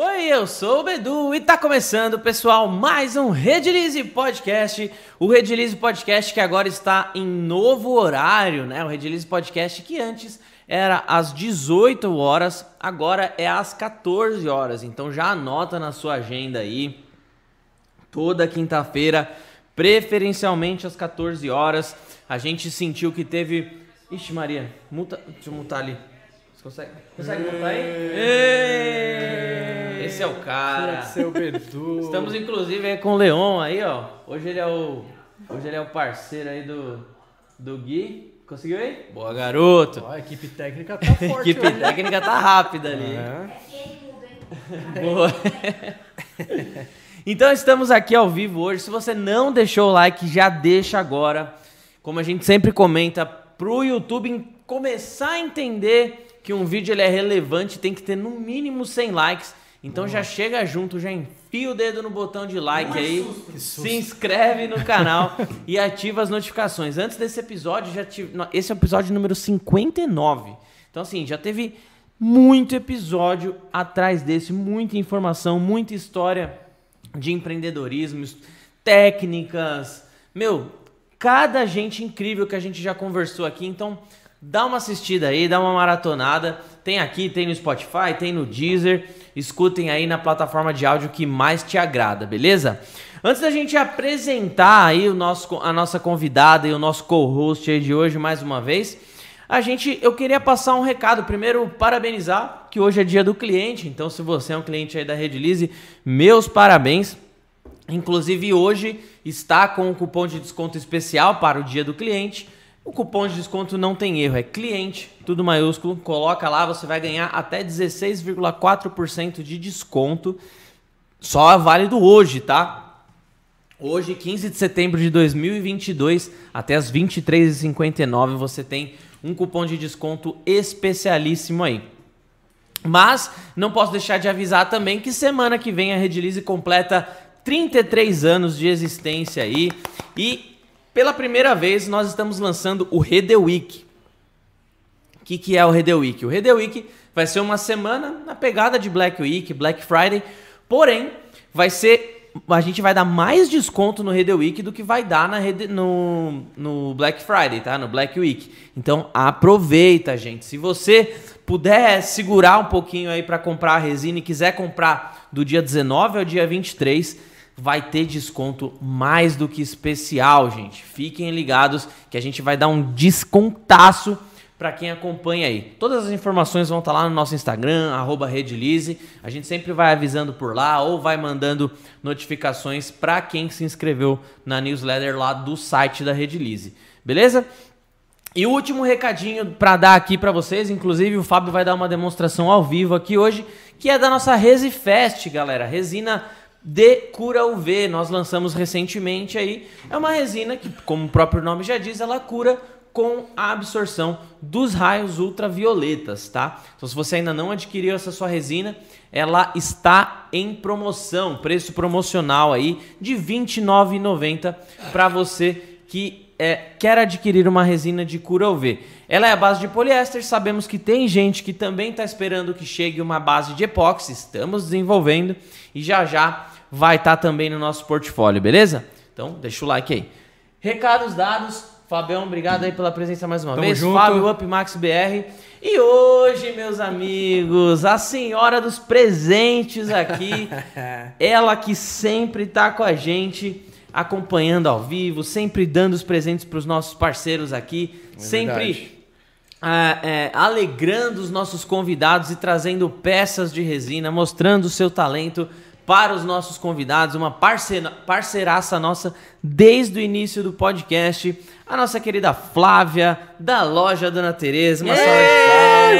Oi, eu sou o Bedu e tá começando, pessoal, mais um Redilize Podcast. O Redilize Podcast que agora está em novo horário, né? O Redilize Podcast que antes era às 18 horas, agora é às 14 horas. Então já anota na sua agenda aí. Toda quinta-feira, preferencialmente às 14 horas. A gente sentiu que teve. Ixi, Maria, multa. Deixa eu multar ali. Você consegue? Consegue multar aí? Ê! Esse é o cara. Seu Bedu. Estamos inclusive aí com o Leon aí, ó. Hoje ele é o. Hoje ele é o parceiro aí do. Do Gui. Conseguiu aí? Boa, garoto. Ó, a equipe técnica tá forte. A equipe hoje. técnica tá rápida ali. É. Boa. então estamos aqui ao vivo hoje. Se você não deixou o like, já deixa agora. Como a gente sempre comenta, pro YouTube começar a entender que um vídeo ele é relevante, tem que ter no mínimo 100 likes. Então já chega junto, já enfia o dedo no botão de like aí, se inscreve no canal e ativa as notificações. Antes desse episódio, já tive, esse é o episódio número 59. Então assim, já teve muito episódio atrás desse, muita informação, muita história de empreendedorismo, técnicas, meu, cada gente incrível que a gente já conversou aqui, então dá uma assistida aí, dá uma maratonada. Tem aqui, tem no Spotify, tem no Deezer. Escutem aí na plataforma de áudio que mais te agrada, beleza? Antes da gente apresentar aí o nosso, a nossa convidada e o nosso co-host de hoje mais uma vez, a gente, eu queria passar um recado. Primeiro, parabenizar que hoje é dia do cliente. Então, se você é um cliente aí da Redilize, meus parabéns. Inclusive, hoje está com um cupom de desconto especial para o dia do cliente. O cupom de desconto não tem erro, é cliente, tudo maiúsculo. Coloca lá, você vai ganhar até 16,4% de desconto. Só é válido hoje, tá? Hoje, 15 de setembro de 2022, até as 23h59, você tem um cupom de desconto especialíssimo aí. Mas não posso deixar de avisar também que semana que vem a Redilize completa 33 anos de existência aí e pela primeira vez nós estamos lançando o Rede Week. O que, que é o Rede Week? O Rede Week vai ser uma semana na pegada de Black Week, Black Friday, porém vai ser a gente vai dar mais desconto no Rede Week do que vai dar na Rede, no, no Black Friday, tá? No Black Week. Então aproveita, gente. Se você puder segurar um pouquinho aí para comprar a resina e quiser comprar do dia 19 ao dia 23, vai ter desconto mais do que especial, gente. Fiquem ligados que a gente vai dar um descontaço para quem acompanha aí. Todas as informações vão estar lá no nosso Instagram, arroba Redilize. A gente sempre vai avisando por lá ou vai mandando notificações para quem se inscreveu na newsletter lá do site da Redilize. Beleza? E o último recadinho para dar aqui para vocês, inclusive o Fábio vai dar uma demonstração ao vivo aqui hoje, que é da nossa Resifest, galera. Resina de cura UV, nós lançamos recentemente aí. É uma resina que, como o próprio nome já diz, ela cura com a absorção dos raios ultravioletas, tá? Então, se você ainda não adquiriu essa sua resina, ela está em promoção, preço promocional aí de R$ 29,90 para você que é, quer adquirir uma resina de cura UV. Ela é a base de poliéster, sabemos que tem gente que também está esperando que chegue uma base de epóxi, estamos desenvolvendo e já já vai estar tá também no nosso portfólio, beleza? Então, deixa o like aí. Recados dados, Fabião, obrigado aí pela presença mais uma Tamo vez. junto. Fábio Upmax BR. E hoje, meus amigos, a senhora dos presentes aqui, ela que sempre tá com a gente, acompanhando ao vivo, sempre dando os presentes para os nossos parceiros aqui, É sempre ah, é, alegrando os nossos convidados e trazendo peças de resina, mostrando o seu talento para os nossos convidados, uma parceira, parceiraça nossa desde o início do podcast, a nossa querida Flávia, da loja Dona Tereza, uma salva de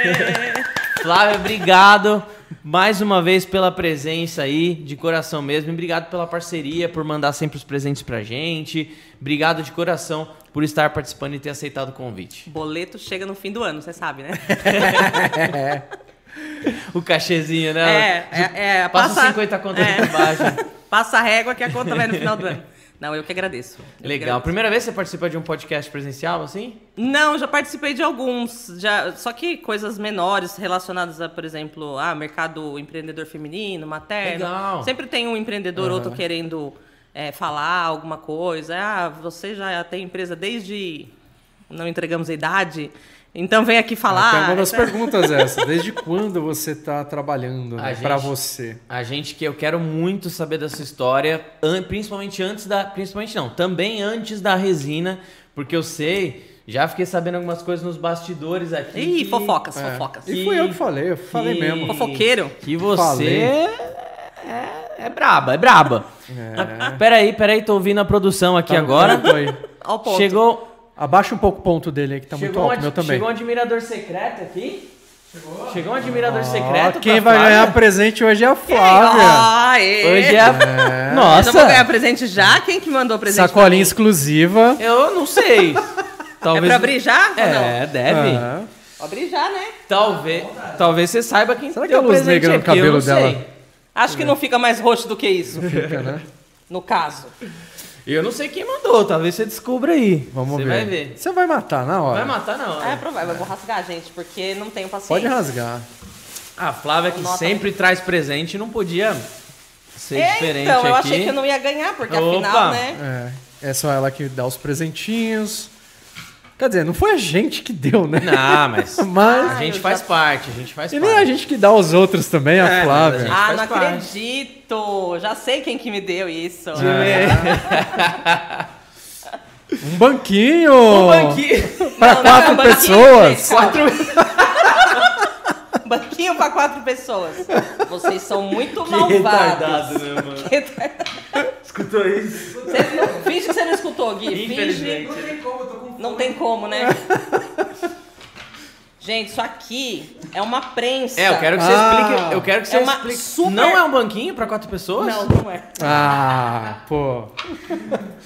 palmas. Flávia, obrigado mais uma vez pela presença aí, de coração mesmo. E Obrigado pela parceria, por mandar sempre os presentes pra gente. Obrigado de coração por estar participando e ter aceitado o convite. Boleto chega no fim do ano, você sabe, né? O cachezinho, né? É, é, é, Passa passa- 50 contas é. embaixo. Passa a régua que a conta vai no final do ano. Não, eu que agradeço. Eu que Legal. agradeço. Primeira vez que você participa de um podcast presencial, assim? Não, já participei de alguns, já, só que coisas menores relacionadas a, por exemplo, ah, mercado empreendedor feminino, materno. Legal. Sempre tem um empreendedor outro querendo é, falar alguma coisa. Ah, você já tem empresa desde não entregamos a idade, então vem aqui falar. Até uma das perguntas é essa. Desde quando você está trabalhando né, para você? A gente que eu quero muito saber dessa história, principalmente antes da. Principalmente não, também antes da resina, porque eu sei, já fiquei sabendo algumas coisas nos bastidores aqui. Ih, que- fofocas, É. fofocas. E fui eu que falei, eu falei que- mesmo. Fofoqueiro. Que você é, é braba, é braba. Ah, Peraí, peraí, tô ouvindo a produção aqui Tá agora. ponto. Chegou, Abaixa um pouco o ponto dele aí, que tá muito chegou, um, alto, ad- meu também. chegou um admirador secreto aqui. Chegou, um admirador Ó, secreto. quem vai Flávia. ganhar presente hoje é a Flávia. Ah, é. Hoje é a... Eu Nossa! não vou ganhar presente já? Quem que mandou presente? Sacolinha exclusiva. Eu não sei. É Talvez... pra abrir já? ou não? É, deve. Ah, Vou abrir já, né? Talvez, talvez você saiba quem Será que deu a luz presente negra no aqui, eu cabelo não dela- sei. Acho que não fica mais roxo do que isso, fica, né? no caso. Eu não sei quem mandou, talvez você descubra aí. Vamos você ver. vai ver. Você vai matar na hora. Vai matar não. É provável, eu vou rasgar, gente, porque não tenho paciência. Pode rasgar. A Flávia que Nota sempre traz presente não podia ser É, diferente então, eu aqui. achei que eu não ia ganhar, porque Opa. afinal, né? É, é só ela que dá os presentinhos. Quer dizer, não foi a gente que deu, né? Não, mas Mas. a gente eu faz já- parte, a gente faz E parte. nem a gente que dá aos outros também, a É, a Flávia. gente- Ah, não parte. acredito! Já sei quem que me deu isso. É. Um banquinho! Um banquinho. Pra Não, não, quatro é um banquinho, pessoas! gente, Quatro... banquinho pra quatro pessoas. Vocês são muito Que malvados. retardado, né, mano? Que retardado. Escutou isso? Você não- Finge que você não escutou, Gui. Infelizmente. Finge. Não tem como, né? Gente, isso aqui é uma prensa. É, eu quero que você Ah. explique. Eu quero que você É uma explique. super- Não é um banquinho pra quatro pessoas? Não, não é. Ah, pô.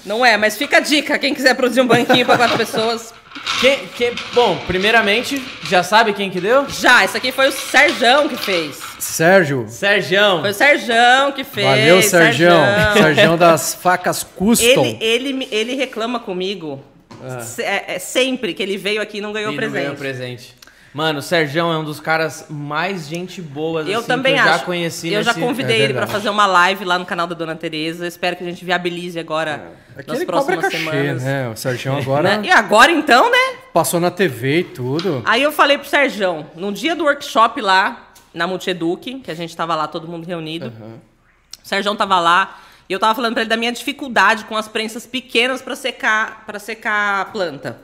Não é, mas fica a dica. Quem quiser produzir um banquinho pra quatro pessoas. Quem, quem- bom, primeiramente, já sabe quem que deu? Já, esse aqui foi o Serjão que fez. Sérgio. Serjão. Foi o Serjão que fez. Valeu. Serjão. Sergião das facas custom. Ele, ele, ele reclama comigo se- é- é sempre que ele veio aqui e não ganhou E não presente. ganhou presente. Mano, o Serjão é um dos caras mais gente boa Eu assim, também que eu acho. já conheci eu já nesse- convidei É ele pra verdade. fazer uma live lá no canal da Dona Tereza. Espero que a gente viabilize agora Aqui nas ele cobra próximas cachê, semanas. né? O Sergião agora Né? E agora então, né? passou na TV e tudo. Aí eu falei pro Serjão, no dia do workshop lá, na Multieduc, que a gente tava lá, todo mundo reunido. O Serjão tava lá e eu tava falando pra ele da minha dificuldade com as prensas pequenas pra secar, para secar a planta.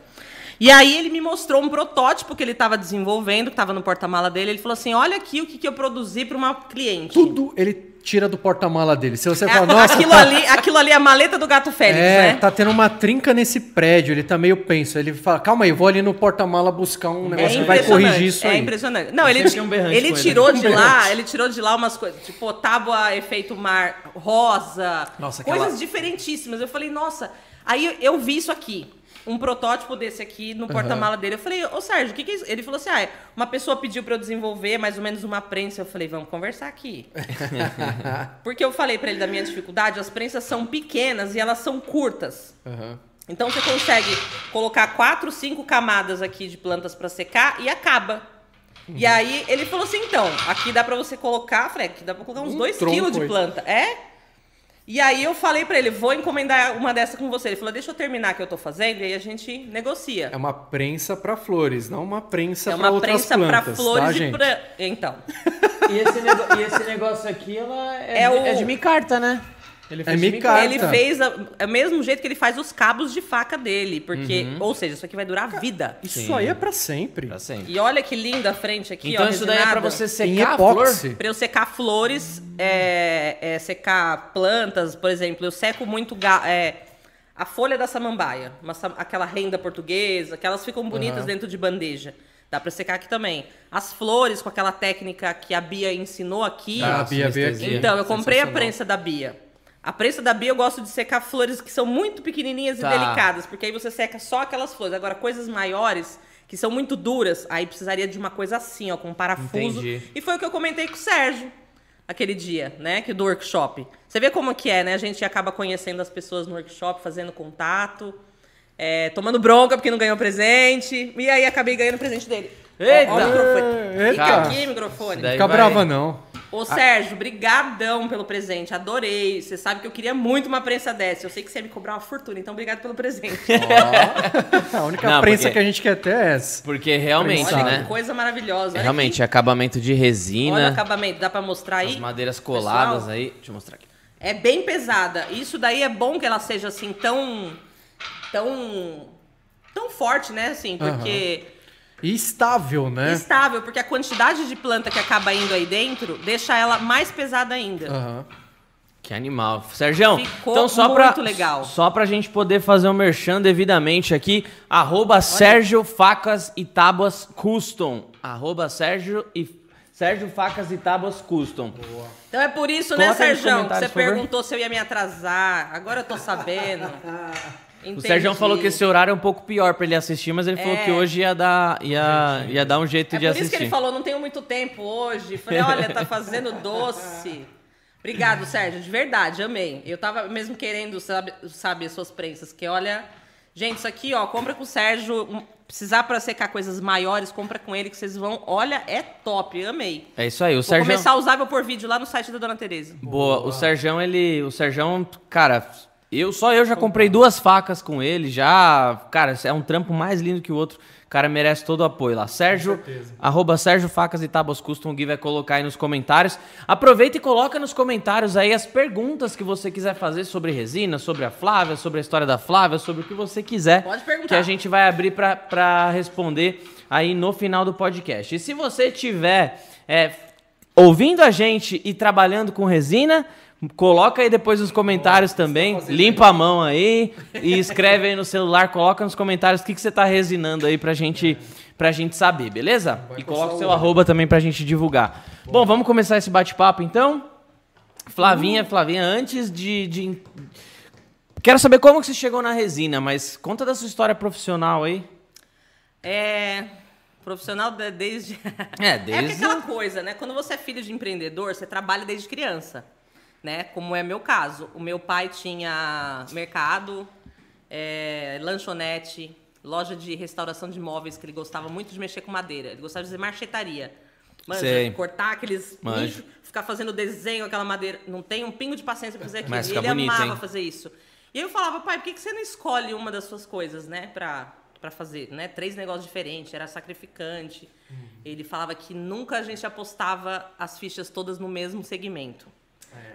E aí ele me mostrou um protótipo que ele tava desenvolvendo, que tava no porta-mala dele. Ele falou assim: "Olha aqui o que, que eu produzi pra uma cliente". Tudo ele tira do porta-mala dele. Se você É, fala, nossa, aquilo, tá, ali, aquilo ali é a maleta do gato Félix, é, né? tá tendo uma trinca nesse prédio, ele tá meio penso. Ele fala, calma aí, vou ali no porta-mala buscar um negócio que vai impressionante, corrigir isso É aí. impressionante. Não, ele, um ele tirou Um de lá, ele tirou de lá umas coisas, tipo tábua efeito mar rosa, Nossa, coisas aquela- diferentíssimas. Eu falei, nossa, aí eu vi isso aqui. Um protótipo desse aqui no porta-mala dele. Eu falei, ô Sérgio, o que, que é isso? Ele falou assim: ah, é, uma pessoa pediu pra eu desenvolver mais ou menos uma prensa. Eu falei, vamos conversar aqui. Porque eu falei pra ele da minha dificuldade, as prensas são pequenas e elas são curtas. Aham. Então você consegue colocar quatro, cinco camadas aqui de plantas para secar e acaba. E aí ele falou assim, então, aqui dá para você colocar, falei, aqui dá para colocar uns Um 2 tronco quilos de planta. É? E aí eu falei para ele, vou encomendar uma dessa com você. Ele falou, deixa eu terminar o que eu tô fazendo e aí a gente negocia. É uma prensa pra flores, não uma prensa É pra uma outras prensa para plantas, flores tá, e gente? pra... Então, E esse, nego- e esse negócio aqui, ela é, É de, o- é de micarta, né? Ele É de micarta. ele fez a- é o mesmo jeito que ele faz os cabos de faca dele, porque, Uhum. ou seja, isso aqui vai durar a vida. Isso Sim. aí é pra sempre. Pra sempre. E olha que linda a frente aqui, Então ó, isso daí é pra resinada. você secar a flor? epóxi. Pra eu secar flores, é, é, secar plantas, por exemplo, eu seco muito ga- é, a folha da samambaia, uma aquela renda portuguesa, que elas ficam bonitas dentro de bandeja. Dá pra secar aqui também. As flores com aquela técnica que a Bia ensinou aqui. Ah, a Bia veio aqui. Então, eu comprei a prensa da Bia. A prensa da Bia eu gosto de secar flores que são muito pequenininhas Tá. e delicadas, porque aí você seca só aquelas flores. Agora, coisas maiores, que são muito duras, aí precisaria de uma coisa assim, ó, com um parafuso. Entendi. E foi o que eu comentei com o Sérgio. aquele dia, né? Que do workshop. Você vê como que é, né? A gente acaba conhecendo as pessoas no workshop, fazendo contato, é, tomando bronca porque não ganhou presente. E aí acabei ganhando o presente dele. Eita! Ó, ó o microfone. Eita! Fica aqui, microfone. Fica vai- brava, não. Ô, Sérgio, brigadão pelo presente. Adorei. Você sabe que eu queria muito uma prensa dessa. Eu sei que você ia me cobrar uma fortuna, então obrigado pelo presente. A única Não, prensa porque- que a gente quer ter é essa. Porque realmente, Olha né? que coisa maravilhosa. Olha Realmente, aqui. acabamento de Olha o resina, acabamento. Dá pra mostrar aí? as madeiras coladas Pessoal, aí. Deixa eu mostrar aqui. É bem pesada. Isso daí é bom que ela seja assim tão tão tão forte, né? Assim, porque E estável, né? estável, porque a quantidade de planta que acaba indo aí dentro deixa ela mais pesada ainda. Aham. Que animal. Sergião, Ficou então só muito pra, legal. Só pra gente poder fazer o merchan devidamente aqui, arroba Sérgio Facas e Tábuas Custom. Arroba Sérgio e Sérgio Facas e Tábuas Custom. Então é por isso, Coloca né, aí nos Sérgio, que você perguntou se eu ia me atrasar. Agora eu tô sabendo. O Entendi. Sérgio falou que esse horário é um pouco pior pra ele assistir, mas ele falou É. que hoje ia dar, ia, ia dar um jeito É de por assistir. isso que ele falou, não tenho muito tempo hoje. Falei, olha, tá fazendo doce. Obrigado, Sérgio, de verdade, amei. Eu tava mesmo querendo, sabe, sabe as suas prensas, que olha... Gente, isso aqui, ó, compra com o Sérgio. um- Precisar pra secar coisas maiores, compra com ele que vocês vão... Olha, é top, amei. É isso aí, o Vou Sérgio. começar a usar, vou pôr vídeo lá no site da Dona Tereza. Boa, o Serjão, ele. O Serjão, cara, eu só eu já comprei duas facas com ele, já. Cara, é um trampo mais lindo que o outro. O cara merece todo o apoio lá. Sérgio, arroba Sérgio Facas e Tábuas Custom, o Gui vai colocar aí nos comentários. Aproveita e coloca nos comentários aí as perguntas que você quiser fazer sobre resina, sobre a Flávia, sobre a história da Flávia, sobre o que você quiser. Pode perguntar. Que a gente vai abrir pra- pra responder aí no final do podcast. E se você tiver é, ouvindo a gente e trabalhando com resina, coloca aí depois nos comentários também. Limpa a mão aí e escreve aí no celular, coloca nos comentários o que, que você tá resinando aí pra gente, pra gente saber, beleza? E coloca o seu arroba também pra gente divulgar. Bom, vamos começar esse bate-papo então? Flavinha, Flavinha, antes de, de- Quero saber como que você chegou na resina, mas conta da sua história profissional aí. É. Profissional de- desde. É, É porque desde. aquela coisa, né? Quando você é filho de empreendedor, você trabalha desde criança, né? Como é meu caso. O meu pai tinha mercado, é, lanchonete, loja de restauração de imóveis, que ele gostava muito de mexer com madeira. Ele gostava de fazer marchetaria. Manja, Sei. cortar aqueles nichos, ficar fazendo desenho, aquela madeira. Não tem um pingo de paciência pra fazer aquilo. Mas e ele bonito, amava hein? fazer isso. E aí eu falava, pai, por que, que você não escolhe uma das suas coisas, né? Pra, pra fazer, né? Três negócios diferentes, era sacrificante. Ele falava que nunca a gente apostava as fichas todas no mesmo segmento.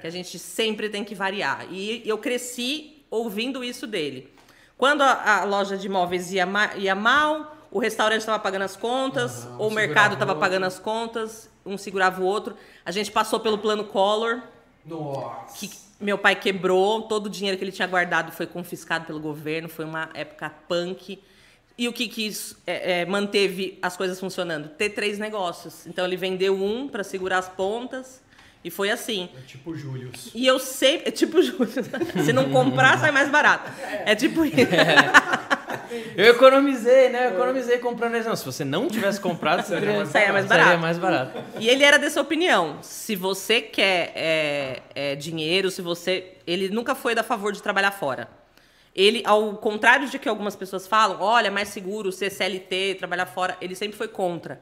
Que a gente sempre tem que variar. E eu cresci ouvindo isso dele. Quando a, a loja de imóveis ia, ma- ia mal, o restaurante estava pagando as contas, Aham, ou um o mercado estava pagando as contas, um segurava o outro. A gente passou pelo plano Collor, Nossa. que meu pai quebrou, todo o dinheiro que ele tinha guardado foi confiscado pelo governo, foi uma época punk. E o que, que isso é, é, manteve as coisas funcionando? Ter três negócios. Então ele vendeu um para segurar as pontas e foi assim. É tipo o Július. E eu sempre. É tipo Júlio. Se não comprar, sai mais barato. É tipo isso. Eu economizei, né? Eu economizei comprando. Não, se você não tivesse comprado, você teria... Sairia mais Seria barato. mais barato. E ele era dessa opinião. Se você quer é, é, dinheiro, se você. Ele nunca foi da favor de trabalhar fora. Ele, ao contrário de que algumas pessoas falam, olha, é mais seguro ser CLT, trabalhar fora, ele sempre foi contra.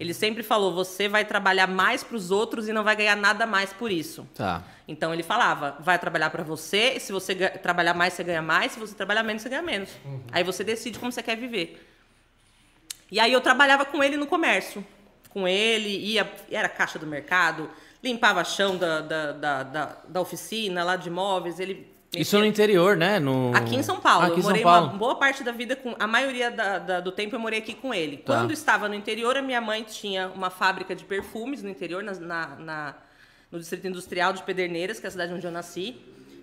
Ele sempre falou, você vai trabalhar mais para os outros e não vai ganhar nada mais por isso. Tá. Então ele falava, vai trabalhar para você, se você trabalhar mais, você ganha mais, se você trabalhar menos, você ganha menos. Aí você decide como você quer viver. E aí eu trabalhava com ele no comércio. Com ele, ia, era caixa do mercado, limpava chão da, da, da, da, da oficina, lá de imóveis, ele... Isso no interior, né? No... Aqui em São Paulo. Aqui eu em São morei Paulo. uma boa parte da vida com. A maioria da- da- do tempo eu morei aqui com ele. Tá. Quando estava no interior, a minha mãe tinha uma fábrica de perfumes no interior, na, na- na- no Distrito Industrial de Pederneiras, que é a cidade onde eu nasci.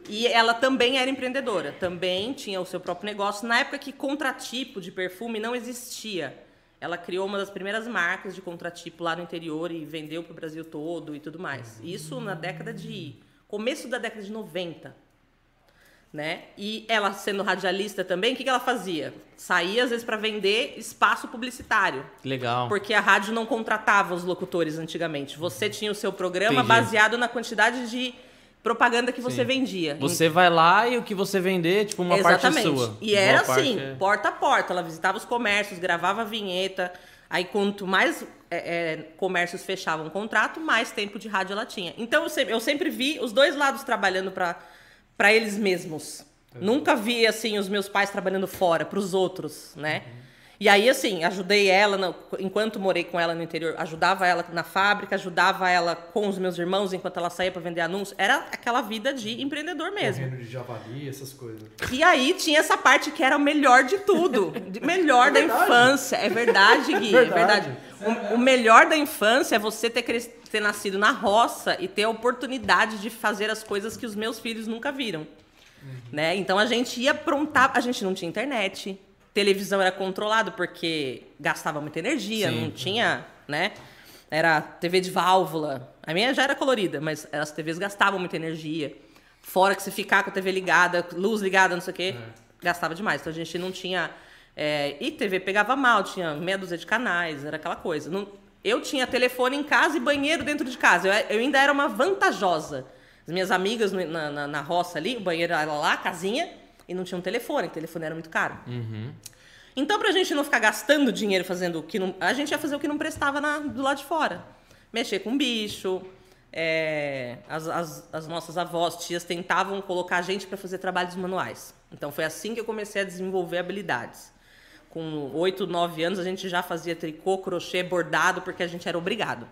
E ela também era empreendedora, também tinha o seu próprio negócio. Na época que contratipo de perfume não existia. Ela criou uma das primeiras marcas de contratipo lá no interior e vendeu para o Brasil todo e tudo mais. Isso na década de. começo da década de 90. Né? E ela sendo radialista também, o que, que ela fazia? Saía às vezes para vender espaço publicitário. Legal. Porque a rádio não contratava os locutores antigamente. Você tinha o seu programa Entendi. baseado na quantidade de propaganda que você Sim. vendia. Você vai lá e o que você vender, tipo, uma Exatamente. parte sua. E Boa era assim, é- porta a porta. Ela visitava os comércios, gravava a vinheta. Aí, quanto mais é, é, comércios fechavam o contrato, mais tempo de rádio ela tinha. Então, eu sempre, eu sempre vi os dois lados trabalhando para eles mesmos. Nunca vi, assim, os meus pais trabalhando fora, para os outros, né? E aí, assim, ajudei ela, no- enquanto morei com ela no interior, ajudava ela na fábrica, ajudava ela com os meus irmãos enquanto ela saía para vender anúncios. Era aquela vida de empreendedor mesmo. Correndo de javali, essas coisas. E aí tinha essa parte que era o melhor de tudo. de- Melhor da infância. É verdade, Gui. É verdade. Verdade. O, o melhor da infância é você ter, ter nascido na roça e ter a oportunidade de fazer as coisas que os meus filhos nunca viram. Né? Então a gente ia aprontar. A gente não tinha internet. Televisão era controlado porque gastava muita energia, Sim. não tinha, né? Era TV de válvula. A minha já era colorida, mas as TVs gastavam muita energia. Fora que se ficar com a TV ligada, luz ligada, não sei o quê, gastava demais. Então a gente não tinha. é, e TV pegava mal, tinha meia dúzia de canais, era aquela coisa. Não- eu tinha telefone em casa e banheiro dentro de casa. Eu, eu ainda era uma vantajosa. As minhas amigas na, na, na roça ali, o banheiro era lá, a casinha, e não tinha um telefone, o telefone era muito caro. Então, pra gente não ficar gastando dinheiro fazendo o que não. A gente ia fazer o que não prestava na- do lado de fora. Mexer com bicho. é, as, as- as nossas avós, tias, tentavam colocar a gente para fazer trabalhos manuais. Então, foi assim que eu comecei a desenvolver habilidades. Com 8, 9 anos, a gente já fazia tricô, crochê, bordado, porque a gente era obrigado.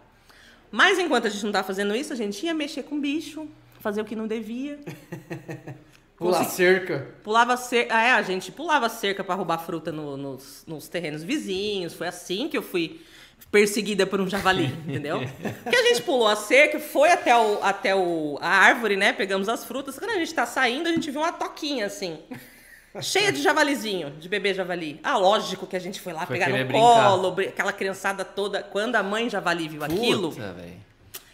Mas enquanto a gente não estava fazendo isso, a gente ia mexer com bicho, fazer o que não devia. Pular Consegui- cerca. Pulava cerca. Ah, é, a gente pulava cerca para roubar fruta no- nos, nos terrenos vizinhos. Foi assim que eu fui perseguida por um javali, entendeu? Porque a gente pulou a cerca, foi até, o, até o, a árvore, né? Pegamos as frutas. Quando a gente tá saindo, a gente viu uma toquinha assim. Cheia de javalizinho, de bebê javali. Ah, lógico que a gente foi lá Foi pegar no brincar. colo, aquela criançada toda. Quando a mãe javali viu aquilo, Puta, velho.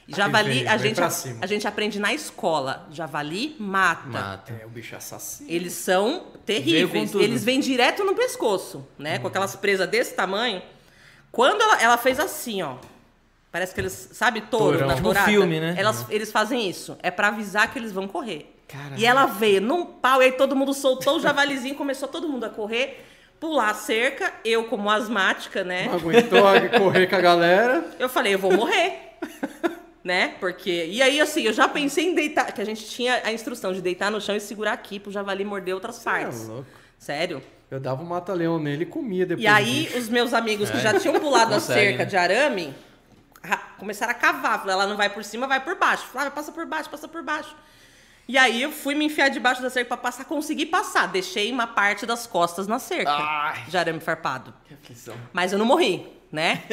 Javali, veio, a gente, a, a gente aprende na escola. Javali mata. Mata. É, o bicho assassino. Eles são terríveis. Eles vêm direto no pescoço, né? Com aquelas presas desse tamanho. Quando ela, ela fez assim, ó. Parece que eles, sabe, touro Tourão. na Tipo tourada? filme, né? Elas, eles fazem isso. É pra avisar que eles vão correr. Caralho. E ela veio num pau, e aí todo mundo soltou o javalizinho, começou todo mundo a correr, pular a cerca. Eu, como asmática, né? Não aguentou correr com a galera. Eu falei, eu vou morrer. né? Porque. E aí, assim, eu já pensei em deitar. Que a gente tinha a instrução de deitar no chão e segurar aqui pro javali morder outras partes. É louco. Sério. Eu dava um mata-leão nele e comia depois. E aí, os meus amigos que já tinham pulado a cerca né? de arame ra- começaram a cavar. Falei, ela não vai por cima, vai por baixo. Flávia, passa por baixo, passa por baixo. E aí eu fui me enfiar debaixo da cerca pra passar, consegui passar. Deixei uma parte das costas na cerca Ai. de arame farpado. Que aflição. Mas eu não morri, né?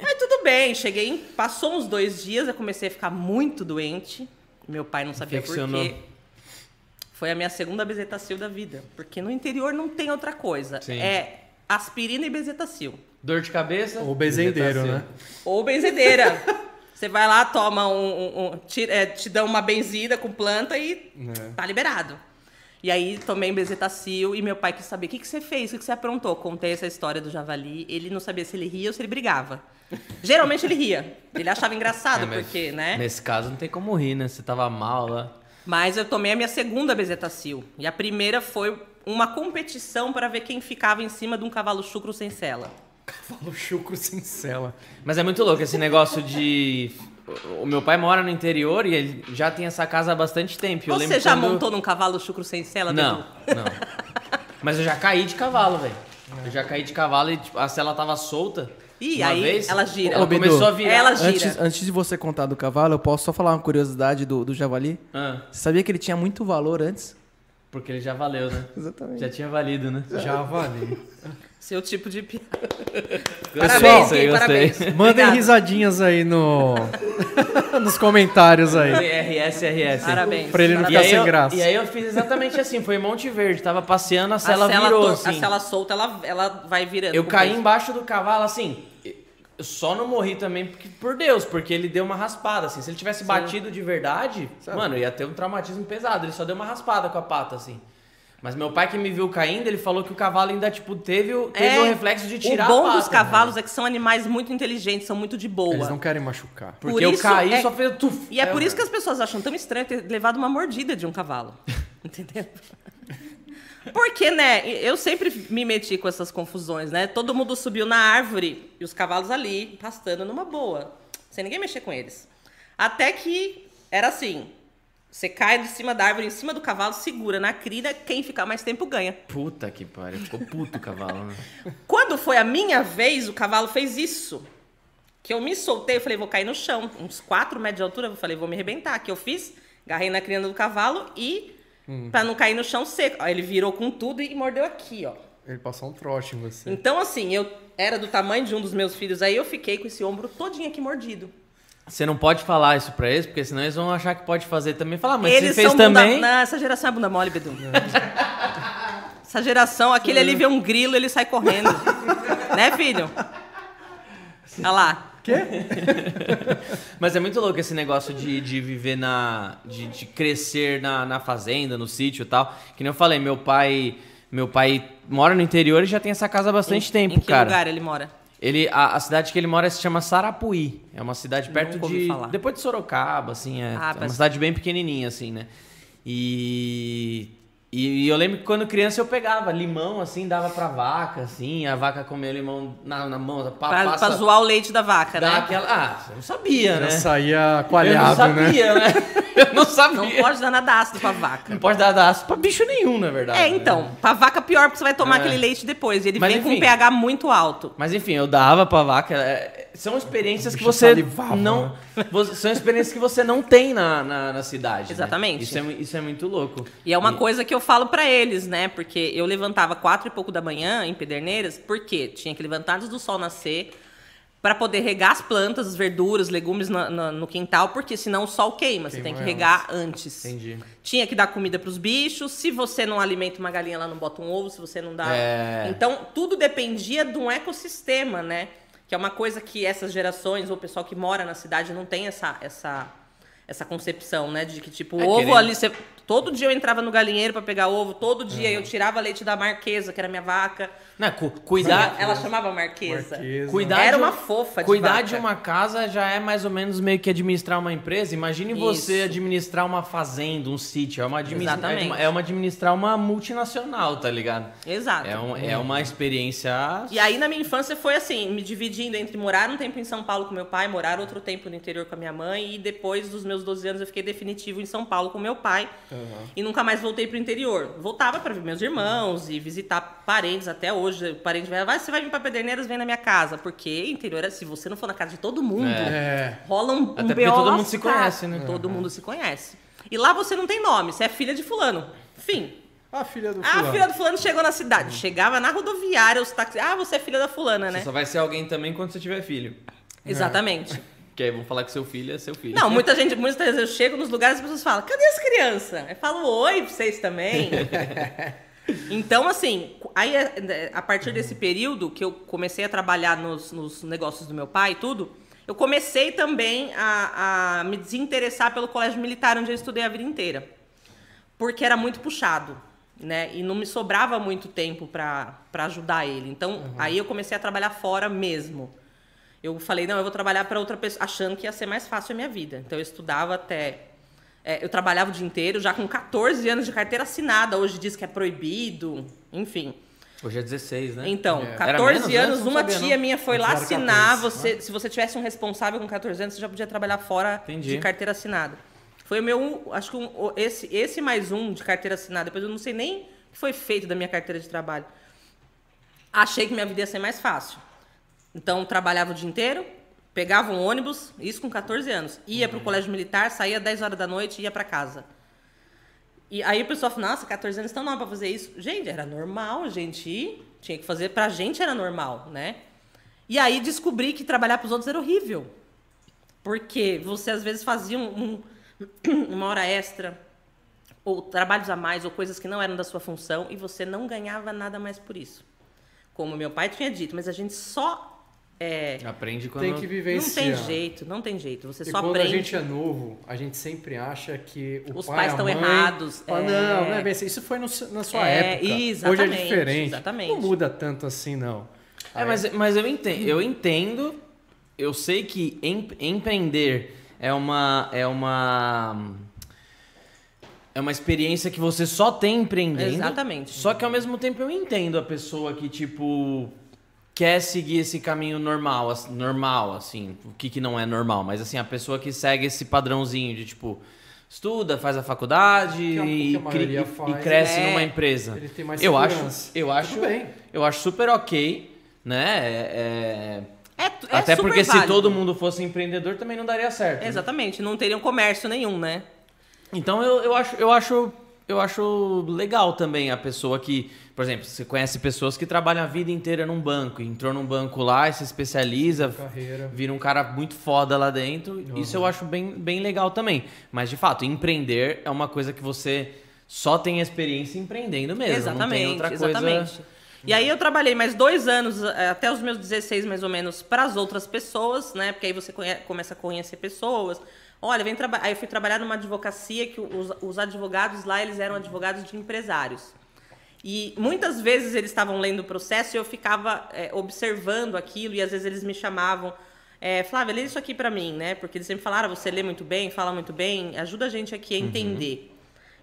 Mas tudo bem, cheguei, passou uns dois dias, eu comecei a ficar muito doente. Meu pai não sabia por Infeccionou. quê. Foi a minha segunda bezetacil da vida. Porque no interior não tem outra coisa. Sim. É aspirina e bezetacil. Dor de cabeça? Ou bezendeiro, né? Ou benzedeira. Você vai lá, toma um. um- um- te, é, te dão uma benzida com planta e É. tá liberado. E aí tomei bezetacil e meu pai quis saber o que, que você fez, o que, você aprontou. Contei essa história do javali. Ele não sabia se ele ria ou se ele brigava. Geralmente ele ria. Ele achava engraçado, É, porque, né? Nesse caso não tem como rir, né? Você tava mal lá. Mas eu tomei a minha segunda bezetacil. E a primeira foi uma competição para ver quem ficava em cima de um cavalo chucro sem sela. Fala o chucro sem cela. Mas é muito louco esse negócio de. O meu pai mora no interior e ele já tem essa casa há bastante tempo. Eu Você já quando- montou num cavalo chucro sem sela, Não, Bedu? não. Mas eu já caí de cavalo, velho. Eu já caí de cavalo e tipo, a cela tava solta. Ih, uma aí vez, ela gira. Ela Ô, Bidu, começou a virar. Ela gira. Antes, antes de você contar do cavalo, eu posso só falar uma curiosidade do, do javali? Ah, Você sabia que ele tinha muito valor antes? porque ele já valeu, né? Exatamente. Já tinha valido, né? Já vale. Seu tipo de piada. Gostei, Parabéns, gostei, Gui, parabéns. Mandem Obrigada. risadinhas aí no... nos comentários aí. RS, RS. Parabéns. Pra ele não E ficar aí, sem eu, graça. e aí eu fiz exatamente assim, foi em Monte Verde, tava passeando, a A cela virou to- assim. a cela solta, ela, ela vai virando. Eu caí peso. embaixo do cavalo, assim. Eu só não morri também porque, por Deus, porque ele deu uma raspada, assim. Se ele tivesse batido de verdade, mano, ia ter um traumatismo pesado. Ele só deu uma raspada com a pata, assim. Mas meu pai que me viu caindo, ele falou que o cavalo ainda, tipo, teve, o- teve o reflexo de tirar É, O bom a pata, dos cavalos né? é que são animais muito inteligentes, são muito de boa. Eles não querem machucar. Porque por eu isso caí é- só fez tuf. E é por isso que as pessoas acham tão estranho ter levado uma mordida de um cavalo. Entendeu? Porque, né, eu sempre me meti com essas confusões, né? Todo mundo subiu na árvore e os cavalos ali, pastando numa boa, sem ninguém mexer com eles. Até que era assim: você cai de cima da árvore, em cima do cavalo, segura na crina, quem ficar mais tempo ganha. Puta que pariu, ficou puto o cavalo, né? Quando foi a minha vez, o cavalo fez isso. Que eu me soltei, eu falei, vou cair no chão. Uns 4 metros de altura, eu falei, vou me arrebentar. que eu fiz? Agarrei na crina do cavalo e, pra não cair no chão seco. Aí ele virou com tudo e mordeu aqui, ó. Ele passou um trote em você. Então, assim, eu era do tamanho de um dos meus filhos, aí eu fiquei com esse ombro todinho aqui mordido. Você não pode falar isso pra eles, porque senão eles vão achar que pode fazer também. Falar, mas Eles você fez são bunda... também. Não, essa geração é bunda mole, Bedu. essa geração, aquele ali vê um grilo, ele sai correndo. né, filho? Olha lá. Mas é muito louco esse negócio de, de viver na. de, de crescer na, na fazenda, no sítio e tal. Que nem eu falei, meu pai. Meu pai mora no interior e já tem essa casa há bastante Em- tempo, Em que cara. lugar ele mora? Ele, a, a cidade que ele mora se chama Sarapuí. É uma cidade perto de. falar. Depois de Sorocaba, assim. É, Ah, é uma cidade bem pequenininha, assim, né? E. E eu lembro que quando criança eu pegava limão, assim, dava pra vaca, assim, a vaca comia limão na, na mão, pá, Pra, passa, pra zoar o leite da vaca, né? aquela. Ah, você não sabia, né? Já saía eu não coalhado, né? sabia, né? Eu não sabia. Não pode dar nada ácido pra vaca. Não pode dar daço pra bicho nenhum, na verdade. É, então, pra vaca pior, porque você vai tomar É. aquele leite depois. E ele Mas vem com enfim. um pH muito alto. Mas enfim, eu dava pra vaca. São experiências que você salivava, não. São experiências que você não tem na, na, na cidade. né? Exatamente. Isso, é, isso é muito louco. E é uma coisa que eu falo pra eles, né? Porque eu levantava quatro e pouco da manhã em Pederneiras, porque tinha que levantar antes do sol nascer pra poder regar as plantas, as verduras, legumes na- na- no quintal, porque senão o sol queima. Você tem que regar antes. Entendi. Tinha que dar comida pros bichos. Se você não alimenta uma galinha, ela não bota um ovo. Se você não dá. É. Então, tudo dependia de um ecossistema, né? Que é uma coisa que essas gerações, ou o pessoal que mora na cidade, não tem essa, essa, essa concepção, né? De que, tipo, o É, ovo querendo- ali. Você... Todo dia eu entrava no galinheiro pra pegar ovo. Todo dia eu tirava leite da marquesa, que era minha vaca. Não, cu- cuidar. Ela chamava marquesa. Marquesa. Cuidar Era de uma um- fofa de Cuidar vaca. de uma casa já é mais ou menos meio que administrar uma empresa. Imagine você Isso. administrar uma fazenda, um sítio. É uma, Exatamente. é uma- é uma administrar uma multinacional, tá ligado? Exato. É, um- é uma experiência. E aí, na minha infância, foi assim, me dividindo entre morar um tempo em São Paulo com meu pai, morar outro tempo no interior com a minha mãe, e depois dos meus 12 anos eu fiquei definitivo em São Paulo com meu pai. E nunca mais voltei pro interior. Voltava para ver meus irmãos e visitar parentes até hoje. O parente vai, vai, você vai vir pra Pederneiras, vem na minha casa. Porque interior, é- se você não for na casa de todo mundo, É. rola um, um Até porque BO todo mundo se conhece, né? Todo mundo se conhece. E lá você não tem nome, você é filha de fulano. Fim. A filha do Ah, a fulano. filha do fulano chegou na cidade. Chegava na rodoviária, os táxis. Ah, você é filha da fulana, né? Você só vai ser alguém também quando você tiver filho. Exatamente. Que aí vão falar que seu filho é seu filho. Não, muita gente, muitas vezes eu chego nos lugares e as pessoas falam, cadê as crianças? Eu falo, oi pra vocês também. então, assim, aí é, a partir desse período que eu comecei a trabalhar nos, nos negócios do meu pai e tudo, eu comecei também a, a me desinteressar pelo colégio militar, onde eu estudei a vida inteira. Porque era muito puxado, né? E não me sobrava muito tempo para ajudar ele. Então, aí eu comecei a trabalhar fora mesmo. Eu falei, não, eu vou trabalhar para outra pessoa, achando que ia ser mais fácil a minha vida. Então eu estudava até. é, eu trabalhava o dia inteiro, já com 14 anos de carteira assinada. Hoje diz que é proibido, enfim. Hoje é 16, né? Então, Era 14 menos, né? anos, Não uma sabia, tia não. minha foi lá assinar. 14, Você, se você tivesse um responsável com 14 anos, você já podia trabalhar fora Entendi. de carteira assinada. Foi o meu, acho que um- o- esse, esse mais um de carteira assinada. Depois eu não sei nem o que foi feito da minha carteira de trabalho. Achei que minha vida ia ser mais fácil. Então, trabalhava o dia inteiro, pegava um ônibus, isso com 14 anos. Ia para o colégio militar, saía 10 horas da noite e ia para casa. E aí o pessoal fala, nossa, 14 anos tão nova pra fazer isso. Gente, era normal, a gente ir, tinha que fazer, pra gente era normal, né? E aí descobri que trabalhar pros outros era horrível. Porque você às vezes fazia um- um- uma hora extra, ou trabalhos a mais, ou coisas que não eram da sua função, e você não ganhava nada mais por isso. Como meu pai tinha dito, mas a gente só É, Aprende quando... Tem que não vivenciar. tem jeito, não tem jeito. Você E só quando aprende. a gente é novo, a gente sempre acha que o Os pai, pais estão mãe errados, fala, é. não, não é bem assim. Isso foi no- na sua É, época. Hoje é diferente. exatamente. Não muda tanto assim, não. É, mas, mas eu entendo, eu entendo, eu sei que em- empreender é uma é uma é uma experiência que você só tem empreendendo. Exatamente. Só que ao mesmo tempo eu entendo a pessoa que tipo quer seguir esse caminho normal, normal assim, o que que não é normal, mas assim a pessoa que segue esse padrãozinho de tipo estuda, faz a faculdade Que é que e, a e faz. cresce É. numa empresa. Ele tem mais eu acho, eu acho, eu acho super ok, né? É- é- É, é até super porque se válido. todo mundo fosse empreendedor também não daria certo. né? Exatamente, não teriam comércio nenhum, né? Então eu, eu acho, eu acho, eu acho legal também a pessoa que, por exemplo, você conhece pessoas que trabalham a vida inteira num banco, entrou num banco lá e se especializa, Carreira. vira um cara muito foda lá dentro. Isso eu acho bem, bem legal também. Mas de fato, empreender é uma coisa que você só tem experiência empreendendo mesmo. não tem exatamente, outra coisa. exatamente. E aí eu trabalhei mais dois anos, eh, até os meus 16 mais ou menos, para as outras pessoas, né? Porque aí você conhe- começa a conhecer pessoas. Olha, vem trabalhar. Aí eu fui trabalhar numa advocacia que os, os advogados lá, eles eram advogados de empresários. E muitas vezes eles estavam lendo o processo e eu ficava eh, observando aquilo e às vezes eles me chamavam. É, Flávia, lê isso aqui pra mim, né? Porque eles sempre falaram, "Ah, você lê muito bem, fala muito bem, ajuda a gente aqui a entender.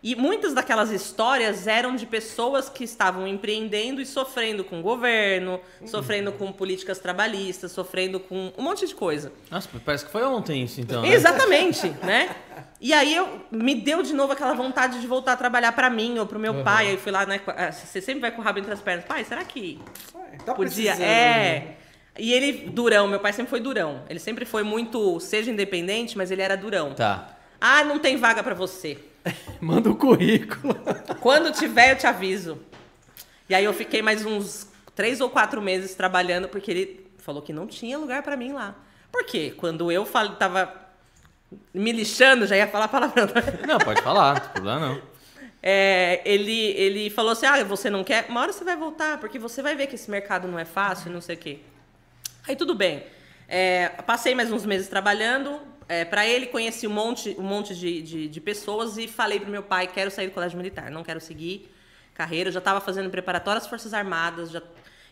E muitas daquelas histórias eram de pessoas que estavam empreendendo e sofrendo com o governo, sofrendo com políticas trabalhistas, sofrendo com um monte de coisa. Nossa, parece que foi ontem isso então. né? Exatamente, né? E aí eu me deu de novo aquela vontade de voltar a trabalhar pra mim ou pro meu pai. Aí fui lá, né? ah, Você sempre vai com o rabo entre as pernas. Pai, será que Tá podia? É. né? E ele, durão, meu pai sempre foi durão. Ele sempre foi muito, seja independente, mas ele era durão. Tá. Ah, não tem vaga pra você. Manda o currículo. Quando tiver, eu te aviso. E aí eu fiquei mais uns três ou quatro meses trabalhando, porque ele falou que não tinha lugar pra mim lá. Por quê? Quando eu fal- tava me lixando, já ia falar palavrão. né? Não, pode falar, não tem problema não. É, ele, ele falou assim: ah, você não quer? Uma hora você vai voltar, porque você vai ver que esse mercado não é fácil, não sei o quê. Aí tudo bem. É, passei mais uns meses trabalhando. É, para ele, conheci um monte, um monte de, de, de pessoas e falei pro meu pai: quero sair do colégio militar, não quero seguir carreira. Eu já estava fazendo preparatório às Forças Armadas. Já...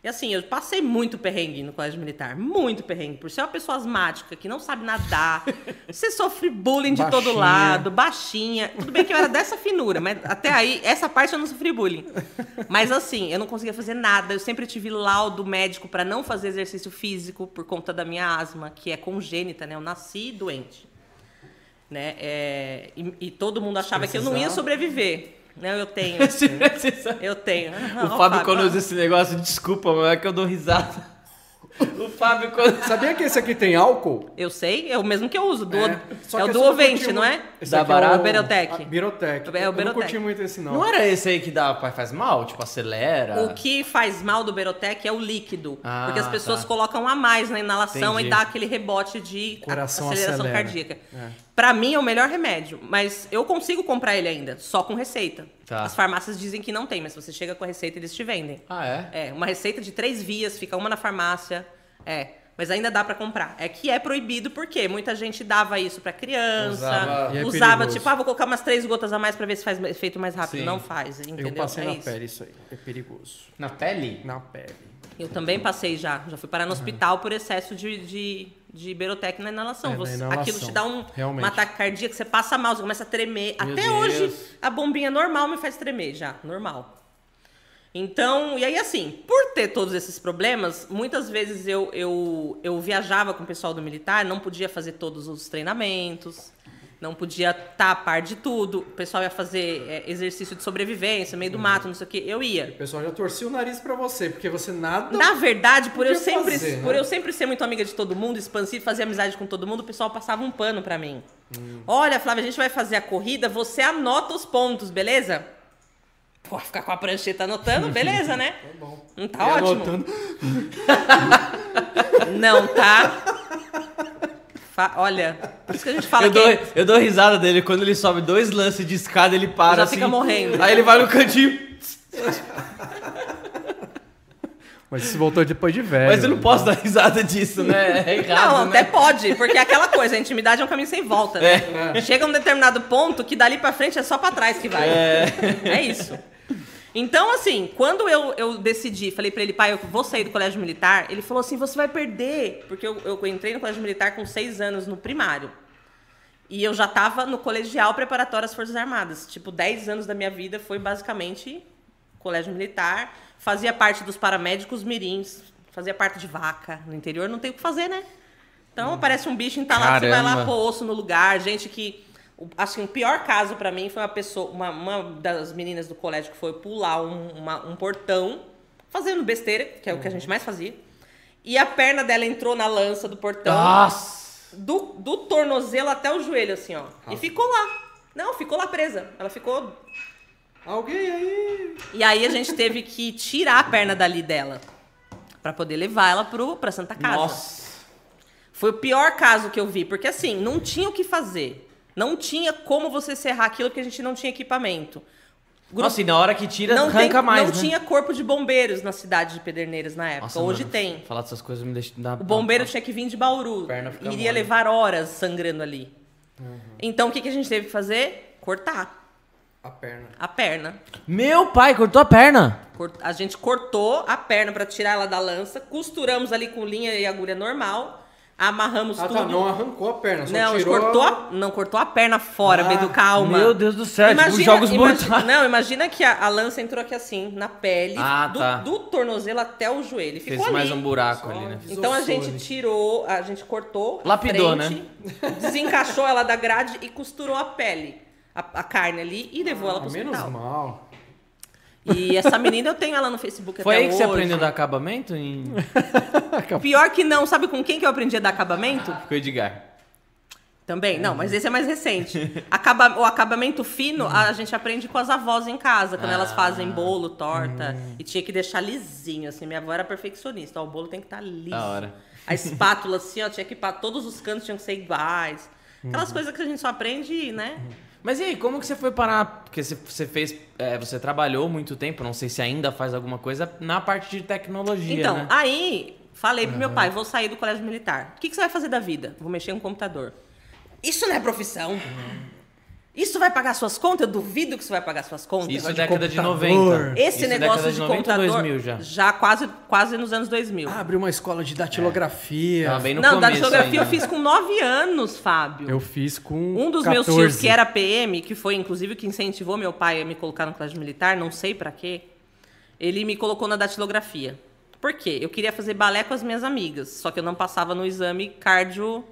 E assim, eu passei muito perrengue no colégio militar. Muito perrengue. Por ser uma pessoa asmática, que não sabe nadar. Você sofre bullying de todo Baixinha. lado, baixinha. Tudo bem que eu era dessa finura, mas até aí, essa parte eu não sofri bullying. Mas assim, eu não conseguia fazer nada. Eu sempre tive laudo médico para não fazer exercício físico por conta da minha asma, que é congênita, né? Eu nasci doente. Né? É, e, e todo mundo achava que eu não ia sobreviver. Né? Eu tenho. Eu tenho. O Fábio, quando usa esse negócio, desculpa, mas é que eu dou risada. O Fábio, quando. Sabia que esse aqui tem álcool? Eu sei, é o mesmo que eu uso. Duo, é, Só o Duovente, não muito- é? Esse Da é Barata? o Berotec. Berotec. É o Eu não Berotec. curti muito esse não. Não era esse aí que dá, faz mal? Tipo, acelera? O que faz mal do Berotec é o líquido. Ah, porque as pessoas tá. colocam a mais na inalação Entendi. e dá aquele rebote de Coração aceleração acelera. cardíaca. É. Pra mim é o melhor remédio, mas eu consigo comprar ele ainda, só com receita. Tá. As farmácias dizem que não tem, mas se você chega com a receita, eles te vendem. Ah, é? É, uma receita de três vias, fica uma na farmácia. É, mas ainda dá pra comprar. É que é proibido porque muita gente dava isso pra criança, Usava- é usava tipo, ah, vou colocar umas três gotas a mais pra ver se faz efeito mais rápido. Sim. Não faz, entendeu? Eu passei É na isso. pele isso aí. É perigoso. Na pele? Na pele. Eu também passei já. Já fui parar no hospital por excesso de, de, de Berotec na inalação. É, na Você- inalação, Aquilo te dá um, realmente. um ataque cardíaco, você passa mal, você começa a tremer. Meu Até Deus. hoje, a bombinha normal me faz tremer já, normal. Então, e aí assim, por ter todos esses problemas, muitas vezes eu, eu, eu viajava com o pessoal do militar, não podia fazer todos os treinamentos, não podia estar a par de tudo. O pessoal ia fazer é, exercício de sobrevivência, meio do Uhum. mato, não sei o quê. Eu ia. O pessoal já torcia o nariz pra você, porque você nada. Na verdade, por eu, sempre, fazer, né? por eu sempre ser muito amiga de todo mundo, expansiva, fazer amizade com todo mundo, o pessoal passava um pano pra mim. Olha, Flávia, a gente vai fazer a corrida, você anota os pontos, beleza? Pô, ficar com a prancheta anotando, beleza, né? Tá bom. Não tá E ótimo? anotando. Não tá. Fa- Olha, por isso que a gente fala Eu que dou, eu dou risada dele quando ele sobe dois lances de escada, ele para Já assim. fica morrendo. Aí ele vai no cantinho. Mas você voltou depois de velho. Mas eu não posso dar risada disso, né? É errado, Não, né? até pode, porque é aquela coisa, a intimidade é um caminho sem volta, né? Chega um determinado ponto que dali pra frente é só pra trás que vai. É, isso. Então, assim, quando eu, eu decidi, falei pra ele, pai, eu vou sair do colégio militar, ele falou assim, você vai perder. Porque eu, eu entrei no colégio militar com seis anos no primário. E eu já tava no colegial preparatório às Forças Armadas. Tipo, 10 anos da minha vida foi basicamente colégio militar. Fazia parte dos paramédicos mirins, fazia parte de vaca. No interior não tem o que fazer, né? Então aparece um bicho entalado, você vai lá pôr osso no lugar. Gente que. O- Assim, o pior caso pra mim foi uma pessoa, uma, uma das meninas do colégio que foi pular um, uma- um portão, fazendo besteira, que é o que a gente mais fazia. E a perna dela entrou na lança do portão Nossa! do, do tornozelo até o joelho, assim, ó. E ficou lá. Não, ficou lá presa. Ela ficou. Alguém aí? E aí a gente teve que tirar a perna dali dela. Pra poder levar ela pro, pra Santa Casa. Nossa! Foi o pior caso que eu vi, porque assim, não tinha o que fazer. Não tinha como você serrar aquilo porque a gente não tinha equipamento. Grupo- Nossa, e na hora que tira, não arranca tem- mais, Não né? tinha corpo de bombeiros na cidade de Pederneiras na época. Nossa, Hoje mano, tem. Falar dessas coisas me deixa... Dá, O bombeiro tinha que vir de Bauru. Iria mole. levar horas sangrando ali. Uhum. Então o que, que a gente teve que fazer? Cortar A perna. a perna. Meu pai cortou a perna! A gente cortou a perna para tirar ela da lança, costuramos ali com linha e agulha normal, amarramos Ah, tudo. tá. Não arrancou a perna, só Não, tirou... cortou a, não cortou a perna fora, Ah, Bedu, calma. Meu Deus do céu, tipo jogos imagi- mortais. Não, imagina que a, a lança entrou aqui assim, na pele, Ah, do, tá. do tornozelo até o joelho. e Fez Ficou mais ali. um buraco Só ali, né? Então a gente ali. tirou, a gente cortou, a Lapidou, né? frente, desencaixou ela da grade e costurou a pele, a, a carne ali e levou ela Ah, pro menos hospital. mal. E essa menina eu tenho ela no Facebook Foi até aí que você aprendeu a dar acabamento? Em... Pior que não, sabe com quem que eu aprendi a dar acabamento? Com o Edgar. Também, não, mas esse é mais recente. Acaba, o acabamento fino a gente aprende com as avós em casa, quando elas Ah. fazem bolo, torta. E tinha que deixar lisinho, assim. Minha avó era perfeccionista. Ó, o bolo tem que estar liso. Da hora. A espátula, assim, ó, tinha que para todos os cantos tinham que ser iguais. Aquelas Uhum. coisas que a gente só aprende, né? Mas e aí, como que você foi parar? Porque você, você fez. é, você trabalhou muito tempo, não sei se ainda faz alguma coisa, na parte de tecnologia. Então, né? aí falei pro meu pai, vou sair do colégio militar. O que, que você vai fazer da vida? Vou mexer no computador. Isso não é profissão. Isso vai pagar suas contas? Eu duvido que isso vai pagar suas contas. Isso é de década de computador. 90. Esse Isso é negócio década de, 90 ou computador 2000 já. quase, quase nos anos 2000. Ah, abriu uma escola de datilografia. Tava bem no não, começo datilografia eu ainda. fiz com 9 anos, Fábio. Eu fiz com Um dos 14. meus tios, que era PM, que foi inclusive o que incentivou meu pai a me colocar no colégio militar, não sei pra quê, ele me colocou na datilografia. Por quê? Eu queria fazer balé com as minhas amigas, só que eu não passava no exame cardio.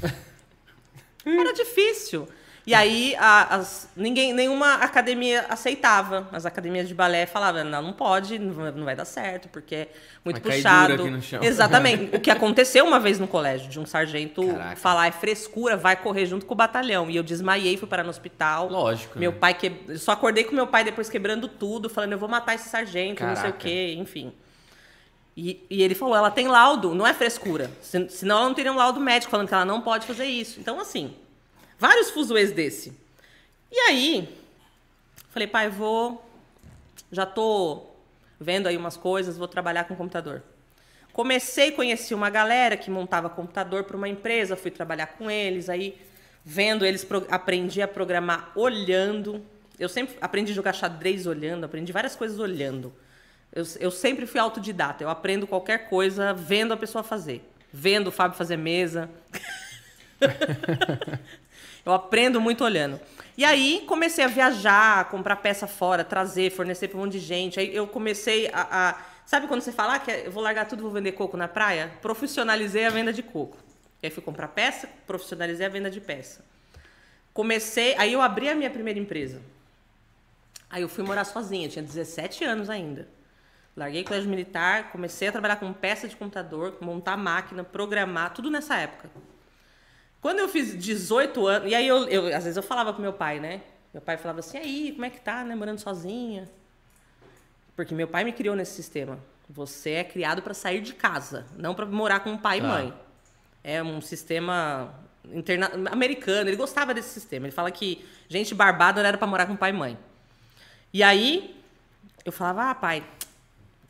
Era difícil. E aí, a- as- ninguém, nenhuma academia aceitava. As academias de balé falavam, não, não pode, não vai- dar certo, porque é muito cair puxado. aqui no chão. Exatamente. o que aconteceu uma vez no colégio, de um sargento Caraca. falar, é frescura, vai correr junto com o batalhão. E eu desmaiei, fui parar no hospital. Lógico, Meu né? pai que... Só acordei com meu pai depois quebrando tudo, falando, eu vou matar esse sargento, não sei o Caraca. quê, enfim. E, e ele falou, ela tem laudo, não é frescura. Se- Senão ela não teria um laudo médico falando que ela não pode fazer isso. Então, assim, vários fuzuês desse. E aí, falei, pai, vou. Já tô vendo aí umas coisas, vou trabalhar com computador. Comecei, conheci uma galera que montava computador para uma empresa, fui trabalhar com eles, aí vendo eles, aprendi a programar olhando. Eu sempre aprendi a jogar xadrez olhando, aprendi várias coisas olhando. Eu, eu sempre fui autodidata, eu aprendo qualquer coisa vendo a pessoa fazer. Vendo o Fábio fazer mesa. Eu aprendo muito olhando. E aí comecei a viajar, comprar peça fora, trazer, fornecer para um monte de gente. Aí eu comecei a. a- sabe quando você fala ah, que eu vou largar tudo vou vender coco na praia? Profissionalizei a venda de coco. E aí fui comprar peça, profissionalizei a venda de peça. Comecei. Aí eu abri a minha primeira empresa. Aí eu fui morar sozinha, tinha 17 anos ainda. Larguei o colégio militar, comecei a trabalhar com peça de computador, montar máquina, programar, tudo nessa época. Quando eu fiz 18 anos, e aí eu, eu- às vezes eu falava pro meu pai, né? Meu pai falava assim, aí, como é que tá, né, morando sozinha? Porque meu pai me criou nesse sistema. Você é criado para sair de casa, não para morar com pai Tá. e mãe. É um sistema interna... americano, ele gostava desse sistema. Ele fala que gente barbada não era para morar com pai e mãe. E aí eu falava, ah, pai,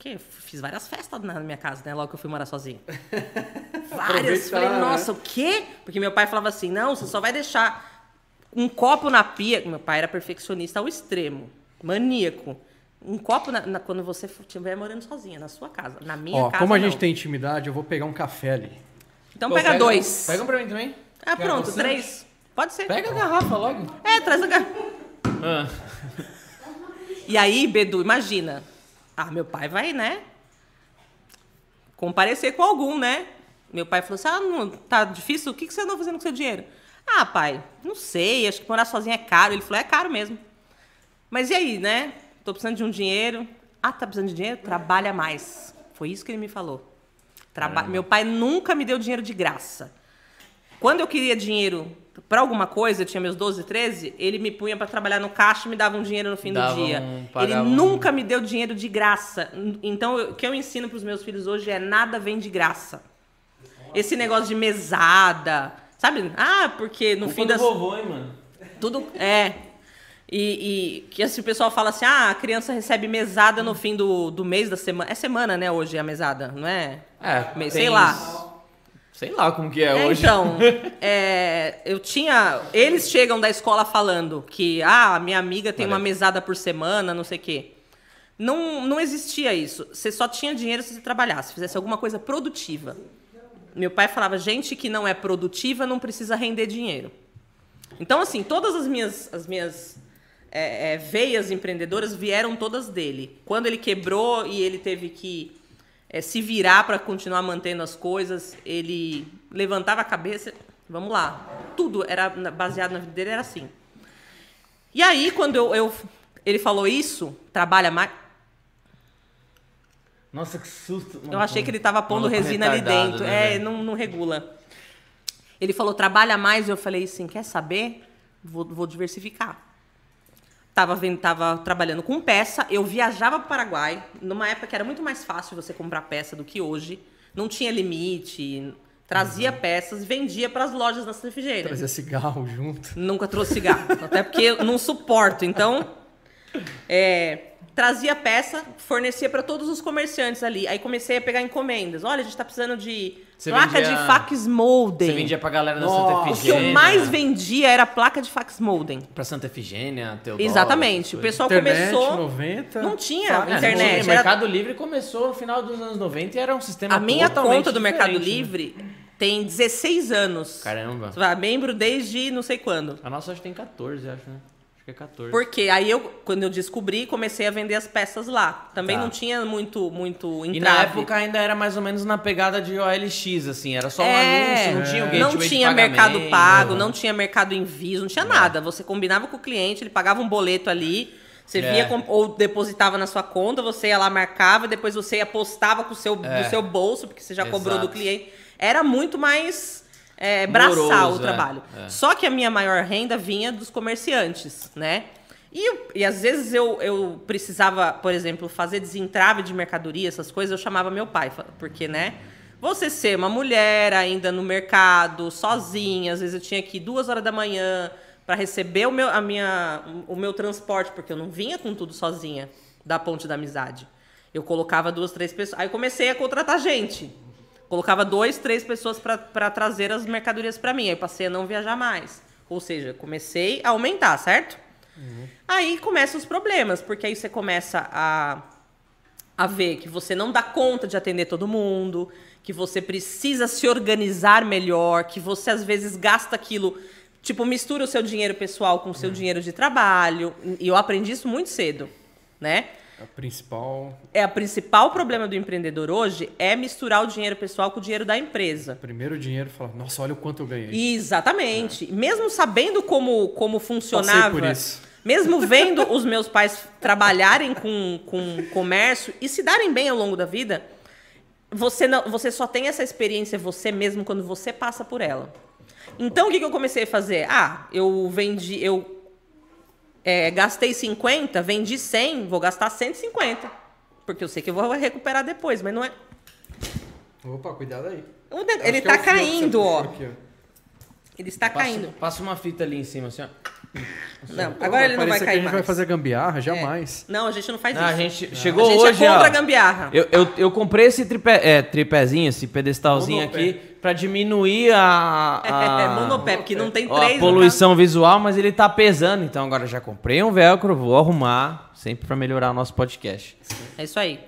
Porque eu fiz várias festas na minha casa, né? Logo que eu fui morar sozinha. várias. Falei, né? nossa, o quê? Porque meu pai falava assim: não, você só vai deixar um copo na pia. Meu pai era perfeccionista ao extremo, maníaco. Um copo na- na- quando você estiver morando sozinha, na sua casa. Na minha Ó, casa. como a gente não. tem intimidade, eu vou pegar um café ali. Então Pô, pega, dois. Pega um pra mim também. Ah, Quer pronto, você? três. Pode ser. Pega a garrafa logo. É, traz a garrafa. Ah. E aí, Bedu, imagina. Ah, meu pai vai, né? Comparecer com algum, né? Meu pai falou assim: ah, não, tá difícil? O que, que você anda fazendo com seu dinheiro? Ah, pai, não sei, acho que morar sozinho é caro. Ele falou: é caro mesmo. Mas e aí, né? Tô precisando de um dinheiro. Ah, tá precisando de dinheiro? Trabalha mais. Foi isso que ele me falou. Traba... Meu pai nunca me deu dinheiro de graça. Quando eu queria dinheiro pra alguma coisa, eu tinha meus 12, 13, ele me punha pra trabalhar no caixa e me dava um dinheiro no fim Dava do dia. um- ele um- nunca me deu dinheiro de graça. Então, eu- o que eu ensino pros meus filhos hoje é nada vem de graça. Esse negócio de mesada, sabe? Ah, porque no Culpa fim do das vovô, hein, mano. tudo é. E, e que assim, o pessoal fala assim: ah, a criança recebe mesada no fim do, do mês da semana. É semana, né, hoje a mesada, não é? É, Mês, tem sei lá. isso. Sei lá como que é, É, hoje. Então, é, eu tinha. Eles chegam da escola falando que, ah, minha amiga tem uma Olha. mesada por semana, não sei o quê. Não, não existia isso. Você só tinha dinheiro se você trabalhasse, fizesse alguma coisa produtiva. Meu pai falava: gente que não é produtiva não precisa render dinheiro. Então, assim, todas as minhas, as minhas é, é, veias empreendedoras vieram todas dele. Quando ele quebrou e ele teve que é, se virar para continuar mantendo as coisas, ele levantava a cabeça, vamos lá. Tudo era baseado na vida dele, era assim. E aí, quando eu, eu- ele falou isso, trabalha mais. Nossa, que susto. Eu achei que ele tava pondo resina ali retardado, dentro. né, é, não, não regula. Ele falou, trabalha mais. Eu falei assim, quer saber? Vou, vou diversificar. Tava, vendo, tava trabalhando com peça. Eu viajava para o Paraguai, numa época que era muito mais fácil você comprar peça do que hoje. Não tinha limite. Trazia Uhum. peças e vendia para as lojas da Santa Efigênia. Trazer cigarro junto. Nunca trouxe cigarro. até porque eu não suporto. Então, é, trazia peça, fornecia para todos os comerciantes ali. Aí comecei a pegar encomendas. Olha, a gente tá precisando de Você placa vendia- de fax molden. Você vendia pra galera da Nossa. Santa O que Efigênia. eu mais vendia era placa de fax molden. Pra Santa Efigênia, Teodoro. Exatamente. O pessoal Internet, começou. 90. Não tinha. É, internet. não tinha. era- O Mercado Livre começou no final dos anos 90 e era um sistema A minha conta do Mercado né? Livre tem 16 anos. Caramba. Você vai, membro desde não sei quando. A nossa acho que tem 14, acho, né? Acho que é 14. Porque aí eu, quando eu descobri, comecei a vender as peças lá. Também Tá. não tinha muito, muito entrave. E na época ainda era mais ou menos na pegada de OLX, assim, era só um É, anúncio, não tinha o não gateway tinha mercado pago, não tinha mercado envio, não tinha nada. Você combinava com o cliente, ele pagava um boleto ali, você É. via ou depositava na sua conta, você ia lá, marcava, depois você apostava com o seu, É. do seu bolso, porque você já cobrou do Exato. cliente. Era muito mais é, braçal Moroso, o trabalho. é, é. Só que a minha maior renda vinha dos comerciantes, né? E, e às vezes eu, eu precisava, por exemplo, fazer desentrave de mercadoria, essas coisas, eu chamava meu pai, porque, né? Você ser uma mulher ainda no mercado, sozinha, às vezes eu tinha que ir duas horas da manhã para receber o meu, a minha, o meu transporte, porque eu não vinha com tudo sozinha da Ponte da Amizade. Eu colocava duas, três pessoas. Aí eu comecei a contratar gente. Colocava dois, três pessoas para trazer as mercadorias para mim. Aí passei a não viajar mais. Ou seja, comecei a aumentar, certo? Aí começam os problemas, porque aí você começa a, a ver que você não dá conta de atender todo mundo, que você precisa se organizar melhor, que você às vezes gasta aquilo, tipo, mistura o seu dinheiro pessoal com o seu dinheiro de trabalho. E eu aprendi isso muito cedo, né? A principal, É o principal problema do empreendedor hoje é misturar o dinheiro pessoal com o dinheiro da empresa. primeiro dinheiro, fala, nossa, olha o quanto eu ganhei. Exatamente. Mesmo sabendo como, como funcionava, por isso. mesmo vendo os meus pais trabalharem com, com comércio e se darem bem ao longo da vida, você, não, você só tem essa experiência você mesmo quando você passa por ela. Então, o que, que eu comecei a fazer? Ah, eu vendi, eu é, gastei 50, vendi 100, vou gastar 150. Porque eu sei que eu vou recuperar depois, mas não é... Opa, cuidado aí. Acho Ele é tá você caindo, ó. aqui, Ele está Passa, caindo. passa uma fita ali em cima, assim, ó. Não, agora ele não vai Parecia que a cair gente vai fazer gambiarra, jamais. Não, a gente não faz Não, a isso. gente chegou a gente hoje, é contra ó. a gambiarra. Eu, eu, eu comprei esse tripé, é, tripézinho, esse pedestalzinho Monopé. aqui, pra diminuir a, É, a, monopé, porque não tem três. a poluição visual, mas ele tá pesando. Então agora já comprei um velcro, vou arrumar, sempre pra melhorar o nosso podcast. É isso aí.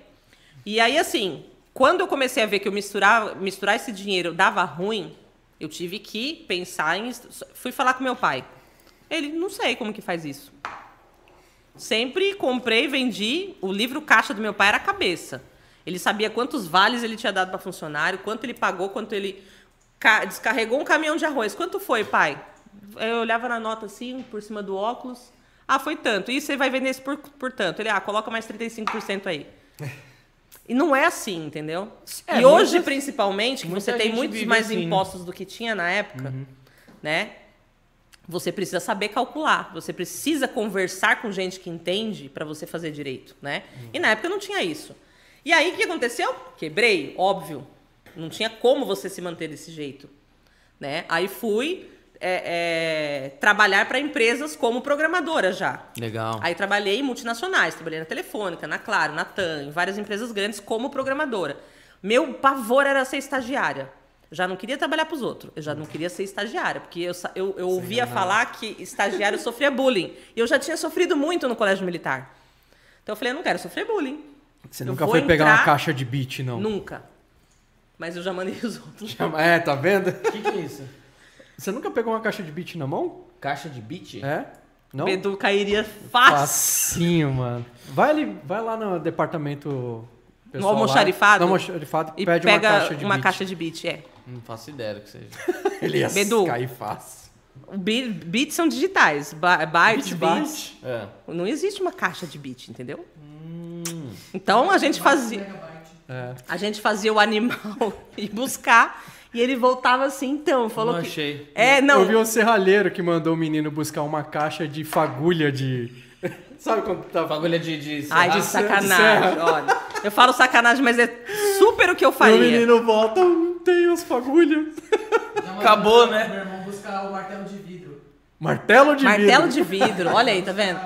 E aí, assim, quando eu comecei a ver que eu misturar, misturar esse dinheiro dava ruim, eu tive que pensar em. Fui falar com meu pai. Ele, não sei como que faz isso. Sempre comprei, vendi. O livro caixa do meu pai era a cabeça. Ele sabia quantos vales ele tinha dado para funcionário, quanto ele pagou, quanto ele ca- descarregou um caminhão de arroz. Quanto foi, pai? Eu olhava na nota assim, por cima do óculos. Ah, foi tanto. E você vai vender isso por, por tanto? Ele, ah, coloca mais 35% aí. E não é assim, entendeu? É, e hoje, muita- principalmente, que você tem muitos mais assim, impostos do que tinha na época, né? Você precisa saber calcular, você precisa conversar com gente que entende para você fazer direito, né? E na época não tinha isso. E aí o que aconteceu? Quebrei, óbvio. Não tinha como você se manter desse jeito, né? Aí fui é, é, trabalhar para empresas como programadora já. Legal. Aí trabalhei em multinacionais, trabalhei na Telefônica, na Claro, na TAM, em várias empresas grandes como programadora. Meu pavor era ser estagiária. Eu já não queria trabalhar para os outros, eu já não queria ser estagiária, porque eu, eu, eu ouvia falar que estagiário sofria bullying. E eu já tinha sofrido muito no colégio militar. Então eu falei, eu não quero sofrer bullying. Você Eu nunca foi pegar uma caixa de beat, não. Nunca. Mas eu já mandei os outros. É, tá vendo? O que, que é isso? Você nunca pegou uma caixa de beat na mão? Caixa de beat? É? Não? O Edu cairia fácil. Facinho, mano. Vai, ali, vai lá no departamento. Pessoal lá, almoxarifado? No almoxarifado E pede pega uma caixa de uma beat. caixa de beat, é. Não faço ideia do que seja. Ele ia Bedu. cair fácil. Bits são digitais. Bytes, Beat. É. Não existe uma caixa de bit, entendeu? Então a gente fazia. É. A gente fazia o animal ir buscar e ele voltava assim, então. Falou Não que. achei. É, não. Eu vi um serralheiro que mandou o menino buscar uma caixa de fagulha de. Sabe quando tá. Bagulho de. de Ai, de de sacanagem, olha. Eu falo sacanagem, mas é super o que eu E o faria. menino volta, não tem as fagulhas. Acabou, né? Meu irmão buscar o martelo de vidro. Martelo de Martelo vidro. de vidro, olha aí, tá vendo?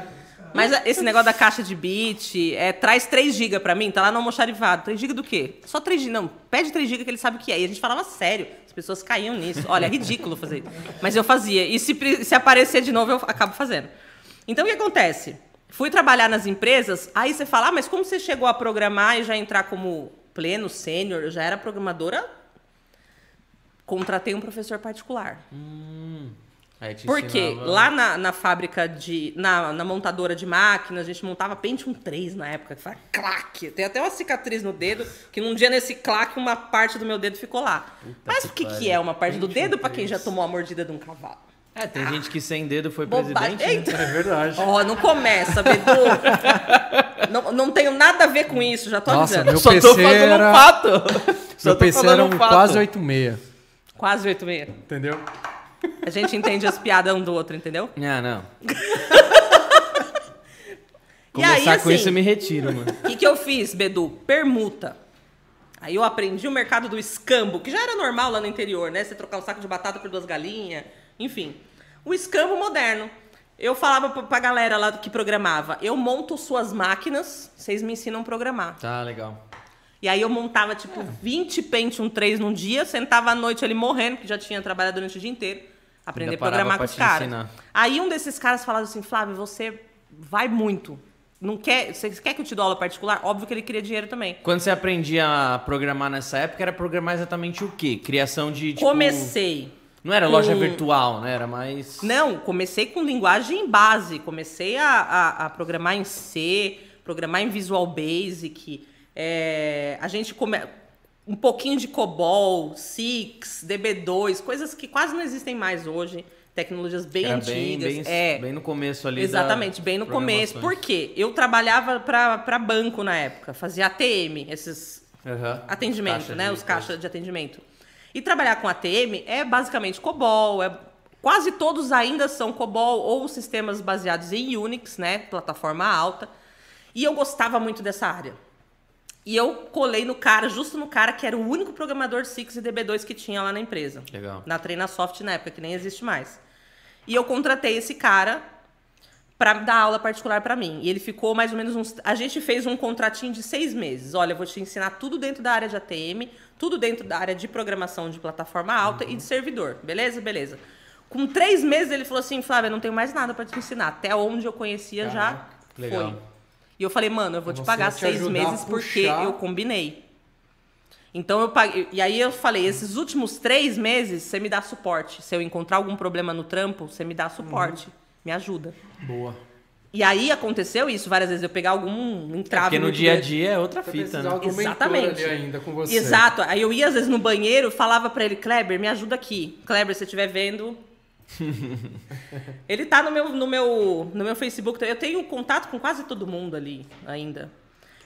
Mas esse negócio da caixa de bit, é, traz 3 GB pra mim, tá lá no almoxarifado. 3 GB do quê? Só 3 GB, não, pede 3 GB que ele sabe o que é. E a gente falava sério, as pessoas caíam nisso. Olha, é ridículo fazer isso. Mas eu fazia. E se, se aparecer de novo, eu acabo fazendo. Então, o que acontece? Fui trabalhar nas empresas, aí você fala, ah, mas como você chegou a programar e já entrar como pleno, sênior? Eu já era programadora, contratei um professor particular. Te Porque ensinava- lá na, na fábrica de. Na, na montadora de máquinas, a gente montava Pentium 3 na época, que foi claque. Tem até uma cicatriz no dedo, que num dia nesse claque, uma parte do meu dedo ficou lá. Mas o que, que é uma parte do dedo pra quem já tomou a mordida de um cavalo? É, tem gente que sem dedo foi Bobagem. presidente. né? Eita! É verdade. Ó, não começa, Bedu. não, não tenho nada a ver com isso, já tô Nossa, avisando. meu Só tô PC falando era- um fato. Só Meu tô PC falando era um fato. quase 8,6. Quase oito meia. Entendeu? A gente entende as piadas um do outro, entendeu? Ah, não. e Começar aí, com assim, isso eu me retiro, mano. O que, que eu fiz, Bedu? Permuta. Aí eu aprendi o mercado do escambo, que já era normal lá no interior, né? Você trocar um saco de batata por duas galinhas, enfim. O escambo moderno. Eu falava pra, galera lá que programava, eu monto suas máquinas, vocês me ensinam a programar. Tá, legal. E aí eu montava, tipo, 20 Pentium 3 num dia, sentava à noite ali morrendo, que já tinha trabalhado durante o dia inteiro. Aprender a programar com os caras. ensinar. Aí um desses caras falava assim, Flávio, você vai muito. Não quer, você quer que eu te dou aula particular? Óbvio que ele queria dinheiro também. Quando você aprendia a programar nessa época, era programar exatamente o quê? Criação de, tipo... Comecei. Não era com- loja virtual, né? Era mais... Não, comecei com linguagem base. Comecei a, a- a programar em C, programar em Visual Basic. É, a gente come... um pouquinho de COBOL, Six, DB2, coisas que quase não existem mais hoje. Tecnologias bem era antigas. bem, bem, é, bem no começo ali Exatamente, bem no começo. Por quê? Eu trabalhava para banco na época, fazia ATM, esses Aham. atendimento, Caixa né? Os caixas de atendimento. E trabalhar com ATM é basicamente COBOL, é quase todos ainda são COBOL ou sistemas baseados em Unix, né? Plataforma alta. E eu gostava muito dessa área. E eu colei no cara, justo no cara que era o único programador Six e DB2 que tinha lá na empresa. Legal. Na TreinaSoft na época, que nem existe mais. E eu contratei esse cara para dar aula particular para mim. E ele ficou mais ou menos uns. A gente fez um contratinho de seis meses. Olha, eu vou te ensinar tudo dentro da área de ATM, tudo dentro da área de programação de plataforma alta e de servidor. Beleza? Beleza. Com três meses ele falou assim, Flávia, não tenho mais nada para te ensinar. Até onde eu conhecia já legal. foi. E eu falei, mano, eu vou te Você pagar te seis meses porque eu combinei. Então eu paguei. E aí eu falei, esses últimos três meses você me dá suporte. Se eu encontrar algum problema no trampo, você me dá suporte. Uhum. Me ajuda. Boa. E aí aconteceu isso várias vezes, eu pegar algum entrave. Porque no dia a dia é outra fita, né? Exatamente. ainda com você. Exato. Aí eu ia às vezes no banheiro, falava pra ele, Kleber, me ajuda aqui. Kleber, se você estiver vendo. ele tá no meu, no, meu, no meu Facebook. Eu tenho contato com quase todo mundo ali ainda.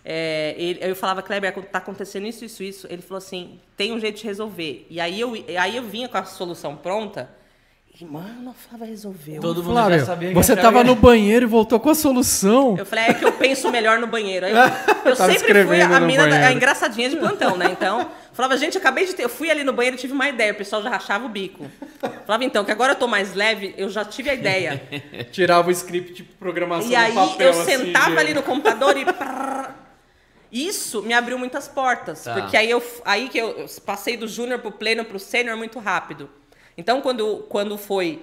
É, ele- eu falava, Kleber, tá acontecendo isso, isso, isso. Ele falou assim: tem um jeito de resolver. E aí eu, aí eu vinha com a solução pronta. Mano, a Flávia resolveu. Todo mundo Flávio, já sabia que você achava tava que- no banheiro e voltou com a solução. Eu falei, é que eu penso melhor no banheiro. Eu, eu sempre fui a mina, da- a engraçadinha de plantão, né? Então, falava, gente, acabei de ter. Eu fui ali no banheiro e tive uma ideia. O pessoal já rachava o bico. Falava, então, que agora eu tô mais leve, eu já tive a ideia. Tirava o script de programação E aí papel, eu assim, sentava ali no computador e. Isso me abriu muitas portas. Tá. Porque aí, eu, aí que eu, eu passei do júnior pro pleno pro sênior muito rápido. Então, quando, quando foi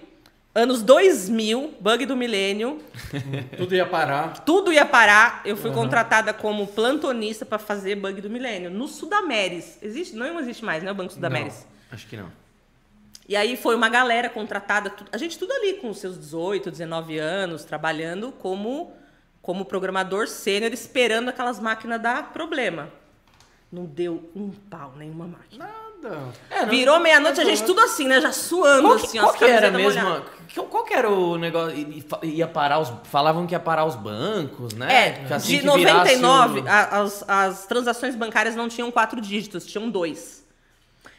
anos 2000, bug do milênio, Tudo ia parar. tudo ia parar. Eu fui contratada como plantonista para fazer bug do milênio no Sudameris. Existe? Não existe mais, né? O Banco Sudameris. Acho que não. E aí foi uma galera contratada, a gente tudo ali com os seus 18, 19 anos, trabalhando como como programador sênior, esperando aquelas máquinas dar problema. Não deu um pau nenhuma máquina. Nada. Virou meia-noite, a gente tudo assim, né? Já suando, Qual que, assim, qual as que era mesmo? que- Qual que era o negócio? Ia parar os. Falavam que ia parar os bancos, né? É, assim de que virasse 99, o- a- as, as transações bancárias não tinham quatro dígitos, tinham dois.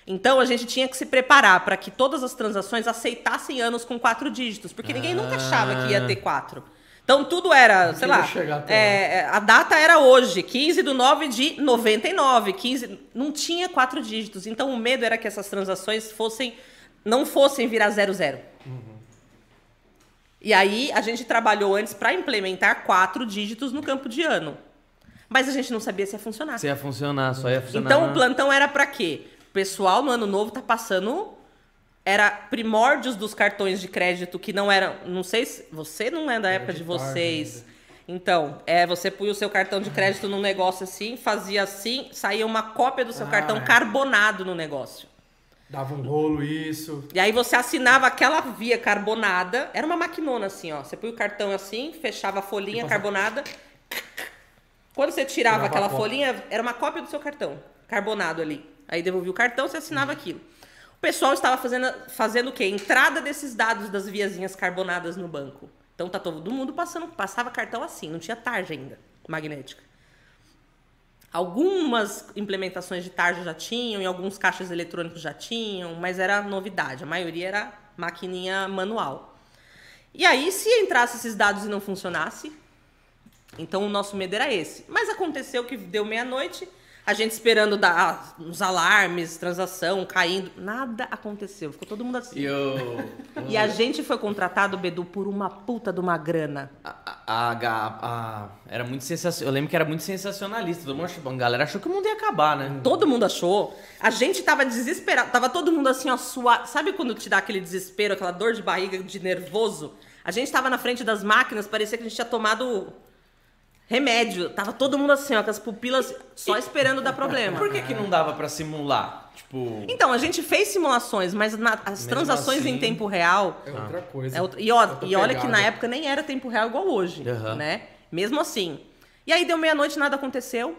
Então a gente tinha que se preparar para que todas as transações aceitassem anos com quatro dígitos, porque ninguém nunca achava que ia ter quatro. Então tudo era, sei lá, é, é, a data era hoje, 15 de 9 de 99, 15, não tinha quatro dígitos. Então o medo era que essas transações fossem, não fossem virar 00. E aí a gente trabalhou antes para implementar quatro dígitos no campo de ano. Mas a gente não sabia se ia funcionar. Se ia funcionar, só ia funcionar. Então o plantão era para quê? O pessoal no ano novo tá passando era primórdios dos cartões de crédito que não eram, não sei se você não é da época de de vocês. Então, é, você punha o seu cartão de crédito num negócio assim, fazia assim, saía uma cópia do seu Ah, cartão é. carbonado no negócio. Dava um rolo isso. E aí você assinava aquela via carbonada, era uma maquinona assim, ó. Você põe o cartão assim, fechava a folhinha carbonada. Quando você tirava Tirava aquela folhinha, era uma cópia do seu cartão, carbonado ali. Aí devolvia o cartão, você assinava aquilo. Pessoal estava fazendo, fazendo o quê? Entrada desses dados das viazinhas carbonadas no banco. Então tá todo mundo passando, passava cartão assim, não tinha tarja ainda, magnética. Algumas implementações de tarja já tinham, e alguns caixas eletrônicos já tinham, mas era novidade. A maioria era maquininha manual. E aí, se entrasse esses dados e não funcionasse, então o nosso medo era esse. Mas aconteceu que deu meia-noite, a gente esperando dar uns alarmes, transação, caindo. Nada aconteceu. Ficou todo mundo assim. E o. E a gente foi contratado, Bedu, por uma puta de uma grana. A, a, a- a- era muito sensacional. Eu lembro que era muito sensacionalista. Todo mundo achou, a galera achou que o mundo ia acabar, né? Todo mundo achou. A gente tava desesperado. Tava todo mundo assim, ó, suado. Sabe quando te dá aquele desespero, aquela dor de barriga, de nervoso? A gente tava na frente das máquinas, parecia que a gente tinha tomado remédio. Tava todo mundo assim, ó, com as pupilas só esperando dar problema. Por que, que não dava pra simular? Tipo. Então, a gente fez simulações, mas na- as Mesmo transações assim- em tempo real. É outra coisa. É outra- e, ó- e olha que na época nem era tempo real igual hoje, Aham. né? Mesmo assim. E aí deu meia-noite, nada aconteceu.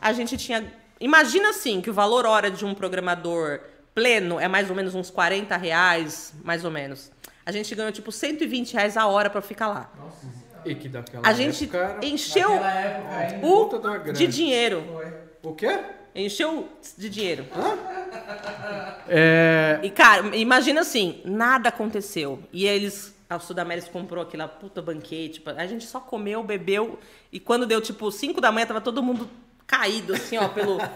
A gente tinha. Imagina assim, que o valor hora de um programador pleno é mais ou menos uns 40 reais, mais ou menos. A gente ganhou tipo 120 reais a hora pra ficar lá. E que daquela A gente época era- encheu época o de dinheiro. O quê? Encheu de dinheiro. É... E, cara, imagina assim, nada aconteceu. E eles, a Sudamérica comprou aquela puta banquete. A gente só comeu, bebeu. E quando deu, tipo, 5 da manhã, tava todo mundo caído, assim, ó, pelo.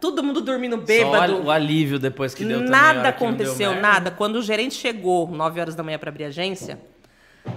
Todo mundo dormindo Só bêbado. o, o alívio depois que deu também, Nada que deu aconteceu, merda. nada. Quando o gerente chegou, 9 horas da manhã para abrir a agência,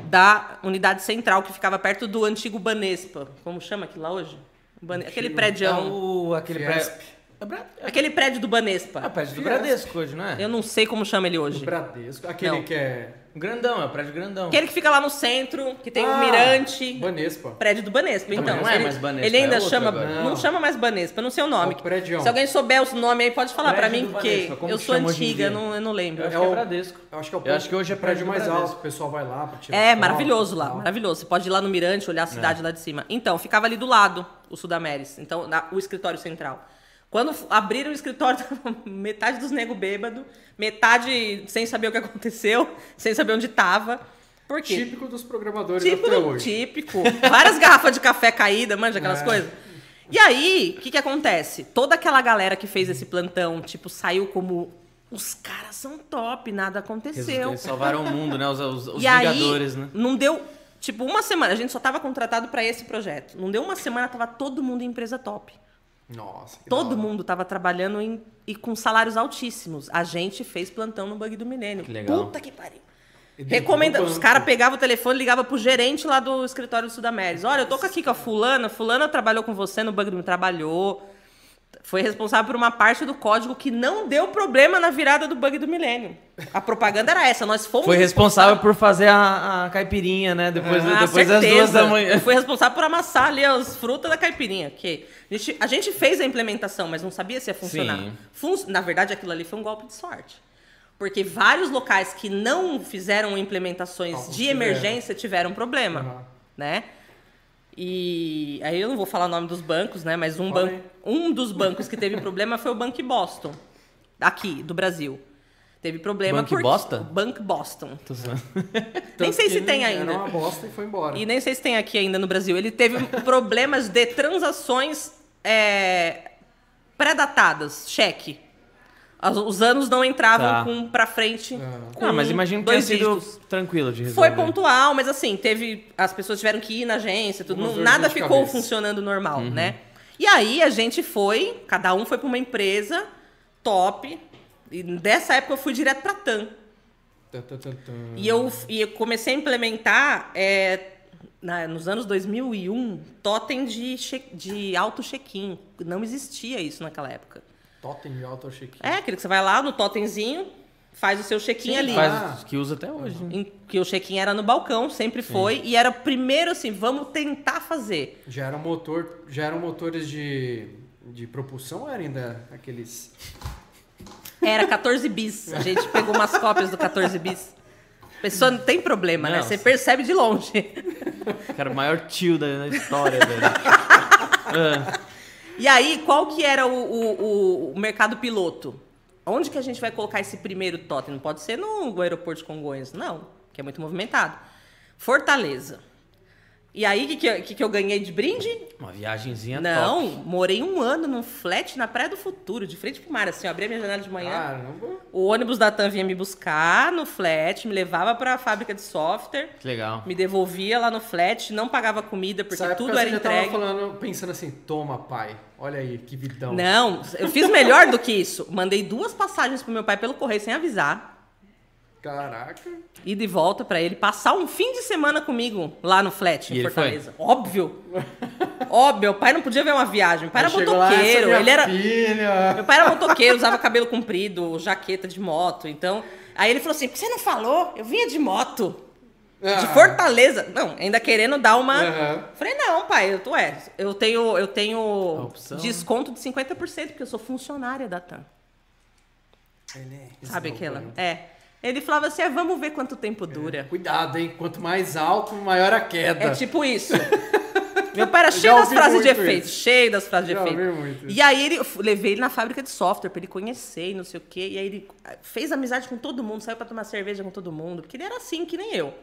da unidade central que ficava perto do antigo Banespa. Como chama aquilo lá hoje? Bane- Aquele É prédio. o, aquele Fiesp. prédio. É Bra- Aquele prédio do é o Banespa. prédio do. Bradesco hoje, não é? Eu não sei como chama ele O hoje. Bradesco. Aquele Não. que é. O grandão, é o prédio grandão. Aquele que fica lá no centro, que tem um Ah, mirante. Banespa. Prédio do Banespa, então. não é ele, mais Banespa, ele ainda é chama. agora. Não. Não. chama mais Banespa, eu não sei o nome. É o prédião. Se alguém souber o nome aí, pode falar pra Prédio mim, porque eu sou antiga, não, eu não lembro. Eu acho É que é o- Bradesco. Eu acho que é o Eu acho que hoje é prédio prédio mais alto. O pessoal vai lá pra tirar É, maravilhoso lá, maravilhoso. Você pode ir lá no Mirante, olhar a cidade lá de cima. Então, ficava ali do lado, o Sudameris. Então, na- o escritório central. Quando abriram o escritório, metade dos nego bêbado, metade sem saber o que aconteceu, sem saber onde tava. Por quê? Típico dos programadores Típico, até do- hoje. típico. Várias garrafas de café caída, manja aquelas É. coisas. E aí, o que que acontece? Toda aquela galera que fez esse plantão, tipo, saiu como... Os caras são top, nada aconteceu. Eles salvaram o mundo, né? Os, os, os E aí, Vingadores, né? não deu. Tipo, uma semana. A gente só tava contratado pra esse projeto. Não deu uma semana, tava todo mundo em empresa top. Nossa. que Todo mundo tava trabalhando em- e com salários altíssimos. A gente fez plantão no Bug do Milênio. Que legal. Puta que pariu. Recomenda. Os caras pegavam o telefone e ligavam pro gerente lá do escritório do Sudamérica. Olha, eu tô aqui com a fulana. Fulana trabalhou com você no Bug do Milênio. Trabalhou. Foi responsável por uma parte do código que não deu problema na virada do Bug do Milênio. A propaganda era essa. Nós fomos Foi responsável por fazer a, a caipirinha, né? Depois, Ah, depois das duas da manhã. Foi responsável por amassar ali as frutas da caipirinha. Que a, gente, a gente fez a implementação, mas não sabia se ia funcionar. Fun- Na verdade, aquilo ali foi um golpe de sorte. Porque vários locais que não fizeram implementações de tiveram. emergência tiveram problema, Aham. né? E aí eu não vou falar o nome dos bancos, né? Mas um, banco, um dos bancos que teve problema foi o Banco Boston, aqui, do Brasil. Teve problema Banco porque... Boston? Banco Boston. Tô zoando. Nem sei se tem ele ainda. Era uma bosta e foi embora. E nem sei se tem aqui ainda no Brasil. Ele teve problemas de transações é, pré-datadas, cheque. As- Os anos não entravam Tá. com pra frente. com Ah, mas imagino que tenha dois sido dígitos. tranquilo de resolver. Foi pontual, mas assim, teve. As pessoas tiveram que ir na agência, tudo. Não- nada ficou cabeça. funcionando normal, Uhum. né? E aí a gente foi, cada um foi pra uma empresa top. E dessa época eu fui direto pra TAM. Tan, tan, tan, tan. E eu, e eu comecei a implementar é, na- nos anos 2001 totem de, che- de auto check-in. Não existia isso naquela época. Totem de auto check É aquele que você vai lá no totemzinho, faz o seu check-in ali. Faz Ah. que usa até hoje. né? Em- que o check-in era no balcão, sempre foi. E era o primeiro assim, vamos tentar fazer. Já eram motor, já eram motores de, de propulsão ou era ainda aqueles Era 14 bis. A gente pegou umas cópias do 14 bis. A pessoa não tem problema, né? Não, Você sim. percebe de longe. Cara, o maior tio da, da história, velho. Ah, E aí, qual que era o, o, o- mercado piloto? Onde que a gente vai colocar esse primeiro totem? Não pode ser no aeroporto de Congonhas, não, que é muito movimentado. Fortaleza. E aí, o que, que, eu- que, eu ganhei de brinde? uma viagenzinha não, top. morei um ano num flat na Praia do Futuro, de frente pro mar, assim, eu abria minha janela de manhã. Caramba. O ônibus da TAM vinha me buscar no flat, me levava pra fábrica de software, Que legal. me devolvia lá no flat, não pagava comida, porque tudo era você entregue. tava falando, pensando assim, toma pai, olha aí, que vidão. Não, eu fiz melhor do que isso. Mandei duas passagens pro meu pai pelo correio sem avisar. Caraca. E de volta pra ele passar um fim de semana comigo lá no flat, E em ele Fortaleza. Óbvio. Óbvio, meu pai não podia ver uma viagem. Meu pai era Aí chegou lá, é motoqueiro. Ele era. filha. Meu pai era motoqueiro, usava cabelo comprido, jaqueta de moto. Então. Aí ele falou assim: por que você não falou? Eu vinha de moto. De Ah. Fortaleza. Não, ainda querendo dar uma. Aham. Falei, não, pai, eu tô é. Eu tenho, eu tenho opção. desconto de 50%, porque eu sou funcionária da TAM. Sabe aquela? É. Ele falava assim: é, vamos ver quanto tempo dura. Cuidado, hein? Quanto mais alto, maior a queda. É, tipo isso. Meu pai era cheio das frases de efeito, isso. cheio das frases de Já efeito. muito. E aí ele, eu levei ele na fábrica de software pra ele conhecer e não sei o quê. E aí ele ah, fez amizade com todo mundo, saiu pra tomar cerveja com todo mundo, porque ele era assim, que nem eu.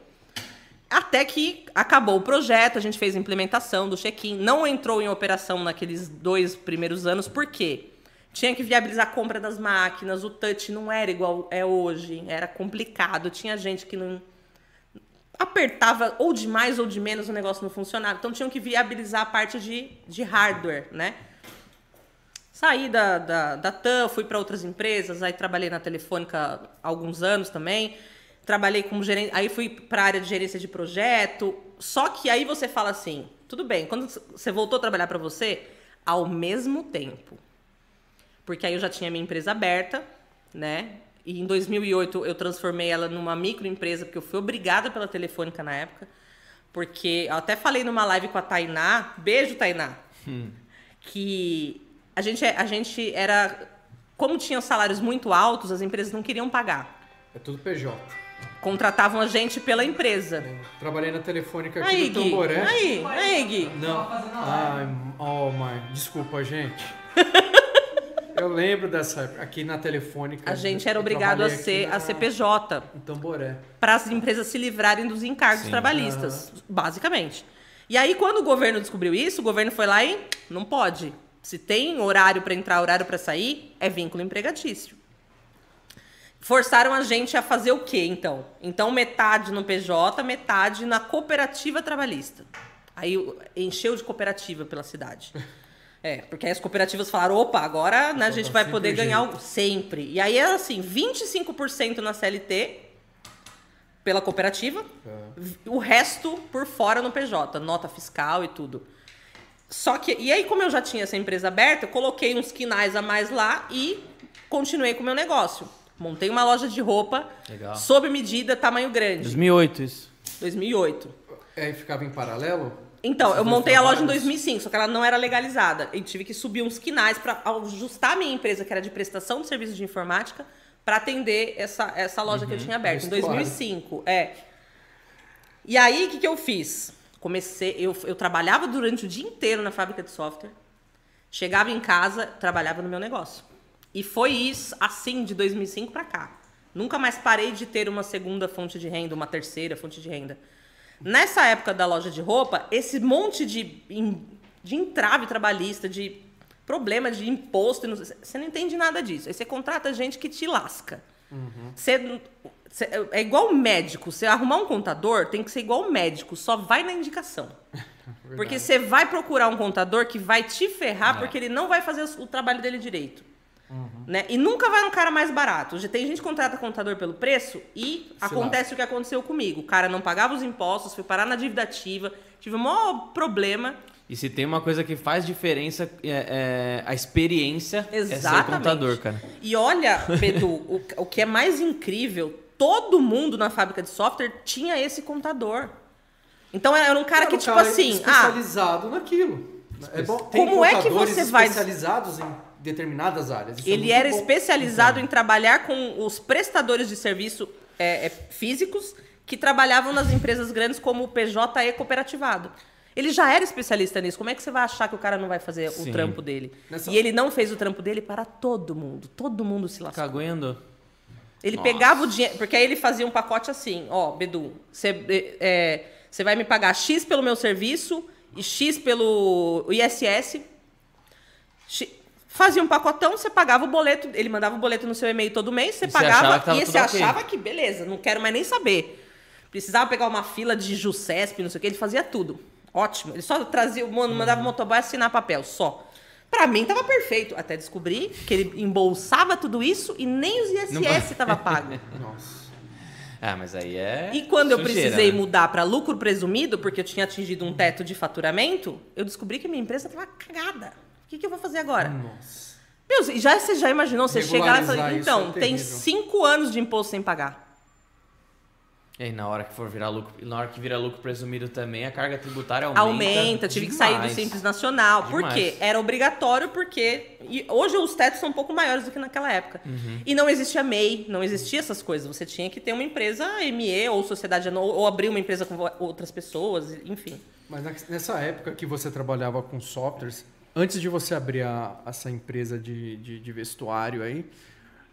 Até que acabou o projeto, a gente fez a implementação do check-in. Não entrou em operação naqueles dois primeiros anos, por quê? Tinha que viabilizar a compra das máquinas, o touch não era igual é hoje, era complicado, tinha gente que não. apertava ou de mais ou de menos o negócio não funcionava. Então tinham que viabilizar a parte de, de hardware, né? Saí da, da, da TAM, fui para outras empresas, aí trabalhei na Telefônica há alguns anos também. Trabalhei como gerente, aí fui para a área de gerência de projeto. Só que aí você fala assim, tudo bem, quando você voltou a trabalhar para você, ao mesmo tempo. Porque aí eu já tinha minha empresa aberta, né? E em 2008 eu transformei ela numa microempresa, porque eu fui obrigada pela Telefônica na época. Porque eu até falei numa live com a Tainá, beijo Tainá, que a gente, a gente era. Como tinham salários muito altos, as empresas não queriam pagar. É tudo PJ. Contratavam a gente pela empresa. Trabalhei na telefônica aqui Aí, do. Tamboré. Aí, aí, Gui. Não. Ai, oh, mãe. Desculpa, gente. Eu lembro dessa época. Aqui na telefônica. A gente era obrigado a ser, na- a ser PJ. Em Tamboré. para as empresas se livrarem dos encargos Sim. trabalhistas, basicamente. E aí, quando o governo descobriu isso, o governo foi lá e não pode. Se tem horário para entrar, horário para sair, é vínculo empregatício. Forçaram a gente a fazer o quê, então? Então, metade no PJ, metade na cooperativa trabalhista. Aí encheu de cooperativa pela cidade. É, porque aí as cooperativas falaram, opa, agora né, a gente vai sempre poder jeito. ganhar o- sempre. E aí era assim, 25% na CLT pela cooperativa, o resto por fora no PJ, nota fiscal e tudo. Só que, e aí como eu já tinha essa empresa aberta, eu coloquei uns quinais a mais lá e continuei com o meu negócio. Montei uma loja de roupa, Legal. sob medida, tamanho grande, 2008 isso. 2008. Aí ficava em paralelo? Então, eu montei a loja em trabalhos? 2005, só que ela não era legalizada. E tive que subir uns quinais para ajustar a minha empresa, que era de prestação de serviços de informática, para atender essa, essa loja que eu tinha aberta. Em Vestuário. 2005, é. E aí, o que, que eu fiz? Comecei, eu, eu trabalhava durante o dia inteiro na fábrica de software. Chegava em casa, trabalhava no meu negócio. E foi isso, assim, de 2005 para cá. Nunca mais parei de ter uma segunda fonte de renda, uma terceira fonte de renda. Nessa época da loja de roupa, esse monte de, de entrave trabalhista, de problema de imposto, você não entende nada disso. Aí você contrata gente que te lasca. Você, você- é igual médico. Você arrumar um contador tem que ser igual médico, só vai na indicação. Porque você vai procurar um contador que vai te ferrar É. porque ele não vai fazer o trabalho dele direito. Né? E nunca vai no cara mais barato. Já tem gente que contrata contador pelo preço e acontece o que aconteceu comigo. O cara não pagava os impostos, foi parar na dívida ativa, tive um maior problema. E se tem uma coisa que faz diferença, é, é a experiência é ser Exatamente. contador, cara. E olha, Bedu, o, o que é mais incrível, todo mundo na fábrica de software tinha esse contador. Então era um cara que, Era um tipo cara assim, ah, especializado naquilo. É bom, tem Como é que você vai- especializados em determinadas áreas. Isso é Ele muito era bom. especializado em trabalhar com os prestadores de serviço é, é, físicos que trabalhavam nas empresas grandes como o PJE cooperativado. Ele já era especialista nisso. Como é que você vai achar que o cara não vai fazer Sim. o trampo dele? Nessa- E ele não fez o trampo dele para todo mundo. Todo mundo se lascou. Caguendo. Ele Nossa. pegava o dinheiro. Porque aí ele fazia um pacote assim: ó, Bedu, você é, você vai me pagar X pelo meu serviço e X pelo ISS. X- Fazia um pacotão, você pagava o boleto, ele mandava o boleto no seu e-mail todo mês, você E você pagava que tava e você achava que beleza, não quero mais nem saber. Precisava pegar uma fila de JUCESP, não sei o que, ele fazia tudo. Ótimo. Ele só trazia, mano, mandava o motoboy assinar papel, só. Pra mim tava perfeito, até descobrir que ele embolsava tudo isso e nem os ISS tava pago. Nossa. Ah, mas aí é. E quando eu sujeira, precisei né? mudar para lucro presumido, porque eu tinha atingido um teto de faturamento, eu descobri que minha empresa estava cagada. O que, que eu vou fazer agora? Nossa. Meu, já, você já imaginou você chegar lá e falar, então, é tem cinco anos de imposto sem pagar. E aí, na hora que for virar lucro, na hora que vira lucro presumido também, a carga tributária aumenta. Aumenta, tive que sair do demais. Simples Nacional. Por Demais. quê? Era obrigatório porque... E hoje os tetos são um pouco maiores do que naquela época. Uhum. E não existia MEI, não existia essas coisas. Você tinha que ter uma empresa ME ou sociedade ou abrir uma empresa com outras pessoas, enfim. Mas nessa época que você trabalhava com softwares, antes de você abrir a- essa empresa de, de, de vestuário aí,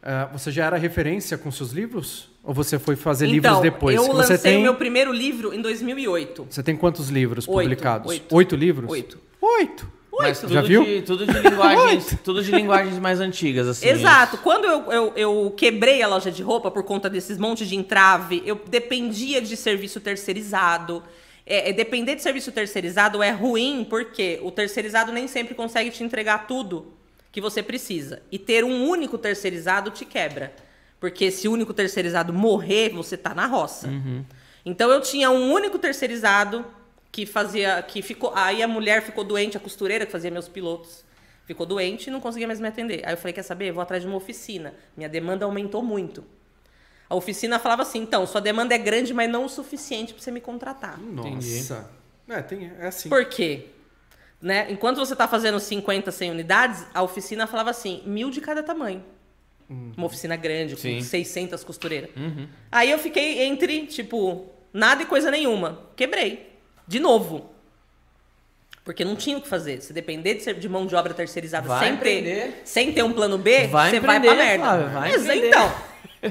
ah, você já era referência com seus livros? Ou você foi fazer livros então, depois? eu lancei você tem, o meu primeiro livro em 2008. Você tem quantos livros Oito, publicados? oito. livros? Oito. Oito? Mas tudo Já viu? De, tudo de linguagens, tudo de linguagens mais antigas, assim. Exato. Quando eu, eu, eu quebrei a loja de roupa por conta desses montes de entrave, eu dependia de serviço terceirizado. É, é, depender de serviço terceirizado é ruim porque o terceirizado nem sempre consegue te entregar tudo que você precisa. E ter um único terceirizado te quebra. Porque se o único terceirizado morrer, você tá na roça. Então eu tinha um único terceirizado que fazia. que ficou. Aí a mulher ficou doente, a costureira que fazia meus pilotos. Ficou doente e não conseguia mais me atender. Aí eu falei, quer saber? Eu vou atrás de uma oficina. Minha demanda aumentou muito. A oficina falava assim, então, sua demanda é grande, mas não o suficiente para você me contratar. Nossa. É, tem, é assim. Por quê? Né? Enquanto você está fazendo 50, 100 unidades, a oficina falava assim, mil de cada tamanho. Uma oficina grande, com Sim. 600 costureiras. Aí eu fiquei entre, tipo, nada e coisa nenhuma. Quebrei. De novo. Porque não tinha o que fazer. Se depender de, ser- de mão de obra terceirizada Vai sem ter, sem ter um plano B, Vai você vai pra merda. Flávio, vai Mas empreender. então,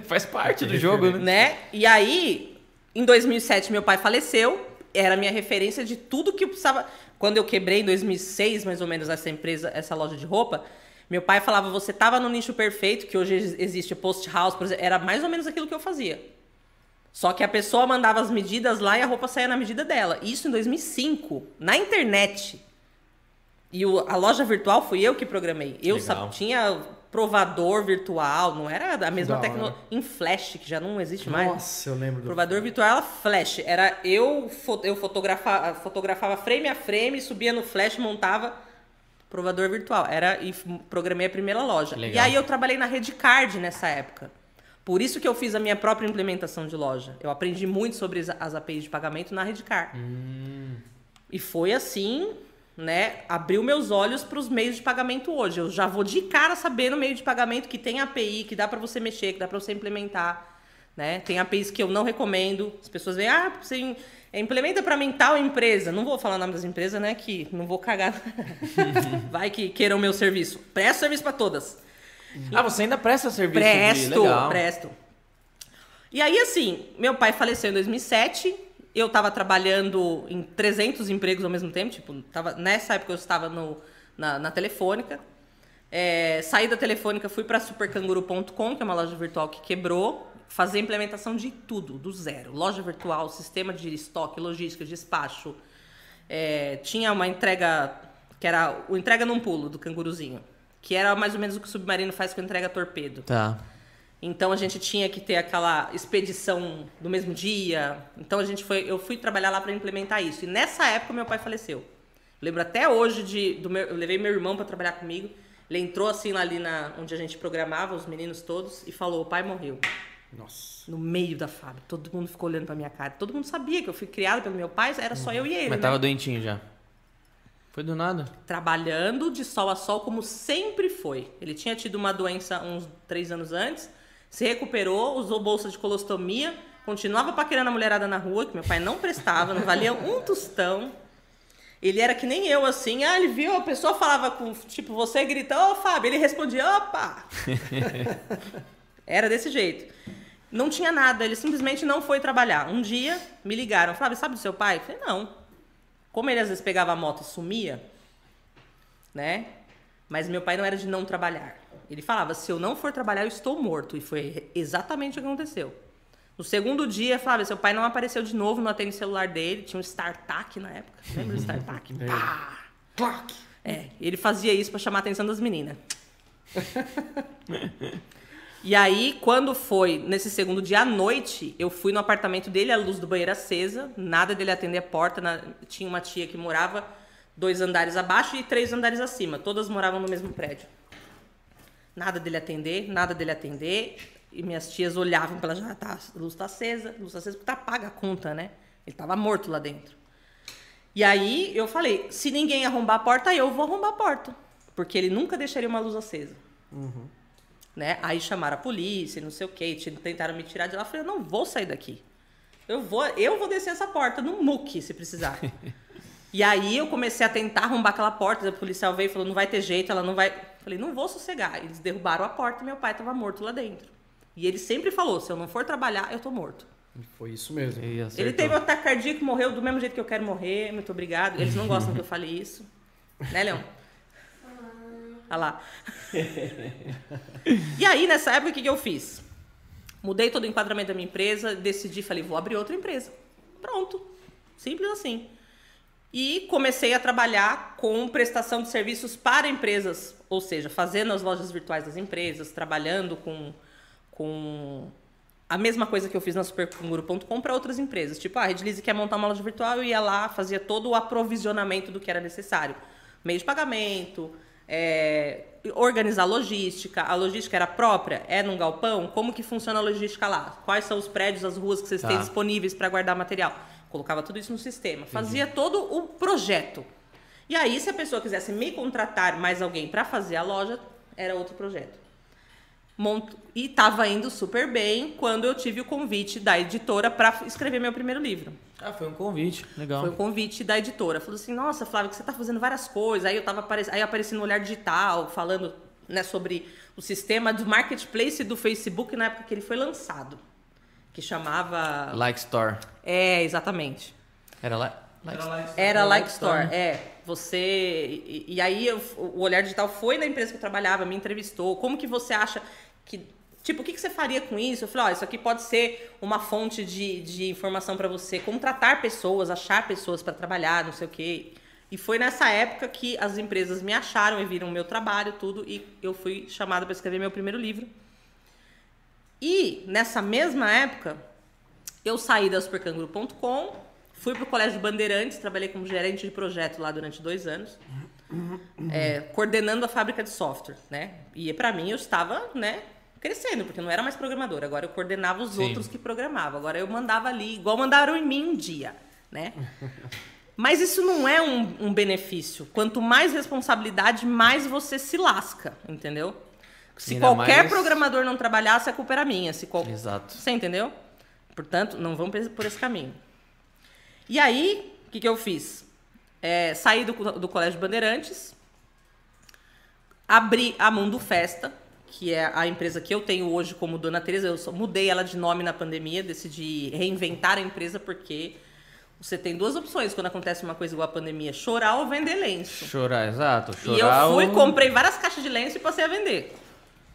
Faz parte do jogo, né? né? E aí, em 2007, meu pai faleceu. Era a minha referência de tudo que eu precisava. Quando eu quebrei em 2006, mais ou menos, essa empresa, essa loja de roupa, meu pai falava: você tava no nicho perfeito, que hoje ex- existe post house, por exemplo. Era mais ou menos aquilo que eu fazia. Só que a pessoa mandava as medidas lá e a roupa saía na medida dela. Isso em 2005, na internet. E o- a loja virtual fui eu que programei. Eu tinha provador virtual, não era a mesma tecnologia. Em Flash, que já não existe mais. Nossa, eu lembro do. Provador virtual era Flash. Era eu, eu fotografava, fotografava frame a frame, subia no Flash, montava provador virtual. Era e programei a primeira loja. Legal. E aí eu trabalhei na Redcard nessa época. Por isso que eu fiz a minha própria implementação de loja. Eu aprendi muito sobre as- APIs de pagamento na Redcard. E foi assim, né? Abriu meus olhos para os meios de pagamento hoje. Eu já vou de cara sabendo meio de pagamento que tem API, que dá para você mexer, que dá para você implementar. Né? Tem APIs que eu não recomendo. As pessoas veem, ah, você im- implementa para mim tal empresa. Não vou falar o nome das empresas, né? Que não vou cagar. Vai que queiram o meu serviço. Presto serviço para todas. Ah, você ainda presta serviço de... Presto, Legal. presto. E aí, assim, meu pai faleceu em 2007. Eu tava trabalhando em 300 empregos ao mesmo tempo. Tipo, tava, nessa época eu estava no, na, na Telefônica. É, saí da Telefônica, fui para supercanguru.com, que é uma loja virtual que quebrou. Fazer implementação de tudo, do zero. Loja virtual, sistema de estoque, logística, despacho. É, tinha uma entrega, que era o entrega num pulo do canguruzinho. Que era mais ou menos o que o submarino faz com entrega torpedo. Tá. Então a gente tinha que ter aquela expedição no mesmo dia. Então a gente foi, eu fui trabalhar lá para implementar isso. E nessa época meu pai faleceu. Eu lembro até hoje de do meu, eu levei meu irmão para trabalhar comigo. Ele entrou assim lá ali na onde a gente programava os meninos todos e falou: "O pai morreu". Nossa. No meio da fábrica. Todo mundo ficou olhando pra minha cara. Todo mundo sabia que eu fui criada pelo meu pai, era só eu e ele. Mas né? tava doentinho já. Foi do nada. trabalhando de sol a sol como sempre foi. Ele tinha tido uma doença uns três anos antes, se recuperou, usou bolsa de colostomia, continuava paquerando a mulherada na rua, que meu pai não prestava, não valia um tostão. Ele era que nem eu, assim, ah, ele viu, a pessoa falava com, tipo, você grita, ô Fábio, ele respondia, opa! era desse jeito. Não tinha nada, ele simplesmente não foi trabalhar. Um dia, me ligaram, Flávio, sabe do seu pai? Eu falei, não. Como ele às vezes pegava a moto e sumia, né? Mas meu pai não era de não trabalhar. Ele falava: se eu não for trabalhar, eu estou morto. E foi exatamente o que aconteceu. No segundo dia, Flávia, seu pai não apareceu de novo, não atende o celular dele. Tinha um StarTAC na época. Lembra do StarTAC? Pá! Clac! É, ele fazia isso pra chamar a atenção das meninas. e aí, quando foi nesse segundo dia à noite, eu fui no apartamento dele, a luz do banheiro acesa, nada dele atender a porta. na- Tinha uma tia que morava dois andares abaixo e três andares acima. Todas moravam no mesmo prédio. Nada dele atender, nada dele atender. E minhas tias olhavam pela janela, tá, a luz tá acesa, a luz tá acesa porque tá paga a conta, né? Ele tava morto lá dentro. E aí eu falei, se ninguém arrombar a porta, eu vou arrombar a porta. Porque ele nunca deixaria uma luz acesa. Né? Aí chamaram a polícia, não sei o quê, tentaram me tirar de lá. Eu falei, eu não vou sair daqui. Eu vou, eu vou descer essa porta no muque, se precisar. e aí eu comecei a tentar arrombar aquela porta. O policial veio e falou, não vai ter jeito, ela não vai... Eu falei, não vou sossegar. Eles derrubaram a porta e meu pai estava morto lá dentro. E ele sempre falou, se eu não for trabalhar, eu tô morto. Foi isso mesmo. E Ele teve um ataque cardíaco, morreu do mesmo jeito que eu quero morrer, muito obrigado. Eles não gostam que eu fale isso. Né, Leão? Olha lá. e aí, nessa época, o que, que eu fiz? Mudei todo o enquadramento da minha empresa, decidi, falei, vou abrir outra empresa. Pronto. Simples assim. E comecei a trabalhar com prestação de serviços para empresas, ou seja, fazendo as lojas virtuais das empresas, trabalhando com, com a mesma coisa que eu fiz na supercanguru.com para outras empresas. Tipo, ah, a Redlize quer montar uma loja virtual, eu ia lá, fazia todo o aprovisionamento do que era necessário. Meio de pagamento, é, organizar a logística. A logística era própria? É num galpão? Como que funciona a logística lá? Quais são os prédios, as ruas que vocês Tá. têm disponíveis para guardar material? Colocava tudo isso no sistema. Fazia todo o projeto. E aí, se a pessoa quisesse me contratar mais alguém para fazer a loja, era outro projeto. Monto- E estava indo super bem quando eu tive o convite da editora para escrever meu primeiro livro. Ah, foi um convite. Legal. Foi um convite da editora. Falou assim: Nossa, Flávio, que você está fazendo várias coisas. Aí eu tava apare... aí apareci no Olhar Digital, falando né, sobre o sistema do marketplace do Facebook na época que ele foi lançado. Que chamava. Like Store. É, exatamente. Era lá. Like Store. Era Like Store, é. Você. E, e aí eu- o Olhar Digital foi na empresa que eu trabalhava, me entrevistou. Como que você acha que. Tipo, o que, que você faria com isso? Eu falei, ó, isso aqui pode ser uma fonte de, de informação para você, contratar pessoas, achar pessoas para trabalhar, não sei o quê. E foi nessa época que as empresas me acharam e viram o meu trabalho, tudo, e eu fui chamada para escrever meu primeiro livro. E nessa mesma época, eu saí da supercanguru.com, fui pro Colégio Bandeirantes, trabalhei como gerente de projeto lá durante dois anos, é, coordenando a fábrica de software, né? E para mim eu estava, né, crescendo, porque eu não era mais programador, agora eu coordenava os Sim. outros que programavam, agora eu mandava ali, igual mandaram em mim um dia, né? Mas isso não é um, um benefício. Quanto mais responsabilidade, mais você se lasca, entendeu? Se Ainda qualquer mais- programador não trabalhasse, a culpa era minha. Se qual... Exato. Você entendeu? Portanto, não vamos por- esse caminho. E aí, o que, que eu fiz? É, saí do, do Colégio Bandeirantes, abri a Mundo Festa, que é a empresa que eu tenho hoje como Dona Teresa. Eu só mudei ela de nome na pandemia, decidi reinventar a empresa porque você tem duas opções quando acontece uma coisa igual a pandemia: chorar ou vender lenço. Chorar, exato. e eu Chorar fui, ou- comprei várias caixas de lenço e passei a vender.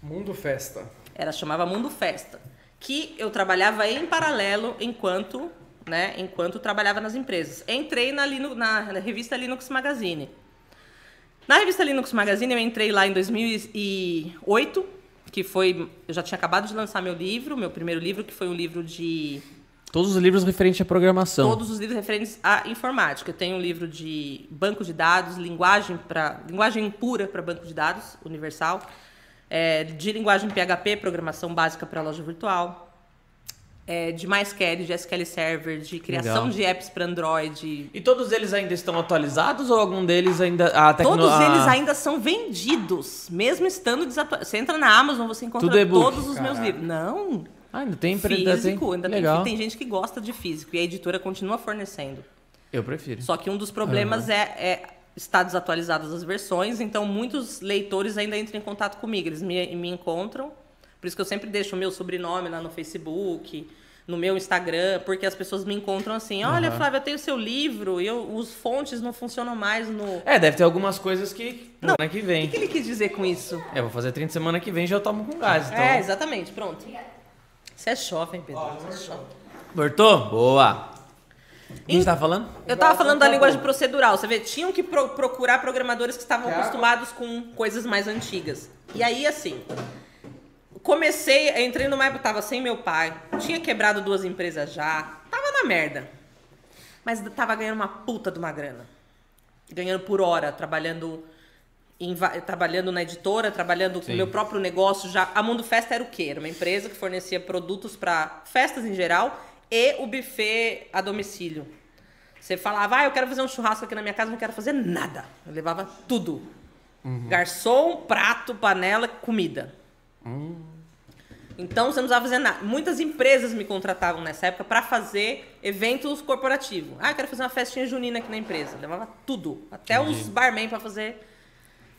Mundo Festa. Era chamava Mundo Festa, que eu trabalhava em paralelo enquanto, né, enquanto trabalhava nas empresas. Entrei na, na revista Linux Magazine. Na revista Linux Magazine eu entrei lá em 2008, que foi, eu já tinha acabado de lançar meu livro, meu primeiro livro, que foi um livro de Todos os livros referentes à programação. todos os livros referentes à informática. Eu tenho um livro de banco de dados, linguagem para linguagem pura para banco de dados universal, é, de linguagem PHP, programação básica para loja virtual, é, de MySQL, de SQL Server, de criação Legal. de apps para Android. E todos eles ainda estão atualizados ou algum deles ainda. A tecno... Todos a- eles ainda são vendidos, mesmo estando desatualizados. Você entra na Amazon, você encontra todos os meus livros. Não, Ah, ainda tem ainda físico, ainda tem, Legal. tem gente que gosta de físico e a editora continua fornecendo. Eu prefiro. Só que um dos problemas é, é estar desatualizadas as versões, então muitos leitores ainda entram em contato comigo, eles me, me encontram. Por isso que eu sempre deixo o meu sobrenome lá no Facebook, no meu Instagram, porque as pessoas me encontram assim: olha, Flávia, eu tenho seu livro, e eu, os fontes não funcionam mais no. É, deve ter algumas coisas que. Não. Semana que O vem. que, que ele quis dizer com isso? É, vou fazer 30 semana que vem já eu tomo com gás. Então. É, exatamente, pronto. Você é jovem, Pedro. Você é jovem. Cortou? Boa. Que você tá falando? Eu tava falando da linguagem procedural. Você vê, tinham que pro- procurar programadores que estavam acostumados com coisas mais antigas. E aí, assim, comecei, entrei numa época, tava sem meu pai, tinha quebrado duas empresas já, tava na merda. Mas tava ganhando uma puta de uma grana. Ganhando por hora, trabalhando em trabalhando na editora, trabalhando com Sim. o meu próprio negócio já. A Mundo Festa era o quê? Era uma empresa que fornecia produtos para festas em geral e o buffet a domicílio. Você falava, ah, eu quero fazer um churrasco aqui na minha casa, não quero fazer nada. Eu levava tudo. Garçom, prato, panela, comida. Então você não precisava fazer nada. Muitas empresas me contratavam nessa época para fazer eventos corporativos. Ah, eu quero fazer uma festinha junina aqui na empresa. Levava tudo, até os barman para fazer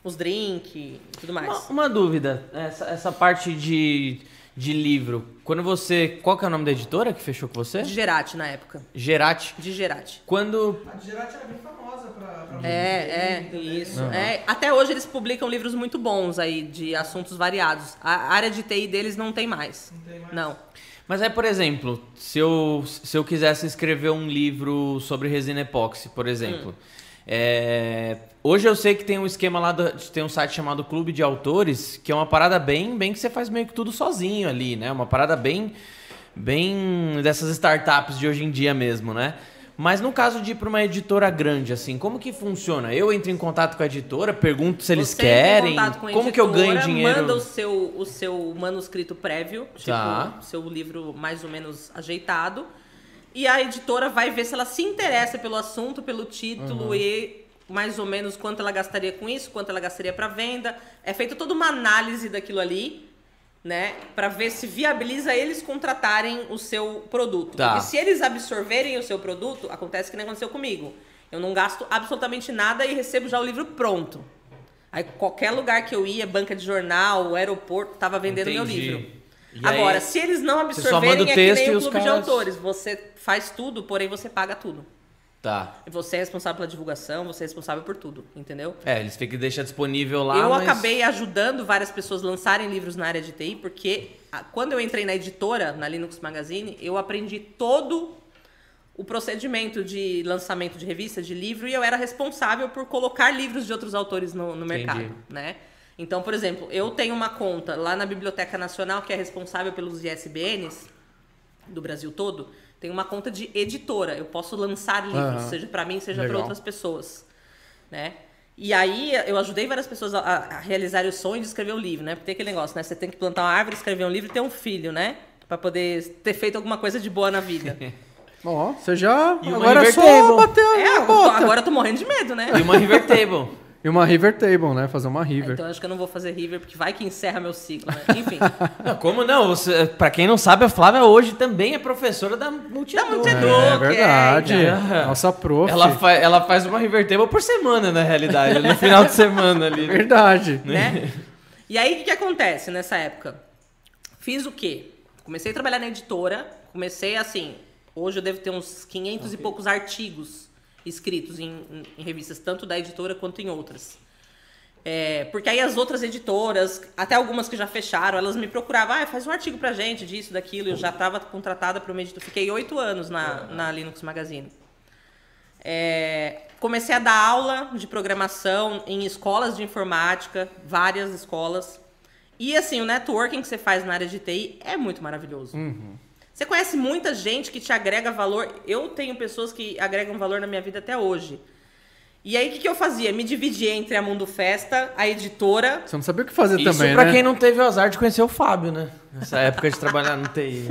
os drinks e tudo mais. Uma, uma dúvida. Essa, essa parte de, de livro, quando você. Qual que é o nome da editora que fechou com você? De Gerati na época. Gerati. De Gerati. Quando. A Gerati era bem famosa pra... pra É, é, isso. É, até hoje eles publicam livros muito bons aí, de assuntos variados. A área de TI deles não tem mais. Não tem mais? Não. Mas aí, por exemplo, se eu, se eu quisesse escrever um livro sobre resina epóxi, por exemplo. É, hoje eu sei que tem um esquema lá, do- tem um site chamado Clube de Autores, que é uma parada bem, bem que você faz meio que tudo sozinho ali, né? Uma parada bem, bem dessas startups de hoje em dia mesmo, né? Mas no caso de ir para uma editora grande, assim, como que funciona? Eu entro em contato com a editora, pergunto se eles Você entra em querem, contato com a como que eu ganho editora, dinheiro? Manda o seu, o seu manuscrito prévio, tipo, Tá. o seu livro mais ou menos ajeitado. E a editora vai ver se ela se interessa pelo assunto, pelo título Uhum. e mais ou menos quanto ela gastaria com isso, quanto ela gastaria para venda. É feita toda uma análise daquilo ali, né, para ver se viabiliza eles contratarem o seu produto. Tá. Porque se eles absorverem o seu produto, acontece que nem aconteceu comigo. Eu não gasto absolutamente nada e recebo já o livro pronto. Aí qualquer lugar que eu ia, banca de jornal, aeroporto, tava vendendo meu Entendi. livro. E Agora, aí, se eles não absorverem, é que nem o clube de caras- autores. Você faz tudo, porém você paga tudo. Tá. Você é responsável pela divulgação, você é responsável por tudo, entendeu? É, eles têm que deixar disponível lá, eu mas... acabei ajudando várias pessoas a lançarem livros na área de TI, porque a- quando eu entrei na editora, na Linux Magazine, eu aprendi todo o procedimento de lançamento de revista, de livro, e eu era responsável por colocar livros de outros autores no, no mercado, né? Então, por exemplo, eu tenho uma conta lá na Biblioteca Nacional, que é responsável pelos ISBNs do Brasil todo, tem uma conta de editora. Eu posso lançar livros, Aham. seja para mim, seja para outras pessoas, né? E aí eu ajudei várias pessoas a, a realizarem o sonho de escrever um livro, né? Porque tem aquele negócio, né? Você tem que plantar uma árvore, escrever um livro e ter um filho, né? Pra poder ter feito alguma coisa de boa na vida. Ó, você já. E agora é só bater é, a bota. agora eu tô morrendo de medo, né? E uma River Table. E uma River Table, né? Fazer uma River. Então acho que eu não vou fazer River, porque vai que encerra meu ciclo, né? Enfim. Não, como não? Você, pra quem não sabe, a Flávia hoje também é professora da Multidão. Da Multidão. É que verdade. é. Nossa prof. Ela, fa ela faz uma River Table por semana, na realidade. no final de semana ali. Verdade. né? E aí, o que, que acontece nessa época? Fiz o quê? Comecei a trabalhar na editora, comecei assim, hoje eu devo ter uns 500 e poucos artigos escritos em, em- em revistas, tanto da editora quanto em outras. É, porque aí as outras editoras, até algumas que já fecharam, elas me procuravam, ah, faz um artigo pra gente disso, daquilo. Eu já estava contratada para uma editora. Fiquei oito anos na, na Linux Magazine. É, comecei a dar aula de programação em escolas de informática, várias escolas. E assim, o networking que você faz na área de TI é muito maravilhoso. Você conhece muita gente que te agrega valor. Eu tenho pessoas que agregam valor na minha vida até hoje. E aí, o que, que eu fazia? Me dividia entre a Mundo Festa, a editora. Você não sabia o que fazer Isso também, pra né? quem não teve o azar de conhecer o Fábio, né? Nessa época de trabalhar no TI.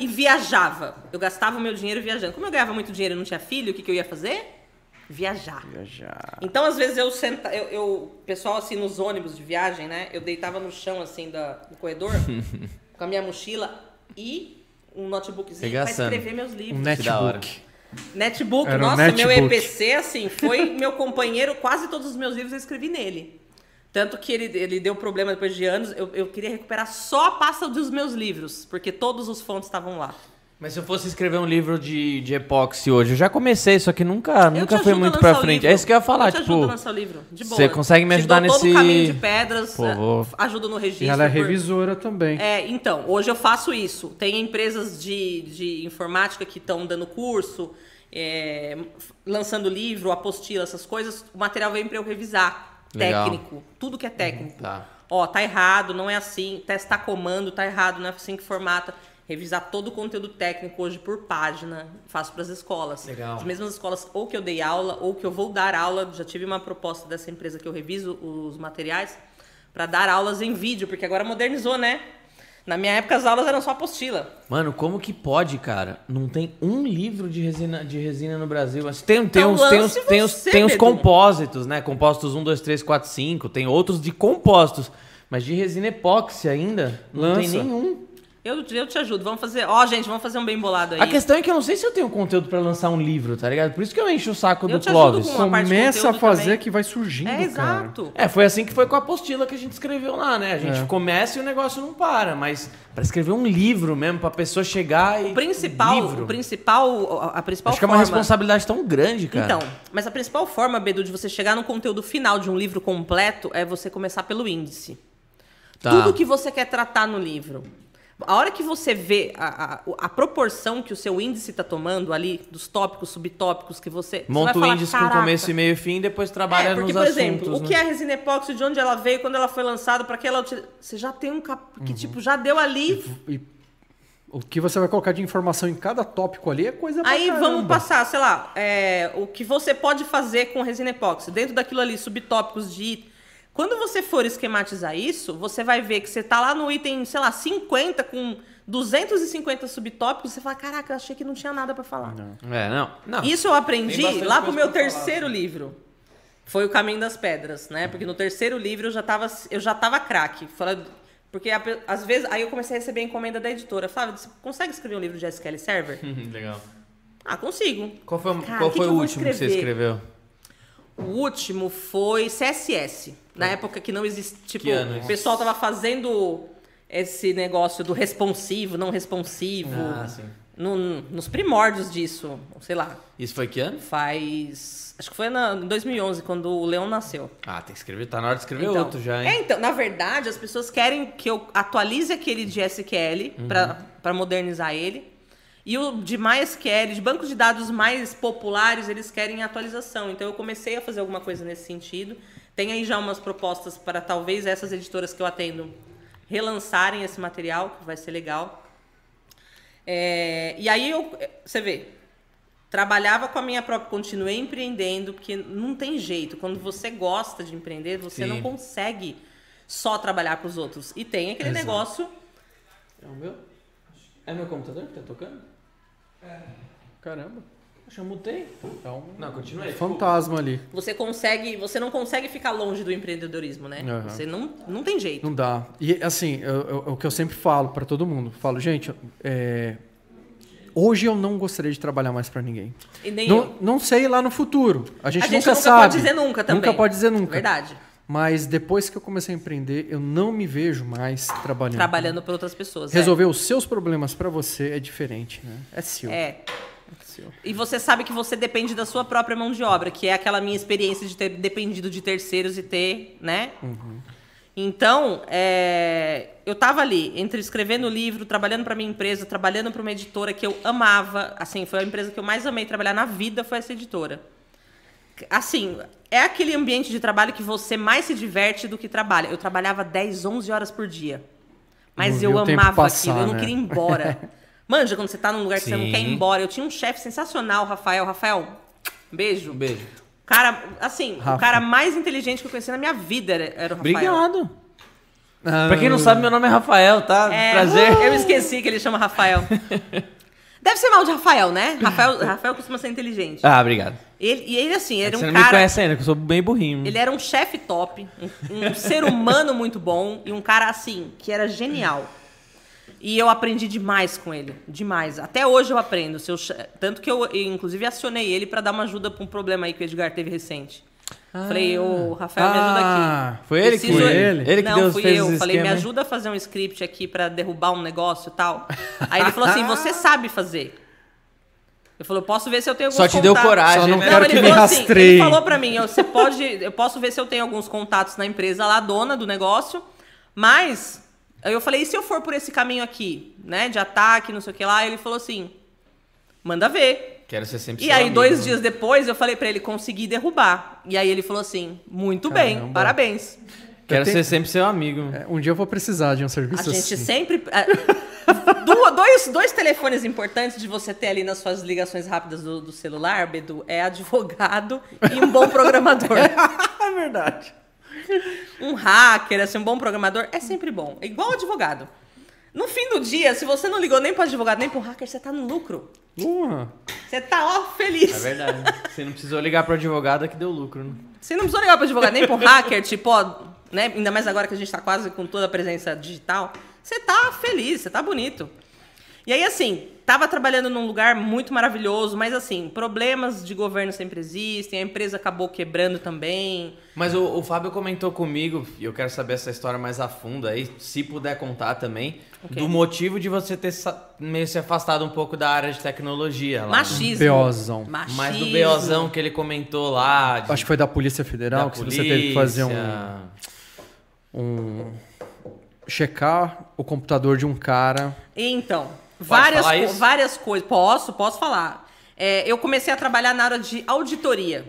e viajava. Eu gastava o meu dinheiro viajando. Como eu ganhava muito dinheiro e não tinha filho, o que, que eu ia fazer? Viajar. Viajar. Então, às vezes, eu senta, eu, eu- o pessoal assim nos ônibus de viagem, né? Eu deitava no chão assim da, do corredor com a minha mochila e um notebookzinho pra Regaçando. escrever meus Um livros. Hora. netbook. Netbook, Era um nossa, meu netbook. EPC, assim, foi meu companheiro, quase todos os meus livros eu escrevi nele. Tanto que ele, ele deu problema depois de anos, eu, eu queria recuperar só a pasta dos meus livros, porque todos os fontes estavam lá. Mas se eu fosse escrever um livro de, de epóxi hoje, eu já comecei, só que nunca, nunca foi muito pra frente. livro. É isso que eu ia falar, eu te tipo. ajudo a lançar o livro, de boa. você consegue me Te ajudar todo nesse- o caminho de pedras, Pô, eh, vou- ajudo no registro. E ela é por- revisora também. É, então, hoje eu faço isso. Tem empresas de, de informática que estão dando curso, é, lançando livro, apostila, essas coisas. O material vem para eu revisar. Legal. Técnico. Tudo que é técnico. Tá. Ó, tá errado, não é assim. Testar comando, tá errado, não é assim que formata. Revisar todo o conteúdo técnico hoje por página. Faço para as escolas. Legal. As mesmas escolas, ou que eu dei aula, ou que eu vou dar aula. Já tive uma proposta dessa empresa que eu reviso os materiais para dar aulas em vídeo, porque agora modernizou, né? Na minha época as aulas eram só apostila. Mano, como que pode, cara? Não tem um livro de resina, de resina no Brasil. Mas tem, tem, Então uns, tem, uns, tem, uns, tem uns Bedu. compósitos, né? Compósitos 1, 2, 3, 4, 5. Tem outros de compósitos. Mas de resina epóxi ainda, não tem Lança. nenhum. Eu, eu te ajudo. Vamos fazer. Ó, gente, vamos fazer um bem bolado aí. A questão é que eu não sei se eu tenho conteúdo pra lançar um livro, tá ligado? Por isso que eu encho o saco Eu do Clóvis. Começa a fazer também. que vai surgindo, É, cara. exato. É, foi assim que foi com a apostila que a gente escreveu lá, né? A gente É. começa e o negócio não para, mas pra escrever um livro mesmo, pra pessoa chegar e. O principal, Livro. o principal, a principal Acho que é uma forma... responsabilidade tão grande, cara. Então, mas a principal forma, Bedu, de você chegar no conteúdo final de um livro completo é você começar pelo índice. Tá. Tudo que você quer tratar no livro. A hora que você vê a, a, a proporção que o seu índice está tomando ali, dos tópicos, subtópicos que você. você Monta vai o falar, índice com "Caraca". começo e meio e fim, depois trabalha É, porque, nos por assuntos. exemplo, o né? que é a resina epóxi, de onde ela veio, quando ela foi lançada, para que ela utiliza. Você já tem um cap... Uhum. que, tipo, já deu ali. E o que você vai colocar de informação em cada tópico ali é coisa pra Aí caramba. vamos passar, sei lá, é, o que você pode fazer com resina epóxi. Dentro daquilo ali, subtópicos de. Quando você for esquematizar isso, você vai ver que você tá lá no item, sei lá, 50 com 250 subtópicos, você fala, caraca, eu achei que não tinha nada pra falar. É, não. não. Isso eu aprendi lá pro meu pra falar, terceiro livro. Foi o Caminho das Pedras, né? Porque no terceiro livro eu já tava, eu já tava craque. Fala- Porque às vezes, aí eu comecei a receber encomenda da editora. Flávio, você consegue escrever um livro de SQL Server? Legal. Ah, consigo. Qual foi, Cara, qual que foi que o último que você escreveu? O último foi CSS. Na época que não existia. Tipo, o pessoal tava fazendo esse negócio do responsivo, não responsivo. Ah, sim. no- nos primórdios disso. Sei lá. Isso foi que ano? Faz. Acho que foi na, em 2011, quando o Leão nasceu. Ah, tem que escrever. Tá na hora de escrever Então, outro já, É, hein? então, na verdade, as pessoas querem que eu atualize aquele de SQL Uhum. para modernizar ele. E o de MySQL, de bancos de dados mais populares, eles querem atualização. Então eu comecei a fazer alguma coisa nesse sentido. Tem aí já umas propostas para talvez essas editoras que eu atendo relançarem esse material, que vai ser legal. É, e aí eu, você vê, trabalhava com a minha própria, continuei empreendendo, porque não tem jeito. Quando você gosta de empreender, você Sim. não consegue só trabalhar para os outros. E tem aquele Exato. negócio. É o meu? É meu computador que tá tocando? Caramba. Mutei. É um Não, continua aí. fantasma ali. Você consegue, você não consegue ficar longe do empreendedorismo, né? Aham. Você não, não tem jeito. Não dá. E assim, eu- eu- o que eu sempre falo pra todo mundo, falo, gente, é, hoje eu não gostaria de trabalhar mais pra ninguém. E nem Não, eu. não sei lá no futuro. A gente, A gente nunca, nunca sabe. pode dizer nunca também. Nunca pode dizer nunca. Verdade. Mas depois que eu comecei a empreender, eu não me vejo mais trabalhando. Trabalhando para outras pessoas. é. Resolver os seus problemas pra você é diferente, né? É seu. É. E você sabe que você depende da sua própria mão de obra, que é aquela minha experiência de ter dependido de terceiros e ter, né? Então, é, eu tava ali, entre escrevendo o livro, trabalhando para minha empresa, trabalhando para uma editora que eu amava. Assim, foi a empresa que eu mais amei trabalhar na vida, foi essa editora. Assim, é aquele ambiente de trabalho que você mais se diverte do que trabalha. Eu trabalhava 10, 11 horas por dia. Mas Não eu amava passar, aquilo, eu não né? queria ir embora. Manja, quando você tá num lugar que você não Sim. quer ir embora. Eu tinha um chefe sensacional, Rafael. Rafael, beijo. Um beijo. Cara, assim, Rafa. o cara mais inteligente que eu conheci na minha vida era, era o Rafael. Obrigado. Ah, Pra quem não sabe, meu nome é Rafael, tá? É, Prazer. Eu esqueci que ele chama Rafael. Deve ser mal de Rafael, né? Rafael, Rafael costuma ser inteligente. Ah, obrigado. Ele, e ele, assim, era Você um não me cara. conhece ainda, que eu sou bem burrinho. Ele era um chefe top, um, um ser humano muito bom e um cara assim, que era genial. E eu aprendi demais com ele, demais. Até hoje eu aprendo. Eu tanto que eu, inclusive, acionei ele pra dar uma ajuda pra um problema aí que o Edgar teve recente. Falei, ô, Rafael, me ajuda aqui. Ah, Foi ele que Preciso- foi ele? Ele que não, deu, fui fez eu. Falei, me esquema, hein? ajuda a fazer um script aqui pra derrubar um negócio e tal. Aí ele falou assim, você sabe fazer. Eu falei, posso ver se eu tenho alguns Só te deu contatos. coragem, Só não né? quero que me falou assim, rastreie. ele falou pra mim, você pode, eu posso ver se eu tenho alguns contatos na empresa lá, dona do negócio, mas aí eu falei, e se eu for por esse caminho aqui, né, de ataque, não sei o que lá, ele falou assim, manda ver. Quero ser sempre E seu aí, amigo, dois né? dias depois, eu falei pra ele, consegui derrubar. E aí ele falou assim, muito bem, Caramba. parabéns. Quero tenho- ser sempre seu amigo. É, Um dia eu vou precisar de um serviço A gente assim. sempre. é, dois, dois telefones importantes de você ter ali nas suas ligações rápidas do, do celular, Bedu, é advogado e um bom programador. É verdade. um hacker, assim, um bom programador, é sempre bom. É igual advogado. No fim do dia, se você não ligou nem para advogado nem para hacker, você tá no lucro. Uh, Você tá, ó, feliz. É verdade. Você não precisou ligar pro advogado é que deu lucro, né? Você não precisou ligar para advogado nem para hacker, tipo, ó, né? Ainda mais agora que a gente tá quase com toda a presença digital. você tá feliz, você tá bonito. E aí, assim, tava trabalhando num lugar muito maravilhoso, mas assim, problemas de governo sempre existem, a empresa acabou quebrando também. Mas o, o Fábio comentou comigo, e eu quero saber essa história mais a fundo aí, se puder contar também, Ok. do motivo de você ter meio se afastado um pouco da área de tecnologia lá. né? Machismo. BOzão. Machismo. Mas do BOzão que ele comentou lá. de- Acho que foi da Polícia Federal da que você teve que fazer um, polícia. um. checar o computador de um cara. Então, várias, co- isso? várias coisas. Posso, posso falar. É, eu comecei a trabalhar na área de auditoria.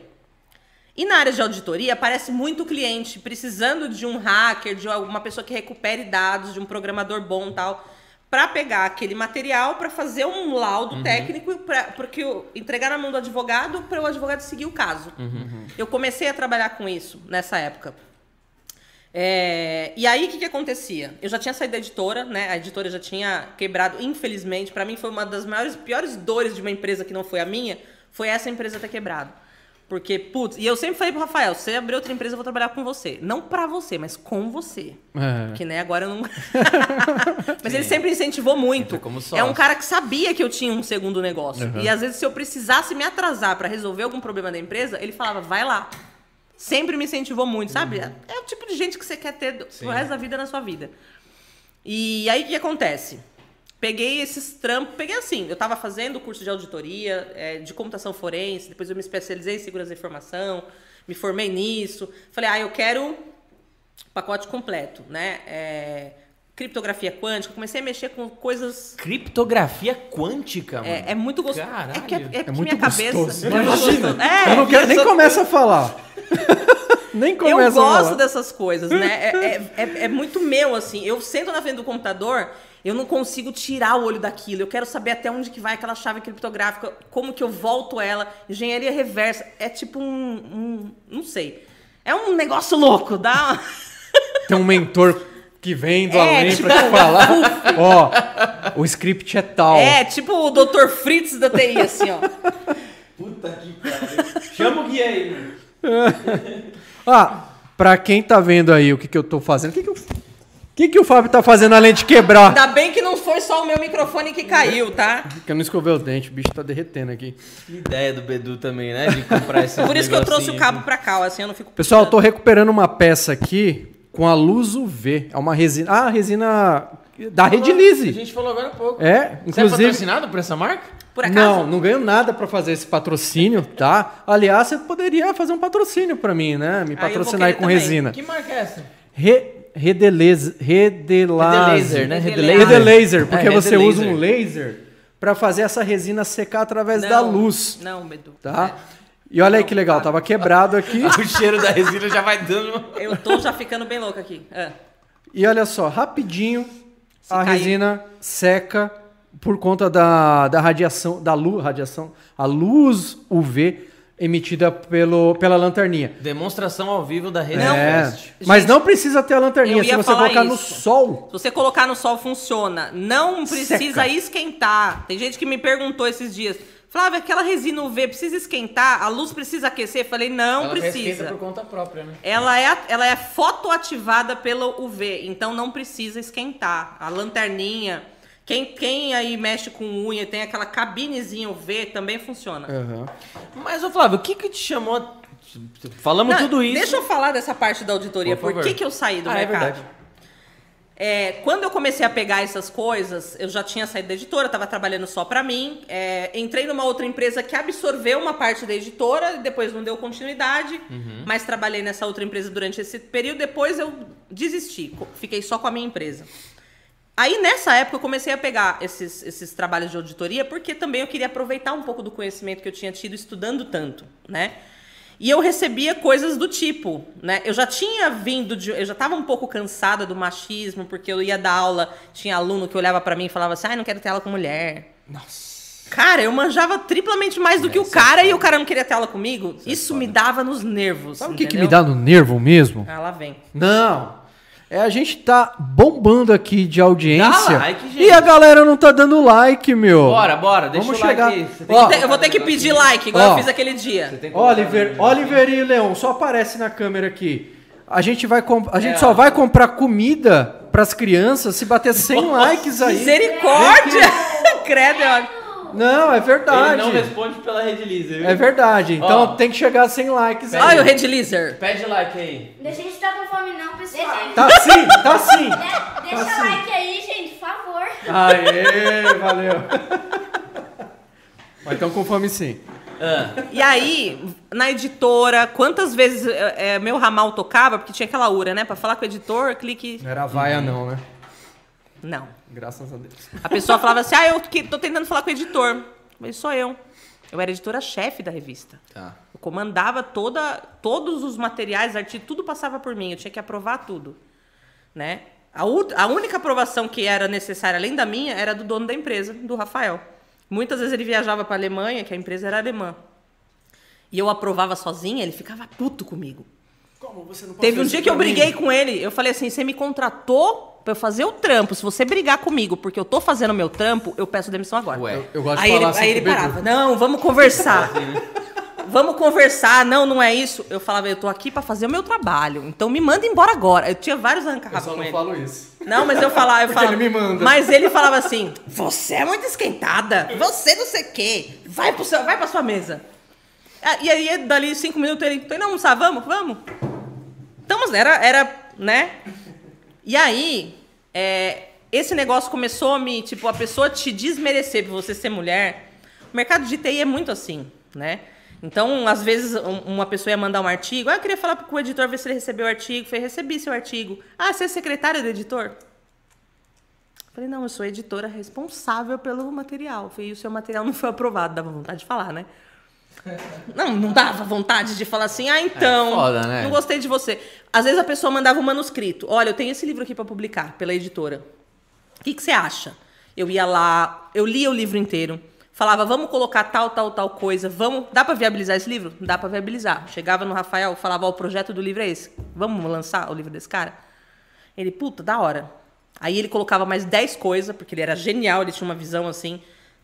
E na área de auditoria aparece muito cliente precisando de um hacker, de alguma pessoa que recupere dados, de um programador bom e tal, para pegar aquele material, para fazer um laudo técnico, pra, porque eu, entregar na mão do advogado, para o advogado seguir o caso. Eu comecei a trabalhar com isso nessa época. É, e aí, o que, que acontecia? Eu já tinha saído da editora, né? A editora já tinha quebrado, infelizmente. Pra mim, foi uma das maiores, piores dores de uma empresa que não foi a minha, foi essa empresa ter quebrado. Porque, putz, e eu sempre falei pro Rafael, se você abrir outra empresa, eu vou trabalhar com você. Não pra você, mas com você. É. Que, né, agora eu não... mas ele sempre incentivou muito. É um cara que sabia que eu tinha um segundo negócio. E às vezes, se eu precisasse me atrasar pra resolver algum problema da empresa, ele falava, vai lá. Sempre me incentivou muito, sabe? É é o tipo de gente que você quer ter Sim. pro resto da vida na sua vida. E aí, o que acontece? Peguei esses trampos, peguei assim, eu tava fazendo curso de auditoria, é, de computação forense, depois eu me especializei em segurança da informação, me formei nisso. Falei, ah, eu quero pacote completo, né? É, criptografia quântica, comecei a mexer com coisas Criptografia quântica, mano. é, é muito gostoso. Caralho. É que, é, é que muito minha cabeça. gostoso. Imagina. É, eu não quero nem sou- começa a falar. nem começa Eu a gosto falar. dessas coisas, né? É, é, é- é muito meu, assim. Eu sento na frente do computador, eu não consigo tirar o olho daquilo. Eu quero saber até onde que vai aquela chave criptográfica, como que eu volto ela. Engenharia reversa. É tipo um. um- não sei. É um negócio louco, dá. Tem um mentor que vem do É, além tipo- pra te falar. Ó, o script é tal. É tipo o Dr. Fritz da TI, assim, ó. Puta que pariu. Chama o guia aí, mano. Ah, pra quem tá vendo aí o que, que eu tô fazendo, o que, que, eu- o que, que o Fábio tá fazendo além de quebrar? Ainda bem que não foi só o meu microfone que caiu, tá? Que eu não escovei o dente, o bicho tá derretendo aqui. Que ideia do Bedu também, né? De comprar esse Por isso que eu trouxe o cabo pra cá, assim eu não fico. Pessoal, eu tô recuperando uma peça aqui com a luz UV. É uma resina. Ah, resina da A Redilize. gente falou agora há pouco. É, Você é inclusive. patrocinado por essa marca? Por acaso? Não, não ganho nada pra fazer esse patrocínio, tá? Aliás, você poderia fazer um patrocínio pra mim, né? Me patrocinar aí com também. resina. Que marca é essa? Re, redelaser, Redelaser, né? Redelaser. Redelaser, porque É, você usa um laser pra fazer essa resina secar através da Não, luz, Não, Bedu. tá? E olha aí que legal, tava quebrado aqui. o cheiro da resina já vai dando. Eu tô já ficando bem louca aqui. Ah. E olha só, rapidinho a cair. resina seca por conta da, da radiação, da luz, radiação, a luz UV emitida pelo, pela lanterninha. Demonstração ao vivo da rede É, Fest. mas Gente, não precisa ter a lanterninha, se você colocar no isso. sol. Se você colocar no sol, funciona. Não precisa Seca. esquentar. Tem gente que me perguntou esses dias. Flávia, aquela resina UV precisa esquentar? A luz precisa aquecer? Falei, não Ela precisa. por conta própria, né? Ela é, ela é fotoativada pelo UV, então não precisa esquentar. A lanterninha. Quem, quem aí mexe com unha e tem aquela cabinezinha UV também funciona. Aham. Mas, ô Flávio, o que que te chamou... Falamos Não, tudo isso. Deixa eu falar dessa parte da auditoria. Por Por, que, que eu saí do Ah, é mercado? verdade. É, quando eu comecei a pegar essas coisas, eu já tinha saído da editora, estava trabalhando só para mim. é, entrei numa outra empresa que absorveu uma parte da editora, e depois não deu continuidade, Uhum. mas trabalhei nessa outra empresa durante esse período. Depois eu desisti, fiquei só com a minha empresa. Aí nessa época eu comecei a pegar esses, esses trabalhos de auditoria, porque também eu queria aproveitar um pouco do conhecimento que eu tinha tido estudando tanto, né? E eu recebia coisas do tipo, né? Eu já tinha vindo de, eu já estava um pouco cansada do machismo, porque eu ia dar aula, tinha aluno que olhava pra mim e falava assim: "Ai, não quero ter aula com mulher". Nossa. Cara, eu manjava triplamente mais do que o cara e o cara não queria ter aula comigo. Isso me dava nos nervos. Sabe o que, que me dá no nervo mesmo? Ah, lá vem. Não. É a gente tá bombando aqui de audiência. Dá like, gente. e a galera não tá dando like, meu. Bora, bora, deixa Vamos o like chegar. tem Ó, que Eu vou ter que pedir like, igual Ó. eu fiz aquele dia. Oliver, no- Oliver e Leão, só aparece na câmera aqui. A gente vai a gente É, só ó. vai comprar comida pras crianças, se bater 100 likes aí. Misericórdia! Credo, é. Não, é verdade. Ele não responde pela Red Lisa, viu? É verdade. Então Ó. tem que chegar a 100 likes aí. Olha o Red Lizard. Pede like aí. Deixa a gente estar com fome não, pessoal. Tá sim, tá sim. De- deixa Tá sim. like aí, gente, por favor. Aê, valeu. Mas então com fome sim. Ah, E aí, na editora, quantas vezes é, é, meu ramal tocava, porque tinha aquela ura, né? Pra falar com o editor, clique. Não era vaia não, né? Não. Graças a Deus. A pessoa falava assim: ah, eu que- tô tentando falar com o editor. Mas sou eu. Eu era editora-chefe da revista. tá. Eu comandava toda, todos os materiais, artigos, tudo passava por mim. Eu tinha que aprovar tudo. Né? A, a única aprovação que era necessária, além da minha, era do dono da empresa, do Rafael. Muitas vezes ele viajava para Alemanha, que a empresa era alemã. E eu aprovava sozinha, ele ficava puto comigo. Como você não Teve um dia que eu briguei com ele. Eu falei assim: você me contratou pra eu fazer o trampo. Se você brigar comigo porque eu tô fazendo o meu trampo, eu peço demissão agora. Ué. Eu, eu gosto aí de ele, falar assim aí ele parava, não, vamos conversar. vamos conversar, não, não é isso. Eu falava, eu tô aqui pra fazer o meu trabalho, então me manda embora agora. Eu tinha vários Eu arranca-rabos só com não ele. falo isso. Não, mas eu falava, eu falava. ele me manda. Mas ele falava assim: você é muito esquentada, você não sei o quê, vai, pro seu, vai pra sua mesa. Ah, E aí, dali cinco minutos, ele, tô indo almoçar, vamos, vamos. Então, mas era, era, né? E aí, é, esse negócio começou a me, tipo, a pessoa te desmerecer por você ser mulher. O mercado de TI é muito assim, né? Então, às vezes, um- uma pessoa ia mandar um artigo. Ah, eu queria falar com o editor, ver se ele recebeu o artigo. Falei, recebi seu artigo. Ah, você é secretária do editor? Falei, não, eu sou editora responsável pelo material. Falei, e o seu material não foi aprovado. Dava vontade de falar, né? Não, não dava vontade de falar assim, ah, então, É foda, né? não gostei de você. Às vezes a pessoa mandava um manuscrito. Olha, eu tenho esse livro aqui para publicar pela editora. O que, que você acha? Eu ia lá, eu lia o livro inteiro, falava, vamos colocar tal, tal, tal coisa, vamos, dá para viabilizar esse livro? Dá para viabilizar. Chegava no Rafael, falava, ó, o projeto do livro é esse. Vamos lançar o livro desse cara? Ele, puta, da hora. Aí ele colocava mais 10 coisas, porque ele era genial, ele tinha uma visão assim.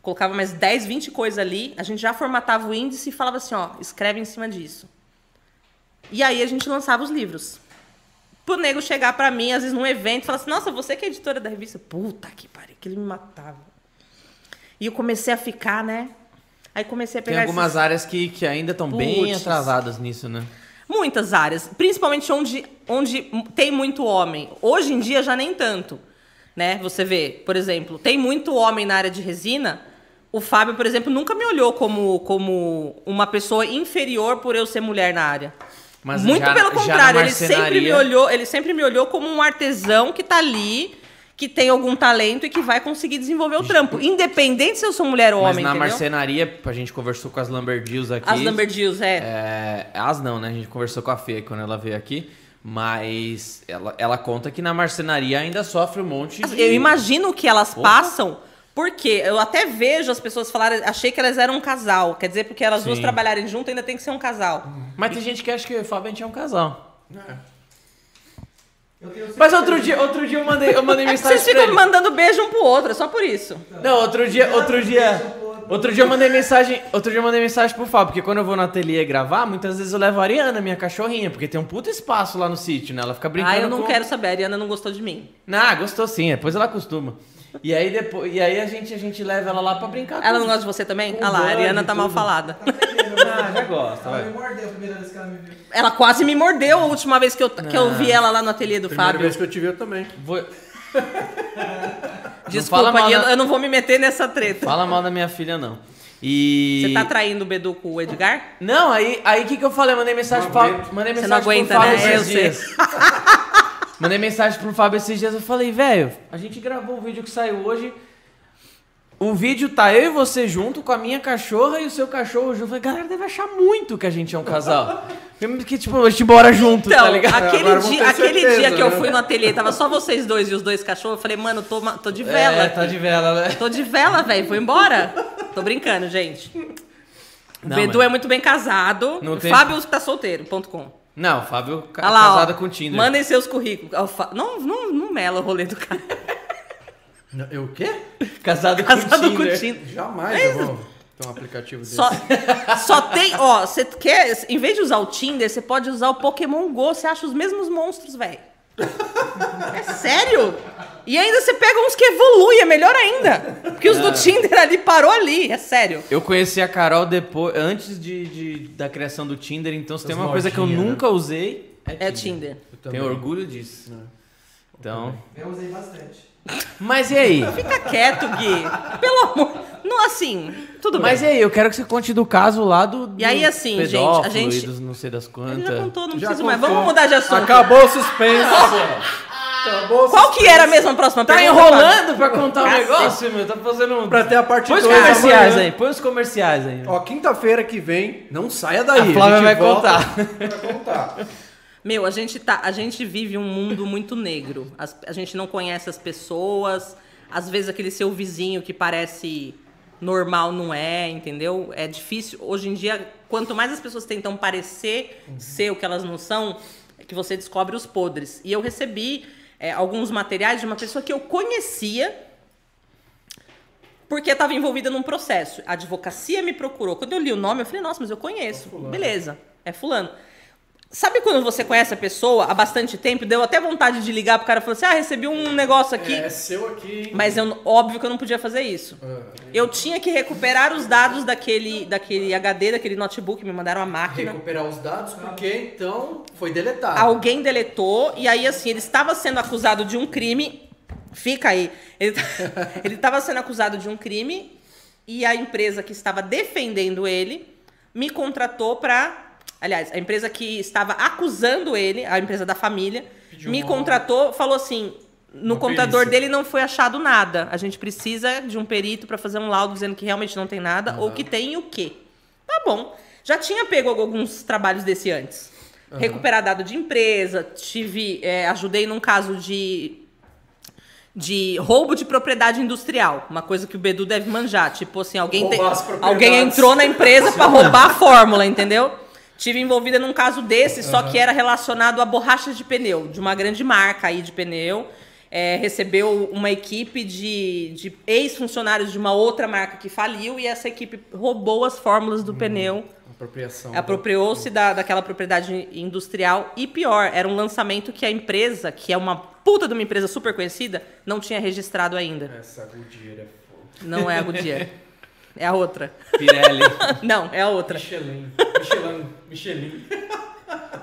Colocava mais 10, 20 coisas ali, a gente já formatava o índice e falava assim, ó, escreve em cima disso. E aí a gente lançava os livros. Pro nego chegar pra mim, às vezes num evento, e falar assim, nossa, você que é editora da revista. Puta que pariu, que ele me matava. E eu comecei a ficar, né? Aí comecei a Tem pegar algumas esses- áreas que, que ainda estão bem atrasadas nisso, né? Muitas áreas, principalmente onde, onde tem muito homem. Hoje em dia já nem tanto, né? Você vê, por exemplo, tem muito homem na área de resina. O Fábio, por exemplo, nunca me olhou como, como uma pessoa inferior por eu ser mulher na área. Mas muito já- pelo contrário, ele sempre me olhou, ele sempre me olhou como um artesão que tá ali, que tem algum talento e que vai conseguir desenvolver o trampo, independente se eu sou mulher ou Mas homem, na entendeu? marcenaria, a gente conversou com as Lumberjills aqui. As Lumberjills, é. É, as não, né? A gente conversou com a Fê quando ela veio aqui. Mas ela, ela conta que na marcenaria ainda sofre um monte de... Eu imagino que elas Porra. passam, porque eu até vejo as pessoas falarem, achei que elas eram um casal. Quer dizer, porque elas duas Sim. trabalharem junto, ainda tem que ser um casal. Mas tem gente que acha que eu e o Fábio a gente é um casal. Eu tenho Mas outro dia, outro dia eu mandei, eu mandei mensagem Vocês pra ficam ele. mandando beijo um pro outro, é só por isso. Não, outro dia, outro dia, outro dia eu mandei mensagem, outro dia eu mandei mensagem pro Fábio, porque quando eu vou no ateliê gravar, muitas vezes eu levo a Ariana, minha cachorrinha, porque tem um puta espaço lá no sítio, né? Ela fica brincando Ah, eu não com... quero saber, a Ariana não gostou de mim. Não, gostou sim, depois ela acostuma. E aí depois, e aí a gente a gente leva ela lá pra brincar. Ela com- não gosta de você também? Ah lá, a Ariana tá mal falada. Ah, já gosta, Ela me mordeu a primeira vez que ela me viu. Ela quase me mordeu a última vez que eu, que eu vi ela lá no ateliê do Primeira Fábio. vez que eu te vi, eu também. Vou... Desculpa, fala mal Gui, eu- eu não vou me meter nessa treta. Fala mal da minha filha não. E Você tá traindo o Bedu com o Edgar? Não, aí aí que que eu falei? Eu mandei mensagem pro Fábio, mandei Você mensagem não aguenta, pro Fábio né? Eu sei. mandei mensagem pro Fábio esses dias, eu falei, velho, a gente gravou um vídeo que saiu hoje. O vídeo tá eu e você junto com a minha cachorra e o seu cachorro junto. Eu falei, galera deve achar muito que a gente é um casal. Porque, tipo, a gente mora junto, Então, tá ligado? aquele, dia, aquele certeza, dia que eu né? fui no ateliê, tava só vocês dois e os dois cachorros, eu falei, mano, tô, tô de vela. É, tá de vela, né? Tô de vela, velho, vou embora. Tô brincando, gente. O Não, Bedu mas- é muito bem casado. Não o tem- Fábio tá solteiro, ponto com. Não, o Fábio ca- Olha lá, casado ó, com o Tinder. Mandem seus currículos. Não, não, não mela o rolê do cara. Eu o quê? Casado, Casado com com Tinder. Tinder. Jamais eu vou ter um aplicativo desse. Só, só tem, ó, você quer, em vez de usar o Tinder, você pode usar o Pokémon Go, você acha os mesmos monstros, velho. É sério? E ainda você pega uns que evoluem, é melhor ainda. Porque os do Tinder ali parou ali, é sério. Eu conheci a Carol depois, antes de, de- da criação do Tinder, então se tem uma coisa que eu modinhas, né? nunca usei, É Tinder. Eu tenho orgulho disso. Então. Eu usei bastante. Mas e aí? Fica quieto, Gui. Pelo amor. Não, assim, tudo Mas e bem. aí, eu quero que você conte do caso lá do. E aí, assim, gente, a gente- dos não sei das Ele quantas. já contou, não Já preciso mais. contou. Vamos mudar de assunto. Acabou o suspense. Acabou o Qual que era mesmo a próxima Tá pergunta? enrolando pra contar o Cacete. negócio, meu? Tá fazendo um. Pra ter a parte Põe os 2 comerciais amanhã. aí, põe os comerciais aí. Ó, quinta-feira que vem, não saia daí. A Flávia gente vai volta contar. Pra contar. Meu, a gente, tá, a gente vive um mundo muito negro. As- a gente não conhece as pessoas. Às vezes aquele seu vizinho que parece normal não é, entendeu? É difícil. Hoje em dia, quanto mais as pessoas tentam parecer ser o que elas não são, é que você descobre os podres. E eu recebi é, alguns materiais de uma pessoa que eu conhecia porque estava envolvida num processo. A advocacia me procurou. Quando eu li o nome, eu falei, nossa, mas eu conheço. Beleza, é fulano. Sabe quando você conhece a pessoa há bastante tempo? Deu até vontade de ligar pro cara e falar assim: ah, recebi um negócio aqui. É seu aqui. Mas eu, óbvio que eu não podia fazer isso. Eu tinha que recuperar os dados daquele, daquele HD, daquele notebook, me mandaram a máquina. Recuperar os dados, porque então foi deletado. Alguém deletou, e aí, assim, ele estava sendo acusado de um crime. Fica aí. Ele ele estava sendo acusado de um crime, e a empresa que estava defendendo ele me contratou para. Aliás, a empresa que estava acusando ele, a empresa da família, Pediu me uma- contratou, falou assim. No Uma computador perícia. dele não foi achado nada. A gente precisa de um perito para fazer um laudo dizendo que realmente não tem nada, ou que tem o quê. Tá bom. Já tinha pego alguns trabalhos desse antes. Recuperar dado de empresa, tive, é, ajudei num caso de de roubo de propriedade industrial, uma coisa que o Bedu deve manjar, tipo assim, alguém, alguém entrou na empresa para roubar a fórmula, entendeu? Tive envolvida num caso desse, só que era relacionado a borrachas de pneu, de uma grande marca aí de pneu. É, recebeu uma equipe de, de ex-funcionários de uma outra marca que faliu e essa equipe roubou as fórmulas do pneu Apropriação. apropriou-se da, daquela propriedade industrial e pior, era um lançamento que a empresa, que é uma puta de uma empresa super conhecida, não tinha registrado ainda. Essa Goodyear é foda. Não é a Goodyear. É a outra. Pirelli. Não, é a outra. Michelin. Michelin. Michelin.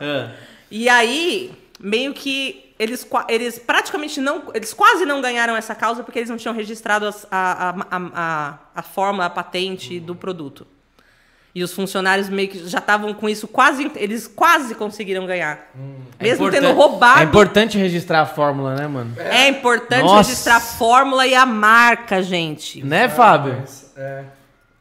Ah. E aí, meio que eles, eles praticamente não. Eles quase não ganharam essa causa porque eles não tinham registrado as- a, a, a, a, a fórmula, a patente do produto. E os funcionários meio que já estavam com isso quase. Eles quase conseguiram ganhar. Mesmo É tendo roubado. É importante registrar a fórmula, né, mano? É importante Nossa. registrar a fórmula e a marca, gente. Né, Fábio? É,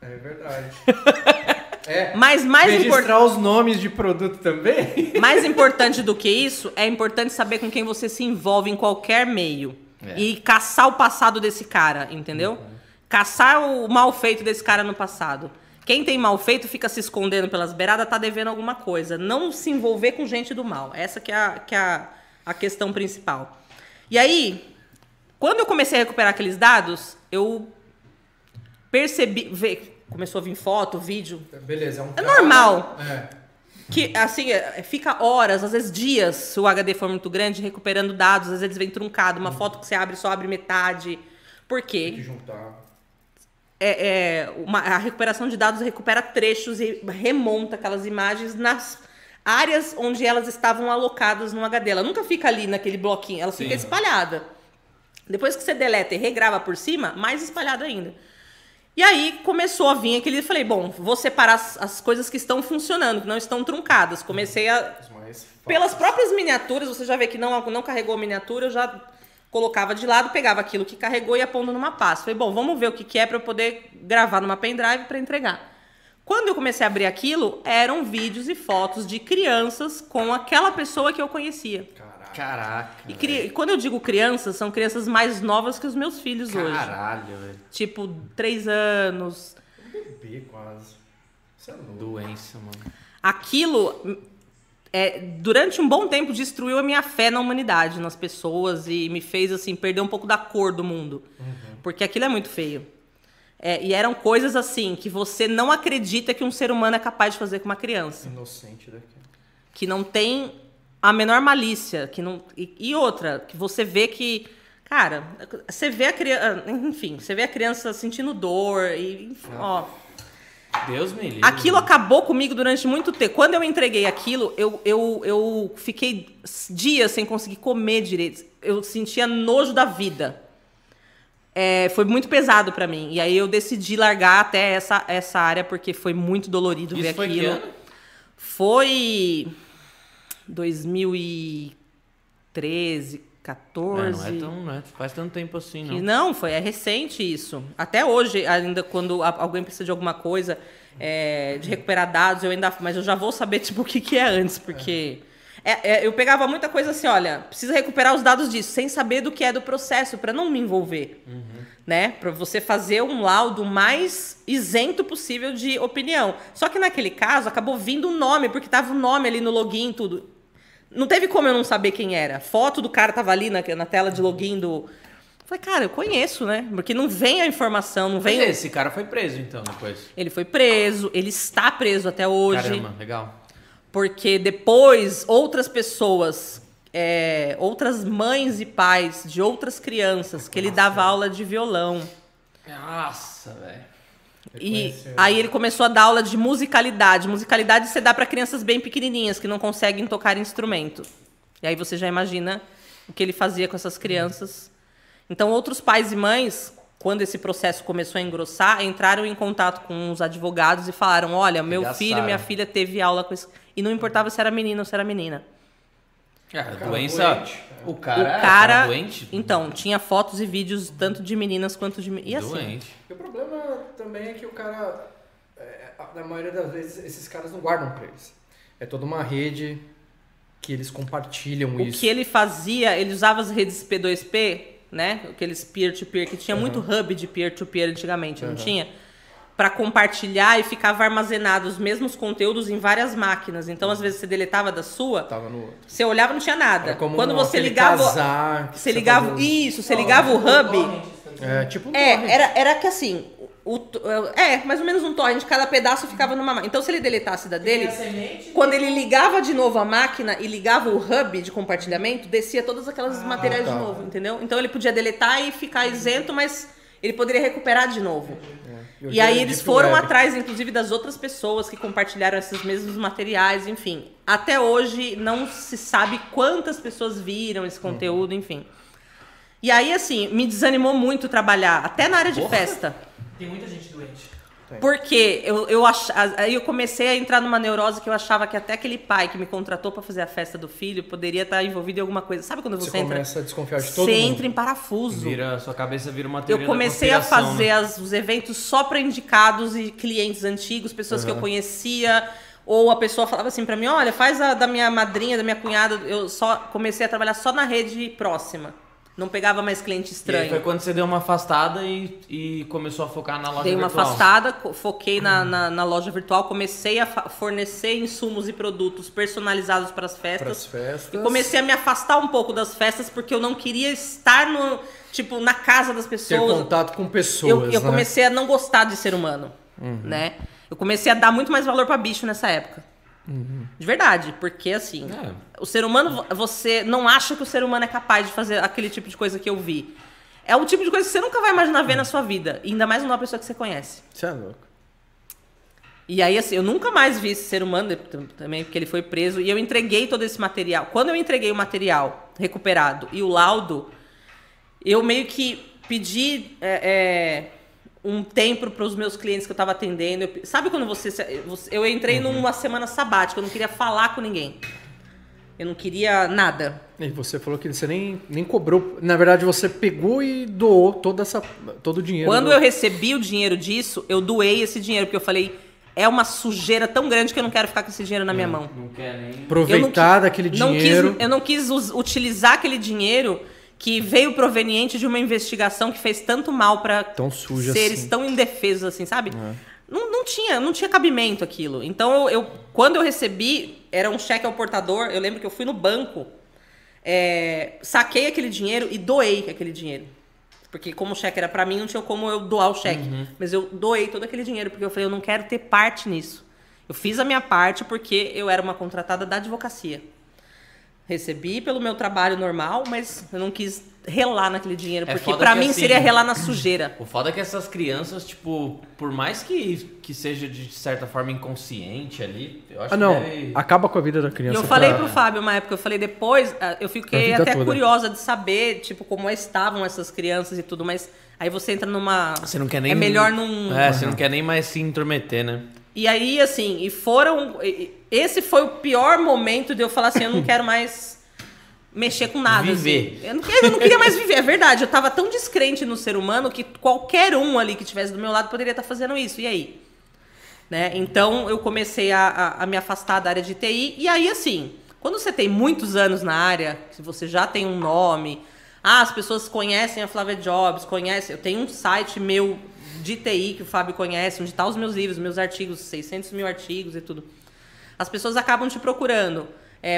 é verdade. É. Mas mais, Registrar os nomes de produto também? mais importante do que isso, é importante saber com quem você se envolve em qualquer meio. É. E caçar o passado desse cara, entendeu? Caçar o mal feito desse cara no passado. Quem tem mal feito fica se escondendo pelas beiradas, tá devendo alguma coisa. Não se envolver com gente do mal. Essa que é a, que é a, a questão principal. E aí, quando eu comecei a recuperar aqueles dados, eu percebi. Começou a vir foto, vídeo. Beleza, é um É normal. É. Que, assim, é, fica horas, às vezes dias, se o HD for muito grande, recuperando dados. Às vezes eles vêm truncado. Uma foto que você abre, só abre metade. Por Tem que quê? juntar. É, é, uma- a recuperação de dados recupera trechos e remonta aquelas imagens nas áreas onde elas estavam alocadas no HD. Ela nunca fica ali naquele bloquinho, ela fica espalhada. Depois que você deleta e regrava por cima, mais espalhado ainda. E aí começou a vir aquele. Falei, bom, vou separar as, as coisas que estão funcionando, que não estão truncadas. Comecei a. Pelas próprias miniaturas, você já vê que não, não carregou a miniatura, eu já colocava de lado, pegava aquilo que carregou e ia pondo numa pasta. Falei, bom, vamos ver o que, que é para eu poder gravar numa pendrive para entregar. Quando eu comecei a abrir aquilo, eram vídeos e fotos de crianças com aquela pessoa que eu conhecia. Caraca. Caraca. E, cri- quando eu digo crianças, são crianças mais novas que os meus filhos hoje. Caralho, velho. Tipo, três anos. Bebê quase. Isso é louco. Doença, mano. Aquilo, é, durante um bom tempo, destruiu a minha fé na humanidade, nas pessoas, e me fez, assim, perder um pouco da cor do mundo. Porque aquilo é muito feio. É, e eram coisas, assim, que você não acredita que um ser humano é capaz de fazer com uma criança. Inocente daqui. Que não tem a menor malícia. Que não, e, e outra, que você vê que. Cara, você vê a criança. Enfim, você vê a criança sentindo dor e. enfim, Ó. Deus me livre. Aquilo acabou comigo durante muito tempo. Quando eu entreguei aquilo, eu, eu, eu fiquei dias sem conseguir comer direito. Eu sentia nojo da vida. É, foi muito pesado pra mim. E aí eu decidi largar até essa, essa área, porque foi muito dolorido ver Isso foi que aquilo. ano? Foi 2013, 14. É, não é tão, não é- faz tanto tempo assim, não. não, foi, é recente isso. Até hoje, ainda quando alguém precisa de alguma coisa, é, de recuperar dados, eu ainda. Mas eu já vou saber, tipo, o que, que é antes, porque. é- é, eu pegava muita coisa assim, olha, precisa recuperar os dados disso, sem saber do que é do processo, para não me envolver. Né? Para você fazer um laudo mais isento possível de opinião. Só que naquele caso acabou vindo o nome, porque tava o nome ali no login e tudo. Não teve como eu não saber quem era. Foto do cara tava ali na, na tela de login do. Falei, cara, eu conheço, né? Porque não vem a informação, não vem. Mas esse cara foi preso, então, depois. Ele foi preso, ele está preso até hoje. Caramba, legal. Porque depois outras pessoas, é, outras mães e pais de outras crianças, que ele dava aula de violão. Nossa, velho. E aí ele começou a dar aula de musicalidade. Musicalidade você dá para crianças bem pequenininhas que não conseguem tocar instrumento. E aí você já imagina o que ele fazia com essas crianças. Então outros pais e mães, quando esse processo começou a engrossar, entraram em contato com os advogados e falaram: "Olha, meu filho, minha filha teve aula com isso". E não importava se era menino ou se era menina. É, a doença. O cara, o cara, tava doente. então, tinha fotos e vídeos tanto de meninas quanto de e assim. Doente. E o problema também é que o cara, é, na maioria das vezes, esses caras não guardam pra eles. É toda uma rede que eles compartilham O isso. que ele fazia, ele usava as redes P2P, né? Aqueles peer-to-peer, que tinha muito hub de peer-to-peer antigamente, não tinha? Para compartilhar e ficava armazenado os mesmos conteúdos em várias máquinas. Então, às vezes, você deletava da sua, Tava no outro. você olhava não tinha nada. Era como Quando um- você ligava. casar que você ligava. fazia Isso, você ligava o hub. É, tipo um É, era, era que assim. O, é, mais ou menos um torrent, cada pedaço ficava numa máquina. Então, se ele deletasse da dele, quando ele ligava de novo a máquina e ligava o hub de compartilhamento, descia todos aqueles materiais tá. de novo, entendeu? Então ele podia deletar e ficar isento, mas ele poderia recuperar de novo. E E aí eles foram Web. atrás, inclusive, das outras pessoas que compartilharam esses mesmos materiais, enfim. Até hoje não se sabe quantas pessoas viram esse conteúdo, enfim. E aí, assim, me desanimou muito trabalhar, até na área de festa. Tem muita gente doente. Porque eu, eu ach... aí eu comecei a entrar numa neurose que eu achava que até aquele pai que me contratou pra fazer a festa do filho poderia estar envolvido em alguma coisa. Sabe quando você, Você entra? começa a desconfiar de todo Você mundo. entra em parafuso. Vira, sua cabeça vira uma teoria Eu da comecei a conspiração, fazer né? as- os eventos só para indicados e clientes antigos, pessoas que eu conhecia. Ou a pessoa falava assim pra mim: olha, faz a da minha madrinha, da minha cunhada. Eu só comecei a trabalhar só na rede próxima. Não pegava mais cliente E aí estranho. foi quando você deu uma afastada e, e começou a focar na loja Dei uma virtual. afastada, co- foquei na, na, na loja virtual, comecei a fornecer insumos e produtos personalizados para as festas. Pras festas. E comecei a me afastar um pouco das festas porque eu não queria estar no, tipo, na casa das Ter pessoas. contato com pessoas, eu, eu né? comecei a não gostar de ser humano, né? Eu comecei a dar muito mais valor pra bicho nessa época. De verdade, porque assim, É. o ser humano, você não acha que o ser humano é capaz de fazer aquele tipo de coisa que eu vi. É o tipo de coisa que você nunca vai imaginar ver na sua vida, e ainda mais numa pessoa que você conhece. Você é louco. E aí, assim, eu nunca mais vi esse ser humano de- também, porque ele foi preso. E eu entreguei todo esse material. Quando eu entreguei o material recuperado e o laudo, eu meio que pedi é, é, um tempo para os meus clientes que eu estava atendendo. Eu- sabe quando você, Eu entrei numa semana sabática, eu não queria falar com ninguém. Eu não queria nada. E você falou que você nem, nem cobrou. Na verdade, você pegou e doou toda essa, todo o dinheiro. Quando do- eu recebi o dinheiro disso, eu doei esse dinheiro, porque eu falei, é uma sujeira tão grande que eu não quero ficar com esse dinheiro na minha mão. Não quer nem... aproveitar daquele não dinheiro. Quis, eu não quis utilizar aquele dinheiro que veio proveniente de uma investigação que fez tanto mal para seres assim. tão indefesos assim, sabe? Não, não tinha, não tinha cabimento aquilo. Então, eu, quando eu recebi, era um cheque ao portador. Eu lembro que eu fui no banco, é, saquei aquele dinheiro e doei aquele dinheiro. Porque como o cheque era para mim, não tinha como eu doar o cheque. Mas eu doei todo aquele dinheiro, porque eu falei, eu não quero ter parte nisso. Eu fiz a minha parte porque eu era uma contratada da advocacia. Recebi pelo meu trabalho normal, mas eu não quis relar naquele dinheiro, É porque pra que mim assim- seria relar na sujeira. O foda é que essas crianças, tipo, por mais que, que seja de certa forma inconsciente ali, eu acho Ah, não. que deve... Acaba com a vida da criança. eu falei pra- pro Fábio uma época, eu falei depois, ah, eu fiquei até toda. curiosa de saber, tipo, como estavam essas crianças e tudo, mas aí você entra numa. Você não quer nem... É melhor não. É, você não quer nem mais se intrometer, né? E aí, assim, e foram. Esse foi o pior momento de eu falar assim: eu não quero mais mexer com nada. Viver. assim. Eu, não, queria- eu não queria mais viver, é verdade. Eu tava tão descrente no ser humano que qualquer um ali que estivesse do meu lado poderia estar fazendo isso. E aí? Né? Então eu comecei a, a- a me afastar da área de TI. E aí, assim, quando você tem muitos anos na área, se você já tem um nome, ah, as pessoas conhecem a Flávia Jobs, conhecem. Eu tenho um site meu de TI que o Fábio conhece, onde estão os meus livros, meus artigos, 600 mil artigos e tudo. As pessoas acabam te procurando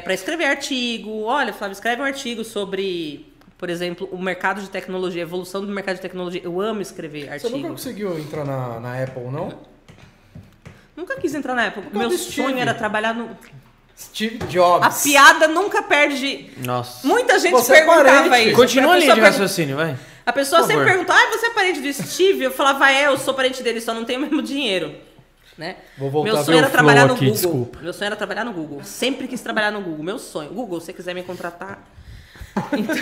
para escrever artigo. Olha, Flávio, escreve um artigo sobre, por exemplo, o mercado de tecnologia, a evolução do mercado de tecnologia. Eu amo escrever Você artigo. nunca conseguiu entrar na, na Apple, não? Nunca quis entrar na Apple. Meu sonho era trabalhar no. Steve Jobs. A piada nunca perde. Nossa. Muita gente Você é perguntava parente. isso. Continua a a linha pessoa, de raciocínio, vai. a pessoa sempre perguntou: ah, você é parente do Steve? Eu falava, é, eu sou parente dele, só não tenho o mesmo dinheiro. Né? Vou voltar Meu a sonho ver era o trabalhar flow no aqui, Google. desculpa. Meu sonho era trabalhar no Google. Sempre quis trabalhar no Google. Meu sonho. Google, se você quiser me contratar. Então,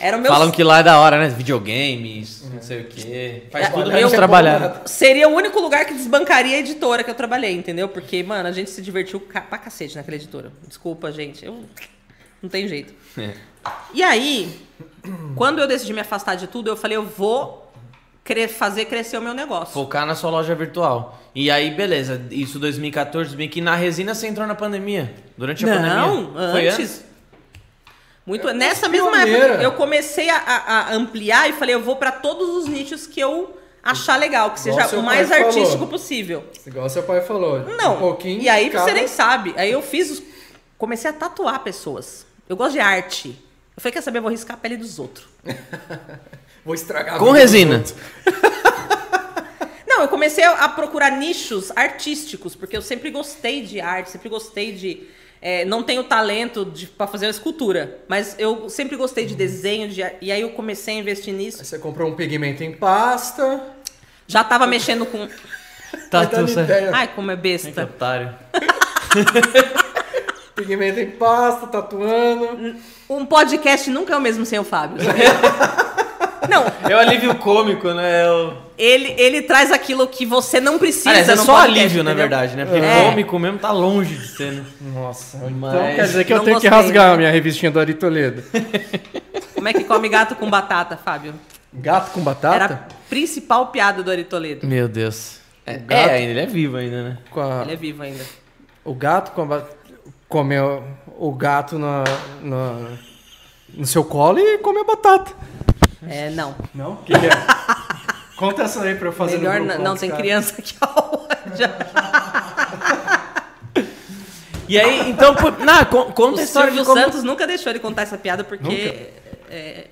era o meu Falam que lá é da hora, né? Videogames, não sei o quê. Faz É, tudo eu- menos trabalhar. Seria o único lugar que desbancaria a editora que eu trabalhei, entendeu? Porque, mano, a gente se divertiu ca- pra cacete naquela editora. Desculpa, gente. Eu... Não tem jeito. É. E aí, quando eu decidi me afastar de tudo, eu falei, eu vou cre- fazer crescer o meu negócio. Focar na sua loja virtual. E aí, beleza. Isso 2014, 2015. Na resina você entrou na pandemia. Durante a Não, pandemia. Foi antes. Muito, nessa fosse mesma época, eu comecei a, a- ampliar e falei, eu vou pra todos os nichos que eu achar legal, que seja o mais pai falou. artístico possível. Igual seu pai falou. Não. Um pouquinho. e aí cada- você nem sabe. Aí eu fiz. os- Comecei a tatuar pessoas. Eu gosto de arte. Eu falei, quer saber? Eu vou riscar a pele dos outros. Vou estragar a Com resina. Não, eu comecei a procurar nichos artísticos, porque eu sempre gostei de arte, sempre gostei de. É, não tenho talento pra fazer uma escultura, mas eu sempre gostei de desenho, de, e aí eu comecei a investir nisso. Aí você comprou um pigmento em pasta. Já tava mexendo com. Tá dando tudo certo. Ai, como é Que besta. otário. Pigmento em pasta, tatuando. Um podcast nunca é o mesmo sem o Fábio. Não, É o alívio cômico, né? É o... ele, ele traz aquilo que você não precisa. Aliás, é só podcast, alívio, na verdade, né? Porque É. cômico mesmo tá longe de ser, né? Nossa. Então Mas- quer dizer que eu Não tenho que gostei, rasgar né? a minha revistinha do Ari Toledo. Como é que come gato com batata, Fábio? Gato com batata? Era a principal piada do Ari Toledo. Meu Deus. É, gato- é, ele é vivo ainda, né? Com a- Ele é vivo ainda. O gato com a ba- come o, o gato na, na- no seu colo e come a batata. É, não. Não? O que, que é? Conta essa aí pra eu fazer Melhor no não, grupo, não tem criança aqui ao E aí, então, por... não, con- conta O a história de Silvio como... Santos nunca deixou ele contar essa piada porque. É,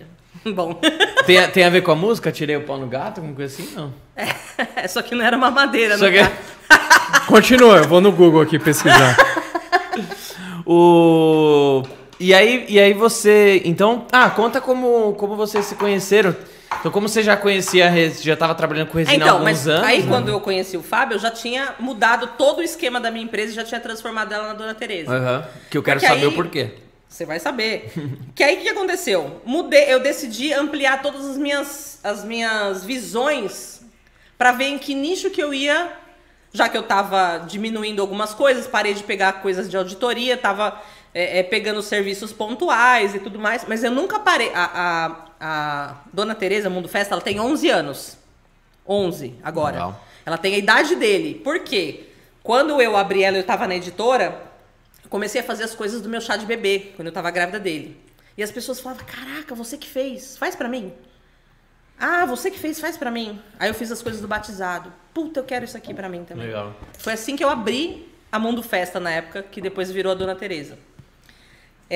bom. Tem, a- tem a ver com a música? Tirei o pau no gato, alguma coisa assim? Não. É, só que não era uma madeira, Só não que- Continua, eu vou no Google aqui pesquisar. O... E aí, e aí você... Então, ah, conta como, como vocês se conheceram. Então, como você já conhecia, já estava trabalhando com resina há então, alguns mas anos. aí né? quando eu conheci o Fábio, eu já tinha mudado todo o esquema da minha empresa e já tinha transformado ela na Dona Tereza. Aham, Que eu quero Porque saber aí- o porquê. Você vai saber. que aí o que aconteceu? Mudei, eu decidi ampliar todas as minhas, as minhas visões pra ver em que nicho que eu ia, já que eu tava diminuindo algumas coisas, parei de pegar coisas de auditoria, tava é, é, pegando serviços pontuais e tudo mais, mas eu nunca parei. A, a, a Dona Tereza Mundo Festa, ela tem 11 anos. 11 agora. Legal. Ela tem a idade dele. Por quê? Quando eu abri ela, eu tava na editora, eu comecei a fazer as coisas do meu chá de bebê, quando eu tava grávida dele. E as pessoas falavam: "Caraca, você que fez, faz pra mim". Ah, você que fez, faz pra mim. Aí eu fiz as coisas do batizado. Puta, eu quero isso aqui pra mim também. Legal. Foi assim que eu abri a Mundo Festa na época, que depois virou a Dona Teresa.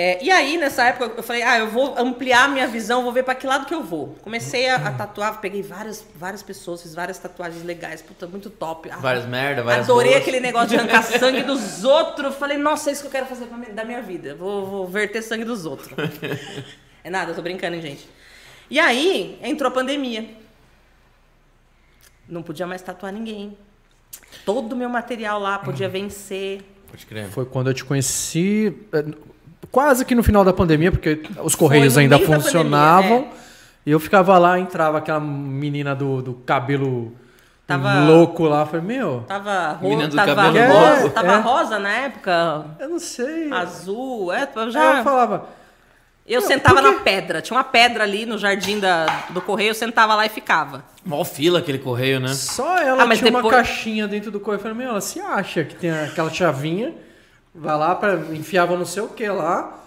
É, e aí, nessa época, eu falei, ah, eu vou ampliar a minha visão, vou ver pra que lado que eu vou. Comecei a, a tatuar, peguei várias, várias pessoas, fiz várias tatuagens legais, puta, muito top. Ah, Várias merda, várias Adorei boas. aquele negócio de arrancar sangue dos outros. Falei, nossa, é isso que eu quero fazer pra mi- da minha vida. Vou, vou verter sangue dos outros. é nada, eu tô brincando, hein, gente. E aí, entrou a pandemia. Não podia mais tatuar ninguém. Todo o meu material lá podia vencer. Pode crer. Foi quando eu te conheci, eh, quase que no final da pandemia, porque os correios ainda funcionavam. pandemia, E eu ficava lá, entrava aquela menina do, do cabelo Tava- louco lá. Falei, meu, Tava, ro Menina do tava, cabelo rosa, louco. tava É. rosa na época, eu não sei. azul. É, eu Aí já. eu falava, Eu Não, sentava por na pedra. Tinha uma pedra ali no jardim da, do correio, eu sentava lá e ficava. Mó fila aquele correio, né? só ela Ah, mas tinha uma depois- caixinha dentro do correio. Eu falei, meu, ela se acha que tem aquela chavinha, vai lá, pra, enfiava não sei o que lá,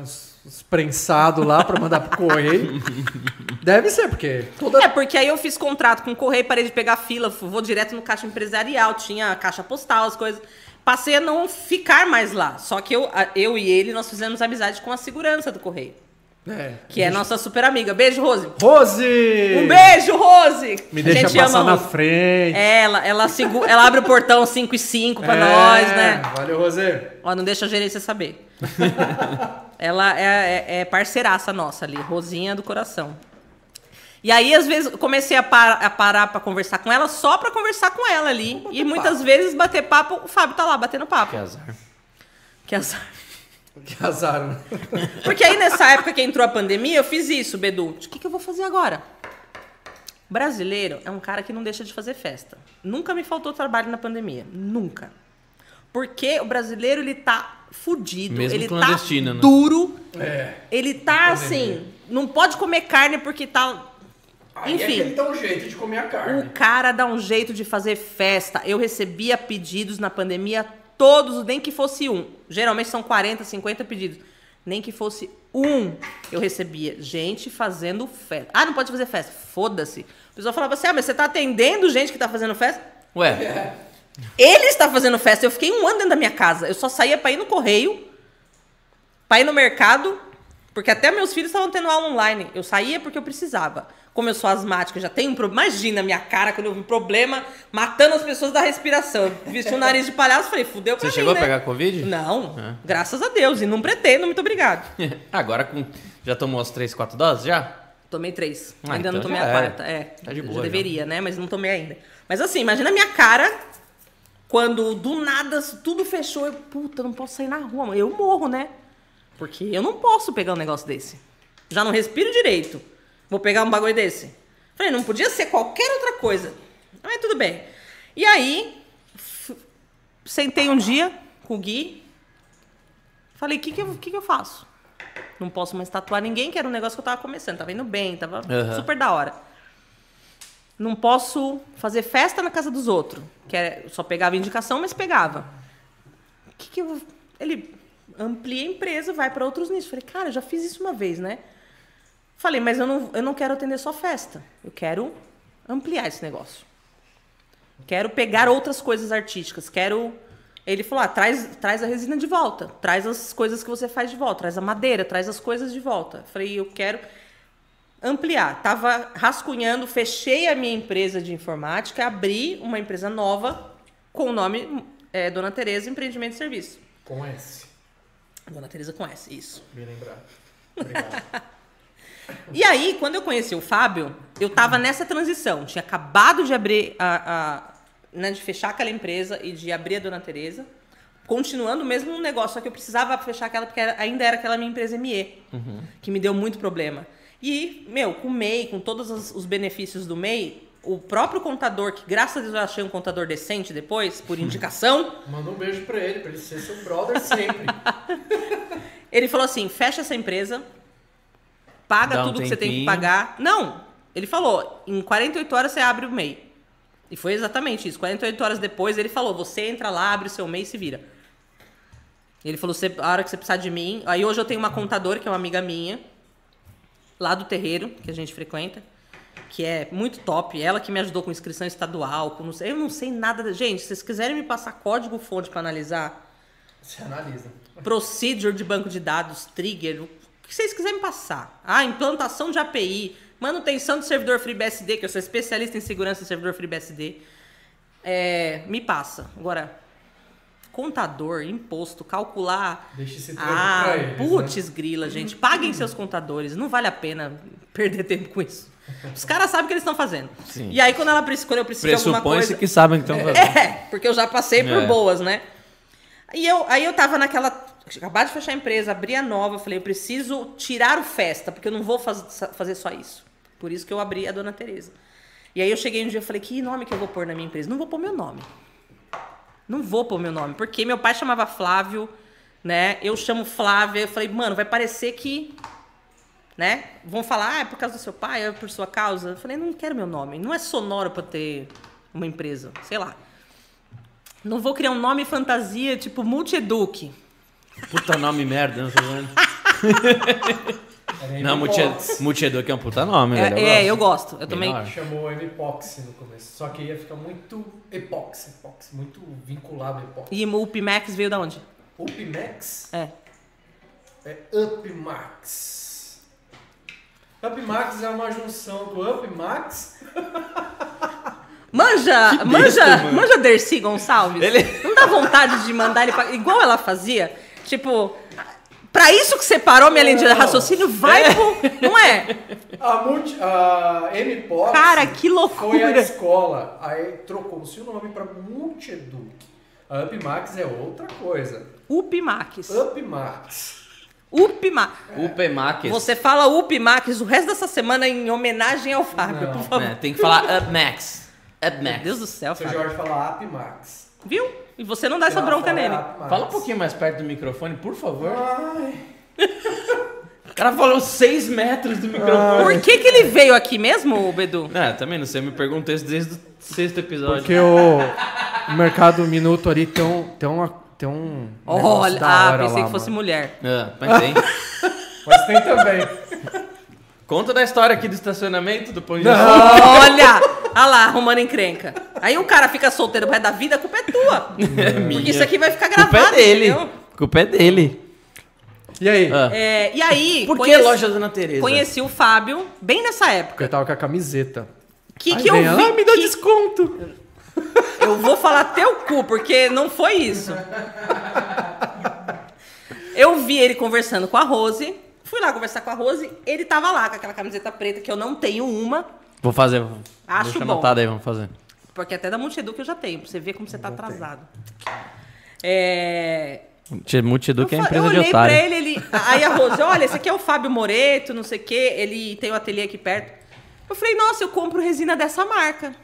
uns, uns prensado lá pra mandar pro correio. Deve ser, porque toda É, porque aí eu fiz contrato com o correio, parei de pegar fila, vou direto no caixa empresarial, tinha caixa postal, as coisas. Passei a não ficar mais lá. Só que eu, eu e ele, nós fizemos amizade com a segurança do correio. É. Que é nossa super amiga. Beijo, Rose. Rose! Um beijo, Rose! Me A deixa gente passar ama na Rose. frente. Ela, ela, segu- ela abre o portão 5 e 5 pra É, nós, né? Valeu, Rose. Ó, não deixa a gerência saber. Ela é, é, é parceiraça nossa ali, Rosinha do coração. E aí, às vezes, comecei a, par- a parar pra conversar com ela só pra conversar com ela ali. E muitas vezes bater papo, o Fábio tá lá batendo papo. Que azar. Que azar. Que azar. né? Porque aí, nessa época que entrou a pandemia, eu fiz isso, Bedu. O que, que eu vou fazer agora? Brasileiro é um cara que não deixa de fazer festa. Nunca me faltou trabalho na pandemia. Nunca. Porque o brasileiro, ele tá fudido. Mesmo ele tá né? duro. É. Ele tá assim, não pode comer carne porque tá. Enfim, dá um jeito de comer a carne. o cara dá um jeito de fazer festa. Eu recebia pedidos na pandemia, todos, nem que fosse um. Geralmente são 40, 50 pedidos. Nem que fosse um, eu recebia. Gente fazendo festa. Ah, não pode fazer festa. Foda-se. O pessoal falava assim: ah, mas você tá atendendo gente que tá fazendo festa? Ué, Ele está fazendo festa. Eu fiquei um ano dentro da minha casa. Eu só saía pra ir no correio, pra ir no mercado, porque até meus filhos estavam tendo aula online. Eu saía porque eu precisava. Como eu sou asmática, já tenho um problema. Imagina a minha cara quando eu vi problema matando as pessoas da respiração. Eu Vesti um nariz de palhaço falei, fudeu pra você mim, chegou né? a pegar Covid? Não, Ah. graças a Deus. E não pretendo, muito obrigado. Agora com... já tomou as 3, 4 doses? Já? Tomei três. Ah, ainda não então tomei já a quarta. É. Tá de boa, já já. deveria, né? Mas não tomei ainda. Mas assim, imagina a minha cara quando do nada tudo fechou. Eu, puta, não posso sair na rua. Eu morro, né? Porque eu não posso pegar um negócio desse. Já não respiro direito. Vou pegar um bagulho desse. Falei, não podia ser qualquer outra coisa. Mas tudo bem. E aí, sentei um dia com o Gui. Falei, o que, que, eu- que, que eu faço? Não posso mais tatuar ninguém, que era um negócio que eu tava começando. Tava indo bem, tava Aham. super da hora. Não posso fazer festa na casa dos outros. Que era, só pegava indicação, mas pegava. O que, que eu. Ele amplia a empresa, vai para outros nichos. Falei, cara, eu já fiz isso uma vez, né? Falei, mas eu não, eu não quero atender só festa. Eu quero ampliar esse negócio. Quero pegar outras coisas artísticas. Quero. Ele falou: ah, traz, traz a resina de volta. Traz as coisas que você faz de volta. Traz a madeira, traz as coisas de volta. Falei, eu quero ampliar. Tava rascunhando, fechei a minha empresa de informática, abri uma empresa nova com o nome é, Dona Tereza Empreendimento e Serviço. Com S. Dona Tereza conhece, isso. Bem lembrado. Obrigado. E aí, quando eu conheci o Fábio, eu tava nessa transição. Tinha acabado de abrir a. a- né, de fechar aquela empresa e de abrir a Dona Tereza. Continuando o mesmo negócio, só que eu precisava fechar aquela, porque era- ainda era aquela minha empresa ME, que me deu muito problema. E, meu, com o MEI, com todos os, os benefícios do MEI, o próprio contador, que graças a Deus eu achei um contador decente depois, por indicação, Manda um beijo pra ele, pra ele ser seu brother sempre. Ele falou assim: fecha essa empresa, paga Dá um tudo que você tem que pagar. Não, ele falou: em 48 horas você abre o MEI. E foi exatamente isso. 48 horas depois ele falou: você entra lá, abre o seu MEI e se vira. Ele falou: "Você- a hora que você precisar de mim. Aí hoje eu tenho uma contadora que é uma amiga minha, lá do terreiro, que a gente frequenta. Que é muito top. Ela que me ajudou com inscrição estadual. Com não sei- eu não sei nada. da- Gente, se vocês quiserem me passar código fonte para analisar, Você analisa. procedure de banco de dados, trigger, o que vocês quiserem passar. Ah, implantação de API, manutenção de servidor FreeBSD, que eu sou especialista em segurança de servidor FreeBSD. É, me passa. Agora, contador, imposto, calcular. Deixa esse Ah, eles, putz, grila, gente. Paguem seus contadores. Não vale a pena perder tempo com isso. Os caras sabem o que eles estão fazendo. Sim. E aí, quando, ela, quando eu preciso de alguma Pressupõe-se coisa... que sabem o que estão fazendo. É, porque eu já passei por É. boas, né? E eu, aí eu tava naquela. Acabar de fechar a empresa, abri a nova, falei, eu preciso tirar o festa, porque eu não vou faz- fazer só isso. Por isso que eu abri a Dona Tereza. E aí eu cheguei um dia e falei, que nome que eu vou pôr na minha empresa? Não vou pôr meu nome. Não vou pôr meu nome, porque meu pai chamava Flávio, né? Eu chamo Flávia. Eu falei, mano, vai parecer que né? Vão falar, ah, é por causa do seu pai, é por sua causa. Eu falei, não quero meu nome. Não é sonoro pra ter uma empresa, sei lá. Não vou criar um nome fantasia tipo Multieduc. Puta nome merda, não tô vendo. Não, Multi- Multieduc é um puta nome, É, velho. é, eu gosto. Eu também. Menor. Chamou M-Epoxy no começo. Só que ia ficar muito epoxy, epoxy muito vinculado a epoxy. E o Max veio da onde? Upmax É. é Upmax. Upmax é uma junção do Upmax. Manja, manja, mano. manja Dercy Gonçalves. Ele- Não dá vontade de mandar ele pra... Igual ela fazia. Tipo, pra isso que você parou minha linha de raciocínio, vai pro... Não é? A, multi, a M-Epoxy Cara, que foi a loucura. escola. Aí trocou-se o nome para Multieduc. A Upmax é outra coisa. Upmax. Upmax. Upmax. O Pemax. Você fala Upmax o resto dessa semana em homenagem ao Fábio, Não, por favor. É, tem que falar Upmax. Meu Upmax. Deus do céu, Seu Fábio. Jorge fala Upmax. Viu? E você não dá essa bronca é nele. Fala um pouquinho mais perto do microfone, por favor. Ai. O cara falou 6 metros do microfone. Por que, que ele veio aqui mesmo, Bedu? É, também não sei, me perguntou isso desde o sexto episódio. Porque o, o mercado minuto ali tem um, tem uma, tem um negócio Olha, da ah, hora pensei lá, que fosse mano. mulher. Ah, mas tem. Mas tem também. Conta da história aqui do estacionamento do Pão de Olha! Olha lá, arrumando encrenca. Aí o cara fica solteiro pro resto da vida, a culpa é tua. Porque isso aqui vai ficar Culpa gravado, é dele. entendeu? Culpa é dele. E aí? Ah. É, e aí, Por que conheci- loja Dona Tereza? Conheci o Fábio bem nessa Porque época. eu tava com a camiseta. Que, Aí que eu vi. ela, "Ah, me dá que- desconto. Eu vou falar teu cu, porque não foi isso. Eu vi ele conversando com a Rose. Fui lá conversar com a Rose. Ele tava lá com aquela camiseta preta que eu não tenho uma. Vou fazer. Acho Deixa bom. anotado aí, vamos fazer. Porque até da Multieduc eu já tenho, pra você ver como você tá atrasado. É. Multieduc é eu, fa- empresa eu de olhei pra otário. ele, ele. Aí a Rose, olha, esse aqui é o Fábio Moreto, não sei o quê. Ele tem o ateliê aqui perto. Eu falei, nossa, eu compro resina dessa marca.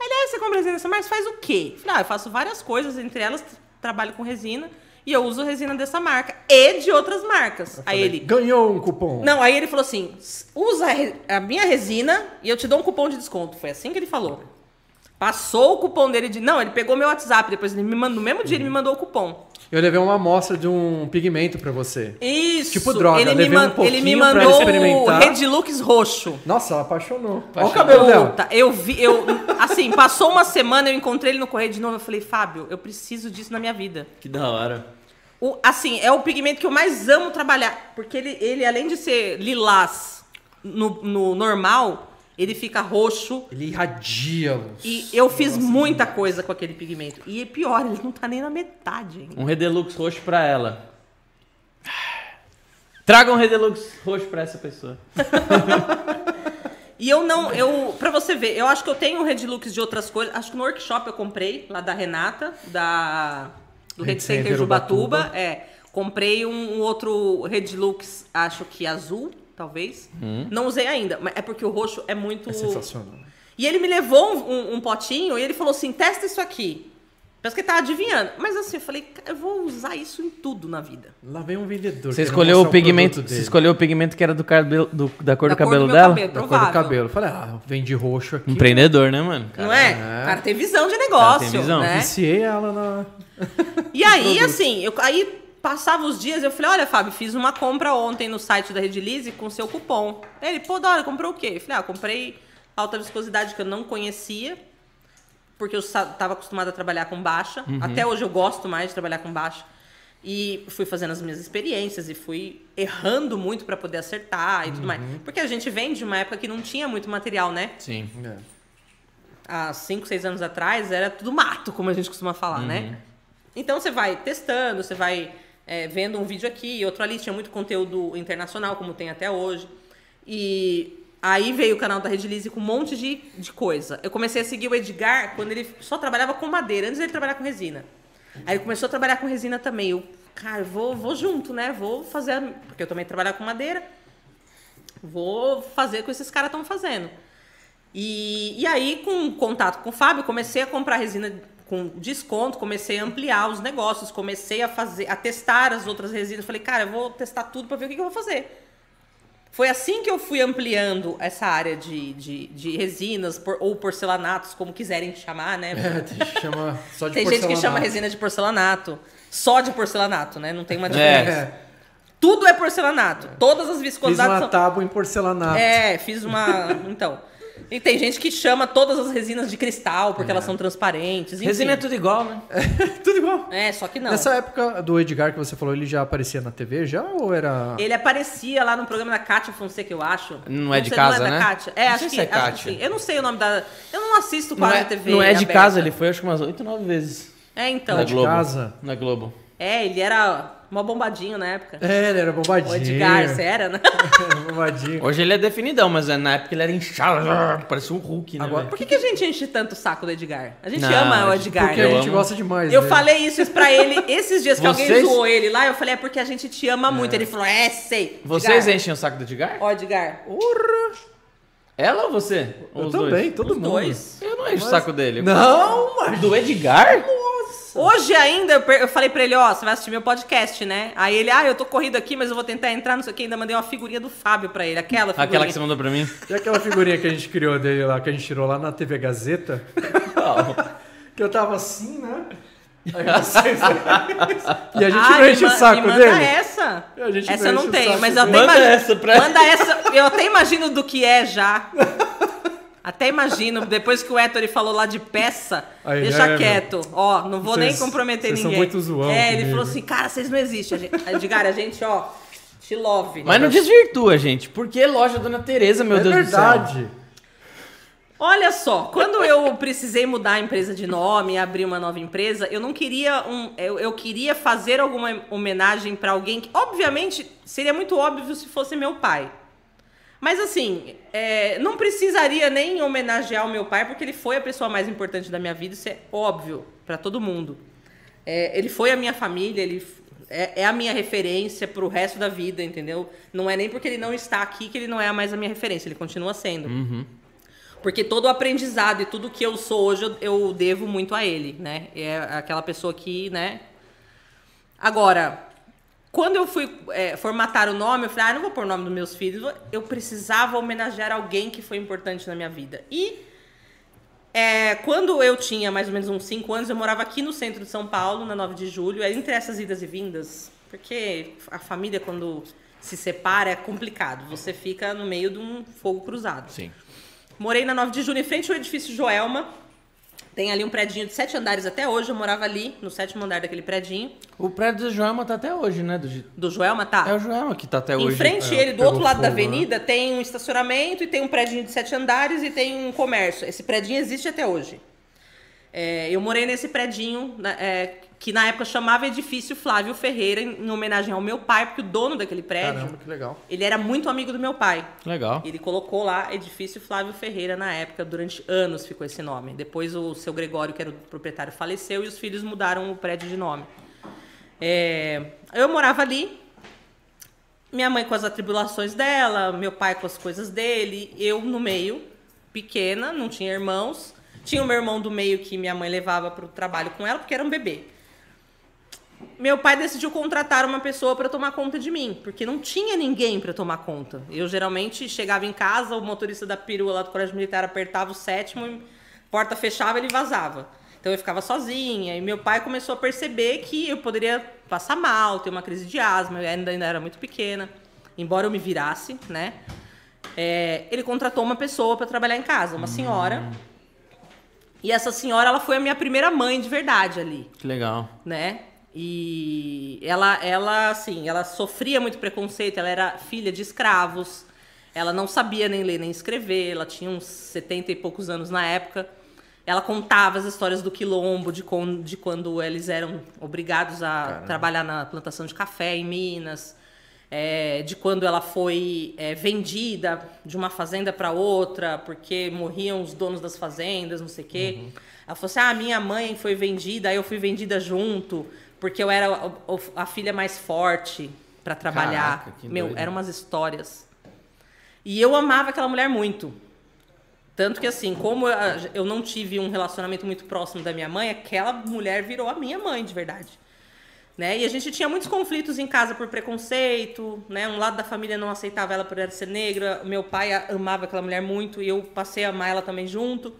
Aí ele, ah, você compra resina dessa marca? Você faz o quê? Eu falei, ah, eu faço várias coisas, entre elas trabalho com resina. E eu uso resina dessa marca. E de outras marcas. Aí ele. Ganhou um cupom. Não, aí ele falou assim: usa a minha resina e eu te dou um cupom de desconto. Foi assim que ele falou. Passou o cupom dele de. Não, ele pegou meu WhatsApp, depois ele me mandou, no mesmo dia ele me mandou o cupom. Eu levei uma amostra de um pigmento pra você. Isso! Tipo droga, ele me, levei um man- ele me pouquinho pra mandou o experimentar. Red Lux roxo. Nossa, ela apaixonou. Olha o cabelo dela. Eu vi, eu. Assim, passou uma semana, eu encontrei ele no correio de novo. Eu falei, Fábio, eu preciso disso na minha vida. Que da hora. O, assim, é o pigmento que eu mais amo trabalhar. Porque ele, ele além de ser lilás no, no normal, ele fica roxo. Ele irradia luz. E eu fiz muita coisa com aquele pigmento. E é pior, ele não tá nem na metade ainda. Um Redelux roxo pra ela. Traga um Redelux roxo pra essa pessoa. E eu não, eu, pra você ver, eu acho que eu tenho um Red de outras coisas. Acho que no workshop eu comprei, lá da Renata, da, do Red Red Center Center Ubatuba. Ubatuba. É, comprei um, um outro Red Lux, acho que azul, talvez. Não usei ainda, mas é porque o roxo é muito... É sensacional. E ele me levou um, um- potinho e ele falou assim: testa isso aqui. Parece que ele tava adivinhando. Mas assim, eu falei, "Cara, eu vou usar isso em tudo na vida. Lá vem um vendedor. Você escolheu o pigmento. Você escolheu o pigmento que era do cabelo, do- da cor Da do cor cabelo meu dela? cabelo, Da cor do provável. cabelo. Eu falei, ah, vende roxo aqui. Empreendedor, né, mano? Não é? É. O cara tem visão de negócio. tem visão. Né? Viciei ela na... E aí, assim, eu, aí passava os dias, eu falei, olha, Fábio, fiz uma compra ontem no site da Redilize com seu cupom. Ele, pô, da hora, comprou o quê? Eu falei, ah, comprei alta viscosidade que eu não conhecia. porque eu estava acostumada a trabalhar com baixa. Até hoje eu gosto mais de trabalhar com baixa. E fui fazendo as minhas experiências e fui errando muito para poder acertar e tudo mais. Porque a gente vem de uma época que não tinha muito material, né? Sim. É. há 5, 6 anos atrás, era tudo mato, como a gente costuma falar, né? Então você vai testando, você vai é, vendo um vídeo aqui, outro ali, tinha muito conteúdo internacional, como tem até hoje. E aí veio o canal da Rede Lise com um monte de, de coisa. Eu comecei a seguir o Edgar quando ele só trabalhava com madeira, antes dele trabalhar com resina. Aí ele começou a trabalhar com resina também. Eu, cara, vou, vou junto, né? Vou fazer, porque eu também trabalhava com madeira. Vou fazer o que esses caras estão fazendo. E, e aí, com contato com o Fábio, comecei a comprar resina com desconto, comecei a ampliar os negócios, comecei a fazer, a testar as outras resinas. Falei, cara, eu vou testar tudo para ver o que, que eu vou fazer. Foi assim que eu fui ampliando essa área de, de, de resinas por- ou porcelanatos, como quiserem chamar, né? É, tem só de Tem gente que chama resina de porcelanato. Só de porcelanato, né? Não tem uma É. diferença. É, Tudo é porcelanato. Todas as fiz viscosidades uma são... tábua em porcelanato. É, fiz uma. Então. E tem gente que chama todas as resinas de cristal porque elas são transparentes. Enfim. Resina é tudo igual, né? Tudo igual. É, só que não. Nessa época do Edgar que você falou, ele já aparecia na TV já ou era... Ele aparecia lá no programa da Kátia Fonseca, eu acho. Não é de sei, casa, não é né? da Kátia. É, Não acho que, se é acho que Kátia. sim. Eu não sei o nome da. Eu não assisto Não quase é, a TV. não é de aberta. casa, ele foi acho que umas 8, 9 vezes. É, então. na de Globo. casa? Na Globo. É, ele era mó bombadinho na época. É, ele era bombadinho. O Edgar, você era, né? Era bombadinho. Hoje ele é definidão, mas na época ele era inchado, parecia um Hulk, né? Agora-? Por que, que a gente enche tanto o saco do Edgar? A gente Não, ama o a Edgar, Porque né? a Eu gente gosta demais Eu dele. falei isso pra ele esses dias que alguém Vocês- zoou ele lá. Eu falei, é porque a gente te ama muito. Ele falou, é, sei. Vocês Edgar. enchem o saco do Edgar? Ó, Edgar. Ela ou você? Ou Eu também, dois? todo Os mundo. dois. Eu não encho o saco dele. Não, mas... Do Edgar? Hoje ainda, eu, eu falei pra ele, ó, você vai assistir meu podcast, né? Aí ele, ah, eu tô corrido aqui, mas eu vou tentar entrar, não sei o que. Ainda mandei uma figurinha do Fábio pra ele, aquela figurinha. Aquela que você mandou pra mim? E aquela figurinha que a gente criou dele lá, que a gente tirou lá na TV Gazeta? que eu tava assim, né? Vocês... e a gente Ah, não enche o saco manda dele. essa. A gente essa não eu não tenho, saco mas eu até. Manda imagino. essa pra- Manda essa. Eu até imagino do que é já. Até imagino, depois que o Héctor falou lá de peça, Aí, deixa é, meu. quieto. Ó, não vou nem comprometer vocês são ninguém. muito zoão É, ele comigo. falou assim, cara, vocês não existem. A gente- Edgar, a gente, ó, te love. Mas não desvirtua, gente. Por que loja Dona Tereza, meu é Deus do céu? verdade. Olha só, quando eu precisei mudar a empresa de nome e abrir uma nova empresa, eu não queria um. Eu, eu queria fazer alguma homenagem pra alguém que, obviamente, seria muito óbvio se fosse meu pai. Mas assim, é, não precisaria nem homenagear o meu pai, porque ele foi a pessoa mais importante da minha vida, isso é óbvio pra todo mundo. É, ele foi a minha família, ele é, é a minha referência pro resto da vida, entendeu? Não é nem porque ele não está aqui que ele não é mais a minha referência, ele continua sendo. Porque todo o aprendizado e tudo que eu sou hoje, eu, eu devo muito a ele, né? É aquela pessoa que, né? Agora, quando eu fui é, formatar o nome, eu falei, ah, não vou pôr o nome dos meus filhos. Eu precisava homenagear alguém que foi importante na minha vida. E é, quando eu tinha mais ou menos uns 5 anos, eu morava aqui no centro de São Paulo, na 9 de julho, é entre essas idas e vindas, porque a família, quando se separa, é complicado. Você fica no meio de um fogo cruzado. Sim. Morei na 9 de julho, em frente ao edifício Joelma. Tem ali um predinho de sete andares até hoje. Eu morava ali, no sétimo andar daquele predinho. O prédio do Joelma tá até hoje, né? Do... Do Joelma, tá? É o Joelma que tá até Em hoje. frente É, ele, do outro lado da fogo, né? avenida, tem um estacionamento e tem um prédio de sete andares e tem um comércio. Esse prédio existe até hoje. É, eu morei nesse predinho, é, que na época chamava Edifício Flávio Ferreira, em, em homenagem ao meu pai, porque o dono daquele prédio, Caramba, que legal. ele era muito amigo do meu pai. Legal. Ele colocou lá Edifício Flávio Ferreira na época, durante anos ficou esse nome. Depois o seu Gregório, que era o proprietário, faleceu e os filhos mudaram o prédio de nome. É, eu morava ali, minha mãe com as atribulações dela, meu pai com as coisas dele, eu no meio, pequena, não tinha irmãos. Tinha o meu irmão do meio que minha mãe levava para o trabalho com ela, porque era um bebê. Meu pai decidiu contratar uma pessoa para tomar conta de mim, porque não tinha ninguém para tomar conta. Eu geralmente chegava em casa, o motorista da perua lá do Colégio Militar apertava o sétimo, porta fechava, ele vazava. Então eu ficava sozinha. E meu pai começou a perceber que eu poderia passar mal, ter uma crise de asma. Eu ainda, ainda era muito pequena, embora eu me virasse, né? É, ele contratou uma pessoa para trabalhar em casa, uma senhora. E essa senhora, ela foi a minha primeira mãe de verdade ali Que legal. né? E ela, ela, assim, ela sofria muito preconceito, ela era filha de escravos, ela não sabia nem ler nem escrever, ela tinha uns 70 e poucos anos na época. Ela contava as histórias do quilombo, de, con- de quando eles eram obrigados a trabalhar na plantação de café em Minas, é, de quando ela foi é, vendida de uma fazenda para outra, porque morriam os donos das fazendas, não sei o quê. Ela falou assim: ah, minha mãe foi vendida, aí eu fui vendida junto, porque eu era o- a filha mais forte para trabalhar. Caraca, Meu, doido. eram umas histórias. E eu amava aquela mulher muito. Tanto que, assim, como eu não tive um relacionamento muito próximo da minha mãe, aquela mulher virou a minha mãe, de verdade. Né? E a gente tinha muitos conflitos em casa por preconceito, né? Um lado da família não aceitava ela por ela ser negra, meu pai amava aquela mulher muito e eu passei a amar ela também junto.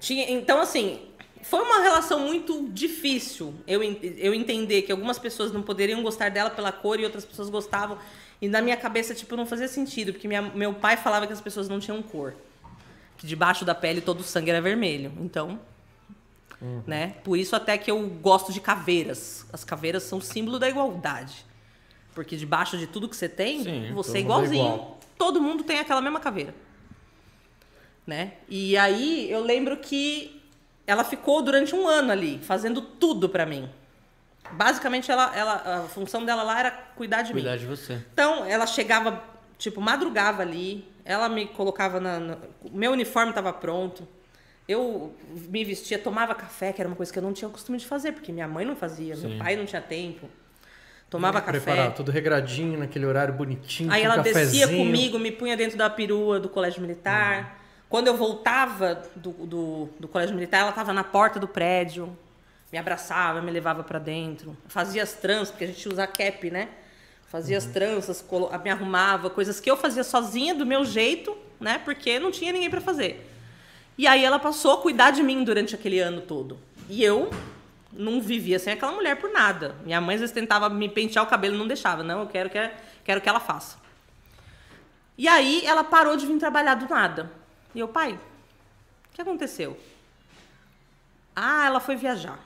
Tinha, então, assim, foi uma relação muito difícil eu, eu entender que algumas pessoas não poderiam gostar dela pela cor e outras pessoas gostavam. E na minha cabeça, tipo, não fazia sentido, porque minha- meu pai falava que as pessoas não tinham cor. Que debaixo da pele todo o sangue era vermelho. Então, né? Por isso até que eu gosto de caveiras. As caveiras são símbolo da igualdade. Porque debaixo de tudo que você tem, Sim, você é é igualzinho. igual. Todo mundo tem aquela mesma caveira. Né? E aí eu lembro que ela ficou durante um ano ali, fazendo tudo pra mim. Basicamente, ela, ela, a função dela lá era cuidar de mim. Cuidar de você. Então, ela chegava, tipo, madrugava ali, ela me colocava na. na- meu uniforme estava pronto. Eu me vestia, tomava café, que era uma coisa que eu não tinha o costume de fazer, porque minha mãe não fazia, meu Sim. pai não tinha tempo. Tomava café. tudo regradinho, naquele horário bonitinho. Aí ela descia comigo, me punha dentro da perua do colégio militar. Quando eu voltava do, do, do colégio militar, ela estava na porta do prédio, me abraçava, me levava para dentro. Fazia as tranças, porque a gente usa cap, né? Fazia as tranças, me arrumava, coisas que eu fazia sozinha, do meu jeito, né? Porque não tinha ninguém para fazer. E aí ela passou a cuidar de mim durante aquele ano todo. E eu não vivia sem aquela mulher por nada. Minha mãe às vezes tentava me pentear o cabelo e não deixava. Não, eu quero que, quero que ela faça. E aí ela parou de vir trabalhar do nada. E eu, pai, o que aconteceu? Ah, ela foi viajar.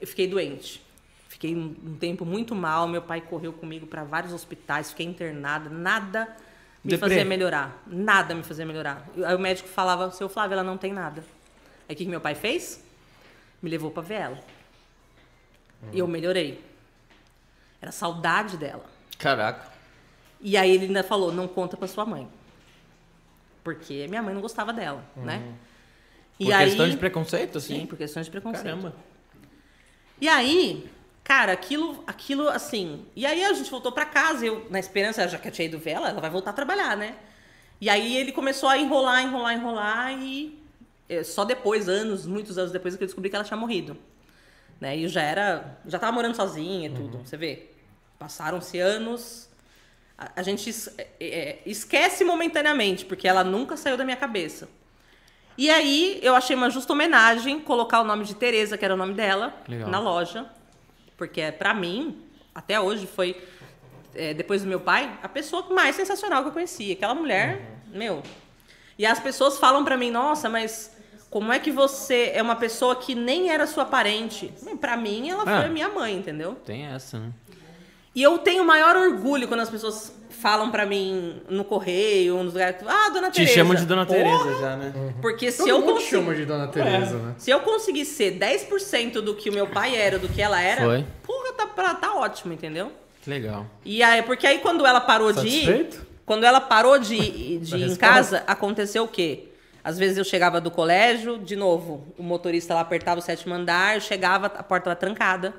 Eu fiquei doente. Fiquei um tempo muito mal. Meu pai correu comigo para vários hospitais, fiquei internada. Nada me Deprê. fazia melhorar. Nada me fazia melhorar. Aí o médico falava, seu Flávio, ela não tem nada. Aí o que, que meu pai fez? Me levou para ver ela. E eu melhorei. Era saudade dela. Caraca. E aí ele ainda falou, não conta pra sua mãe. Porque minha mãe não gostava dela, né? Por questão de preconceito, assim? Sim, por questões de preconceito. Caramba. E aí, cara, aquilo, aquilo assim. E aí a gente voltou pra casa, eu, na esperança, já que eu tinha ido ver ela, ela vai voltar a trabalhar, né? E aí ele começou a enrolar, enrolar, enrolar, e eh, só depois, anos, muitos anos depois, que eu descobri que ela tinha morrido. Né? E eu já era. Já tava morando sozinha e tudo, você vê. Passaram-se anos. A, a gente es- é, é, esquece momentaneamente, porque ela nunca saiu da minha cabeça. E aí eu achei uma justa homenagem colocar o nome de Tereza, que era o nome dela, Legal. na loja. Porque pra mim, até hoje, foi, é, depois do meu pai, a pessoa mais sensacional que eu conhecia. Aquela mulher, meu. E as pessoas falam pra mim, nossa, mas como é que você é uma pessoa que nem era sua parente? Pra mim, ela Ah. foi a minha mãe, entendeu? Tem essa, né? E eu tenho o maior orgulho quando as pessoas falam pra mim no correio, nos lugares, ah, dona Te Tereza. chamam de Dona Porra! Tereza já, né? Porque se Todo eu consigo, chama de Dona Tereza, né? se eu conseguir ser 10% do que o meu pai era, do que ela era, Foi. porra, tá, pra- tá ótimo, entendeu? Que legal. E aí, porque aí quando ela parou de ir, Satisfeito? quando ela parou de, ir- de ir em casa, aconteceu o quê? Às vezes eu chegava do colégio, de novo, o motorista lá apertava o sétimo andar, eu chegava, a porta estava trancada.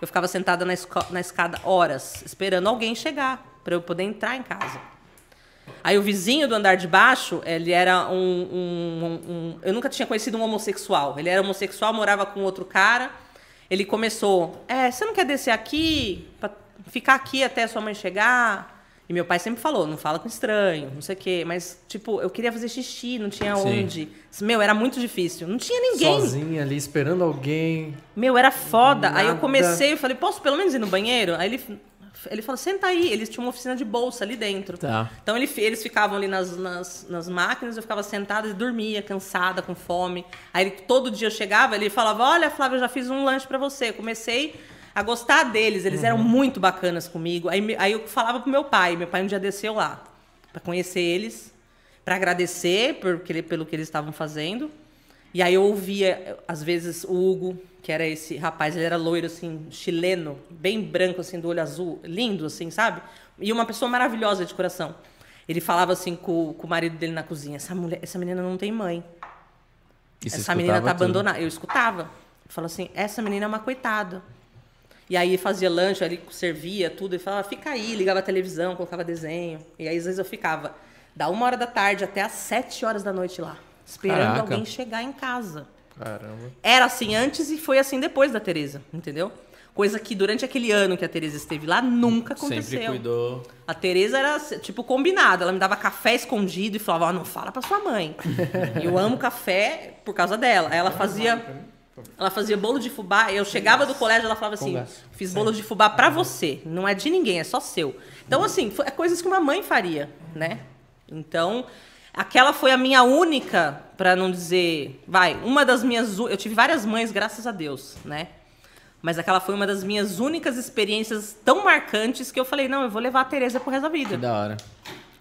Eu ficava sentada na, na escada horas, esperando alguém chegar, para eu poder entrar em casa. Aí o vizinho do andar de baixo, ele era um, um- um- um- Eu nunca tinha conhecido um homossexual. Ele era homossexual, morava com outro cara. Ele começou. É, você não quer descer aqui? Pra ficar aqui até sua mãe chegar? E meu pai sempre falou, não fala com estranho, não sei o quê. Mas, tipo, eu queria fazer xixi, não tinha Sim. onde. Meu, era muito difícil. Não tinha ninguém. Sozinha ali, esperando alguém. Meu, era foda. Aí eu Nada. comecei, eu falei, posso pelo menos ir no banheiro? Aí ele Ele falou, senta aí. Eles tinham uma oficina de bolsa ali dentro. Tá. Então ele- eles ficavam ali nas, nas, nas máquinas, eu ficava sentada e dormia, cansada, com fome. Aí ele- todo dia eu chegava, ele falava: Olha, Flávia, eu já fiz um lanche pra você. Eu comecei a gostar deles, eles eram muito bacanas comigo. Aí, aí eu falava pro meu pai, meu pai um dia desceu lá pra conhecer eles, pra agradecer por, pelo que eles estavam fazendo. E aí eu ouvia, às vezes, o Hugo, que era esse rapaz, ele era loiro, assim, chileno, bem branco, assim, do olho azul, lindo, assim, sabe? E uma pessoa maravilhosa de coração. Ele falava assim com, com o marido dele na cozinha: essa, mulher, essa menina não tem mãe. E essa menina tá tudo? abandonada. Eu escutava. Eu falava assim: essa menina é uma coitada. E aí fazia lanche, ele servia tudo, e falava, fica aí, ligava a televisão, colocava desenho. E aí às vezes eu ficava da uma hora da tarde até às sete horas da noite lá, esperando Caraca. alguém chegar em casa. Caramba. Era assim antes e foi assim depois da Tereza, entendeu? Coisa que durante aquele ano que a Tereza esteve lá nunca aconteceu. Sempre cuidou. A Tereza era tipo combinada, ela me dava café escondido e falava: "Ó, "Não fala pra sua mãe". eu amo café por causa dela. Ela fazia ela fazia bolo de fubá, eu chegava do colégio, ela falava assim: Conversa. "Fiz bolo de fubá pra você, não é de ninguém, é só seu". Então assim, foi- é coisas que uma mãe faria, né? Então, aquela foi a minha única, pra não dizer, vai, uma das minhas, eu tive várias mães, graças a Deus, né? Mas aquela foi uma das minhas únicas experiências tão marcantes que eu falei, não, eu vou levar a Tereza pro resto da vida. Que da hora.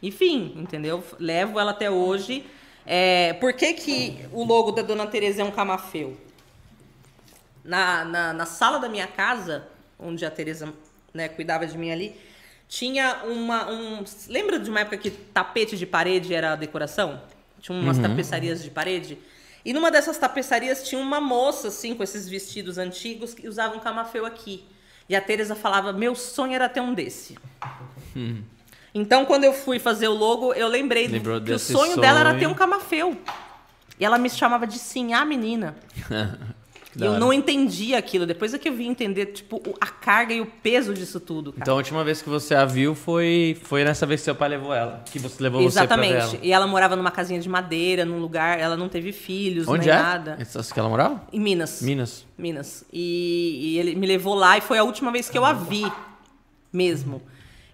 Enfim, entendeu? Levo ela até hoje. É, por que, que o logo da Dona Tereza é um camafeu? Na, na, na sala da minha casa, onde a Tereza né, cuidava de mim ali, tinha uma. Um, lembra de uma época que tapete de parede era a decoração? Tinha umas tapeçarias de parede? E numa dessas tapeçarias tinha uma moça, assim, com esses vestidos antigos, que usava um camafeu aqui. E a Tereza falava: Meu sonho era ter um desse. Então, quando eu fui fazer o logo, eu lembrei Lembrou que o desse sonho, dela era sonho. ter um camafeu. E ela me chamava de sim, a menina. Eu hora. não entendia aquilo. Depois é que eu vim entender, tipo, a carga e o peso disso tudo, cara. Então a última vez que você a viu foi, foi nessa vez que seu pai levou ela. Que você levou você pra ver Exatamente. E ela morava numa casinha de madeira, num lugar, ela não teve filhos, Onde nem é? nada. Essas que ela morava? Em Minas. Minas. Minas. E, e ele me levou lá e foi a última vez que eu a vi mesmo.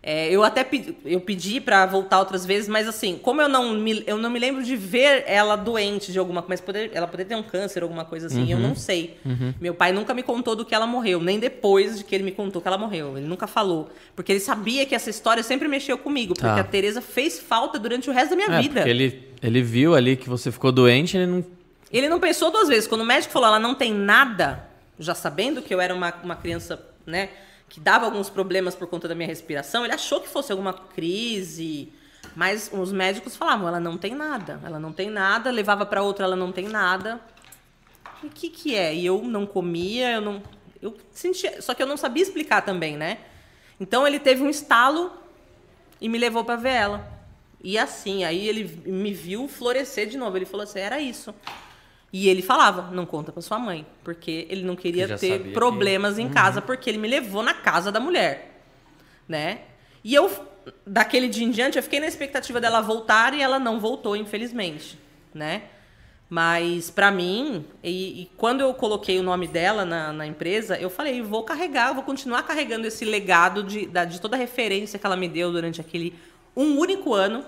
É, eu até pedi, eu pedi para voltar outras vezes, mas assim, como eu não me, eu não me lembro de ver ela doente de alguma coisa, mas poder, ela poderia ter um câncer, alguma coisa assim, eu Uhum. não sei. Meu pai nunca me contou do que ela morreu, nem depois de que ele me contou que ela morreu. Ele nunca falou. Porque ele sabia que essa história sempre mexeu comigo, porque Tá. a Tereza fez falta durante o resto da minha É, vida. ele, ele viu ali que você ficou doente, ele não. Ele não pensou duas vezes. Quando o médico falou, ela não tem nada, já sabendo que eu era uma, uma criança, né, que dava alguns problemas por conta da minha respiração, ele achou que fosse alguma crise. Mas os médicos falavam, ela não tem nada, ela não tem nada, levava para outra, ela não tem nada. O que que é? E eu não comia, eu não eu sentia, só que eu não sabia explicar também, né? Então ele teve um estalo e me levou para ver ela. E assim, aí ele me viu florescer de novo. Ele falou assim: era isso. E ele falava: não conta pra sua mãe, porque ele não queria ter sabia que- Uhum. problemas em casa, porque ele me levou na casa da mulher, né? E eu, daquele dia em diante, eu fiquei na expectativa dela voltar e ela não voltou, infelizmente, né? Mas pra mim, e, e quando eu coloquei o nome dela na, na empresa, eu falei, vou carregar, vou continuar carregando esse legado de, da- de toda a referência que ela me deu durante aquele um único ano,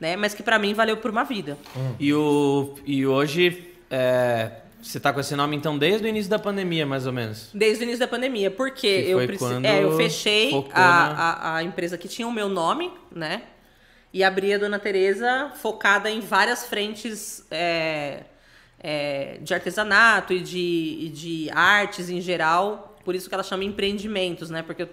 né? Mas que pra mim valeu por uma vida. E, o, e hoje é, você tá com esse nome então desde o início da pandemia, mais ou menos. Desde o início da pandemia, porque Que eu, é, eu fechei a, na- a, a empresa que tinha o meu nome, né? E abri a Dona Teresa focada em várias frentes é, é, de artesanato e de, e de artes em geral. Por isso que ela chama empreendimentos, né? Porque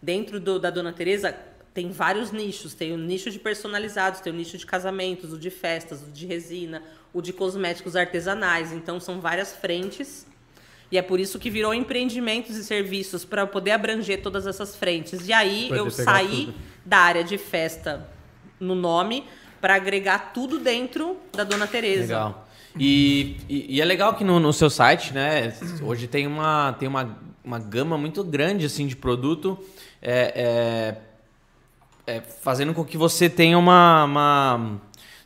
dentro do- da Dona Teresa tem vários nichos. Tem o nicho de personalizados, tem o nicho de casamentos, o de festas, o de resina, o de cosméticos artesanais. Então são várias frentes. E é por isso que virou empreendimentos e serviços para poder abranger todas essas frentes. E aí Poder eu saí tudo. da área de festa no nome para agregar tudo dentro da Dona Teresa. Legal. E, e, e é legal que no, no seu site, né, hoje tem uma, tem uma, uma gama muito grande assim, de produto, é, é, é, fazendo com que você tenha uma, uma-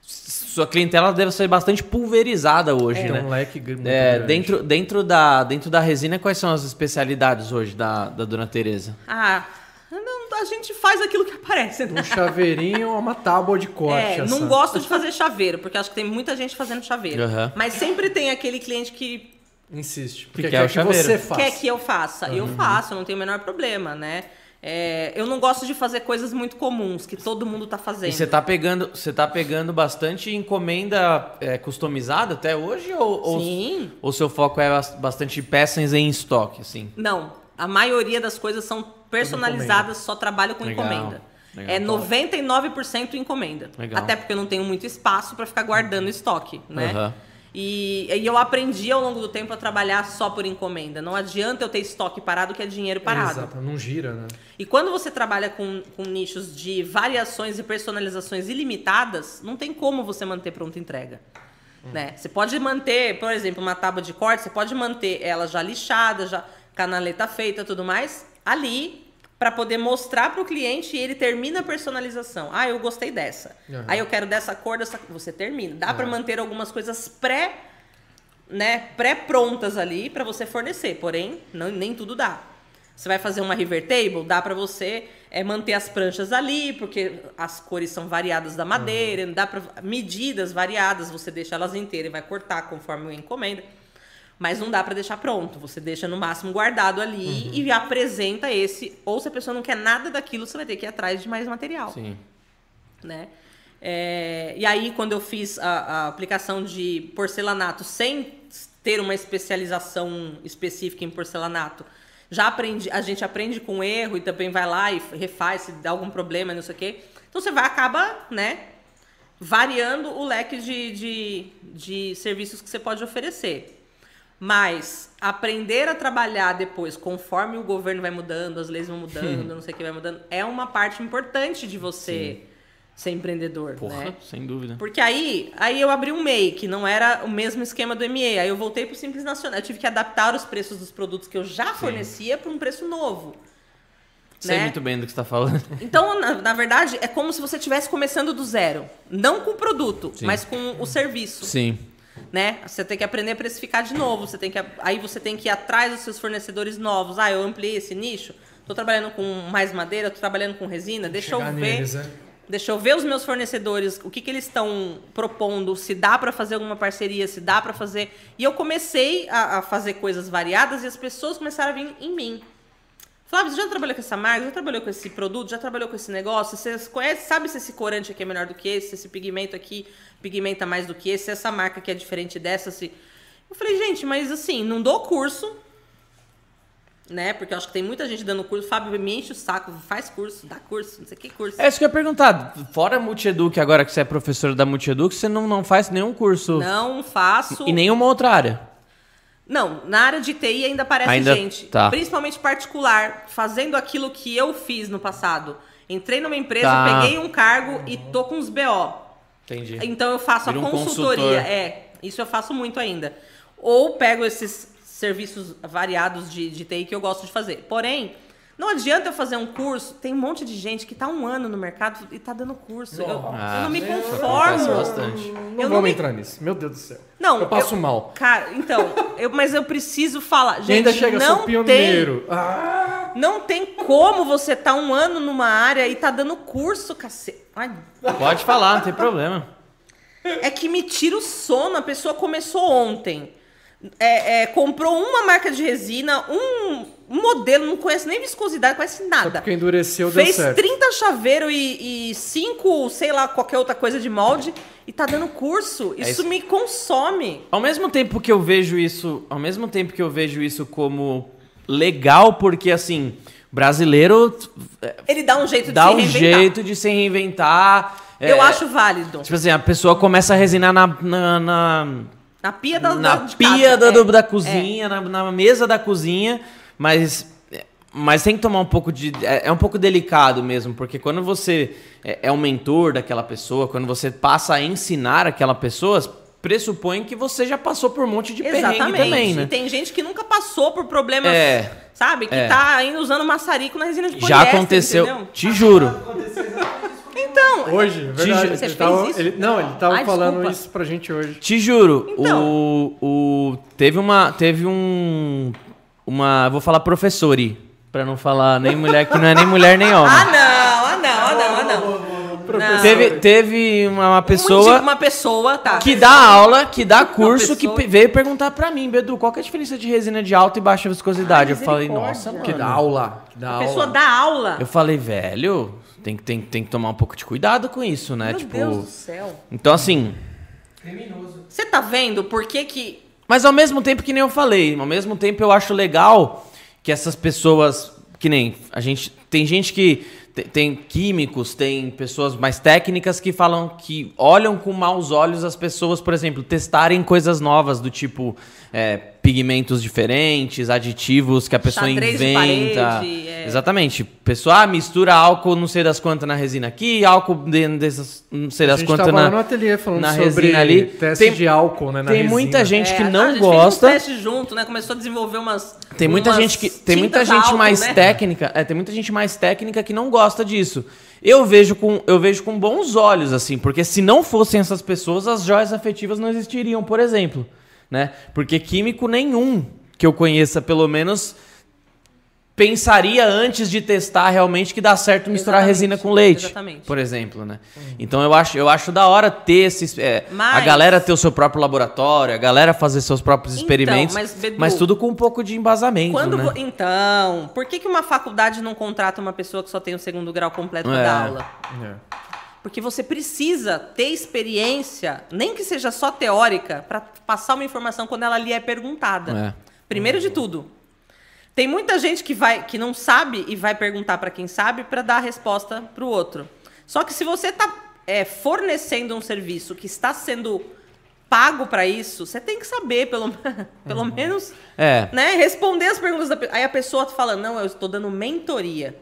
sua clientela deve ser bastante pulverizada hoje, Tem né? um leque muito É, grande. dentro, dentro, da, dentro da resina, quais são as especialidades hoje da, da Dona Tereza? Ah, não, a gente faz aquilo que aparece, né? Um chaveirinho ou uma tábua de corte. É, essa. não gosto de fazer chaveiro, porque acho que tem muita gente fazendo chaveiro. Aham. Mas sempre tem aquele cliente que Insiste. Que Porque quer o quer que chaveiro. você faça. quer que eu faça. Eu Uhum. faço, não tenho o menor problema, né? É, eu não gosto de fazer coisas muito comuns, que todo mundo tá fazendo. E você tá pegando, você tá pegando bastante encomenda é, customizada até hoje ou, Sim. ou seu foco é bas- bastante peças em estoque, assim? Não, a maioria das coisas são personalizadas, só trabalho com Legal, encomenda. legal, é top. 99% encomenda. Legal. Até porque eu não tenho muito espaço para ficar guardando estoque, né? Aham. E, e eu aprendi ao longo do tempo a trabalhar só por encomenda. Não adianta eu ter estoque parado que é dinheiro parado. Exato, não gira, né? E quando você trabalha com, com nichos de variações e personalizações ilimitadas, não tem como você manter pronta entrega. Né? Você pode manter, por exemplo, uma tábua de corte, você pode manter ela já lixada, já canaleta feita, tudo mais, ali para poder mostrar para o cliente e ele termina a personalização. Ah, eu gostei dessa. Aham. Aí eu quero dessa cor, dessa você termina. Dá para manter algumas coisas pré né, pré-prontas ali para você fornecer, porém não, nem tudo dá. Você vai fazer uma river table, dá para você é, manter as pranchas ali, porque as cores são variadas da madeira, dá para medidas variadas, você deixa elas inteiras e vai cortar conforme a encomenda. Mas não dá para deixar pronto, você deixa no máximo guardado ali e apresenta esse, ou se a pessoa não quer nada daquilo, você vai ter que ir atrás de mais material Sim. né? É, e aí, quando eu fiz a, a aplicação de porcelanato sem ter uma especialização específica em porcelanato, já aprendi, a gente aprende com erro e também vai lá e refaz se dá algum problema, não sei o quê. Então você vai acaba, né, variando o leque de, de, de serviços que você pode oferecer. Mas aprender a trabalhar depois, conforme o governo vai mudando, as leis vão mudando, não sei o que vai mudando, é uma parte importante de você ser empreendedor, Porra, né? sem dúvida. Porque aí, aí eu abri um MEI, que não era o mesmo esquema do ME. Aí eu voltei pro Simples Nacional. Eu tive que adaptar os preços dos produtos que eu já fornecia para um preço novo. Sei né? muito bem do que você tá falando. Então, na, na verdade, é como se você estivesse começando do zero. Não com o produto, Sim. mas com o serviço. Sim. Né? Você tem que aprender a precificar de novo. Você tem que, aí você tem que ir atrás dos seus fornecedores novos. Ah, eu ampliei esse nicho. Estou trabalhando com mais madeira, estou trabalhando com resina. Deixa eu ver. neles, né? Deixa eu ver os meus fornecedores, o que, que eles estão propondo, se dá para fazer alguma parceria, se dá para fazer. E eu comecei a, a fazer coisas variadas e as pessoas começaram a vir em mim. Flávio, você já trabalhou com essa marca? Já trabalhou com esse produto? Já trabalhou com esse negócio? Você conhece, sabe se esse corante aqui é melhor do que esse? Se esse pigmento aqui pigmenta mais do que esse? Se essa marca aqui é diferente dessa? Se... Eu falei, gente, mas assim, não dou curso, né? Porque eu acho que tem muita gente dando curso. Fábio me enche o saco, faz curso, dá curso, não sei que curso. É isso que eu ia perguntar. Fora Multieduc, agora que você é professora da Multieduc, você não, não faz nenhum curso Não faço. em nenhuma outra área. Não, na área de TI ainda aparece Ainda- gente. tá. Principalmente particular, fazendo aquilo que eu fiz no passado. Entrei numa empresa, Tá. peguei um cargo e tô com os BO. Entendi. Então eu faço Vira um a consultoria. consultor. É, isso eu faço muito ainda. Ou pego esses serviços variados de, de TI que eu gosto de fazer. Porém, não adianta eu fazer um curso. Tem um monte de gente que tá um ano no mercado e tá dando curso. Eu, eu não me conformo. bastante. Não Eu vamos me- entrar nisso. Meu Deus do céu. Não, Eu passo eu- mal. Cara, então, eu, mas eu preciso falar. Gente, e ainda chega, não sou pioneiro. Ah, Tem, não tem como você tá um ano numa área e tá dando curso, cacete. Pode falar, não tem problema. É que me tira o sono. A pessoa começou ontem. É, é, comprou uma marca de resina, um, um modelo, não conhece nem viscosidade, conhece só nada. porque endureceu, deu Fez certo. 30 chaveiro e, e 5, sei lá, qualquer outra coisa de molde e tá dando curso. Isso, É isso. me consome. Ao mesmo tempo que eu vejo isso, ao mesmo tempo que eu vejo isso como legal, porque assim, brasileiro Ele dá um jeito de dá se um reinventar. jeito de se reinventar. Eu É, acho válido. Tipo assim, a pessoa começa a resinar na, na, na, Na pia da, na da, pia casa, da, é. do- da cozinha, na, na mesa da cozinha, mas, mas tem que tomar um pouco de. É, é um pouco delicado mesmo, porque quando você é, é um mentor daquela pessoa, quando você passa a ensinar aquela pessoa, pressupõe que você já passou por um monte de perrengue Exatamente. também, né? E tem gente que nunca passou por problemas, É. sabe? Que É. tá ainda usando maçarico na resina de Já poliéster, aconteceu, entendeu? te juro. Então, Hoje, é verdade. Você ele fez tava- isso? ele- não, ele tava Ai, falando desculpa. isso pra gente hoje. Te juro, Então. o, o teve uma teve um uma, vou falar professori, pra não falar nem mulher que não é nem mulher nem homem. ah não, ah não, ah não, ah não. Não. Teve teve uma, uma Um pessoa uma pessoa, tá. que dá aula, que dá curso, que veio perguntar pra mim, Bedu, qual que é a diferença de resina de alta e baixa viscosidade? Ai, eu falei, nossa, mano. Que dá aula. Que dá A aula. pessoa dá aula. Eu falei, velho, tem, que- tem, tem que tomar um pouco de cuidado com isso, né? Meu tipo, Deus do céu. então assim, Você tá vendo por que que... Mas ao mesmo tempo que nem eu falei, ao mesmo tempo eu acho legal que essas pessoas, que nem a gente, tem gente que te- tem, químicos, tem pessoas mais técnicas que falam que olham com maus olhos as pessoas, por exemplo, testarem coisas novas do tipo é, pigmentos diferentes, aditivos que a pessoa Xadrez de inventa. parede, é. Exatamente. Pessoa ah, mistura álcool não sei das quantas na resina aqui, álcool de- dessas não sei A das quantas na no ateliê falando na sobre resina ali. teste Tem- de álcool, né, na tem resina. muita gente que É, não a gente gosta. Fez um teste junto, né? Começou a desenvolver umas. Tem muita umas gente que tem muita gente álcool, mais né? técnica, é, tem muita gente mais técnica que não gosta disso. Eu vejo com eu vejo com bons olhos assim, porque se não fossem essas pessoas, as joias afetivas não existiriam, por exemplo, né? Porque químico nenhum que eu conheça, pelo menos pensaria antes de testar realmente que dá certo misturar Exatamente, resina com leite, exatamente. por exemplo, né? Então eu acho, eu acho da hora ter esses, é, a Mas- galera ter o seu próprio laboratório, a galera fazer seus próprios Então, experimentos, mas, Bedu, mas tudo com um pouco de embasamento, Quando né? vo- Então, por que, que uma faculdade não contrata uma pessoa que só tem o segundo grau completo É. dar aula? É. Porque você precisa ter experiência, nem que seja só teórica, para passar uma informação quando ela lhe é perguntada. É. Primeiro de tudo, tem muita gente que vai que não sabe e vai perguntar para quem sabe para dar a resposta para o outro. Só que se você está fornecendo um serviço que está sendo pago para isso, você tem que saber pelo, pelo menos É. né, responder as perguntas da pessoa. Aí a pessoa fala, não, eu estou dando mentoria.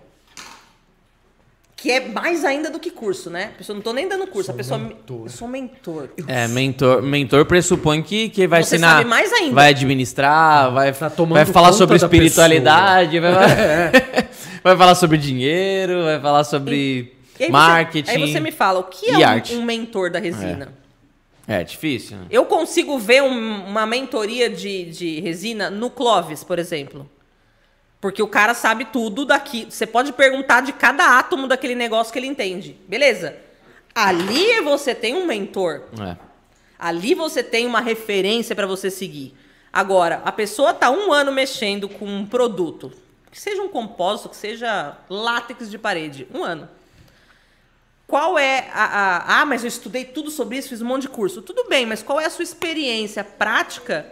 Que é mais ainda do que curso, né? A pessoa não estou nem dando curso. a pessoa. mentor. Eu sou mentor. É, mentor, mentor pressupõe que, que vai Você ensinar. sabe mais ainda. Vai administrar, vai, Tá vai falar sobre da espiritualidade, vai, vai falar sobre dinheiro, vai falar sobre E aí você- marketing. aí você me fala, o que e é um, um mentor da resina? É difícil. né? Eu consigo ver um- uma mentoria de, de resina no Clovis, por exemplo. Porque o cara sabe tudo daqui. Você pode perguntar de cada átomo daquele negócio que ele entende. Beleza. Ali você tem um mentor. É. Ali você tem uma referência para você seguir. Agora, a pessoa tá um ano mexendo com um produto, que seja um compósito, que seja látex de parede, um ano. Qual é a, a- Ah, mas eu estudei tudo sobre isso, fiz um monte de curso. Tudo bem, mas qual é a sua experiência prática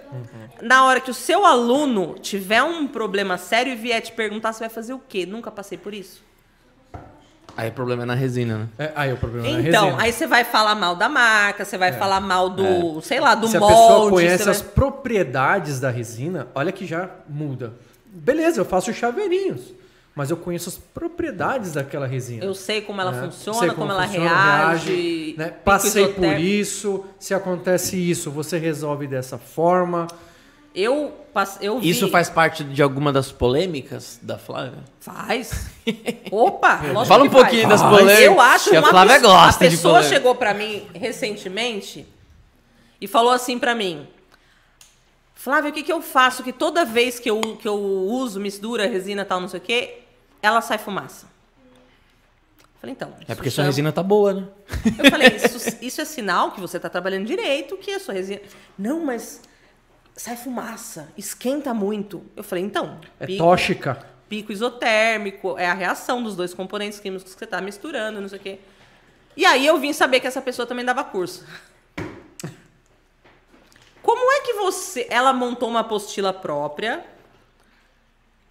na hora que o seu aluno tiver um problema sério e vier te perguntar, você vai fazer o quê? Nunca passei por isso. Aí o problema é na resina, né? É, aí o problema é a Então, resina. aí você vai falar mal da marca, você vai falar mal do, sei lá, do Se a molde. pessoa conhece você as vai- propriedades da resina, olha que já muda. Beleza, eu faço chaveirinhos, mas eu conheço as propriedades daquela resina. Eu sei como ela né? funciona, Sei como, ela funciona, reage. né? pico Passei por isso, se acontece isso, você resolve dessa forma. Eu, eu vi... Isso faz parte de alguma das polêmicas da Flávia? Faz. Opa! lógico Fala um que faz. pouquinho das polêmicas, Eu acho que a uma Flávia pessoa- gosta A de pessoa chegou pra mim recentemente e falou assim pra mim: Flávia, o que, que eu faço que toda vez que eu, que eu uso mistura, resina tal, não sei o quê, ela sai fumaça? Eu Falei, então. É porque sua chama- resina tá boa, né? Eu falei, isso, isso é sinal que você está trabalhando direito, que a sua resina. Não, mas sai fumaça, esquenta muito. Eu falei, então, É pico, tóxica. pico isotérmico, é a reação dos dois componentes químicos que você está misturando, não sei o quê. E aí eu vim saber que essa pessoa também dava curso. Como é que você. Ela montou uma apostila própria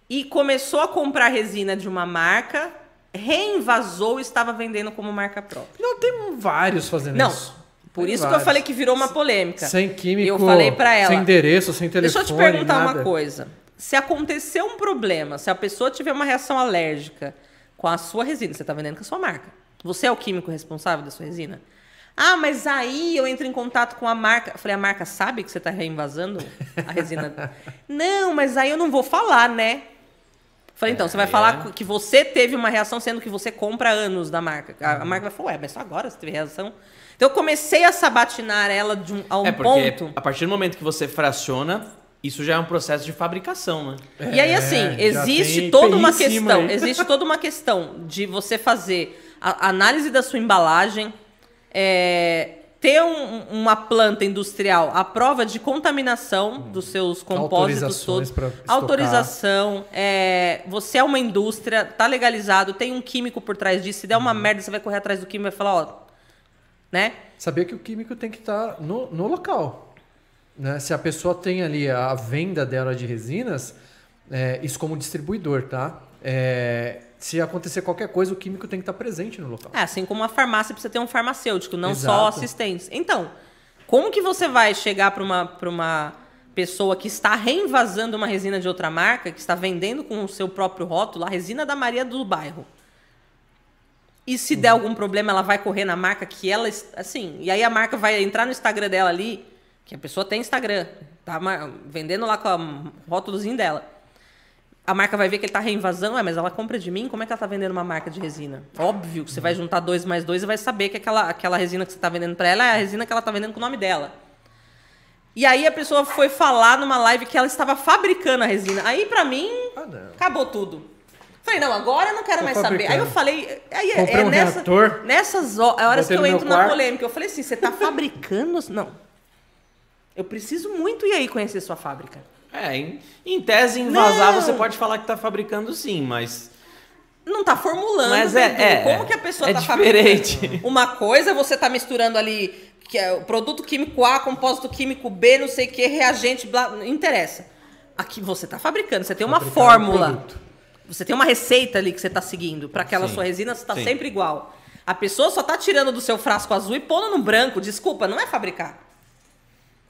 e começou a comprar resina de uma marca, reinvasou e estava vendendo como marca própria. Não, tem vários fazendo Não. isso. Por Tem isso que eu falei que virou uma polêmica. Sem químico, Eu falei pra ela. sem endereço, sem telefone, Deixa eu te perguntar nada. uma coisa. Se acontecer um problema, se a pessoa tiver uma reação alérgica com a sua resina, você está vendendo com a sua marca. Você é o químico responsável da sua resina? Ah, mas aí eu entro em contato com a marca. Eu falei, a marca sabe que você está reinvasando a resina? não, mas aí eu não vou falar, né? Falei, então, você vai É. falar que você teve uma reação, sendo que você compra anos da marca. A, a marca vai falar, ué, mas só agora você teve reação? Então eu comecei a sabatinar ela de um, a um É porque ponto. a partir do momento que você fraciona, isso já é um processo de fabricação, né? E aí, assim, É, existe toda uma questão. aí. Existe toda uma questão de você fazer a a análise da sua embalagem, é, ter um- uma planta industrial à prova de contaminação dos seus compósitos todos. Autorização. é, você é uma indústria, tá legalizado, tem um químico por trás disso. Se der uma merda, você vai correr atrás do químico e vai falar, ó. Né? Sabia que o químico tem que estar no, no local. Né? Se a pessoa tem ali a venda dela de resinas, é, isso como distribuidor, tá? É, se acontecer qualquer coisa, o químico tem que estar presente no local. É, assim como a farmácia precisa ter um farmacêutico, não só Exato. assistentes. Então, como que você vai chegar para uma, pra uma pessoa que está reinvasando uma resina de outra marca, que está vendendo com o seu próprio rótulo, a resina da Maria do bairro? E se der algum problema, ela vai correr na marca que ela. Assim, e aí a marca vai entrar no Instagram dela ali, que a pessoa tem Instagram, tá vendendo lá com o rótulozinho dela. A marca vai ver que ele tá reinvasando, ué, mas ela compra de mim? Como é que ela tá vendendo uma marca de resina? Óbvio que você vai juntar dois mais dois e vai saber que aquela, aquela resina que você tá vendendo para ela é a resina que ela tá vendendo com o nome dela. E aí a pessoa foi falar numa live que ela estava fabricando a resina. Aí pra mim, Ah, acabou tudo. Falei, não, agora eu não quero Tô mais saber. Aí eu fabricando. falei, aí é- é um nessa, reator, nessas ho- horas que eu entro na quarto. polêmica. Eu falei assim, você tá fabricando? Não. Eu preciso muito ir aí conhecer sua fábrica. É, em, em tese, em vazar, Não. você pode falar que tá fabricando sim, mas. Não tá formulando. Mas é- é- Como que a pessoa é tá diferente. fabricando? Uma coisa você tá misturando ali que é o produto químico A, compósito químico B, não sei o que, reagente, blá, não interessa. Aqui você tá fabricando, você tem uma Fabricar um fórmula. Você tem uma receita ali que você tá seguindo para aquela Sim, sua resina, você tá sim. sempre igual. A pessoa só tá tirando do seu frasco azul e pondo no branco. Desculpa, não é fabricar.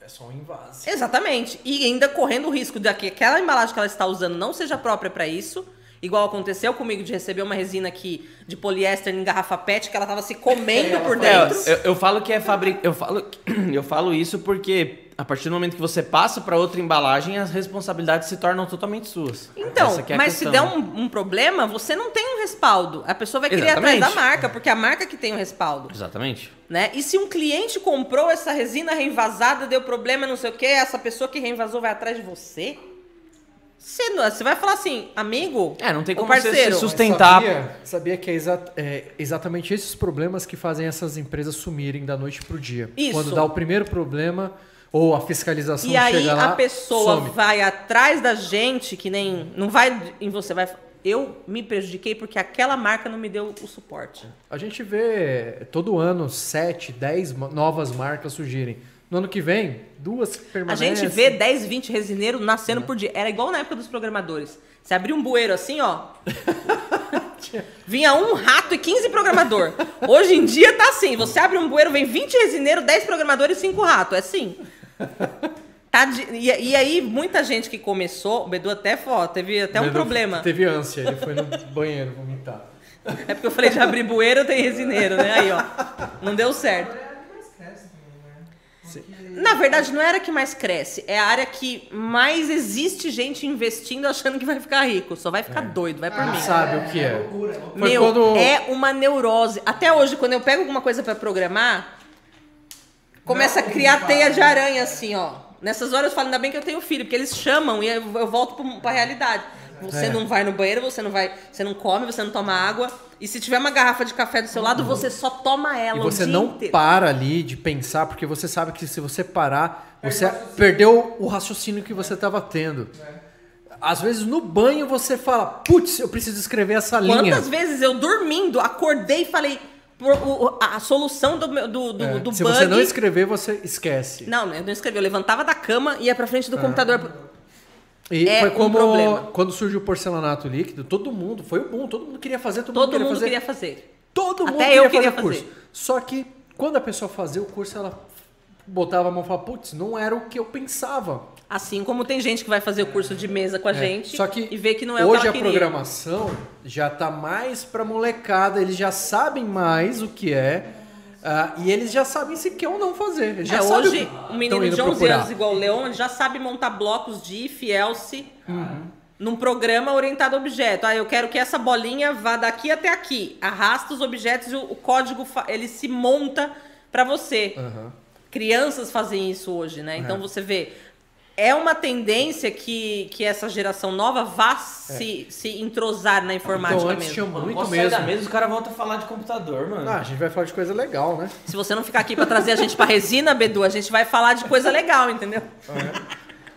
É só um invase. Exatamente. E ainda correndo o risco de que aquela embalagem que ela está usando não seja própria para isso. Igual aconteceu comigo de receber uma resina aqui de poliéster em garrafa PET que ela tava se comendo por É, dentro. eu, eu falo que é fabric... eu falo Eu falo isso porque a partir do momento que você passa para outra embalagem, as responsabilidades se tornam totalmente suas. Então, é mas se der um, um problema, você não tem um respaldo. A pessoa vai querer atrás da marca, porque é a marca que tem o respaldo. Exatamente. Né? E se um cliente comprou essa resina reinvasada, deu problema, não sei o quê, essa pessoa que reinvasou vai atrás de você? Você, não- você vai falar assim, amigo, É, não tem como você se sustentar. Sabia, sabia que é, exa- é exatamente esses problemas que fazem essas empresas sumirem da noite pro dia. Isso. Quando dá o primeiro problema ou a fiscalização E aí chega lá, a pessoa some. vai atrás da gente, que nem. Não vai em você, vai. Eu me prejudiquei porque aquela marca não me deu o suporte. A gente vê todo ano 7, 10 ma- novas marcas surgirem. No ano que vem, duas A permanecem. gente vê 10, 20 resineiros nascendo por dia. Era igual na época dos programadores. Você abria um bueiro assim, ó. Vinha um rato e 15 programador. Hoje em dia tá assim. Você abre um bueiro, vem 20 resineiros, 10 programadores e 5 ratos. É assim. Tá de- e, e aí, muita gente que começou, o Bedu até ó, teve até um Ele problema. Teve ânsia, ele foi no banheiro vomitar. É porque eu falei de abrir bueiro, tem resineiro, né? Aí, ó. Não deu certo. Na verdade, não era a que mais cresce. É a área que mais existe gente investindo achando que vai ficar rico. Só vai ficar doido, vai por mim. Sabe o que é? Foi Meu, quando- é uma neurose. Até hoje, quando eu pego alguma coisa pra programar, começa a criar teia de aranha, assim, ó. Nessas horas eu falo, ainda bem que eu tenho filho, porque eles chamam e eu, eu volto pro- pra realidade. Você É. não vai no banheiro, você não vai, você não come, você não toma água. E se tiver uma garrafa de café do seu lado, você só toma ela E o você dia não inteiro. para ali de pensar, porque você sabe que se você parar, você perdeu o raciocínio que você estava tendo. Às vezes no banho você fala, putz, eu preciso escrever essa linha. Quantas vezes eu dormindo, acordei e falei a solução do, meu- do, do, É, do se bug. você não escrever, você esquece. Não, eu não escrevi. Eu levantava da cama, ia pra frente do computador. E É foi um como problema. quando surgiu o porcelanato líquido, todo mundo, foi o boom, todo mundo queria fazer, todo, Todo mundo queria mundo fazer. queria fazer. Todo mundo Até queria eu fazer queria o curso. fazer. Só que quando a pessoa fazia o curso, ela botava a mão e falava, putz, não era o que eu pensava. Assim como tem gente que vai fazer o curso de mesa com a gente É, Só que e vê que não é o hoje que a ela queria. programação já tá mais pra molecada, eles já sabem mais o que é. ah, e eles já sabem se quer ou não fazer. Eles já É, hoje, o um menino de indo 11 procurar. anos igual o Leon, já sabe montar blocos de if, else. num programa orientado a objeto. Ah, eu quero que essa bolinha vá daqui até aqui. Arrasta os objetos e o, o código ele se monta para você. Aham. Crianças fazem isso hoje, né? Então É. você vê. É uma tendência que, que essa geração nova vá se, se entrosar na informática Então, antes mesmo. tinha Mano, muito posso sair mesmo. da mesa, os caras voltam a falar de computador, mano. Ah, a gente vai falar de coisa legal, né? Se você não ficar aqui pra trazer a gente pra resina, Bedu, a gente vai falar de coisa legal, entendeu?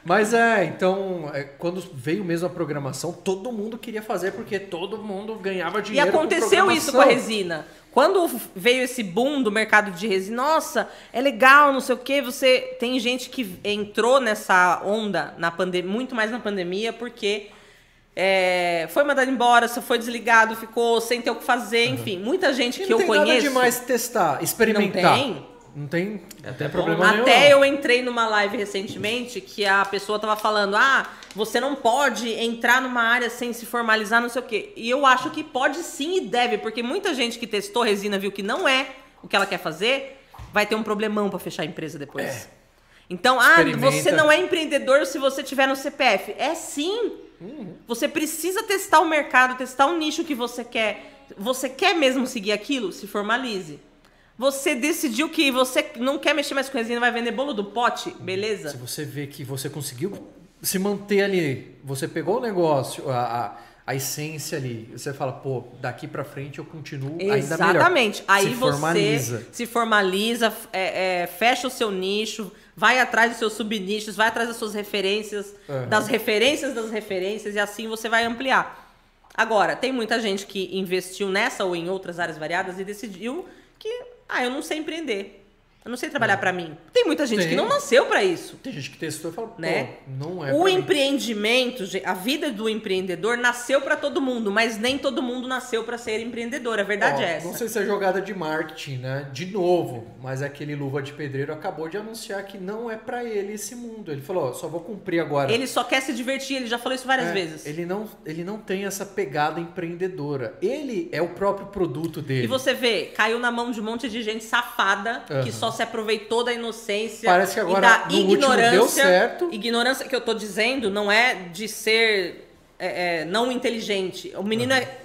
Mas é, então, é, quando veio mesmo a programação, todo mundo queria fazer porque todo mundo ganhava E dinheiro. com aconteceu isso com a resina. Quando veio esse boom do mercado de resina, nossa, é legal, não sei o quê. Você tem gente que entrou nessa onda na pandemia, muito mais na pandemia, porque é, foi mandado embora, você foi desligado, ficou sem ter o que fazer, enfim. Muita gente E que não eu tem nada conheço. demais testar, experimentar. Não tem? Não tem, Até problema nenhum. Até não. eu entrei numa live recentemente que a pessoa tava falando: ah, você não pode entrar numa área sem se formalizar, não sei o quê. E eu acho que pode sim e deve, porque muita gente que testou resina viu que não é o que ela quer fazer, vai ter um problemão pra fechar a empresa depois. É. Então, ah, você não é empreendedor se você tiver no CPF. É sim. Uhum. Você precisa testar o mercado, testar o nicho que você quer. Você quer mesmo seguir aquilo? Se formalize. Você decidiu que você não quer mexer mais com resina, vai vender bolo do pote, beleza? Se você vê que você conseguiu se manter ali, você pegou o negócio, a, a, a essência ali, você fala, pô, daqui pra frente eu continuo ainda melhor. Exatamente. Aí se você formaliza. se formaliza, é, é, fecha o seu nicho, vai atrás dos seus subnichos, vai atrás das suas referências, Aham. das referências das referências, e assim você vai ampliar. Agora, tem muita gente que investiu nessa ou em outras áreas variadas e decidiu que, ah, eu não sei empreender. Eu não sei trabalhar pra mim. Tem muita gente Tem. que não nasceu pra isso. Tem gente que testou e fala, pô, Né? não é o pra mim. empreendimento, ge- a vida do empreendedor nasceu pra todo mundo, mas nem todo mundo nasceu pra ser empreendedor. A verdade Ó, é essa. Não sei se é jogada de marketing, né? De novo, mas aquele luva de pedreiro acabou de anunciar que não é pra ele esse mundo. Ele falou, só vou cumprir agora. Ele só quer se divertir, ele já falou isso várias É, vezes. Ele não, ele não tem essa pegada empreendedora. Ele é o próprio produto dele. E você vê, caiu na mão de um monte de gente safada Aham. que só se aproveitou da inocência Parece que e agora, da no último, ignorância. deu certo. Ignorância que eu tô dizendo não é de ser é, é, não inteligente. O menino é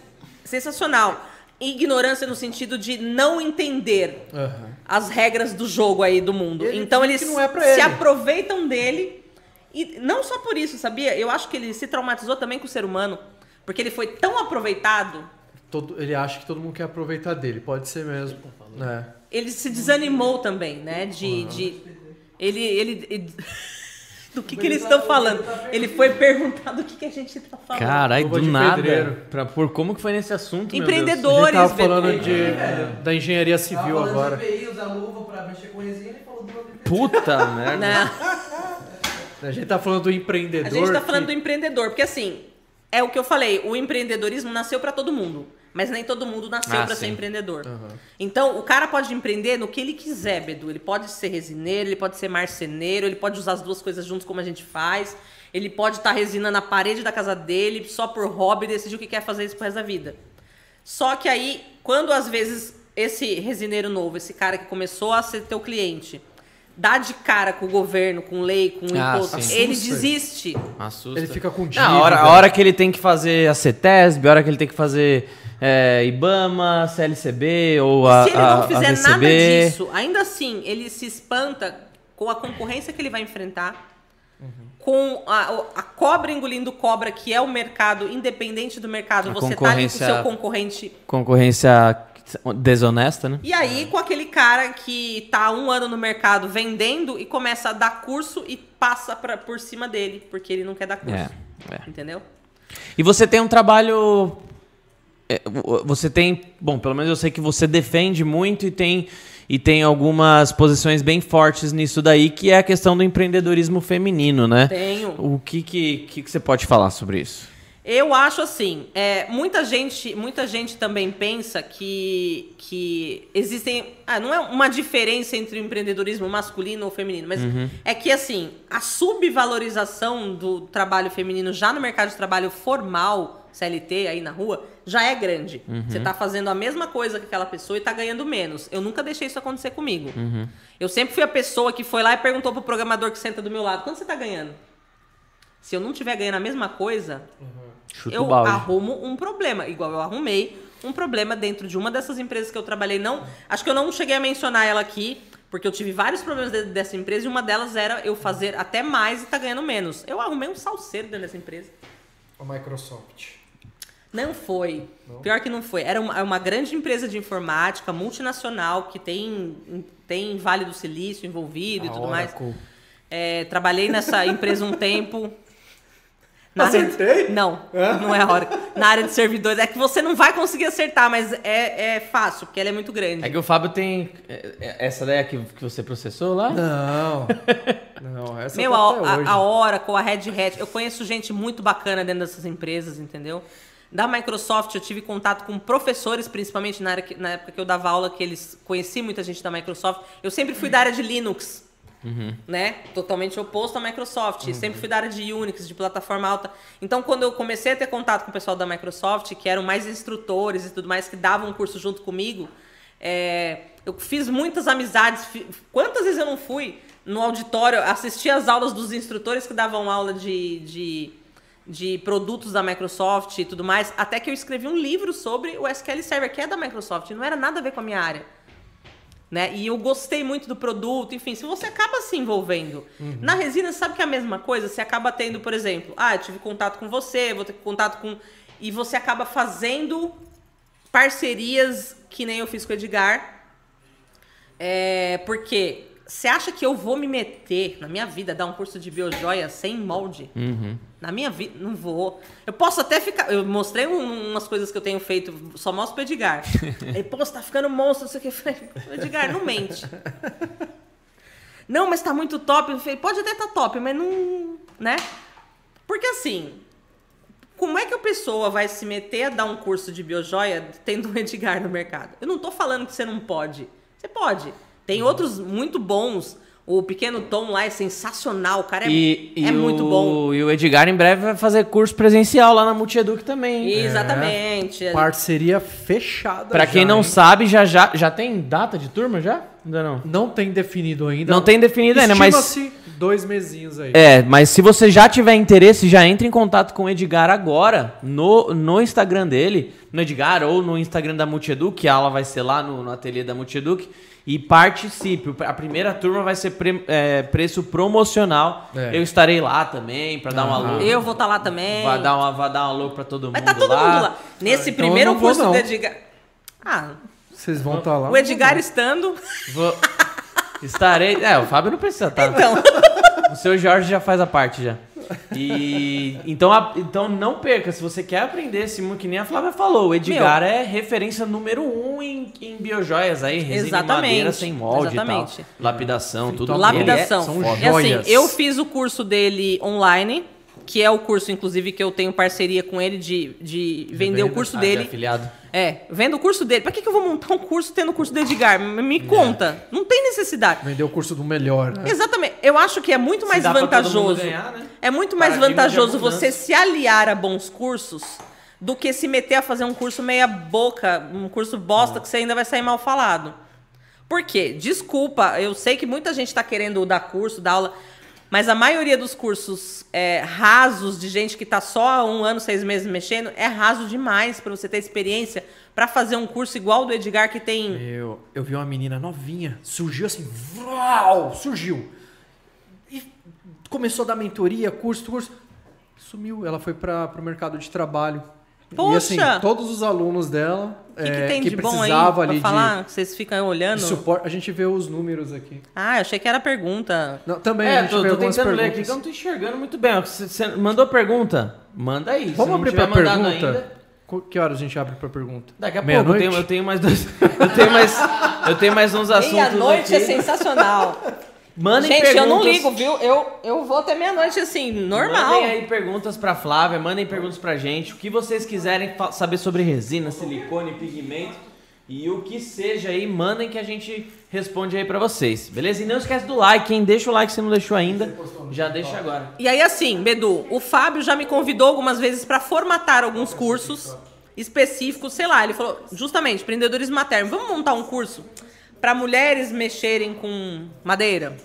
sensacional. Ignorância no sentido de não entender Aham. as regras do jogo aí do mundo. Ele então eles é pra se ele. aproveitam dele. E não só por isso, sabia? Eu acho que ele se traumatizou também com o ser humano. Porque ele foi tão aproveitado, Todo, ele acha que todo mundo quer aproveitar dele. Pode ser mesmo. É. ele se desanimou também, né? De. de ele, ele, ele- Do que, que eles estão falando? Ele foi perguntar do que, que a gente tá falando. Caralho, do nada. pedreiro. Pra, por como que foi nesse assunto, meu Empreendedor. A gente tava falando Beto. de, da engenharia Tava civil falando agora. de EPI, usar luva pra mexer com resina e falou do Deus. Puta merda. Né? A gente tá falando do empreendedor. A gente tá que- falando do empreendedor, porque assim, é o que eu falei, o empreendedorismo nasceu pra todo mundo, mas nem todo mundo nasceu Ah, pra ser empreendedor. Aham. Então, o cara pode empreender no que ele quiser, Bedu. Ele pode ser resineiro, ele pode ser marceneiro, ele pode usar as duas coisas juntos como a gente faz. Ele pode estar resina na parede da casa dele só por hobby e decidir o que quer fazer isso pro resto da vida. Só que aí, quando às vezes esse resineiro novo, esse cara que começou a ser teu cliente, dá de cara com o governo, com lei, com Ah, imposto, sim. ele Assusta. desiste. Assusta. Ele fica com Não, dívida. a, hora, a hora que ele tem que fazer a CETESB, a hora que ele tem que fazer é, IBAMA, CLCB ou a Se ele não fizer nada disso, ainda assim, ele se espanta com a concorrência que ele vai enfrentar, com a, a cobra engolindo cobra, que é o mercado, independente do mercado, A você tá ali com o seu concorrente. Concorrência desonesta, né? E aí, com aquele cara que tá um ano no mercado vendendo e começa a dar curso e passa pra, por cima dele, porque ele não quer dar curso. É, é. Entendeu? E você tem um trabalho. É, Você tem. Bom, pelo menos eu sei que você defende muito e tem, e tem algumas posições bem fortes nisso daí, que é a questão do empreendedorismo feminino, né? Tenho. O que, que, que, que você pode falar sobre isso? Eu acho assim, é, muita gente, muita gente também pensa que, que existem, ah, não é uma diferença entre o empreendedorismo masculino ou feminino, mas é que assim, a subvalorização do trabalho feminino já no mercado de trabalho formal, CLT aí na rua, já é grande. Você tá fazendo a mesma coisa que aquela pessoa e tá ganhando menos. Eu nunca deixei isso acontecer comigo. Eu sempre fui a pessoa que foi lá e perguntou pro programador que senta do meu lado, quanto você tá ganhando? Se eu não tiver ganhando a mesma coisa, Chuta eu arrumo um problema. Igual eu arrumei um problema dentro de uma dessas empresas que eu trabalhei. Não, acho que eu não cheguei a mencionar ela aqui, porque eu tive vários problemas dentro dessa empresa e uma delas era eu fazer até mais e tá ganhando menos. Eu arrumei um salseiro dentro dessa empresa. A Microsoft. Não foi. Pior que não foi. Era uma, é uma grande empresa de informática, multinacional, que tem, tem Vale do Silício envolvido e A tudo mais. Oracle. É, trabalhei nessa empresa um tempo. Na Acertei? área- Não, não é a hora. Na área de servidores. É que você não vai conseguir acertar, mas é, é fácil, porque ela é muito grande. É que o Fábio tem. é, é, Essa daí é que, que você processou lá? Não. Não, essa Meu, tá a, a, a Oracle, a Red Hat, eu conheço gente muito bacana dentro dessas empresas, entendeu? Da Microsoft, eu tive contato com professores, principalmente na, que- na época que eu dava aula, que eles conheci muita gente da Microsoft. Eu sempre fui da área de Linux, né? Totalmente oposto à Microsoft. Sempre fui da área de Unix, de plataforma alta. Então, quando eu comecei a ter contato com o pessoal da Microsoft, que eram mais instrutores e tudo mais, que davam um curso junto comigo, é, eu fiz muitas amizades. Quantas vezes eu não fui no auditório assistir as aulas dos instrutores que davam aula de, de, de produtos da Microsoft e tudo mais, até que eu escrevi um livro sobre o SQL Server, que é da Microsoft, não era nada a ver com a minha área. Né? E eu gostei muito do produto, enfim, se você acaba se envolvendo. Na resina, sabe que é a mesma coisa? Você acaba tendo, por exemplo, ah, eu tive contato com você, vou ter contato com. E você acaba fazendo parcerias que nem eu fiz com o Edgar. É, porque você acha que eu vou me meter na minha vida, dar um curso de biojoia sem molde? Na minha vida, não vou. Eu posso até ficar. Eu mostrei um- umas coisas que eu tenho feito, só mostro pro Edgar. Ele, pô, você tá ficando monstro, não sei o que. Eu falei, Edgar, não mente. Não, mas tá muito top. Eu falei, pode até tá top, mas não. Né? Porque assim, como é que a pessoa vai se meter a dar um curso de biojoia tendo um Edgar no mercado? Eu não tô falando que você não pode. Você pode. Tem outros muito bons. O Pequeno Tom lá é sensacional. O cara é, E, e é muito o- bom. E o Edgar em breve vai fazer curso presencial lá na Multieduc também. hein? Exatamente. Parceria fechada. Pra quem não hein? sabe, já, já, já tem data de turma já? Ainda não. Não tem definido ainda. Não tem definido ainda, mas. Dois mesinhos aí. É, mas se você já tiver interesse, já entre em contato com o Edgar agora no, no Instagram dele, no Edgar ou no Instagram da Multieduc, que a aula vai ser lá no, no ateliê da Multieduc, e participe. A primeira turma vai ser pre- é, preço promocional. É. Eu estarei lá também pra dar um alô. Eu vou estar lá também. Vai dar, uma, vai dar um alô pra todo Vai mundo. estar todo lá. mundo lá. Nesse então eu primeiro vou, curso não. do Edgar. Ah, Vocês vão estar lá. o Edgar estando. Vou- Estarei. É, o Fábio não precisa estar. Então. O seu Jorge já faz a parte já. E então, a- então não perca, se você quer aprender esse mundo, que nem a Flávia falou, o Edgar é referência número um em, em biojoias aí, resina de Exatamente, madeira sem molde exatamente. e tal. Lapidação, tudo. Lapidação. É- são assim, joias. eu fiz o curso dele online, que é o curso, inclusive, que eu tenho parceria com ele de, de vender o curso Ah, de dele. afiliado. É, vendo o curso dele. Pra que, que eu vou montar um curso tendo o curso do Edgar? Me, me conta. Não tem necessidade. Vendeu o curso do melhor, né? Exatamente. Eu acho que é muito mais dá pra todo mundo vantajoso. ganhar, né? É muito mais Paradigma vantajoso você se aliar a bons cursos do que se meter a fazer um curso meia boca, um curso bosta que você ainda vai sair mal falado. Por quê? Desculpa, eu sei que muita gente está querendo dar curso, dar aula, mas a maioria dos cursos é, rasos de gente que está só um ano, seis meses mexendo, é raso demais para você ter experiência para fazer um curso igual do Edgar que tem Eu, eu vi uma menina novinha, surgiu assim, vrau, surgiu. E começou a dar mentoria, curso, curso. Sumiu, ela foi para o mercado de trabalho. E assim, Poxa! todos os alunos dela O que, que é, tem que de bom aí precisava pra ali de- falar? Que vocês ficam olhando? de suporte, a gente vê os números aqui. Ah, eu achei que era pergunta. Não, também a É, gente tô, vê tô tentando ler perguntas. aqui que eu não tô enxergando muito bem. Você mandou pergunta? Manda aí. Vamos abrir mandado pergunta? ainda- Que horas a gente abre para pergunta? Daqui a pouco eu tenho, eu tenho mais dois. Eu tenho mais, eu tenho mais uns assuntos. Meia-noite é sensacional. Mandem Gente, eu não perguntas. ligo, viu? Eu, eu vou até meia-noite assim, normal. Mandem aí perguntas pra Flávia, mandem perguntas pra gente. O que vocês quiserem saber sobre resina, silicone, pigmento e o que seja aí, mandem que a gente responde aí pra vocês. Beleza? E não esquece do like, hein? Deixa o like se não deixou ainda. Já deixa agora. E aí, assim, Bedu, o Fábio já me convidou algumas vezes para formatar alguns cursos específicos, sei lá. Ele falou, justamente, empreendedorismo materno. Vamos montar um curso para mulheres mexerem com madeira?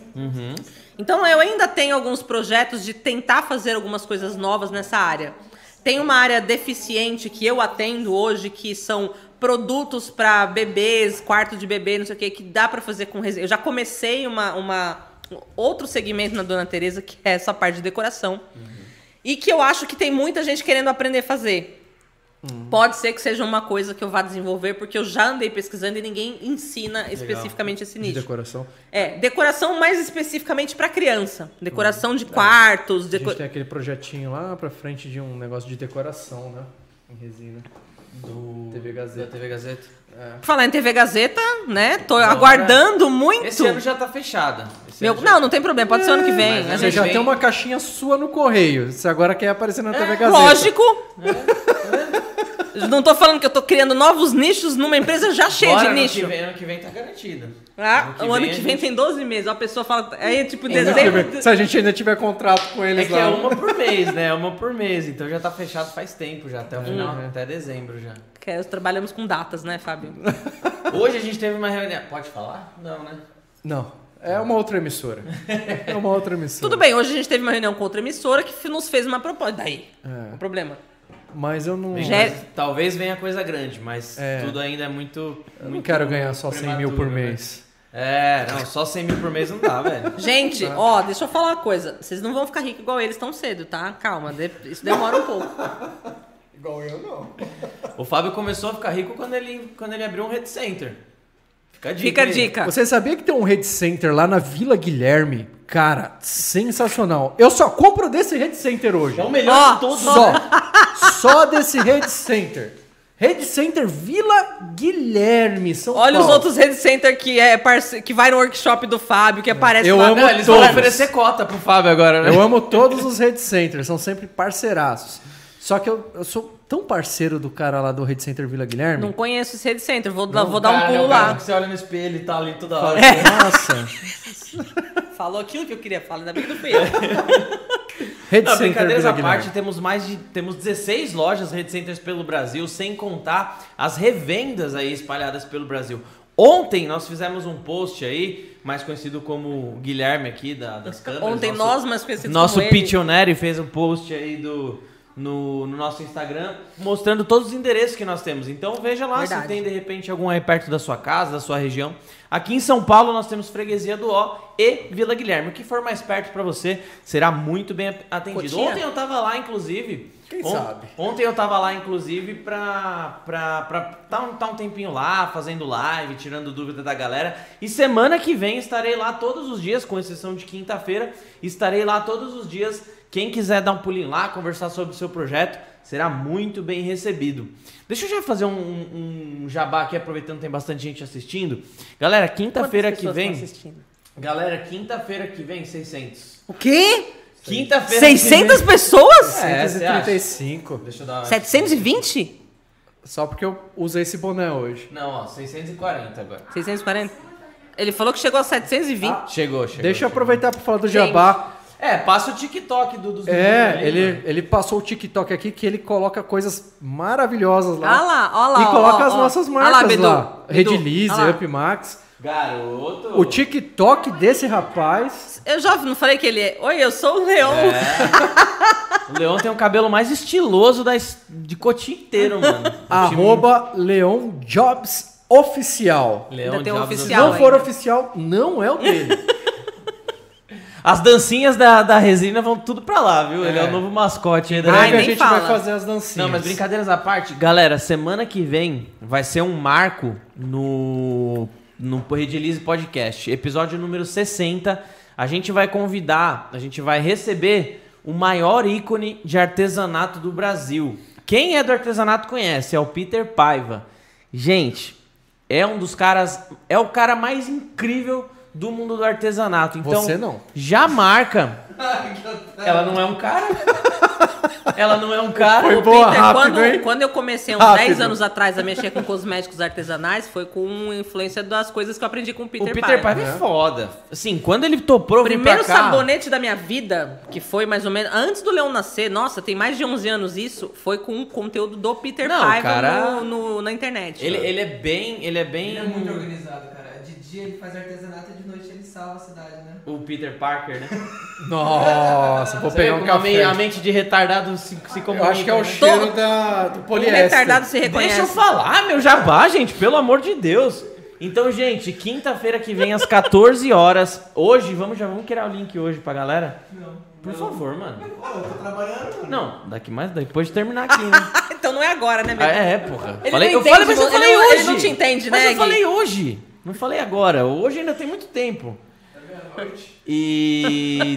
Então eu ainda tenho alguns projetos de tentar fazer algumas coisas novas nessa área. Tem uma área deficiente que eu atendo hoje, que são produtos para bebês, quarto de bebê, não sei o que, que dá para fazer com resina. Eu já comecei uma, uma outro segmento na Dona Teresa, que é essa parte de decoração. E que eu acho que tem muita gente querendo aprender a fazer. Pode ser que seja uma coisa que eu vá desenvolver, porque eu já andei pesquisando e ninguém ensina especificamente esse De nicho. decoração. É, decoração mais especificamente para criança. Decoração de quartos. A deco- gente tem aquele projetinho lá pra frente de um negócio de decoração, né? Em resina. Do TV Gazeta. Da TV Gazeta. Falar em TV Gazeta, né? Tô Bora. aguardando muito. Esse ano já tá fechada. Esse Meu- ano já- Não, não tem problema, pode ser ano que vem. mas A Você gente- já vem- tem uma caixinha sua no correio. Você agora quer aparecer na TV Gazeta. Lógico. Não tô falando que eu tô criando novos nichos numa empresa já cheia Bora, de ano nicho. que vem- Ano que vem tá garantido. Ah, o ano que vem gente- tem 12 meses. A pessoa fala. Aí, tipo, dezembro. Se a gente ainda tiver contrato com É eles que lá. é uma por mês, né? É uma por mês. Então já tá fechado faz tempo já. Até o final, É. até dezembro já. Que é, trabalhamos com datas, né, Fábio? Hoje a gente teve uma reunião. Pode falar? Não, né? Não. É uma outra emissora. É uma outra emissora. Tudo bem, hoje a gente teve uma reunião com outra emissora que nos fez uma proposta. Daí, É. o problema. Mas eu não. Já é- Talvez venha coisa grande, mas É. tudo ainda é muito. Eu não muito quero ganhar só 100 mil por né? mês. É, não, só 100 mil por mês não dá, velho. Gente, ó, deixa eu falar uma coisa. Vocês não vão ficar ricos igual eles tão cedo, tá? Calma, isso demora um pouco. Igual eu, não. O Fábio começou a ficar rico quando ele, quando ele abriu um Red Center. Fica a dica. Fica a dica. Você sabia que tem um Red Center lá na Vila Guilherme? Cara, sensacional. Eu só compro desse Red Center hoje. É o melhor Ó, de todos. Só. Só desse Red Center. Red Center Vila Guilherme, São Olha os Paulo. outros Red Center que, é parce... que vai no workshop do Fábio, que aparece Eu lá. amo Não, eles vão todos. oferecer cota pro Fábio agora, né? Eu amo todos os Red Centers, são sempre parceiraços. Só que eu, eu sou tão parceiro do cara lá do Red Center Vila Guilherme. Não conheço esse Red Center, vou, Não, vou dar um cara, é pulo cara lá. que você olha no espelho e tá ali toda hora. Nossa. Falou aquilo que eu queria falar, ainda bem que não fui eu. Red Não, brincadeiras à parte, temos mais de temos 16 lojas Red Centers pelo Brasil, sem contar as revendas aí espalhadas pelo Brasil. Ontem nós fizemos um post aí, mais conhecido como Guilherme aqui da- das câmeras. Ontem nosso- nós, mais conhecidos Nosso como. Pitioneri fez um post aí do, no, no nosso Instagram mostrando todos os endereços que nós temos. Então veja lá Verdade. se tem de repente algum aí perto da sua casa, da sua região. Aqui em São Paulo nós temos Freguesia do Ó e Vila Guilherme. O que for mais perto para você será muito bem atendido. Cotinha? Ontem eu tava lá, inclusive. Quem on- sabe? Ontem eu tava lá, inclusive, pra, pra, pra tá, um, tá um tempinho lá, fazendo live, tirando dúvida da galera. E semana que vem estarei lá todos os dias, com exceção de quinta-feira. Estarei lá todos os dias. Quem quiser dar um pulinho lá, conversar sobre o seu projeto, será muito bem recebido. Deixa eu já fazer um, um jabá aqui, aproveitando que tem bastante gente assistindo. Galera, quinta-feira que vem. Galera, quinta-feira que vem, 600. O quê? Quinta-feira. que 600 vem- pessoas? É, você acha? 135. Deixa eu dar uma... 720? Só porque eu usei esse boné hoje. Não, ó, 640 agora. 640? Ele falou que chegou a 720. Ah, Chegou, chegou. Deixa eu chegou. aproveitar para falar do Gente. Jabá. É, passa o TikTok do, dos meninos É, ali, ele, mano. ele passou o TikTok aqui que ele coloca coisas maravilhosas lá. Olha lá, olha lá. e coloca ó, as ó. nossas marcas Bedu, lá. Bedu, Redilize, olha lá. Upmax. Garoto. O TikTok desse rapaz. Eu já não falei que ele é. Oi, eu sou o Leão. O Leão tem o cabelo mais estiloso da, es- de Cotim inteiro, mano. Arroba Leon Jobs Oficial. tem um Diabos- Se oficial. não for ainda. oficial, não é o dele. As dancinhas da, da resina vão tudo pra lá, viu? Ele é É. o novo mascote aí da Ai, a nem gente fala. vai fazer as dancinhas. Não, mas brincadeiras à parte, galera, semana que vem vai ser um marco no no Redilize Podcast, episódio número 60. A gente vai convidar, a gente vai receber o maior ícone de artesanato do Brasil. Quem é do artesanato conhece, é o Peter Paiva. Gente, é um dos caras, é o cara mais incrível do mundo do artesanato. Então, Você não. já marca. Ela não é um cara. Ela não é um cara. Foi boa, Peter, rápido, quando, hein? quando eu comecei uns Rápido. 10 anos atrás a mexer com cosméticos artesanais, foi com influência das coisas que eu aprendi com o Peter, o Peter Paiva. Paiva é foda. Assim, quando ele vir primeiro pra cá... sabonete da minha vida, que foi mais ou menos antes do Leão nascer, nossa, tem mais de 11 anos isso, foi com um conteúdo do Peter Paiva cara- no, no- na internet. Ele, ele é bem... Ele é bem... Ele é muito organizado, cara. Dia ele faz artesanato e de noite ele salva a cidade, né? O Peter Parker, né? Nossa, vou Você pegar um como a men- café. A mente de retardado se, se comunica. Eu acho que é o né? cheiro da, do O poliéster. retardado se reconhece. Deixa eu falar, meu jabá, gente, pelo amor de Deus. Então, gente, quinta-feira que vem às 14 horas. Hoje, vamos já vamos criar o link hoje pra galera? Não. Por favor, mano. Eu tô trabalhando. Não, daqui mais depois de terminar aqui, né? então não é agora, né, Ah, Beto? é, porra. Ele falei, não eu falei, entende, mas eu ele falei não- hoje. ele não te entende, mas né, eu Gui? falei hoje. Não falei agora. Hoje ainda tem muito tempo. E.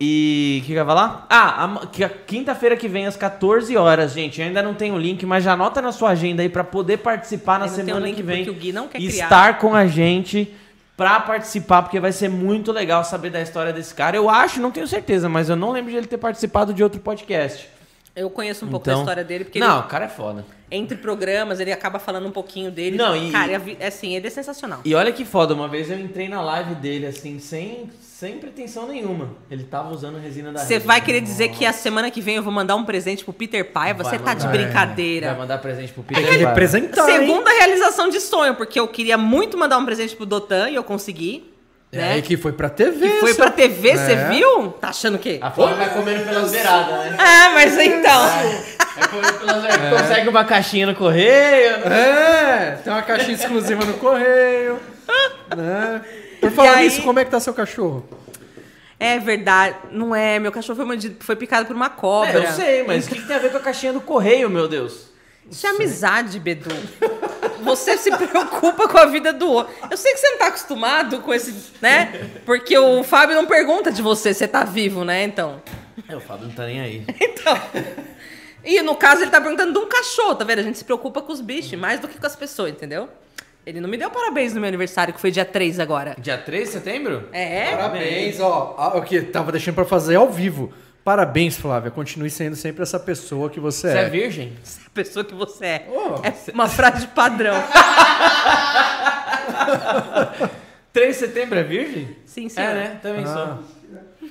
E. O que eu ia falar? Ah, que quinta-feira que vem às 14 horas, gente. Eu ainda não tenho o link, mas já anota na sua agenda aí pra poder participar na tem semana link que vem. o Gui não quer criar. estar com a gente pra participar, porque vai ser muito legal saber da história desse cara. Eu acho, não tenho certeza, mas eu não lembro de ele ter participado de outro podcast. Eu conheço um pouco Então- da história dele, porque não, ele, o cara é foda. entre programas ele acaba falando um pouquinho dele. Não, e- Cara, é é assim, ele é sensacional. E olha que foda, uma vez eu entrei na live dele, assim, sem, sem pretensão nenhuma. Ele tava usando resina da Você vai querer dizer que a semana que vem eu vou mandar um presente pro Peter Paiva? Você tá de brincadeira. Vai mandar presente pro Peter Parker. representar, hein? Segunda realização de sonho, porque eu queria muito mandar um presente pro Dotan e eu consegui. É, Né? e que foi pra TV. Que foi pra TV, você É. viu? Tá achando o quê? A Flávia vai comendo pelas beiradas, né? Ah, mas então. Vai comendo pelas beiradas. Consegue uma caixinha no correio. né? É, tem uma caixinha exclusiva no correio. né? Por falar aí- nisso, como é que tá seu cachorro? É verdade. Não é, meu cachorro foi, mordido, foi picado por uma cobra. É, eu sei, mas o que, que tem a ver com a caixinha do correio, meu Deus? Isso é amizade, Bedu. Você se preocupa com a vida do outro. Eu sei que você não tá acostumado com esse, né? Porque o Fábio não pergunta de você se você tá vivo, né? Então. É, o Fábio não tá nem aí. Então. E no caso ele tá perguntando de um cachorro, tá vendo? A gente se preocupa com os bichos mais do que com as pessoas, entendeu? Ele não me deu parabéns no meu aniversário, que foi dia 3 agora. Dia 3 de setembro? É? Parabéns, ó. Ah, O que tava deixando pra fazer ao vivo. Parabéns, Flávia. Continue sendo sempre essa pessoa que você, Você é. é virgem? A pessoa que você é. Oh. É uma frase padrão. 3 de setembro é virgem? Sim, senhor. É, né? Também Ah. sou.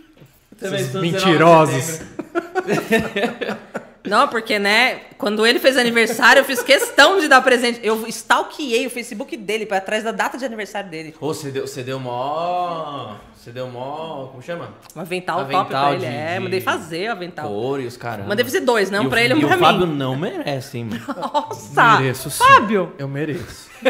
Também sou 19 de mentirosos. Não, porque, né, quando ele fez aniversário, eu fiz questão de dar presente. Eu stalkeei o Facebook dele pra trás da data de aniversário dele. Ô, você deu, você deu mó. Você deu mó. Como chama? Um avental, top Avental pra ele. de- é, de- mandei fazer o avental. E os caras. Mandei fazer dois, não e o- pra ele e e um pra o Fábio mim. não merece, hein, mano. Nossa! Mereço, sim. Fábio, Eu mereço.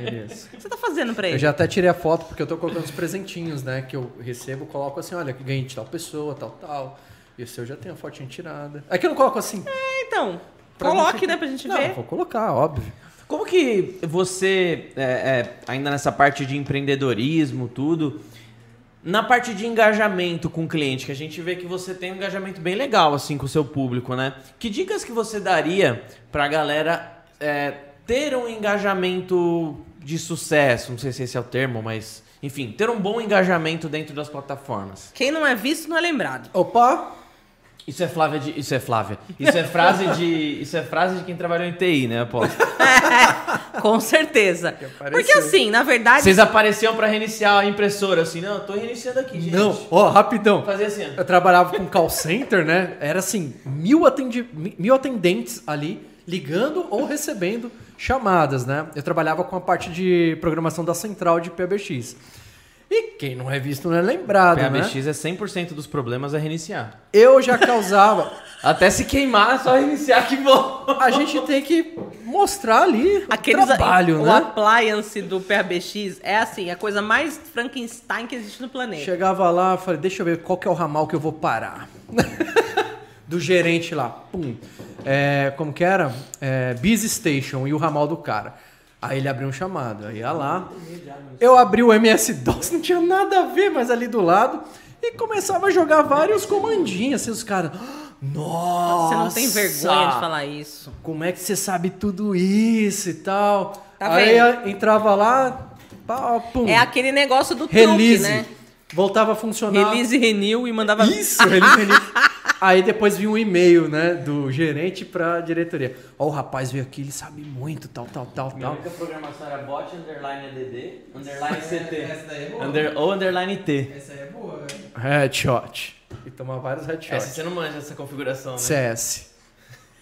mereço. o que você tá fazendo pra ele? Eu já até tirei a foto porque eu tô colocando os presentinhos, né? Que eu recebo, coloco assim, olha, ganhei de tal pessoa, tal, tal. E esse eu já tenho a fotinha tirada. É que eu não coloco assim. Então, pra não coloque, né, pra gente não, ver. vou colocar, óbvio. Como que você, é, é, ainda nessa parte de empreendedorismo, tudo, na parte de engajamento com o cliente, que a gente vê que você tem um engajamento bem legal, assim, com o seu público, né? Que dicas que você daria pra galera é, ter um engajamento de sucesso? Não sei se esse é o termo, mas, enfim, ter um bom engajamento dentro das plataformas. Quem não é visto não é lembrado. Opa! Isso é Flávia de. Isso é Flávia. Isso é frase de. Isso é frase de quem trabalhou em TI, né, aposto? Com certeza. Porque assim, na verdade. Vocês apareciam pra reiniciar a impressora, assim, não, eu tô reiniciando aqui, gente. Não, ó, rapidão. Fazer assim, ó. Eu trabalhava com call center, né? Era assim, mil, atendi mi- mil atendentes ali ligando ou recebendo chamadas, né? Eu trabalhava com a parte de programação da central de PBX. E quem não é visto não é lembrado, né? PABX é 100% dos problemas é reiniciar. Eu já causava. Até se queimar, é só reiniciar que bom. A gente tem que mostrar ali o Aqueles, trabalho, o né? appliance do PABX é assim, a coisa mais Frankenstein que existe no planeta. Chegava lá, falei, deixa eu ver qual que é o ramal que eu vou parar. do gerente lá. Pum. É, como que era? É, Busy Station e o ramal do cara. Aí ele abriu um chamado. Aí ia lá. Eu abri o MS-DOS, não tinha nada a ver, mas ali do lado. E começava a jogar vários comandinhos. Assim, os caras. Nossa! Você não tem vergonha de falar isso. Como é que você sabe tudo isso e tal? Tá Aí vendo? entrava lá. Pá, pum. É aquele negócio do Release. truque, né? Voltava a funcionar. Release renew e mandava. Isso, release, release. Aí depois vinha um e-mail, né, do gerente pra diretoria. Ó, o rapaz veio aqui, ele sabe muito, tal, tal, tal, Minha tal. única programação era bot, underline ADD, underline CT. Essa daí é boa. Under, ou underline T. Essa aí é boa, velho. Headshot. E tomar vários Essa headshots. você não manja essa configuração, né? CS.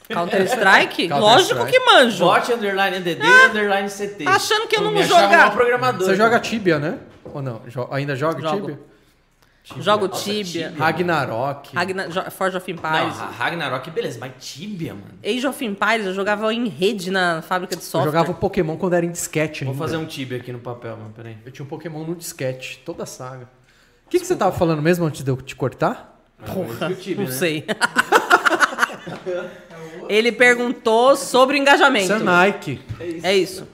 Counter-Strike? Counter-Strike. Lógico que manjo. Bot underline DD underline CT. Achando que eu não vou jogar. programador. Você joga Tibia, né? Ou não? Jo- ainda joga Jogo. Tibia? Jogo Tibia. Ragnarok. Ragna- Forge of Não, Empires. Ra- Ragnarok, beleza, mas Tibia, mano. Age of Empires, eu jogava em rede na fábrica de Eu software. jogava o Pokémon quando era em disquete Vou ainda. fazer um Tibia aqui no papel, mano, peraí. Eu tinha um Pokémon no disquete, toda a saga. O que, que você tava falando mesmo antes de eu te cortar? Porra, o Tibia, Não né? sei. Ele perguntou sobre o engajamento. Isso é Nike. É isso.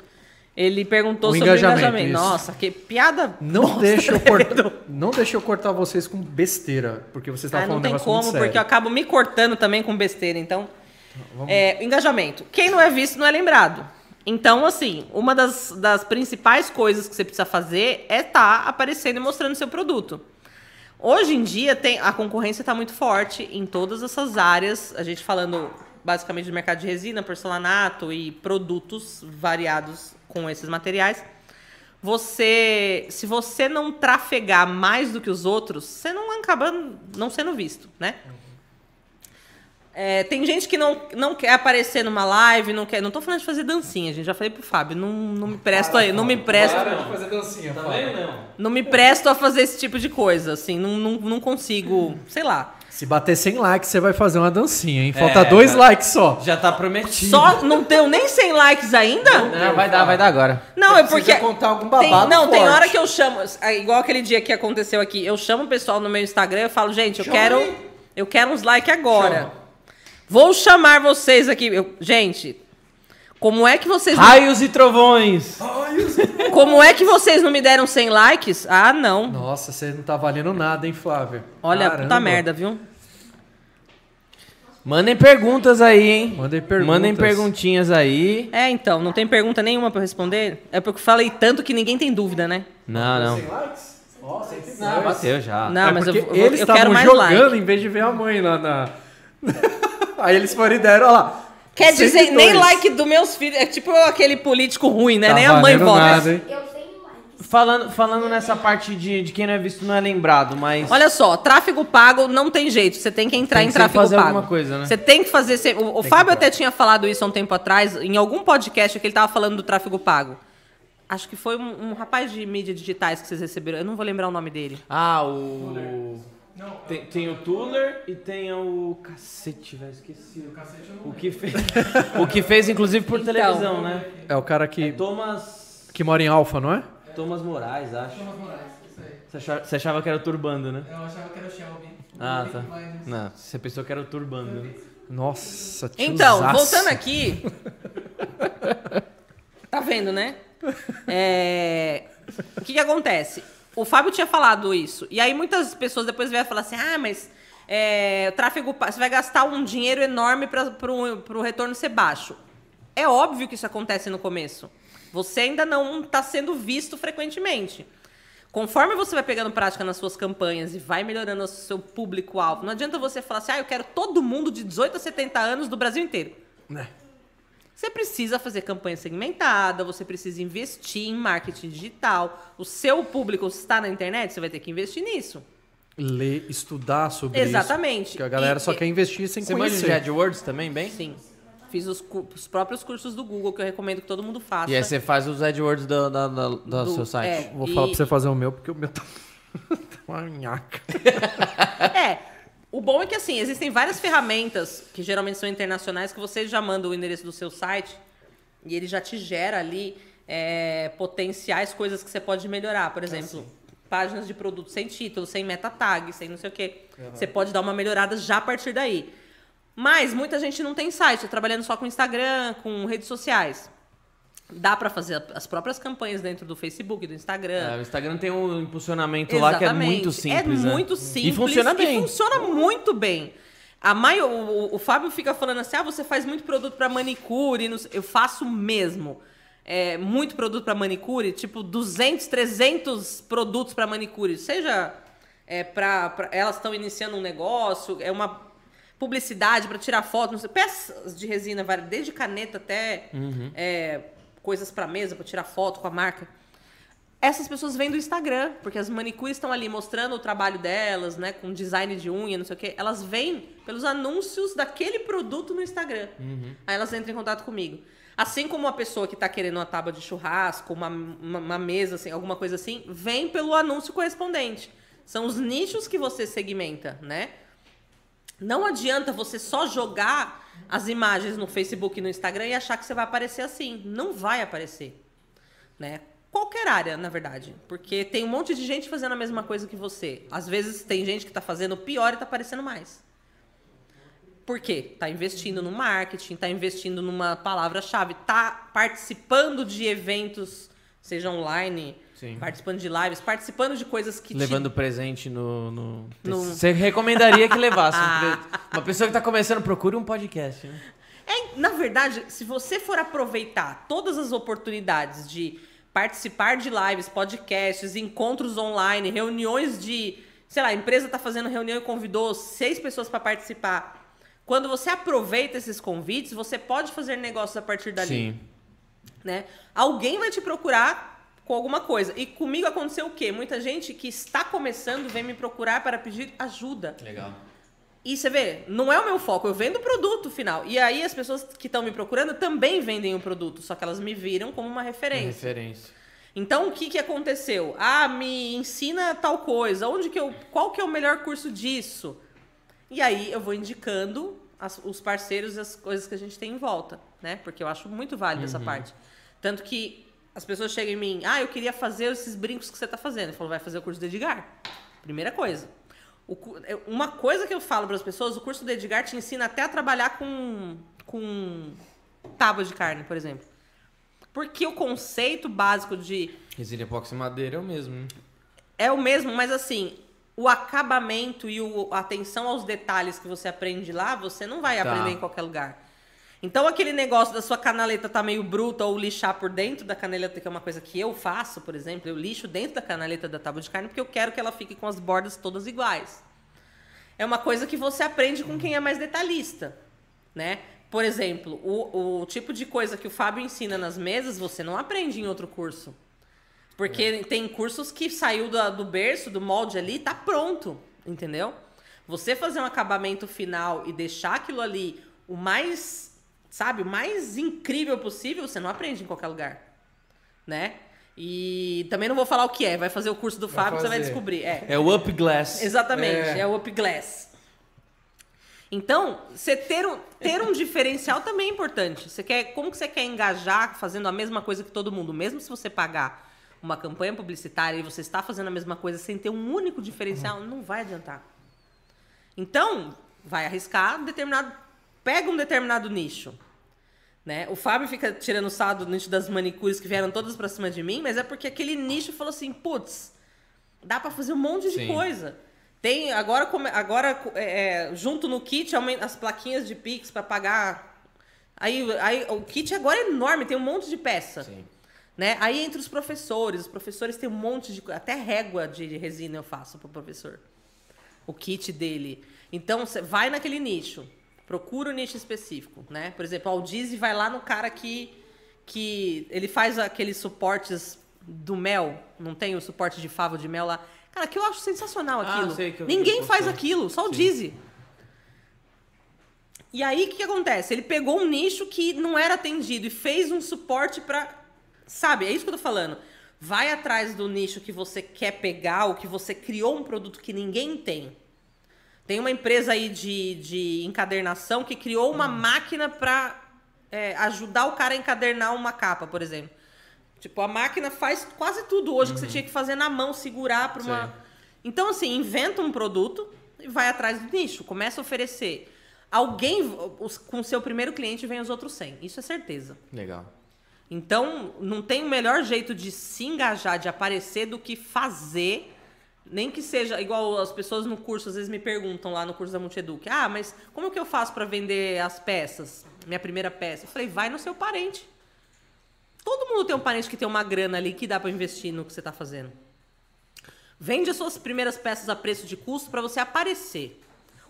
Ele perguntou O sobre engajamento, o engajamento. isso. Nossa, que piada. Não deixa, eu né, cortar, não deixa eu cortar vocês com besteira, porque vocês estavam Ah, não falando um tem como, muito sério. porque eu acabo me cortando também com besteira. Então, é, engajamento. Quem não é visto não é lembrado. Então, assim, uma das, das principais coisas que você precisa fazer é estar aparecendo e mostrando seu produto. Hoje em dia, tem, a concorrência está muito forte em todas essas áreas. A gente falando basicamente do mercado de resina, porcelanato e produtos variados com esses materiais. Você, se você não trafegar mais do que os outros, você não acaba não sendo visto, né? É, tem gente que não, não quer aparecer numa live, não quer. Não tô falando de fazer dancinha, gente. Já falei pro Fábio, não, não me presto aí, não me presto. fazer dancinha, vendo, não? Não me presto a fazer esse tipo de coisa, assim, não, não, não consigo, sei lá. Se bater 100 likes, você vai fazer uma dancinha, hein? Falta É, dois cara. likes só. Já tá prometido. Só não tenho nem 100 likes ainda? Não, vai dar, vai dar agora. Não, é Precisa porque. contar algum Tem, babado não, tem forte. hora que eu chamo, é igual aquele dia que aconteceu aqui. Eu chamo o pessoal no meu Instagram e falo, gente, eu Chama quero. Eu quero uns likes agora. Chama. Vou chamar vocês aqui. Eu- gente, como é que vocês. Raios e trovões. Como é que vocês não me deram 100 likes? Ah, não. Nossa, você não tá valendo nada, hein, Flávio? Olha, Caramba. puta merda, viu? Mandem perguntas aí, hein? Mandem perguntas. Mandem perguntinhas aí. É, então, não tem pergunta nenhuma pra eu responder? É porque eu falei tanto que ninguém tem dúvida, né? Não, não. likes? Ó, 102. Não, bateu já. Não, é mas eu, eu, eles eu quero estavam mais jogando like. em vez de ver a mãe lá na... Aí eles foram e deram, olha lá. Quer dizer, 102. nem like dos meus filhos. É tipo aquele político ruim, né? Tá nem a mãe vota. nada, hein? Eu. Falando, falando nessa parte de, de quem não é visto não é lembrado, mas. Olha só, tráfego pago não tem jeito. Você tem que entrar Tem em que tráfego fazer pago. alguma coisa, né? Você tem que fazer. se- O, o Fábio até tinha falado isso há um tempo atrás, em algum podcast que ele tava falando do tráfego pago. Acho que foi um, um rapaz de mídias digitais que vocês receberam. Eu não vou lembrar o nome dele. Ah, o. Tem, tem o Tuller e tem o. Cacete, velho, esqueci. O que fez. o que fez, inclusive, por Então. televisão, né? É o cara que, Thomas. que mora em Alfa, não é? Thomas Moraes, acho. Thomas Moraes, isso aí. Você achava, você achava que era o Turbando, né? Eu achava que era o Shelby. Ah, O tá. Não, você pensou que era o Turbando, né? Nossa, Então, tiozaço. voltando aqui. tá vendo, né? É, O que, que acontece? O Fábio tinha falado isso. E aí muitas pessoas depois vieram falar assim: ah, mas é, tráfego. Você vai gastar um dinheiro enorme para o retorno ser baixo. É óbvio que isso acontece no começo. Você ainda não está sendo visto frequentemente. Conforme você vai pegando prática nas suas campanhas e vai melhorando o seu público-alvo, não adianta você falar assim, ah, eu quero todo mundo de 18 a 70 anos do Brasil inteiro. Né? Você precisa fazer campanha segmentada, você precisa investir em marketing digital. O seu público está na internet, você vai ter que investir nisso. Ler, estudar sobre Exatamente. isso. Porque a galera E- só e- quer investir sem Você manja conhecer. de AdWords também, bem? Sim. Fiz os, os próprios cursos do Google que eu recomendo que todo mundo faça. E aí você faz os AdWords do, do, do, do Do- seu site. é. Vou E- falar pra você fazer o meu, porque o meu tá... tá uma nhaca. É. O bom é que assim, existem várias ferramentas que geralmente são internacionais que você já manda o endereço do seu site e ele já te gera ali é, potenciais coisas que você pode melhorar. Por exemplo, páginas de produto sem título, sem meta tag, sem não sei o quê. Você pode dar uma melhorada já a partir daí. Mas muita gente não tem site, tá trabalhando só com Instagram, com redes sociais. Dá pra fazer as próprias campanhas dentro do Facebook, do Instagram. É, o Instagram tem um impulsionamento lá que é muito simples. É né? muito simples. E funciona bem. E funciona muito bem. A maio, o, o Fábio fica falando assim: ah, você faz muito produto pra manicure. Eu faço mesmo. É, muito produto pra manicure, tipo 200, 300 produtos pra manicure. Seja é, pra, pra- elas estão iniciando um negócio, é uma publicidade pra tirar foto, não sei, peças de resina, desde caneta até Uhum. é, coisas pra mesa pra tirar foto com a marca. essas pessoas vêm do Instagram, porque as manicures estão ali mostrando o trabalho delas, né, com design de unha, não sei o quê. Elas vêm pelos anúncios daquele produto no Instagram. Aí elas entram em contato comigo. Assim como uma pessoa que está querendo uma tábua de churrasco, uma, uma, uma mesa, assim, alguma coisa assim, vem pelo anúncio correspondente. São os nichos que você segmenta, né? Não adianta você só jogar as imagens no Facebook e no Instagram e achar que você vai aparecer assim. Não vai aparecer. Né? Qualquer área, na verdade. Porque tem um monte de gente fazendo a mesma coisa que você. Às vezes tem gente que está fazendo pior e está aparecendo mais. Por quê? Tá investindo no marketing, tá investindo numa palavra-chave, tá participando de eventos, seja online, Sim. participando de lives, participando de coisas que te Levando presente no. no... No- Você recomendaria que levasse um Uma pessoa que tá começando, procure um podcast. Né? É, na verdade, se você for aproveitar todas as oportunidades de participar de lives, podcasts, encontros online, reuniões de, sei lá, a empresa está fazendo reunião e convidou seis pessoas para participar. Quando você aproveita esses convites, você pode fazer negócios a partir dali Sim. né? Alguém vai te procurar com alguma coisa. E comigo aconteceu o quê? Muita gente que está começando vem me procurar para pedir ajuda. Legal. E você vê, não é o meu foco, eu vendo o produto final. E aí as pessoas que estão me procurando também vendem o produto, só que elas me viram como uma referência. Referência. Então o que que aconteceu? Ah, me ensina tal coisa. Onde que eu, qual que é o melhor curso disso? E aí eu vou indicando as- os parceiros e as coisas que a gente tem em volta, né? Porque eu acho muito válido essa parte. Tanto que as pessoas chegam em mim, ah, eu queria fazer esses brincos que você está fazendo. Eu falo, vai fazer o curso do Edgar. Primeira coisa. O uma coisa que eu falo para as pessoas, o curso do Edgar te ensina até a trabalhar com, com tábua de carne, por exemplo. Porque o conceito básico de Resília epóxi madeira é o mesmo. né? é o mesmo, mas assim, o acabamento e o, a atenção aos detalhes que você aprende lá, você não vai Tá. aprender em qualquer lugar. Então, aquele negócio da sua canaleta tá meio bruta ou lixar por dentro da canaleta, que é uma coisa que eu faço, por exemplo, eu lixo dentro da canaleta da tábua de carne porque eu quero que ela fique com as bordas todas iguais. É uma coisa que você aprende com quem é mais detalhista, né? Por exemplo, o, o tipo de coisa que o Fábio ensina nas mesas, você não aprende em outro curso. Porque tem cursos que saiu da- do berço, do molde ali, tá pronto, entendeu? Você fazer um acabamento final e deixar aquilo ali o mais, sabe, o mais incrível possível, você não aprende em qualquer lugar, né? E também não vou falar o que é, vai fazer o curso do Vai Fábio, você vai descobrir. É. É o Up Glass. Exatamente, É. é, o upglass. Então, você ter um, ter um diferencial também é importante. Você quer, como que você quer engajar fazendo a mesma coisa que todo mundo? Mesmo se você pagar uma campanha publicitária e você está fazendo a mesma coisa sem ter um único diferencial, não vai adiantar. Então, vai arriscar determinado. Pega um determinado nicho. Né? O Fábio fica tirando sarro do nicho das manicures que vieram todas pra cima de mim, mas é porque aquele nicho falou assim: putz, dá pra fazer um monte de Sim. coisa. Tem agora, agora é, é, junto no kit as plaquinhas de Pix pra pagar. Aí, aí o kit agora é enorme, tem um monte de peça. Sim. Né? Aí entre os professores, os professores têm um monte de até régua de resina eu faço pro professor. O kit dele. Então você vai naquele nicho, procura o nicho específico, né? Por exemplo, o Aldizi vai lá no cara que que ele faz aqueles suportes do mel, não tem o suporte de favo de mel lá. Cara, que eu acho sensacional Ah, aquilo. vi Ninguém faz aquilo, só o. Dizzy. E aí, o que, que acontece? Ele pegou um nicho que não era atendido e fez um suporte pra. Sabe, é isso que eu tô falando. Vai atrás do nicho que você quer pegar, ou que você criou um produto que ninguém tem. Tem uma empresa aí de, de encadernação que criou uma máquina pra é, ajudar o cara a encadernar uma capa, por exemplo. Tipo, a máquina faz quase tudo hoje que você tinha que fazer na mão, segurar para uma. Sim. Então, assim, inventa um produto e vai atrás do nicho, começa a oferecer. Alguém, os- com o seu primeiro cliente, vem os outros 100. Isso é certeza. Legal. Então, não tem o melhor jeito de se engajar, de aparecer, do que fazer. Nem que seja igual as pessoas no curso às vezes me perguntam lá no curso da Multieduc: Ah, mas como que eu faço para vender as peças? Minha primeira peça. Eu falei: vai no seu parente. Todo mundo tem um parente que tem uma grana ali que dá para investir no que você está fazendo. Vende as suas primeiras peças a preço de custo para você aparecer.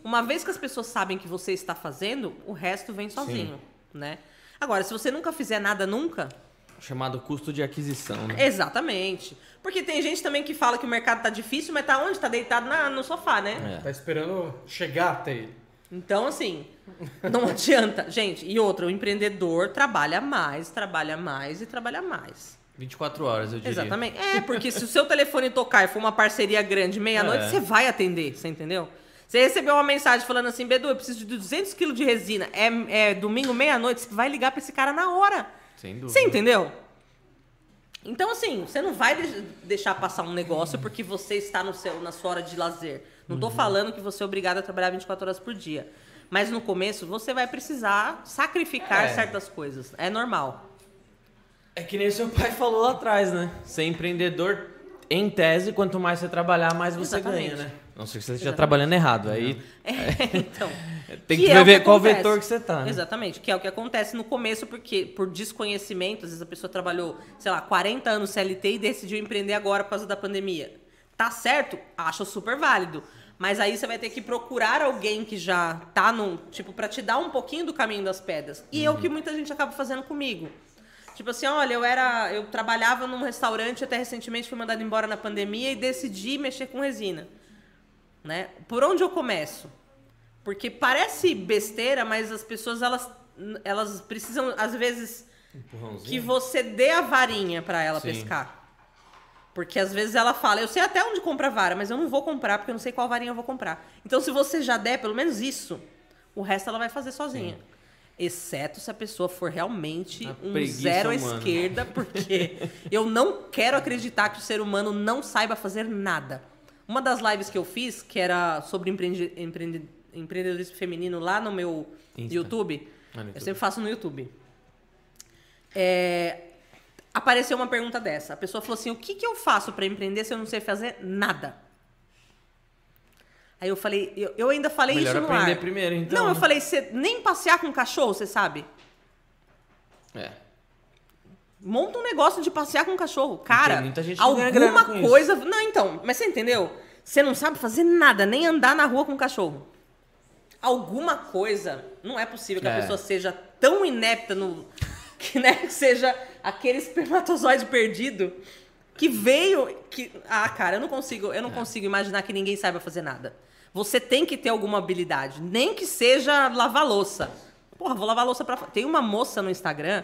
Uma vez que as pessoas sabem que você está fazendo, o resto vem sozinho, né? Agora, se você nunca fizer nada nunca, Chamado custo de aquisição, né? Exatamente. Porque tem gente também que fala que o mercado tá difícil, mas tá onde? Tá deitado na- no sofá, né? É. Tá esperando chegar até ele. Então, assim, não adianta. Gente, e outra, o empreendedor trabalha mais, trabalha mais e trabalha mais. 24 horas, eu diria. Exatamente. É, porque se o seu telefone tocar e for uma parceria grande meia-noite, É. você vai atender, você entendeu? Você recebeu uma mensagem falando assim, Bedu, eu preciso de 200 quilos de resina. É, é domingo, meia-noite, você vai ligar pra esse cara na hora. Sem dúvida. Você entendeu? Então, assim, você não vai de- deixar passar um negócio porque você está no seu, na sua hora de lazer. Não tô falando que você é obrigado a trabalhar 24 horas por dia. Mas no começo, você vai precisar sacrificar É. certas coisas. É normal. É que nem seu pai falou lá atrás, né? Ser empreendedor, em tese, quanto mais você trabalhar, mais você Exatamente. ganha, né? Não sei se você esteja Exatamente. trabalhando errado. Aí É, então. tem que, é o ver qual acontece. vetor que você tá. Né? Exatamente, que é o que acontece no começo, porque por desconhecimento, às vezes a pessoa trabalhou, sei lá, 40 anos CLT e decidiu empreender agora por causa da pandemia. Tá certo? Acho super válido. Mas aí você vai ter que procurar alguém que já tá no. Tipo, pra te dar um pouquinho do caminho das pedras. E é o que muita gente acaba fazendo comigo. Tipo assim, olha, eu era. Eu trabalhava num restaurante até recentemente fui mandado embora na pandemia e decidi mexer com resina. Né? Por onde eu começo? Porque parece besteira, mas as pessoas elas, elas precisam às vezes que você dê a varinha pra ela Sim. pescar. Porque às vezes ela fala, eu sei até onde compra vara, mas eu não vou comprar porque eu não sei qual varinha eu vou comprar. Então se você já der pelo menos isso, o resto ela vai fazer sozinha. Exceto se a pessoa for realmente A um zero à humana. esquerda, porque eu não quero acreditar que o ser humano não saiba fazer nada. Uma das lives que eu fiz, que era sobre empreende- empreende- empreendedorismo feminino lá no meu Insta. YouTube, Ah, no eu sempre faço no YouTube. É, apareceu uma pergunta dessa. A pessoa falou assim: o que, que eu faço para empreender se eu não sei fazer nada? Aí eu falei, eu, eu ainda falei Melhor isso no aprender ar. primeiro, então, Não, eu né? falei, você nem passear com cachorro, você sabe? É. Monta um negócio de passear com cachorro. Cara, tem muita gente alguma coisa. Não, então, mas você entendeu? Você não sabe fazer nada, nem andar na rua com cachorro. Alguma coisa. Não é possível que a É. pessoa seja tão inepta no. Que, né, que seja aquele espermatozoide perdido que veio. Que, ah, cara, eu não consigo, eu não É. consigo imaginar que ninguém saiba fazer nada. Você tem que ter alguma habilidade, nem que seja lavar louça. Porra, vou lavar louça pra. fora. Tem uma moça no Instagram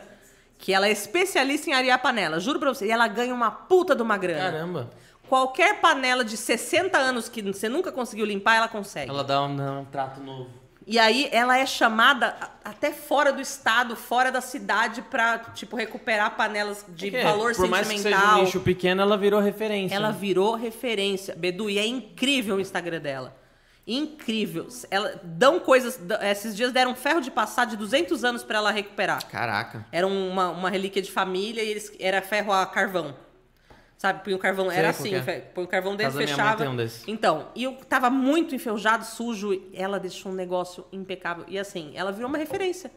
que ela é especialista em arear panela, juro pra você. E ela ganha uma puta de uma grana. Caramba. Qualquer panela de 60 anos que você nunca conseguiu limpar, ela consegue. Ela dá um, um trato novo. E aí ela é chamada até fora do estado, fora da cidade, pra, tipo, recuperar panelas de Porque, valor Por mais que seja sentimental. um nicho pequeno, ela virou referência. Ela né? virou referência. Bedu, e é incrível o Instagram dela. Incrível. Ela dão coisas. Esses dias deram ferro de passar de 200 anos pra ela recuperar. Caraca. Era uma, uma relíquia de família e eles, era ferro a carvão. Sabe, põe o carvão, Sei era assim, é. põe o carvão dentro, fechava. um. Então, e eu tava muito enferrujado, sujo, ela deixou um negócio impecável. E assim, ela virou uma referência.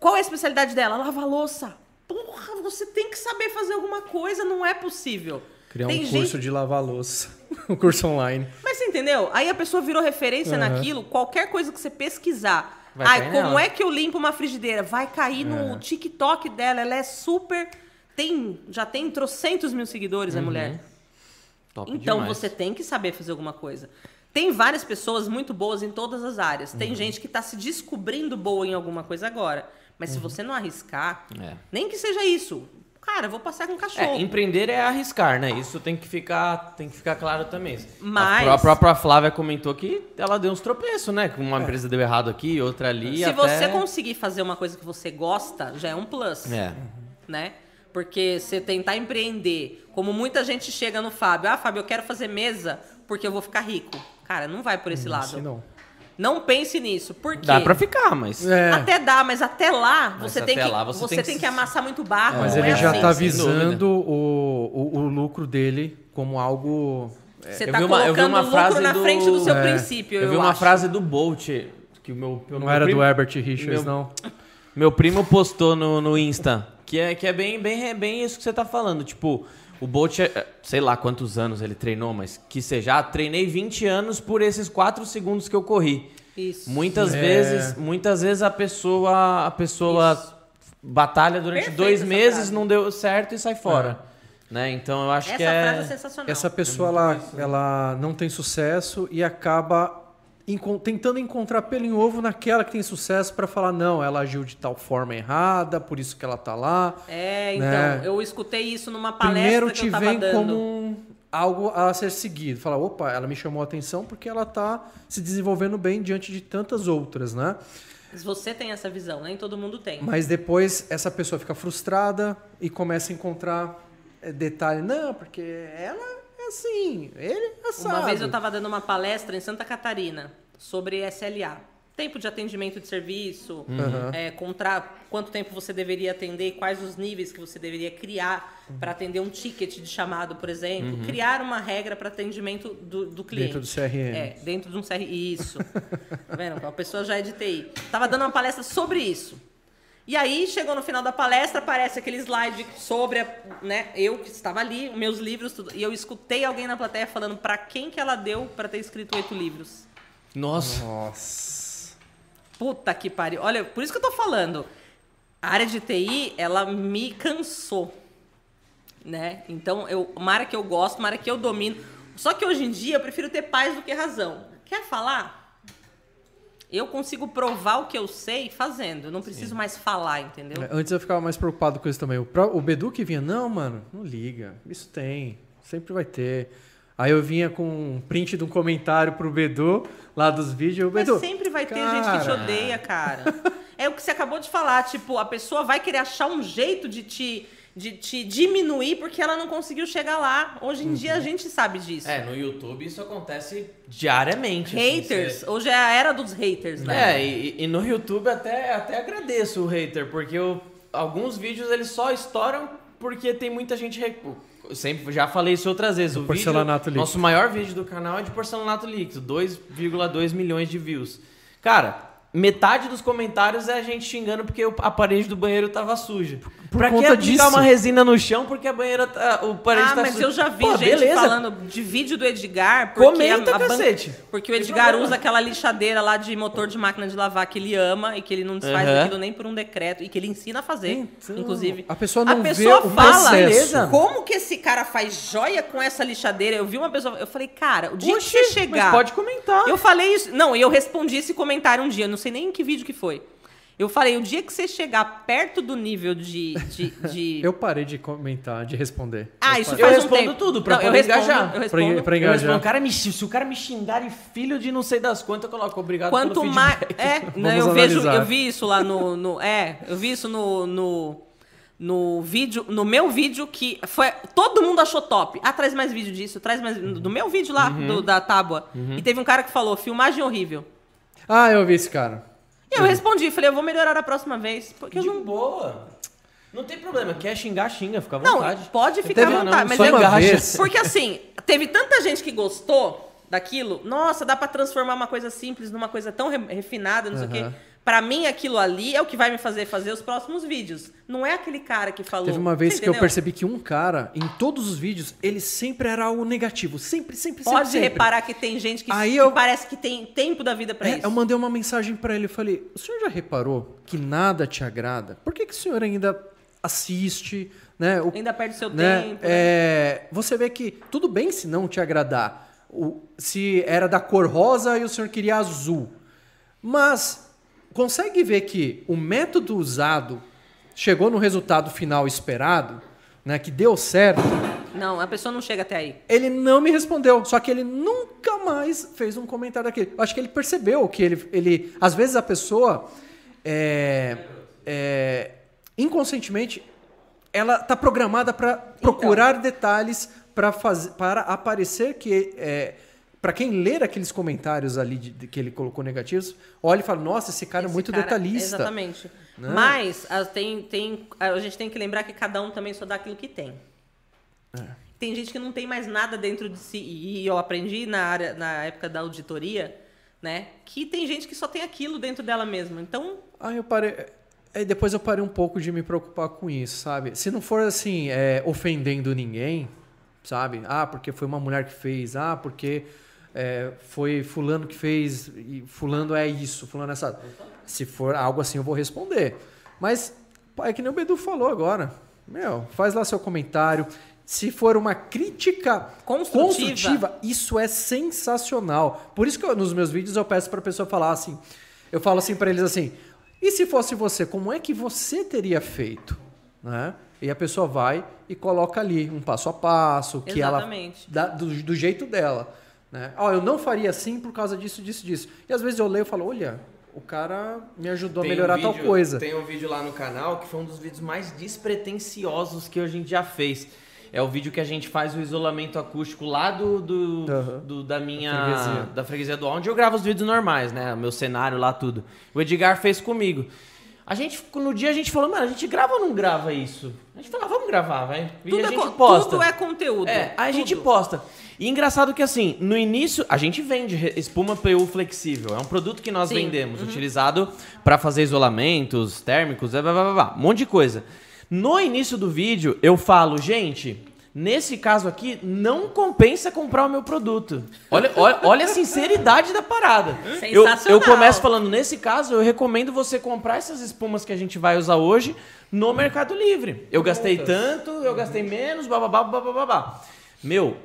Qual é a especialidade dela? Lavar louça. Porra, você tem que saber fazer alguma coisa, não é possível. Criar Tem um gente- curso de lavar louça. um curso online. Mas você entendeu? Aí a pessoa virou referência Aham. naquilo, qualquer coisa que você pesquisar. Vai Ai, como nela. é que eu limpo uma frigideira? Vai cair no TikTok dela. Ela é super. Tem, já tem trocentos mil seguidores, a mulher. Top Então demais. você tem que saber fazer alguma coisa. Tem várias pessoas muito boas em todas as áreas. Uhum. Tem gente que está se descobrindo boa em alguma coisa agora. Mas se você não arriscar, É. nem que seja isso. Cara, eu vou passar com um cachorro. É, empreender é arriscar, né? Isso tem que ficar, tem que ficar claro também. Mas- A, pró- a própria Flávia comentou que ela deu uns tropeços, né? Que uma empresa deu errado aqui, outra ali. se até... você conseguir fazer uma coisa que você gosta, já é um plus. É. né? Porque você tentar empreender, como muita gente chega no Fábio, ah, Fábio, eu quero fazer mesa porque eu vou ficar rico. Cara, não vai por esse lado. Assim não. Não pense nisso. Por quê? Dá pra ficar, mas. É, Até dá, mas até lá Mas você até tem que lá você você, tem tem, que que amassar muito barro. mas não ele é já assim. tá visando o, o, o lucro dele como algo. Você Eu tá vi uma- eu vi colocando uma lucro frase na do- frente do seu É. princípio. Eu vi uma acho. frase do Bolt, que o meu. Não meu era primo- do Herbert Richards, meu- não. Meu primo postou no, no Insta, que é, que é bem, bem, bem isso que você tá falando. Tipo, o Bolt, é- sei lá quantos anos ele treinou, mas que seja, ah, treinei 20 anos por esses 4 segundos que eu corri. Isso. Muitas É. vezes, muitas vezes a pessoa, a pessoa batalha durante Perfeita dois meses, frase. não deu certo e sai fora. Né? Então eu acho Essa que frase é é. sensacional. Essa pessoa ela, ela não tem sucesso e acaba tentando encontrar pelo em ovo naquela que tem sucesso para falar não, ela agiu de tal forma errada, por isso que ela tá lá. É, então, né? eu escutei isso numa palestra Primeiro te vem dando. como algo a ser seguido. Fala, opa, ela me chamou a atenção porque ela tá se desenvolvendo bem diante de tantas outras, né? Mas Você tem essa visão, nem todo mundo tem. Mas depois essa pessoa fica frustrada e começa a encontrar eh, detalhe. Não, porque ela assim, ele é assado. Uma vez eu estava dando uma palestra em Santa Catarina sobre SLA. Tempo de atendimento de serviço, Uhum. é, contra, quanto tempo você deveria atender, quais os níveis que você deveria criar para atender um ticket de chamado, por exemplo. Criar uma regra para atendimento do, do cliente. Dentro do CRM. É, dentro de um CRM. Isso. tá vendo? A pessoa já é de TI. Tava dando uma palestra sobre isso. E aí, chegou no final da palestra, aparece aquele slide sobre, a, né, eu que estava ali, meus livros, tudo. E eu escutei alguém na plateia falando para quem que ela deu para ter escrito oito livros. Nossa. Nossa. Puta que pariu. Olha, por isso que eu tô falando. A área de TI, ela me cansou. Né? Então, eu, uma área que eu gosto, uma área que eu domino. Só que hoje em dia eu prefiro ter paz do que razão. Quer falar? Eu consigo provar o que eu sei fazendo. Não preciso mais falar, entendeu? É, Antes eu ficava mais preocupado com isso também. O, Bedu que vinha, não, mano, não liga. Isso tem. Sempre vai ter. Aí eu vinha com um print de um comentário pro Bedu, lá dos vídeos. Mas Bedu, sempre vai ter gente que te cara, odeia, cara. É o que você acabou de falar, tipo, a pessoa vai querer achar um jeito de te, de te diminuir porque ela não conseguiu chegar lá. Hoje em dia a gente sabe disso. É, no YouTube isso acontece diariamente. assim, haters. você- Hoje é a era dos haters, né? É, e, e no YouTube até, até agradeço o hater, porque eu- alguns vídeos eles só estouram porque tem muita gente. eu Sempre já falei isso outras vezes. O porcelanato vídeo, líquido. Nosso maior vídeo do canal é de porcelanato líquido, 2,2 milhões de views. Cara, metade dos comentários é a gente xingando porque o- a parede do banheiro tava suja. Por pra que aplicar disso. uma resina no chão porque a banheira tá, o parede Ah, tá mas suja? eu já vi Pô, gente beleza. falando de vídeo do Edgar. Comenta, a, a ban- cacete. Porque o Edgar usa aquela lixadeira lá de motor de máquina de lavar que ele ama e que ele não desfaz Aham. daquilo nem por um decreto e que ele ensina a fazer, Então, inclusive. a pessoa não vê pessoa o fala, processo. como que esse cara faz joia com essa lixadeira? Eu vi uma pessoa, eu falei, cara, o dia Oxi, que você chegar... mas pode comentar. Eu falei isso, não, e eu respondi esse comentário um dia, não sei nem em que vídeo que foi. Eu falei, o dia que você chegar perto do nível de... de, de- Eu parei de comentar, de responder. Ah, isso Eu faz um respondo tempo. tudo pra não, eu poder respondo, engajar. Eu Pra, respondo. pra Eu respondo, engajar. o cara me, se o cara me xingar de filho de não sei das quantas, eu coloco obrigado Quanto pelo mais. É, né, eu vejo, eu vi isso lá no. no- é, eu vi isso no. no no vídeo, no meu vídeo que foi todo mundo achou top. Ah, traz mais vídeo disso, traz mais do meu vídeo lá Uhum. do- da tábua. E teve um cara que falou filmagem horrível. Ah, eu vi esse cara. E eu respondi, falei, eu vou melhorar a próxima vez, porque eu De não boa. Não tem problema. Quer xingar, xinga, fica à Não, vontade. pode ficar Teve- à vontade, não, mas eu engaja. vez. Porque assim, teve tanta gente que gostou daquilo. Nossa, dá pra transformar uma coisa simples numa coisa tão re- refinada, não sei o quê. Pra mim, aquilo ali é o que vai me fazer fazer os próximos vídeos. Não é aquele cara que falou. Teve uma vez que eu entendeu? percebi que um cara, em todos os vídeos, ele sempre era algo negativo. Sempre, sempre, sempre. Pode sempre. reparar que tem gente que, Aí que eu- parece que tem tempo da vida pra É, isso. eu mandei uma mensagem pra ele. Eu falei: O senhor já reparou que nada te agrada? Por que, que o senhor ainda assiste? Né? O, Ainda perde seu né? tempo. né? É, você vê que tudo bem se não te agradar. O- se era da cor rosa e o senhor queria azul. Mas consegue ver que o método usado chegou no resultado final esperado, né, que deu certo. Não, a pessoa não chega até aí. Ele não me respondeu, só que ele nunca mais fez um comentário daquele. Eu acho que ele percebeu que ele, ele às vezes a pessoa, é, é, inconscientemente, ela está programada para procurar detalhes para fazer, para aparecer que é, para quem ler aqueles comentários ali de, de que ele colocou negativos, olha e fala, nossa, esse cara é Esse muito cara- detalhista. Exatamente. Né? Mas a, tem, tem, a gente tem que lembrar que cada um também só dá aquilo que tem. É. Tem gente que não tem mais nada dentro de si. E eu aprendi na, área, na época da auditoria, né? Que tem gente que só tem aquilo dentro dela mesma. Então, Aí eu parei. Aí depois eu parei um pouco de me preocupar com isso, sabe? Se não for assim, é, ofendendo ninguém, sabe? Ah, porque foi uma mulher que fez, ah, porque é, foi fulano que fez, e fulano é isso, fulano é essa. Se for algo assim, eu vou responder. Mas É que nem o Bedu falou agora. Meu, faz lá seu comentário. Se for uma crítica Construtiva. isso é sensacional. Por isso que eu- nos meus vídeos eu peço pra pessoa falar assim. Eu falo assim pra eles assim: e se fosse você, como é que você teria feito? Né? E a pessoa vai e coloca ali um passo a passo, que Exatamente. ela dá do, do jeito dela. Né? Ó, eu não faria assim por causa disso, disso, disso. E às vezes eu leio e falo: olha, o cara me ajudou Tem a melhorar um tal vídeo- coisa. Tem um vídeo lá no canal que foi um dos vídeos mais despretensiosos que a gente já fez. É o vídeo que a gente faz o isolamento acústico lá do, do, Aham. do- da minha Da freguesia. da freguesia do onde eu gravo os vídeos normais, né? O meu cenário lá tudo. O Edgar fez comigo. A gente no dia a gente falou, mano, a gente grava ou não grava isso? A gente falou, ah, vamos gravar, vai. E Tudo, a é, gente co- posta. tudo é conteúdo. É, aí a gente posta. E engraçado que assim, no início a gente vende espuma PU flexível. É um produto que nós Sim. Uhum. vendemos, utilizado para fazer isolamentos térmicos, blá, blá, blá, blá, um monte de coisa. No início do vídeo eu falo, gente, nesse caso aqui não compensa comprar o meu produto. Olha, olha, olha a sinceridade da parada. Eu, eu Sensacional. começo falando, nesse caso eu recomendo você comprar essas espumas que a gente vai usar hoje no Mercado Livre. Eu gastei tanto, eu gastei menos, bababá, bababá. Meu,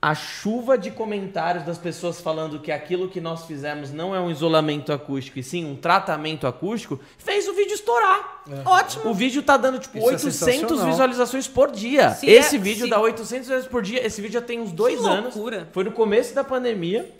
a chuva de comentários das pessoas falando que aquilo que nós fizemos não é um isolamento acústico, e sim um tratamento acústico, fez o vídeo estourar. Ótimo. O vídeo tá dando tipo Isso é 800 sensacional. visualizações por dia. Se Esse é- vídeo se- dá 800 visualizações por dia. Esse vídeo já tem uns dois anos. loucura. Foi no começo da pandemia.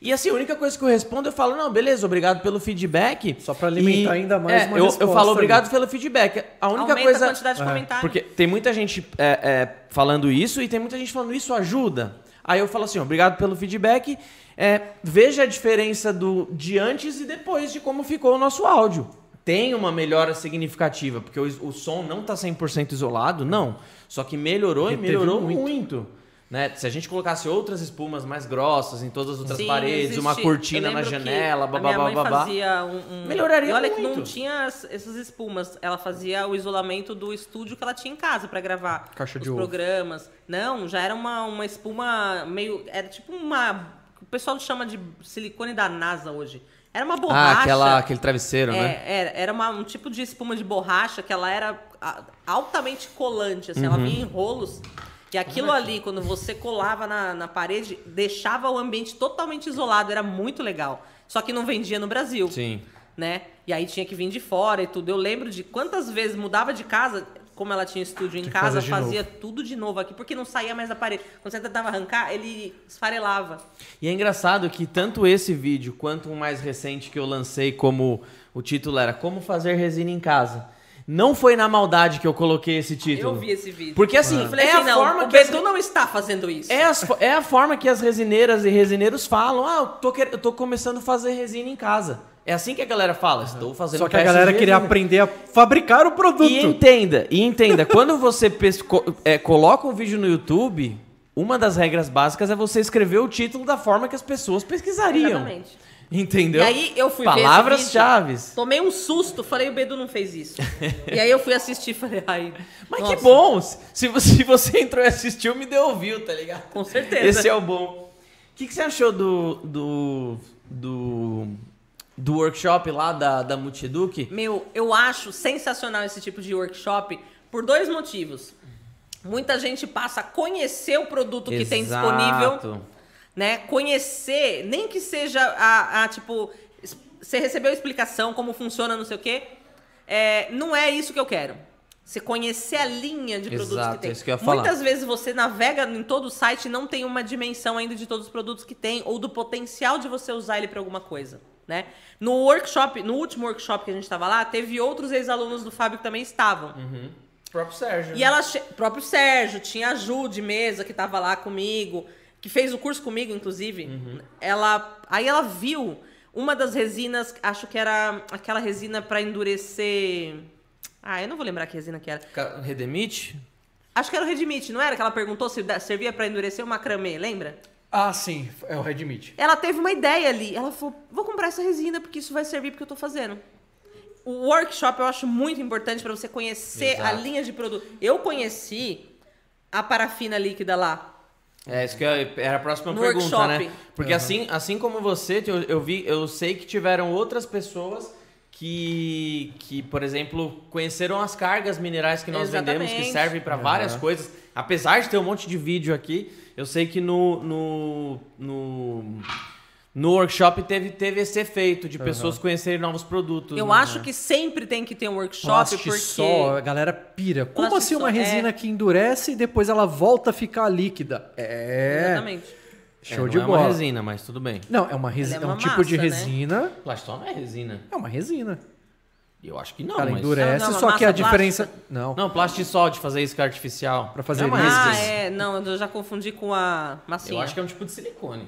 E assim, a única coisa que eu respondo, eu falo, não, beleza, obrigado pelo feedback. Só pra alimentar ainda mais é, uma eu, eu falo obrigado pelo feedback. A única Aumenta coisa. a quantidade de comentários. Porque tem muita gente é, é, falando isso e tem muita gente falando isso ajuda. Aí eu falo assim, obrigado pelo feedback. É, veja a diferença do de antes e depois de como ficou o nosso áudio. Tem uma melhora significativa, porque o, o som não tá 100% isolado, não. Só que melhorou e melhorou muito. muito. Né? Se a gente colocasse outras espumas mais grossas em todas as outras Sim, paredes, uma existe. cortina Eu na que janela, babá, babá. fazia um, um- Melhoraria E olha que muito. não tinha as- essas espumas. Ela fazia o isolamento do estúdio que ela tinha em casa pra gravar Caixa os de ovo. programas. Não, já era uma, uma espuma meio... Era tipo uma... O pessoal chama de silicone da NASA hoje. Era uma borracha. Ah, aquela, aquele travesseiro, É, né? era, era uma- um tipo de espuma de borracha que ela era ah, altamente colante, assim, Uhum. ela vinha em rolos. E aquilo ali, quando você colava na, na parede, deixava o ambiente totalmente isolado, era muito legal. Só que não vendia no Brasil, Sim. né? E aí tinha que vir de fora e tudo. Eu lembro de quantas vezes mudava de casa, como ela tinha estúdio em que casa, fazia tudo de novo aqui, porque não saía mais da parede. Quando você tentava arrancar, ele esfarelava. E é engraçado que tanto esse vídeo quanto um mais recente que eu lancei como o título era Como fazer resina em casa. Não foi na maldade que eu coloquei esse título. Eu vi esse vídeo. Porque assim, Eu falei é assim, a não, forma o que as- Bedu não está fazendo isso. É, as é a forma que as resineiras e resineiros falam. Ah, eu tô, quer- eu tô começando a fazer resina em casa. É assim que a galera fala. Estou fazendo Só que a galera queria aprender a fabricar o produto. E entenda, e entenda, quando você pesco- é, coloca um vídeo no YouTube, uma das regras básicas é você escrever o título da forma que as pessoas pesquisariam. Exatamente. Entendeu? E aí eu fui Palavras-chave. vídeo, Tomei um susto, falei, o Bedu não fez isso. e aí eu fui assistir falei, ai. Mas nossa, que bom! Se você, se você entrou e assistiu, me deu ouviu, tá ligado? Com certeza. Esse é o bom. O que, que você achou do, do, do, do workshop lá da, da Multieduc? Meu, eu acho sensacional esse tipo de workshop por dois motivos. Muita gente passa a conhecer o produto que tem disponível, Exato. Né? Conhecer, nem que seja a, a, tipo, você recebeu a explicação, como funciona, não sei o quê. É, não é isso que eu quero. Você conhecer a linha de produtos Exato, que tem. é isso que eu ia falar. Muitas vezes você navega em todo o site e não tem uma dimensão ainda de todos os produtos que tem ou do potencial de você usar ele para alguma coisa, né? No workshop, no último workshop que a gente estava lá, teve outros ex-alunos do Fábio que também estavam. O próprio Sérgio. E ela, che- próprio Sérgio, tinha a Ju de mesa que tava lá comigo, que fez o curso comigo, inclusive. Ela, aí ela viu uma das resinas, acho que era aquela resina para endurecer. Ah, eu não vou lembrar que resina que era. Redemite? Acho que era o Redmit, não era? Que ela perguntou se servia para endurecer o macramê, lembra? Ah, sim, é o Redmit. Ela teve uma ideia ali. Ela falou: vou comprar essa resina porque isso vai servir porque eu tô fazendo. O workshop eu acho muito importante para você conhecer a Exato. linha de produto. Eu conheci a parafina líquida lá. É, isso que eu- era a próxima No pergunta, workshop. né? Porque assim, assim como você, eu, eu vi, eu sei que tiveram outras pessoas que, que, por exemplo, conheceram as cargas minerais que nós vendemos, que Exatamente. servem para várias coisas. Apesar de ter um monte de vídeo aqui, eu sei que no, no, no, no workshop teve, teve esse efeito de pessoas conhecerem novos produtos. Eu né? acho que sempre tem que ter um workshop, porque... Plastisol, a galera pira. Como assim uma Plastisol, resina é. que endurece e depois ela volta a ficar líquida? É. Exatamente. É, Show não de é bola. uma resina, mas tudo bem. Não, é uma resina, é é um uma tipo de massa, né? resina. Plastol não é resina. É uma resina. Eu acho que não, Ela mas... endurece, Não, não, só uma que a massa diferença. Não. Não, plastisol de fazer isca artificial. Pra fazer é. Ah, é. Não, eu já confundi com a massinha. Eu acho que é um tipo de silicone.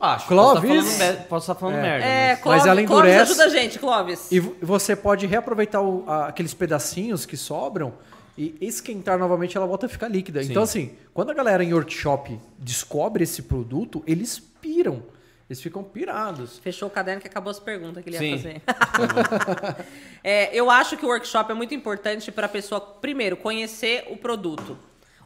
Acho. Clóvis? Posso estar falando, posso estar falando merda. É, mas- Clóvis, Mas ela Clóvis endurece. ajuda a gente, Clóvis. E vo- você pode reaproveitar o- a- aqueles pedacinhos que sobram e esquentar novamente, ela volta a ficar líquida. Sim. Então, assim, quando a galera em workshop descobre esse produto, eles piram. Eles ficam pirados. Fechou o caderno que acabou as perguntas que ele ia Sim. fazer. É, eu acho que o workshop é muito importante para a pessoa, primeiro, conhecer o produto.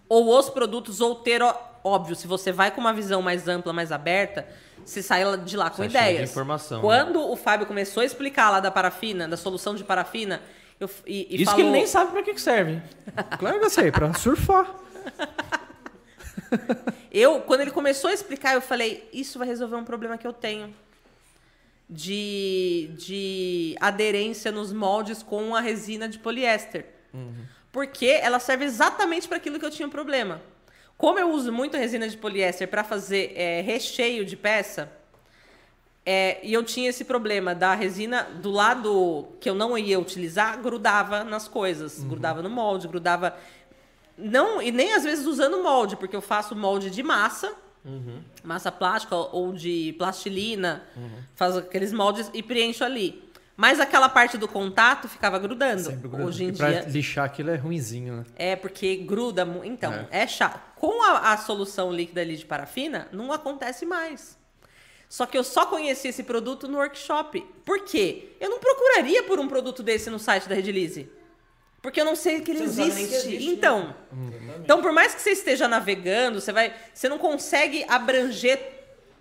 Ou os produtos, ou ter, óbvio, se você vai com uma visão mais ampla, mais aberta, você sai lá- de lá com de ideias. informação, né? Quando o Fábio começou a explicar lá da parafina, da solução de parafina, eu, e, e Isso falou, que ele nem sabe pra que que serve. Claro que eu sei, pra surfar. Eu, quando ele começou a explicar, eu falei, isso vai resolver um problema que eu tenho. De, de aderência nos moldes com a resina de poliéster. Porque ela serve exatamente para aquilo que eu tinha um problema. Como eu uso muito resina de poliéster para fazer é, recheio de peça, é, e eu tinha esse problema da resina do lado que eu não ia utilizar, grudava nas coisas. Grudava no molde, grudava. Não, e nem às vezes usando molde, porque eu faço molde de massa, massa plástica ou de plastilina, faço aqueles moldes e preencho ali. Mas aquela parte do contato ficava grudando. Sempre gruda. Hoje em e pra dia. lixar aquilo é ruinzinho, né? É, porque gruda. Então, é, chato. Com a, a solução líquida ali de parafina, não acontece mais. Só que eu só conheci esse produto no workshop. Por quê? Eu não procuraria por um produto desse no site da Redilize. Porque eu não sei que ele existe. que existe, né? então, então, por mais que você esteja navegando, você vai, você não consegue abranger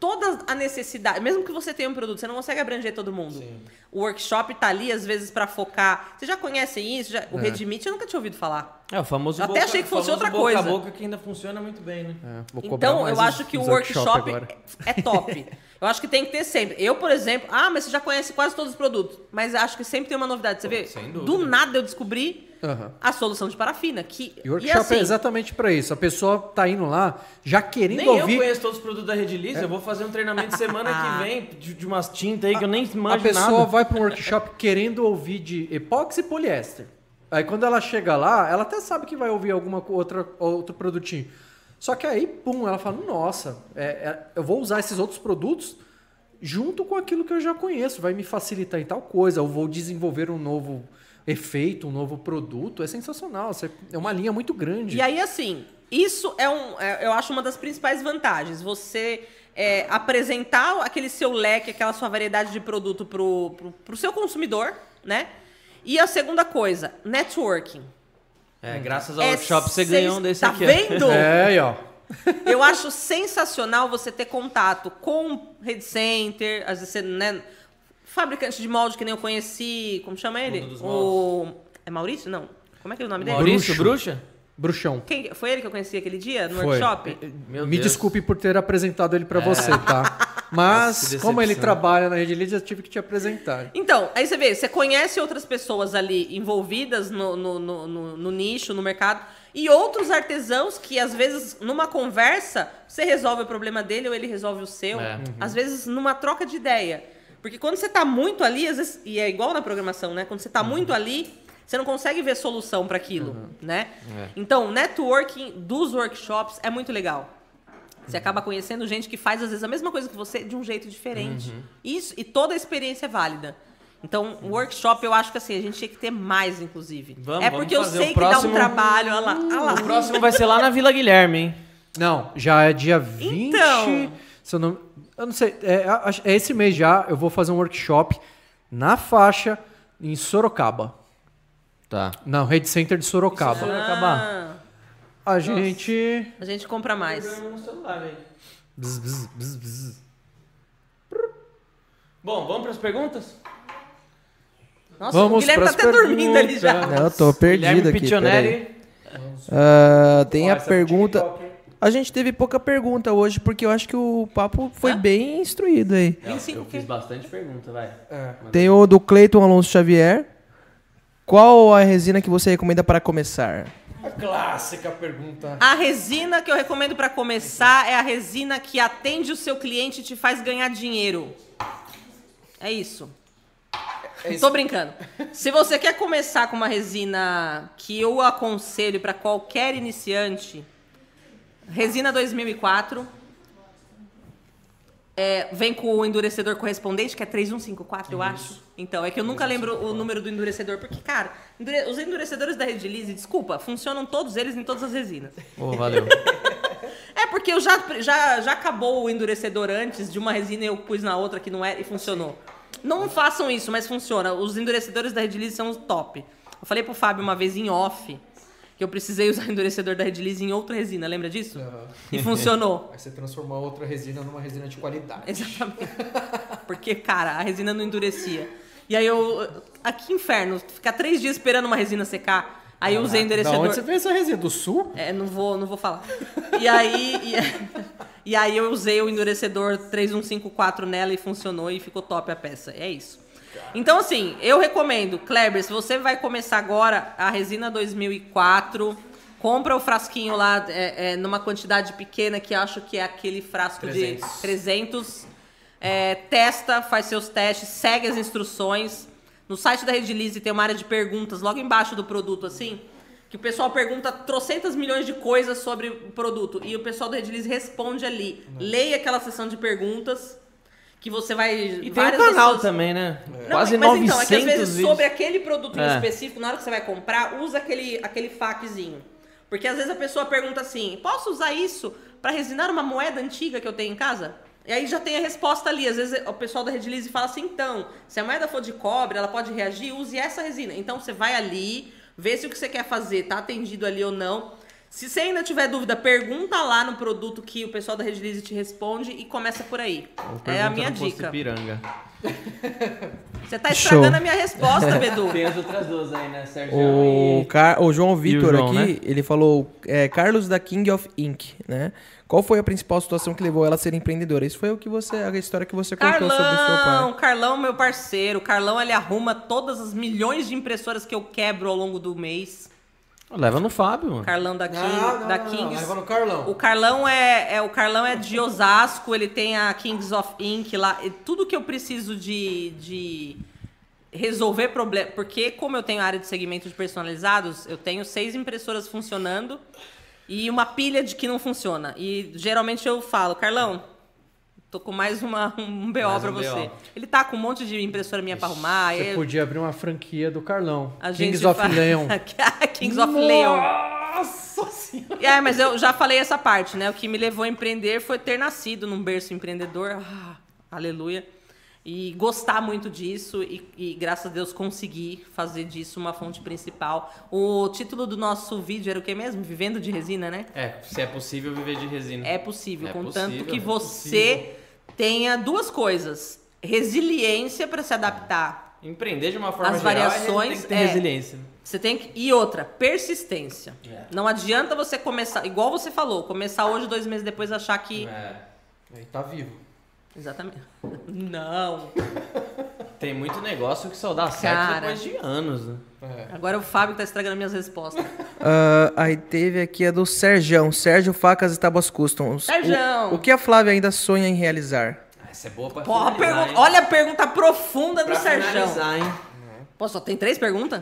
toda a necessidade, mesmo que você tenha um produto, você não consegue abranger todo mundo. O workshop tá ali às vezes para focar. Vocês já conhecem isso? Já- o Redmit eu nunca tinha ouvido falar. É, o famoso Eu até boca, achei que fosse outra boca coisa. a boca que ainda funciona muito bem, né? É, Então, eu acho que o workshop agora. é top. Eu acho que tem que ter sempre. Eu, por exemplo, ah, mas você já conhece quase todos os produtos. Mas acho que sempre tem uma novidade. Você vê? sem dúvida. Do nada eu descobri Aham. a solução de parafina. Que, E o workshop assim, é exatamente pra isso. A pessoa tá indo lá já querendo Nem eu ouvir. conheço todos os produtos da Redilize, eu vou fazer um treinamento semana que vem de, de umas tintas aí que eu nem A manjo pessoa nada. vai para um workshop querendo ouvir de epóxi e poliéster. Aí quando ela chega lá, ela até sabe que vai ouvir alguma outra outro produtinho. Só que aí, pum, ela fala: Nossa, é- é- eu vou usar esses outros produtos junto com aquilo que eu já conheço. Vai me facilitar em tal coisa. Eu vou desenvolver um novo efeito, um novo produto. É sensacional. É uma linha muito grande. E aí, assim, isso é um. é- eu acho uma das principais vantagens. Você é, apresentar aquele seu leque, aquela sua variedade de produto pro, pro, pro seu consumidor, né? E a segunda coisa, networking. É, graças ao É workshop você ganhou um desse tá aqui. ó. vendo? É, aí, ó. Eu acho sensacional você ter contato com Rede Center, às vezes você, né? Fabricante de molde que nem eu conheci. Como chama ele? Mundo dos o. É Maurício? Não. Como é que é o nome dele? Maurício Bruxo. Bruxa? Bruxão. Quem- foi ele que eu conheci aquele dia no Foi. workshop? Meu Me Deus. desculpe por ter apresentado ele pra você, tá? Mas, como ele trabalha na Rede Lead, eu tive que te apresentar. Então, aí você vê, você conhece outras pessoas ali envolvidas no, no, no, no- no nicho, no mercado, e outros artesãos que, às vezes, numa conversa, você resolve o problema dele ou ele resolve o seu. É. Às vezes, numa troca de ideia. Porque quando você tá muito ali, às vezes, e é igual na programação, né? Quando você tá muito ali, você não consegue ver solução para aquilo, né? É. Então, o networking dos workshops é muito legal. Você acaba conhecendo gente que faz, às vezes, a mesma coisa que você de um jeito diferente. Uhum. Isso, e toda a experiência é válida. Então, o workshop, eu acho que assim, a gente tinha que ter mais, inclusive. Vamos, é vamos porque eu fazer sei o que dá próximo- um trabalho. Olha lá, olha lá. O próximo vai ser lá na Vila Guilherme, hein? Não, já é dia 20. Então. Se eu, não, eu não sei, é, é esse mês já. Eu vou fazer um workshop na faixa em Sorocaba. Tá. Na Rede Center de Sorocaba. Isso acabar. Ah, A gente. a gente compra mais. no celular, velho. Bzz, bzz, bzz, bzz. Bom, vamos para as perguntas? Nossa, o Vamos Guilherme tá pras até dormindo ali já. perguntas. Não, eu tô perdido Guilherme aqui. Ah, tem a é pergunta. A gente teve pouca pergunta hoje, porque eu acho que o papo foi Hã? bem instruído aí. Eu, 25 eu o fiz bastante pergunta, vai. É. Tem o do Cleiton Alonso Xavier. Qual a resina que você recomenda para começar? A clássica pergunta. A resina que eu recomendo pra começar é a resina que atende o seu cliente e te faz ganhar dinheiro. É isso. Tô brincando. Se você quer começar com uma resina que eu aconselho pra qualquer iniciante, resina 2004. É, vem com o endurecedor correspondente, que é 3154, eu acho. Então, é que eu nunca lembro o número do endurecedor, porque, cara, endure- os endurecedores da Redilize, desculpa, funcionam todos eles em todas as resinas. Ô, valeu. É porque eu já, já, já acabou o endurecedor antes de uma resina e eu pus na outra que não era e funcionou. Não façam isso, mas funciona. Os endurecedores da Redilize são os top. Eu falei pro Fábio uma vez em off que eu precisei usar o endurecedor da Redilize em outra resina, lembra disso? E funcionou. Aí você transformou outra resina numa resina de qualidade. Exatamente. Porque, cara, a resina não endurecia. E aí eu. Que inferno. Ficar três dias esperando uma resina secar. Aí eu usei o Da endurecedor. onde você fez essa resina? Do sul? É, não vou, não vou falar. E aí, e, e aí eu usei o endurecedor 3154 nela e funcionou e ficou top a peça. É isso. Então, assim, eu recomendo, Kleber, se você vai começar agora a resina 2004, compra o frasquinho lá é, é, numa quantidade pequena, que acho que é aquele frasco 300. de 300. É, testa, faz seus testes, segue as instruções. No site da Redilize tem uma área de perguntas logo embaixo do produto, assim, que o pessoal pergunta trocentas milhões de coisas sobre o produto. E o pessoal da Redilize responde ali. Leia aquela sessão de perguntas que você vai... E tem várias canal pessoas- também, né? não, Quase mas 900 então, é que às vezes vídeos. sobre aquele produto em É. específico, na hora que você vai comprar, usa aquele, aquele faquezinho. Porque às vezes a pessoa pergunta assim: posso usar isso para resinar uma moeda antiga que eu tenho em casa? E aí já tem a resposta ali. Às vezes o pessoal da Redilize fala assim: então, se a moeda for de cobre, ela pode reagir, use essa resina. Então você vai ali, vê se o que você quer fazer tá atendido ali ou não. Se você ainda tiver dúvida, pergunta lá no produto que o pessoal da Redilize te responde e começa por aí. É a minha dica. Ipiranga. Você tá Show. estragando a minha resposta, Bedu. Tem as outras duas aí, né? Sérgio O, e... Car... o João Vitor aqui, né? ele falou é, Carlos da King of Ink, né? Qual foi a principal situação que levou ela a ser empreendedora? Isso foi o que você, a história que você contou sobre o seu Carlão, pai. Carlão, meu parceiro. Carlão, ele arruma todas as milhões de impressoras que eu quebro ao longo do mês. Leva no Fábio, mano. Carlão da, King, Não, não, da não, não, Kings. leva no Carlão. O Carlão é, é o Carlão é de Osasco, ele tem a Kings of Ink lá. E tudo que eu preciso de, de resolver problema, porque como eu tenho área de segmento de personalizados, eu tenho seis impressoras funcionando e uma pilha de que não funciona. E geralmente eu falo, Carlão, tô com mais uma, um BO pra um você. BO. Ele tá com um monte de impressora minha pra arrumar. Você eu- podia abrir uma franquia do Carlão. a Kings of Leon. Kings of Leon. Nossa senhora. É, mas eu já falei essa parte, né? O que me levou a empreender foi ter nascido num berço empreendedor. Ah, aleluia. E gostar muito disso e, e, graças a Deus, conseguir fazer disso uma fonte principal. O título do nosso vídeo era o que mesmo? Vivendo de resina, né? É, se é possível viver de resina. É possível, É contanto possível, que é você tenha duas coisas: resiliência para se adaptar. Empreender de uma forma As geral, variações, tem que ter é. resiliência. Você tem que. E outra, persistência. É. Não adianta você começar, igual você falou, começar hoje, dois meses depois, achar que. É. Aí tá vivo. Exatamente. Não. Tem muito negócio que só dá certo Cara. depois de anos, né? É. Agora o Fábio tá estragando minhas respostas. Ah, aí teve aqui a do Sergião, Sérgio Facas e Tábuas Customs. Sergião. O, o que a Flávia ainda sonha em realizar? Ah, Essa é boa pra Porra, finalizar, hein? olha a pergunta profunda do Pra Sérgio. finalizar, hein? Pô, só tem três perguntas?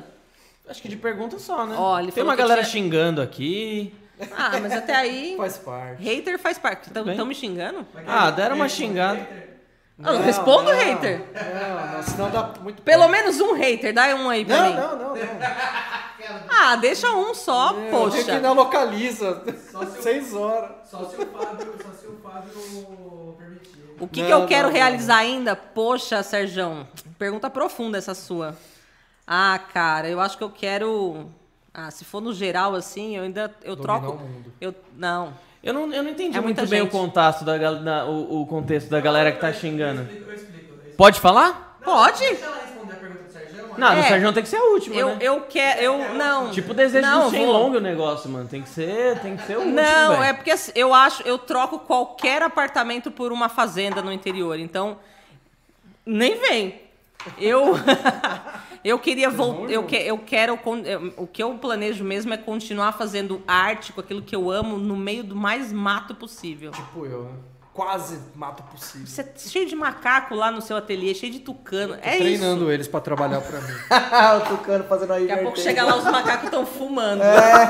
Acho que de pergunta só, né? Ó, ele Tem falou uma que galera tinha- xingando aqui. Ah, mas até aí. Faz parte. Hater faz parte. Estão bem. me xingando? Ah, deram uma xingada. Ah, respondo não. hater. Não, não, senão dá muito Pelo menos um hater, dá um aí pra Não, mim. não, não, não. Ah, deixa um só, O que poxa. não localiza. Só se Seis horas. Só se o Fábio, só se o Fábio permitir. O que, Não, que eu quero não, realizar ainda? Poxa, Serjão, pergunta profunda essa sua. Ah, cara, eu acho que eu quero. Ah, se for no geral assim, eu ainda eu Dominar troco. o mundo. Eu não. Eu não, eu não entendi É muito bem o contexto da, gal- da- o, o contexto da galera que tá xingando. Eu explico, eu explico. Pode falar? Pode? Deixa ela responder a pergunta do Sérgio. aí Não, É. Sérgio tem que ser a última, Eu, né? eu quero. Eu, não. Tipo o desejo não, do vou- Shenlong o negócio, mano. Tem que ser, tem que ser o último, Não, velho. é porque assim, eu acho, eu troco qualquer apartamento por uma fazenda no interior. Então, nem vem. Eu eu queria voltar, eu, que, eu quero eu- o que eu planejo mesmo é continuar fazendo arte com aquilo que eu amo no meio do mais mato possível. Tipo eu, né? Quase mato possível. Você é cheio de macaco lá no seu ateliê, cheio de tucano. É isso. Treinando eles pra trabalhar pra mim. o Tucano fazendo aí. Daqui a pouco chega lá, os macacos estão fumando. É.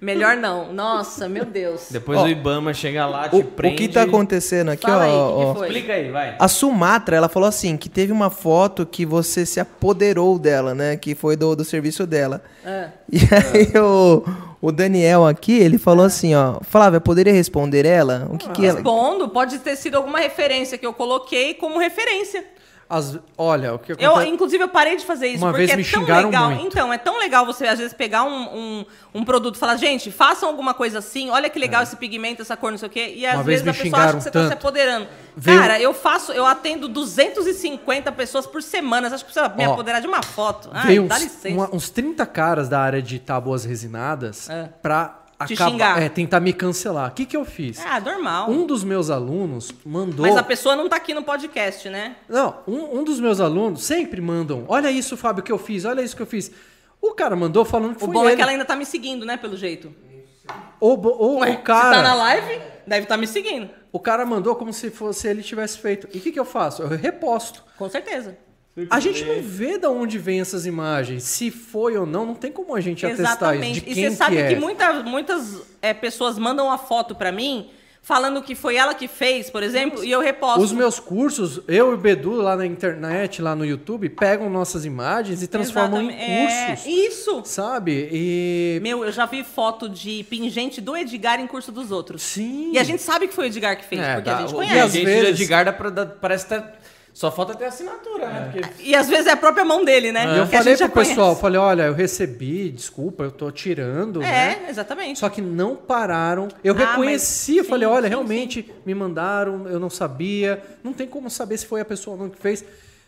Melhor não. Nossa, meu Deus. Depois Ó, o Ibama chega lá, te O, o prende. que tá acontecendo aqui, Fala ó, aí, o que ó. que foi? Explica aí, vai. A Sumatra, ela falou assim, que teve uma foto que você se apoderou dela, né? Que foi do, do serviço dela. Ah. E aí o, o Daniel aqui, ele falou assim, ó. Flávia, poderia responder ela? O que que ela... Respondo, pode ter sido alguma referência que eu coloquei como referência. As- olha, o que Eu, acontece... inclusive, eu parei de fazer isso, Uma porque vez é me tão xingaram legal. muito. Então, é tão legal você, às vezes, pegar um, um, um produto e falar, gente, façam alguma coisa assim, olha que legal esse pigmento, essa cor, não sei o quê. E às É. Uma vez vezes a pessoa acha que você tá se apoderando. Veio- Cara, eu faço, eu atendo 250 pessoas por semana. Você acha que precisa me Ó, apoderar de uma foto? Ai, Veio dá uns, licença. uma- uns 30 caras da área de tábuas resinadas É. pra Te acabar, xingar. é, tentar me cancelar. O que, que eu fiz? Ah, normal. Um dos meus alunos mandou. Mas a pessoa não tá aqui no podcast, né? Não, um, um dos meus alunos sempre mandam. Olha isso, Fábio, que eu fiz. Olha isso que eu fiz. O cara mandou falando que O foi bom ele. é que ela ainda tá me seguindo, né, pelo jeito. Ou, bo- ou Ué, o cara. Se tá na live, deve estar me seguindo. O cara mandou como se fosse ele tivesse feito. E o que, que eu faço? Eu reposto. Com certeza. A gente não vê de onde vem essas imagens. Se foi ou não, não tem como a gente atestar isso. De E quem você sabe que, que, é. muita- muitas é, pessoas mandam uma foto pra mim falando que foi ela que fez, por exemplo, e eu reposto. Os meus cursos, eu e o Bedu lá na internet, lá no YouTube, pegam nossas imagens e transformam em Exatamente. cursos. É, isso. Sabe? E. Meu, eu já vi foto de pingente do Edgar em curso dos outros. Sim. E a gente sabe que foi o Edgar que fez, É, porque dá- a gente o conhece. às gente vezes- de Edgar dá pra dar- parece que tá- só falta ter assinatura, né? Porque E às vezes é a própria mão dele, né? E eu falei pro pessoal, falei, olha, eu recebi, desculpa, eu tô tirando, né? É, exatamente. Só que não pararam. Eu Ah, reconheci, mas eu falei, sim, olha, sim, realmente me mandaram, eu não sabia. Não tem como saber se foi a pessoa ou não que fez.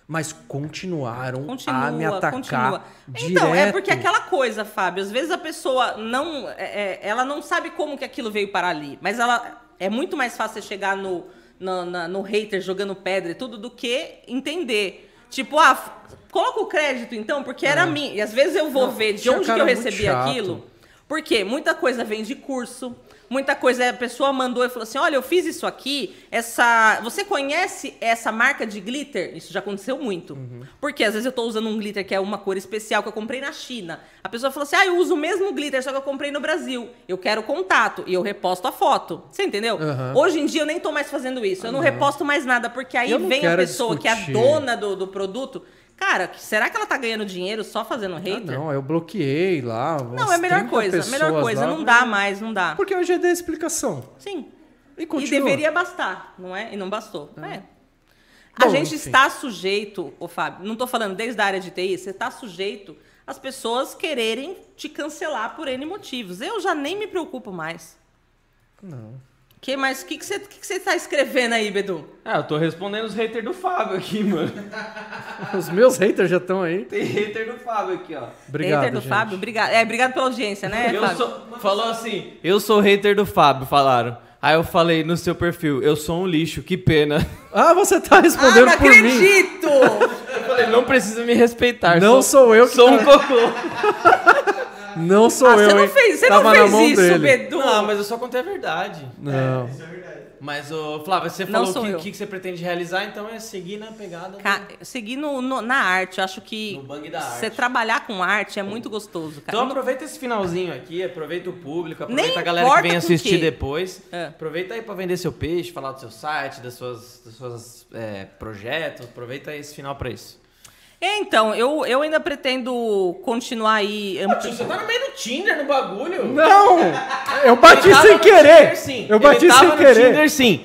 Mas continuaram Continua, a me atacar continua. direto. Então, é porque aquela coisa, Fábio, às vezes a pessoa não. é- é, ela não sabe como que aquilo veio para ali. Mas ela. É muito mais fácil chegar no, no, na- no hater jogando pedra e tudo do que entender. Tipo, ah, coloca o crédito então, porque era mim. E às vezes eu vou ver de onde que eu recebi aquilo. Porque muita coisa vem de curso, muita coisa a pessoa mandou e falou assim: "Olha, eu fiz isso aqui, essa, você conhece essa marca de glitter?" Isso já aconteceu muito. Porque às vezes eu tô usando um glitter que é uma cor especial que eu comprei na China. A pessoa falou assim: "Ah, eu uso o mesmo glitter, só que eu comprei no Brasil. Eu quero contato" e eu reposto a foto. Você entendeu? Aham. Hoje em dia eu nem tô mais fazendo isso. Eu não reposto mais nada porque aí vem a pessoa que é a discutir. dona do, do produto. Cara, será que ela tá ganhando dinheiro só fazendo Ah, hater? não, eu bloqueei lá. Não, é a melhor 30 coisa. Melhor coisa. lá. Não dá mais, não dá. Porque eu já dei a explicação. Sim. E E deveria bastar, não é? E não bastou. É. A Bom, gente enfim. está sujeito, ô Fábio, não estou falando desde a área de TI, você está sujeito às pessoas quererem te cancelar por N motivos. Eu já nem me preocupo mais. Não. Que, mas o que, que, você, que, que você está escrevendo aí, Bedu? Ah, eu tô respondendo os haters do Fábio aqui, mano. Os meus haters já estão aí. Tem hater do Fábio aqui, ó. Obrigado, Hater do gente. Fábio? Obrigado. É, obrigado pela audiência, né, Eu Fábio? sou, falou assim, eu sou hater do Fábio, falaram. Aí eu falei no seu perfil, eu sou um lixo, que pena. Ah, você tá Ah, respondendo não por mim. acredito! Eu falei, não precisa me respeitar. Não sou eu que Sou um tá- cocô. Não sou ah, eu, você não fez, você Tava não na fez mão isso, dele. Bedu. Não, mas eu só contei a verdade. Não. Mas, ô, Flávio, você Não falou sou o que, que, que você pretende realizar, então é seguir na pegada do- Ca- Seguir no- no- na arte, eu acho que você trabalhar com arte é muito gostoso, cara. Então aproveita esse finalzinho aqui, aproveita o público, aproveita Nem a galera que vem assistir depois. É. Aproveita aí pra vender seu peixe, falar do seu site, das suas, dos seus é, projetos. Aproveita esse final pra isso. Então, eu, eu ainda pretendo continuar aí. ampli- Você tá no meio do Tinder no bagulho? Não! Eu bati sem no querer! Tinder, sim. Eu bati Ele sem no querer. Tinder, sim.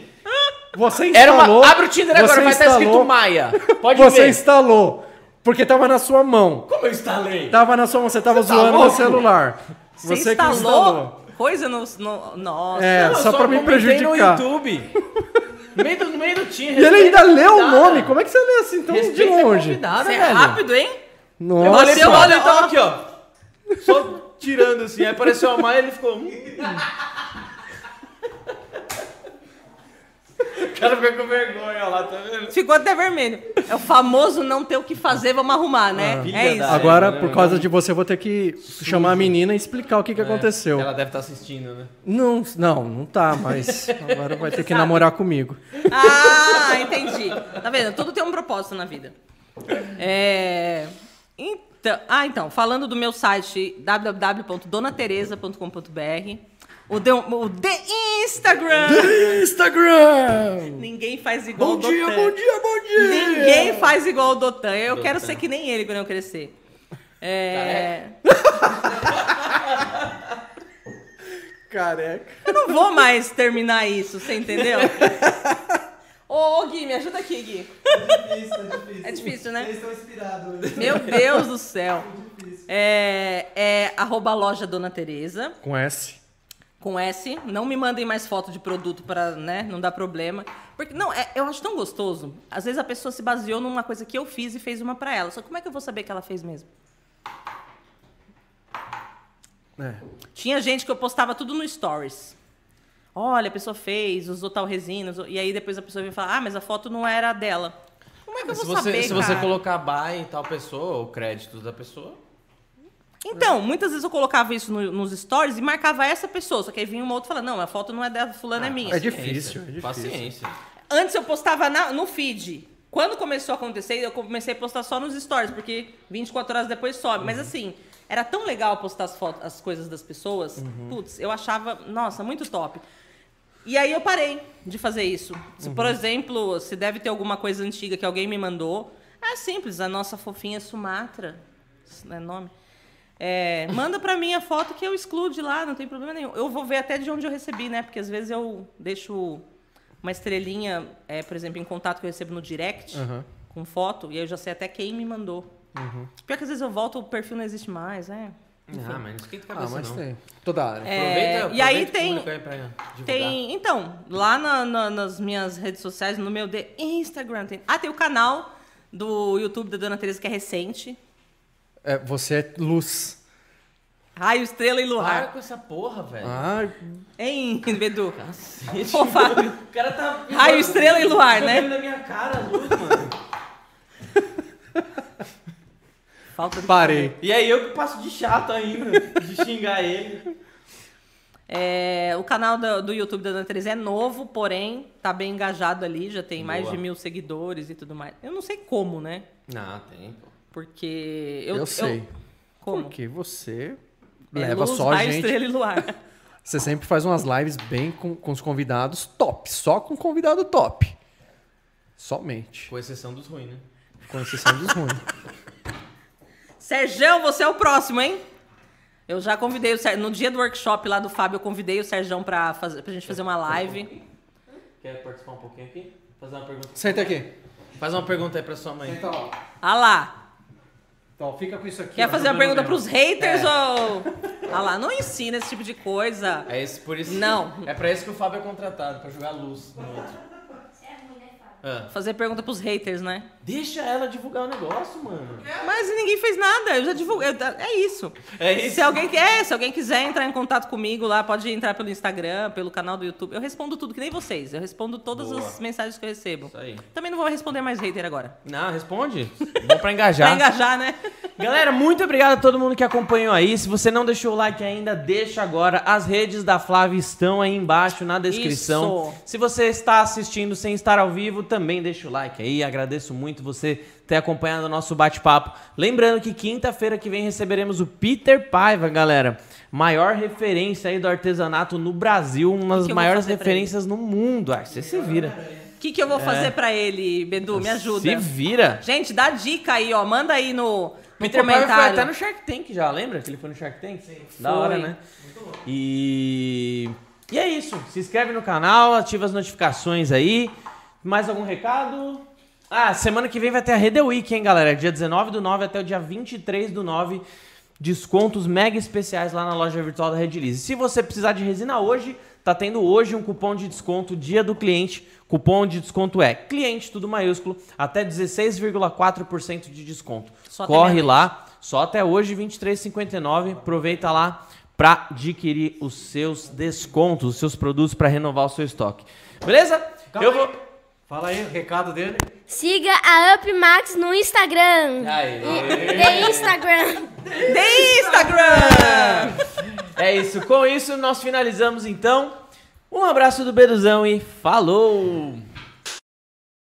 Você Era instalou. uma... Abre o Tinder agora, você vai estar escrito instalou- Maia. Pode Você ver. instalou. Porque tava na sua mão. Como eu instalei? Tava na sua mão, você tava Você tá zoando no louco? celular. Você, Você que instalou, instalou. coisa no, no- Nossa. É, Não, eu só pra me prejudicar. no YouTube. No meio do, no meio do time. E ele ainda leu o nome. Como é que você lê assim tão de longe? Você é velho. rápido, hein? Eu Nossa. lado olha, e tava ó. aqui, ó. Só tirando assim. Aí apareceu a Maia e ele ficou. "Hum." Cara com vergonha lá, tá vendo? Ficou até vermelho. É o famoso não ter o que fazer, vamos arrumar, né? Filha é isso. Agora, né, por causa de você, eu vou ter que chamar a menina e explicar o que, que aconteceu. Ela deve estar assistindo, né? Não, não, não tá, mas agora vai ter que namorar comigo. Ah, entendi. Tá vendo? Tudo tem um propósito na vida. É... Então, ah, então, falando do meu site www.donateresa.com.br, o de, o de Instagram. Instagram! Ninguém faz igual Bom o dia, Dotan. bom dia, bom dia! Ninguém faz igual o Dotan. Eu quero Dotan. ser que nem ele quando eu crescer. É... Careca. Eu não vou mais terminar isso, você entendeu? Ô, ô, Gui, me ajuda aqui, Gui. Difícil, tá difícil. É difícil, né? Eles estão inspirados. Meu Deus do céu. É, é arroba loja Dona Tereza, Com S. com S. Não me mandem mais foto de produto para, né, não dar problema. Porque, não, é- eu acho tão gostoso. Às vezes a pessoa se baseou numa coisa que eu fiz e fez uma para ela. Só como é que eu vou saber que ela fez mesmo? É. Tinha gente que eu postava tudo no Stories. Olha, a pessoa fez, usou tal resina, usou- e aí depois a pessoa vem falar, ah, mas a foto não era dela. Como é que eu Se vou você, saber, se você cara? colocar buy em tal pessoa, o crédito da pessoa. Então, muitas vezes eu colocava isso no- nos stories e marcava essa pessoa, só que aí vinha uma outra falando, não, a foto não é da fulana, é minha. é difícil, é difícil. Paciência. Antes eu postava na- no feed. Quando começou a acontecer, eu comecei a postar só nos stories, porque 24 horas depois sobe. Mas assim, era tão legal postar as, fotos, as coisas das pessoas. Putz, eu achava, nossa, muito top. E aí eu parei de fazer isso. Se, por exemplo, se deve ter alguma coisa antiga que alguém me mandou, é simples, a nossa fofinha Sumatra, não é nome, é, manda pra mim a foto que eu excluo de lá, não tem problema nenhum. Eu vou ver até de onde eu recebi, né? Porque às vezes eu deixo uma estrelinha, é, por exemplo, em contato que eu recebo no direct, Aham. com foto, e aí eu já sei até quem me mandou. Pior que às vezes eu volto, o perfil não existe mais, é. Ah, mas não esquenta a Ah, cabeça mas não. tem. Toda área. É, Aproveita, e aí tem- aí. Tem, então, lá na- na- nas minhas redes sociais, no meu de Instagram, tem, ah, tem o canal do YouTube da Dona Teresa que é recente, É, você é luz. Raio, Estrela e Para Luar. com essa porra, velho. Ah, Hein, Bedu? Cacete. Ô, Fábio. O cara tá. Raio, estrela e luar, né? Na minha cara, a luz, mano. Falta de parei. E aí eu que passo de chato ainda, de xingar ele. É, o canal do, do YouTube da Dona Teresa é novo, porém tá bem engajado ali, já tem mais Boa. de mil seguidores e tudo mais. Eu não sei como, né? Não, tem, pô. Porque Eu, eu, sei. como? Porque você É leva luz, só a gente. estrela e luar. Você sempre faz umas lives bem com, com os convidados top. Só com convidado top. Somente. Com exceção dos ruins, né? Com exceção dos ruins. Serjão, você é o próximo, hein? Eu já convidei o Ser... No dia do workshop lá do Fábio, eu convidei o Serjão pra, fazer, pra gente fazer uma live. Quer participar um pouquinho aqui? Fazer uma pergunta. Senta aqui. Faz uma pergunta aí pra sua mãe. Senta lá. Ah lá. Então, fica com isso aqui. Quer fazer uma pergunta nela. pros haters ou. Ah lá, não ensina esse tipo de coisa. É esse, por isso. Não. É pra isso que o Fábio é contratado, pra jogar luz no outro. É ruim, né, Fábio? Ah. Fazer pergunta pros haters, né? Deixa ela divulgar o negócio, mano. Mas ninguém fez nada, eu já divulguei. eu- É isso. É isso. Se alguém, quer, se alguém quiser entrar em contato comigo lá, pode entrar pelo Instagram, pelo canal do YouTube. Eu respondo tudo, que nem vocês. Eu respondo todas Boa. as mensagens que eu recebo. Isso aí. Também não vou responder mais hater agora. Não, responde. Bom pra engajar. Pra engajar, né? Galera, muito obrigado a todo mundo que acompanhou aí. Se você não deixou o like ainda, deixa agora. As redes da Flávia estão aí embaixo na descrição. Isso. Se você está assistindo sem estar ao vivo, também deixa o like aí. Agradeço muito você ter acompanhado o nosso bate-papo. Lembrando que quinta-feira que vem receberemos o Peter Paiva, galera. Maior referência aí do artesanato no Brasil, uma das maiores referências no mundo. Ah, você se vira. O que, que eu vou fazer pra ele, Bedu? Me ajuda. Se vira. Gente, dá dica aí, ó. Manda aí no, no Peter Paiva foi comentário. até no Shark Tank já, lembra que ele foi no Shark Tank? Sim. Da Foi. hora, né? E... E é isso. Se inscreve no canal, ativa as notificações aí. Mais algum recado? Ah, semana que vem vai ter a Rede Week, hein, galera? Dia 19 do 9 até o dia 23 do 9. Descontos mega especiais lá na loja virtual da Redilize. Se você precisar de resina hoje, tá tendo hoje um cupom de desconto Dia do Cliente. Cupom de desconto é cliente, tudo maiúsculo, até 16,4% de desconto. Só Corre lá, só até hoje, R$ 23,59. Aproveita lá para adquirir os seus descontos, os seus produtos para renovar o seu estoque. Beleza? Calma Eu vou. Fala aí o recado dele. Siga a UpMax no Instagram. Aí. The Instagram. The Instagram! É isso. Com isso, nós finalizamos então. Um abraço do Beduzão e falou!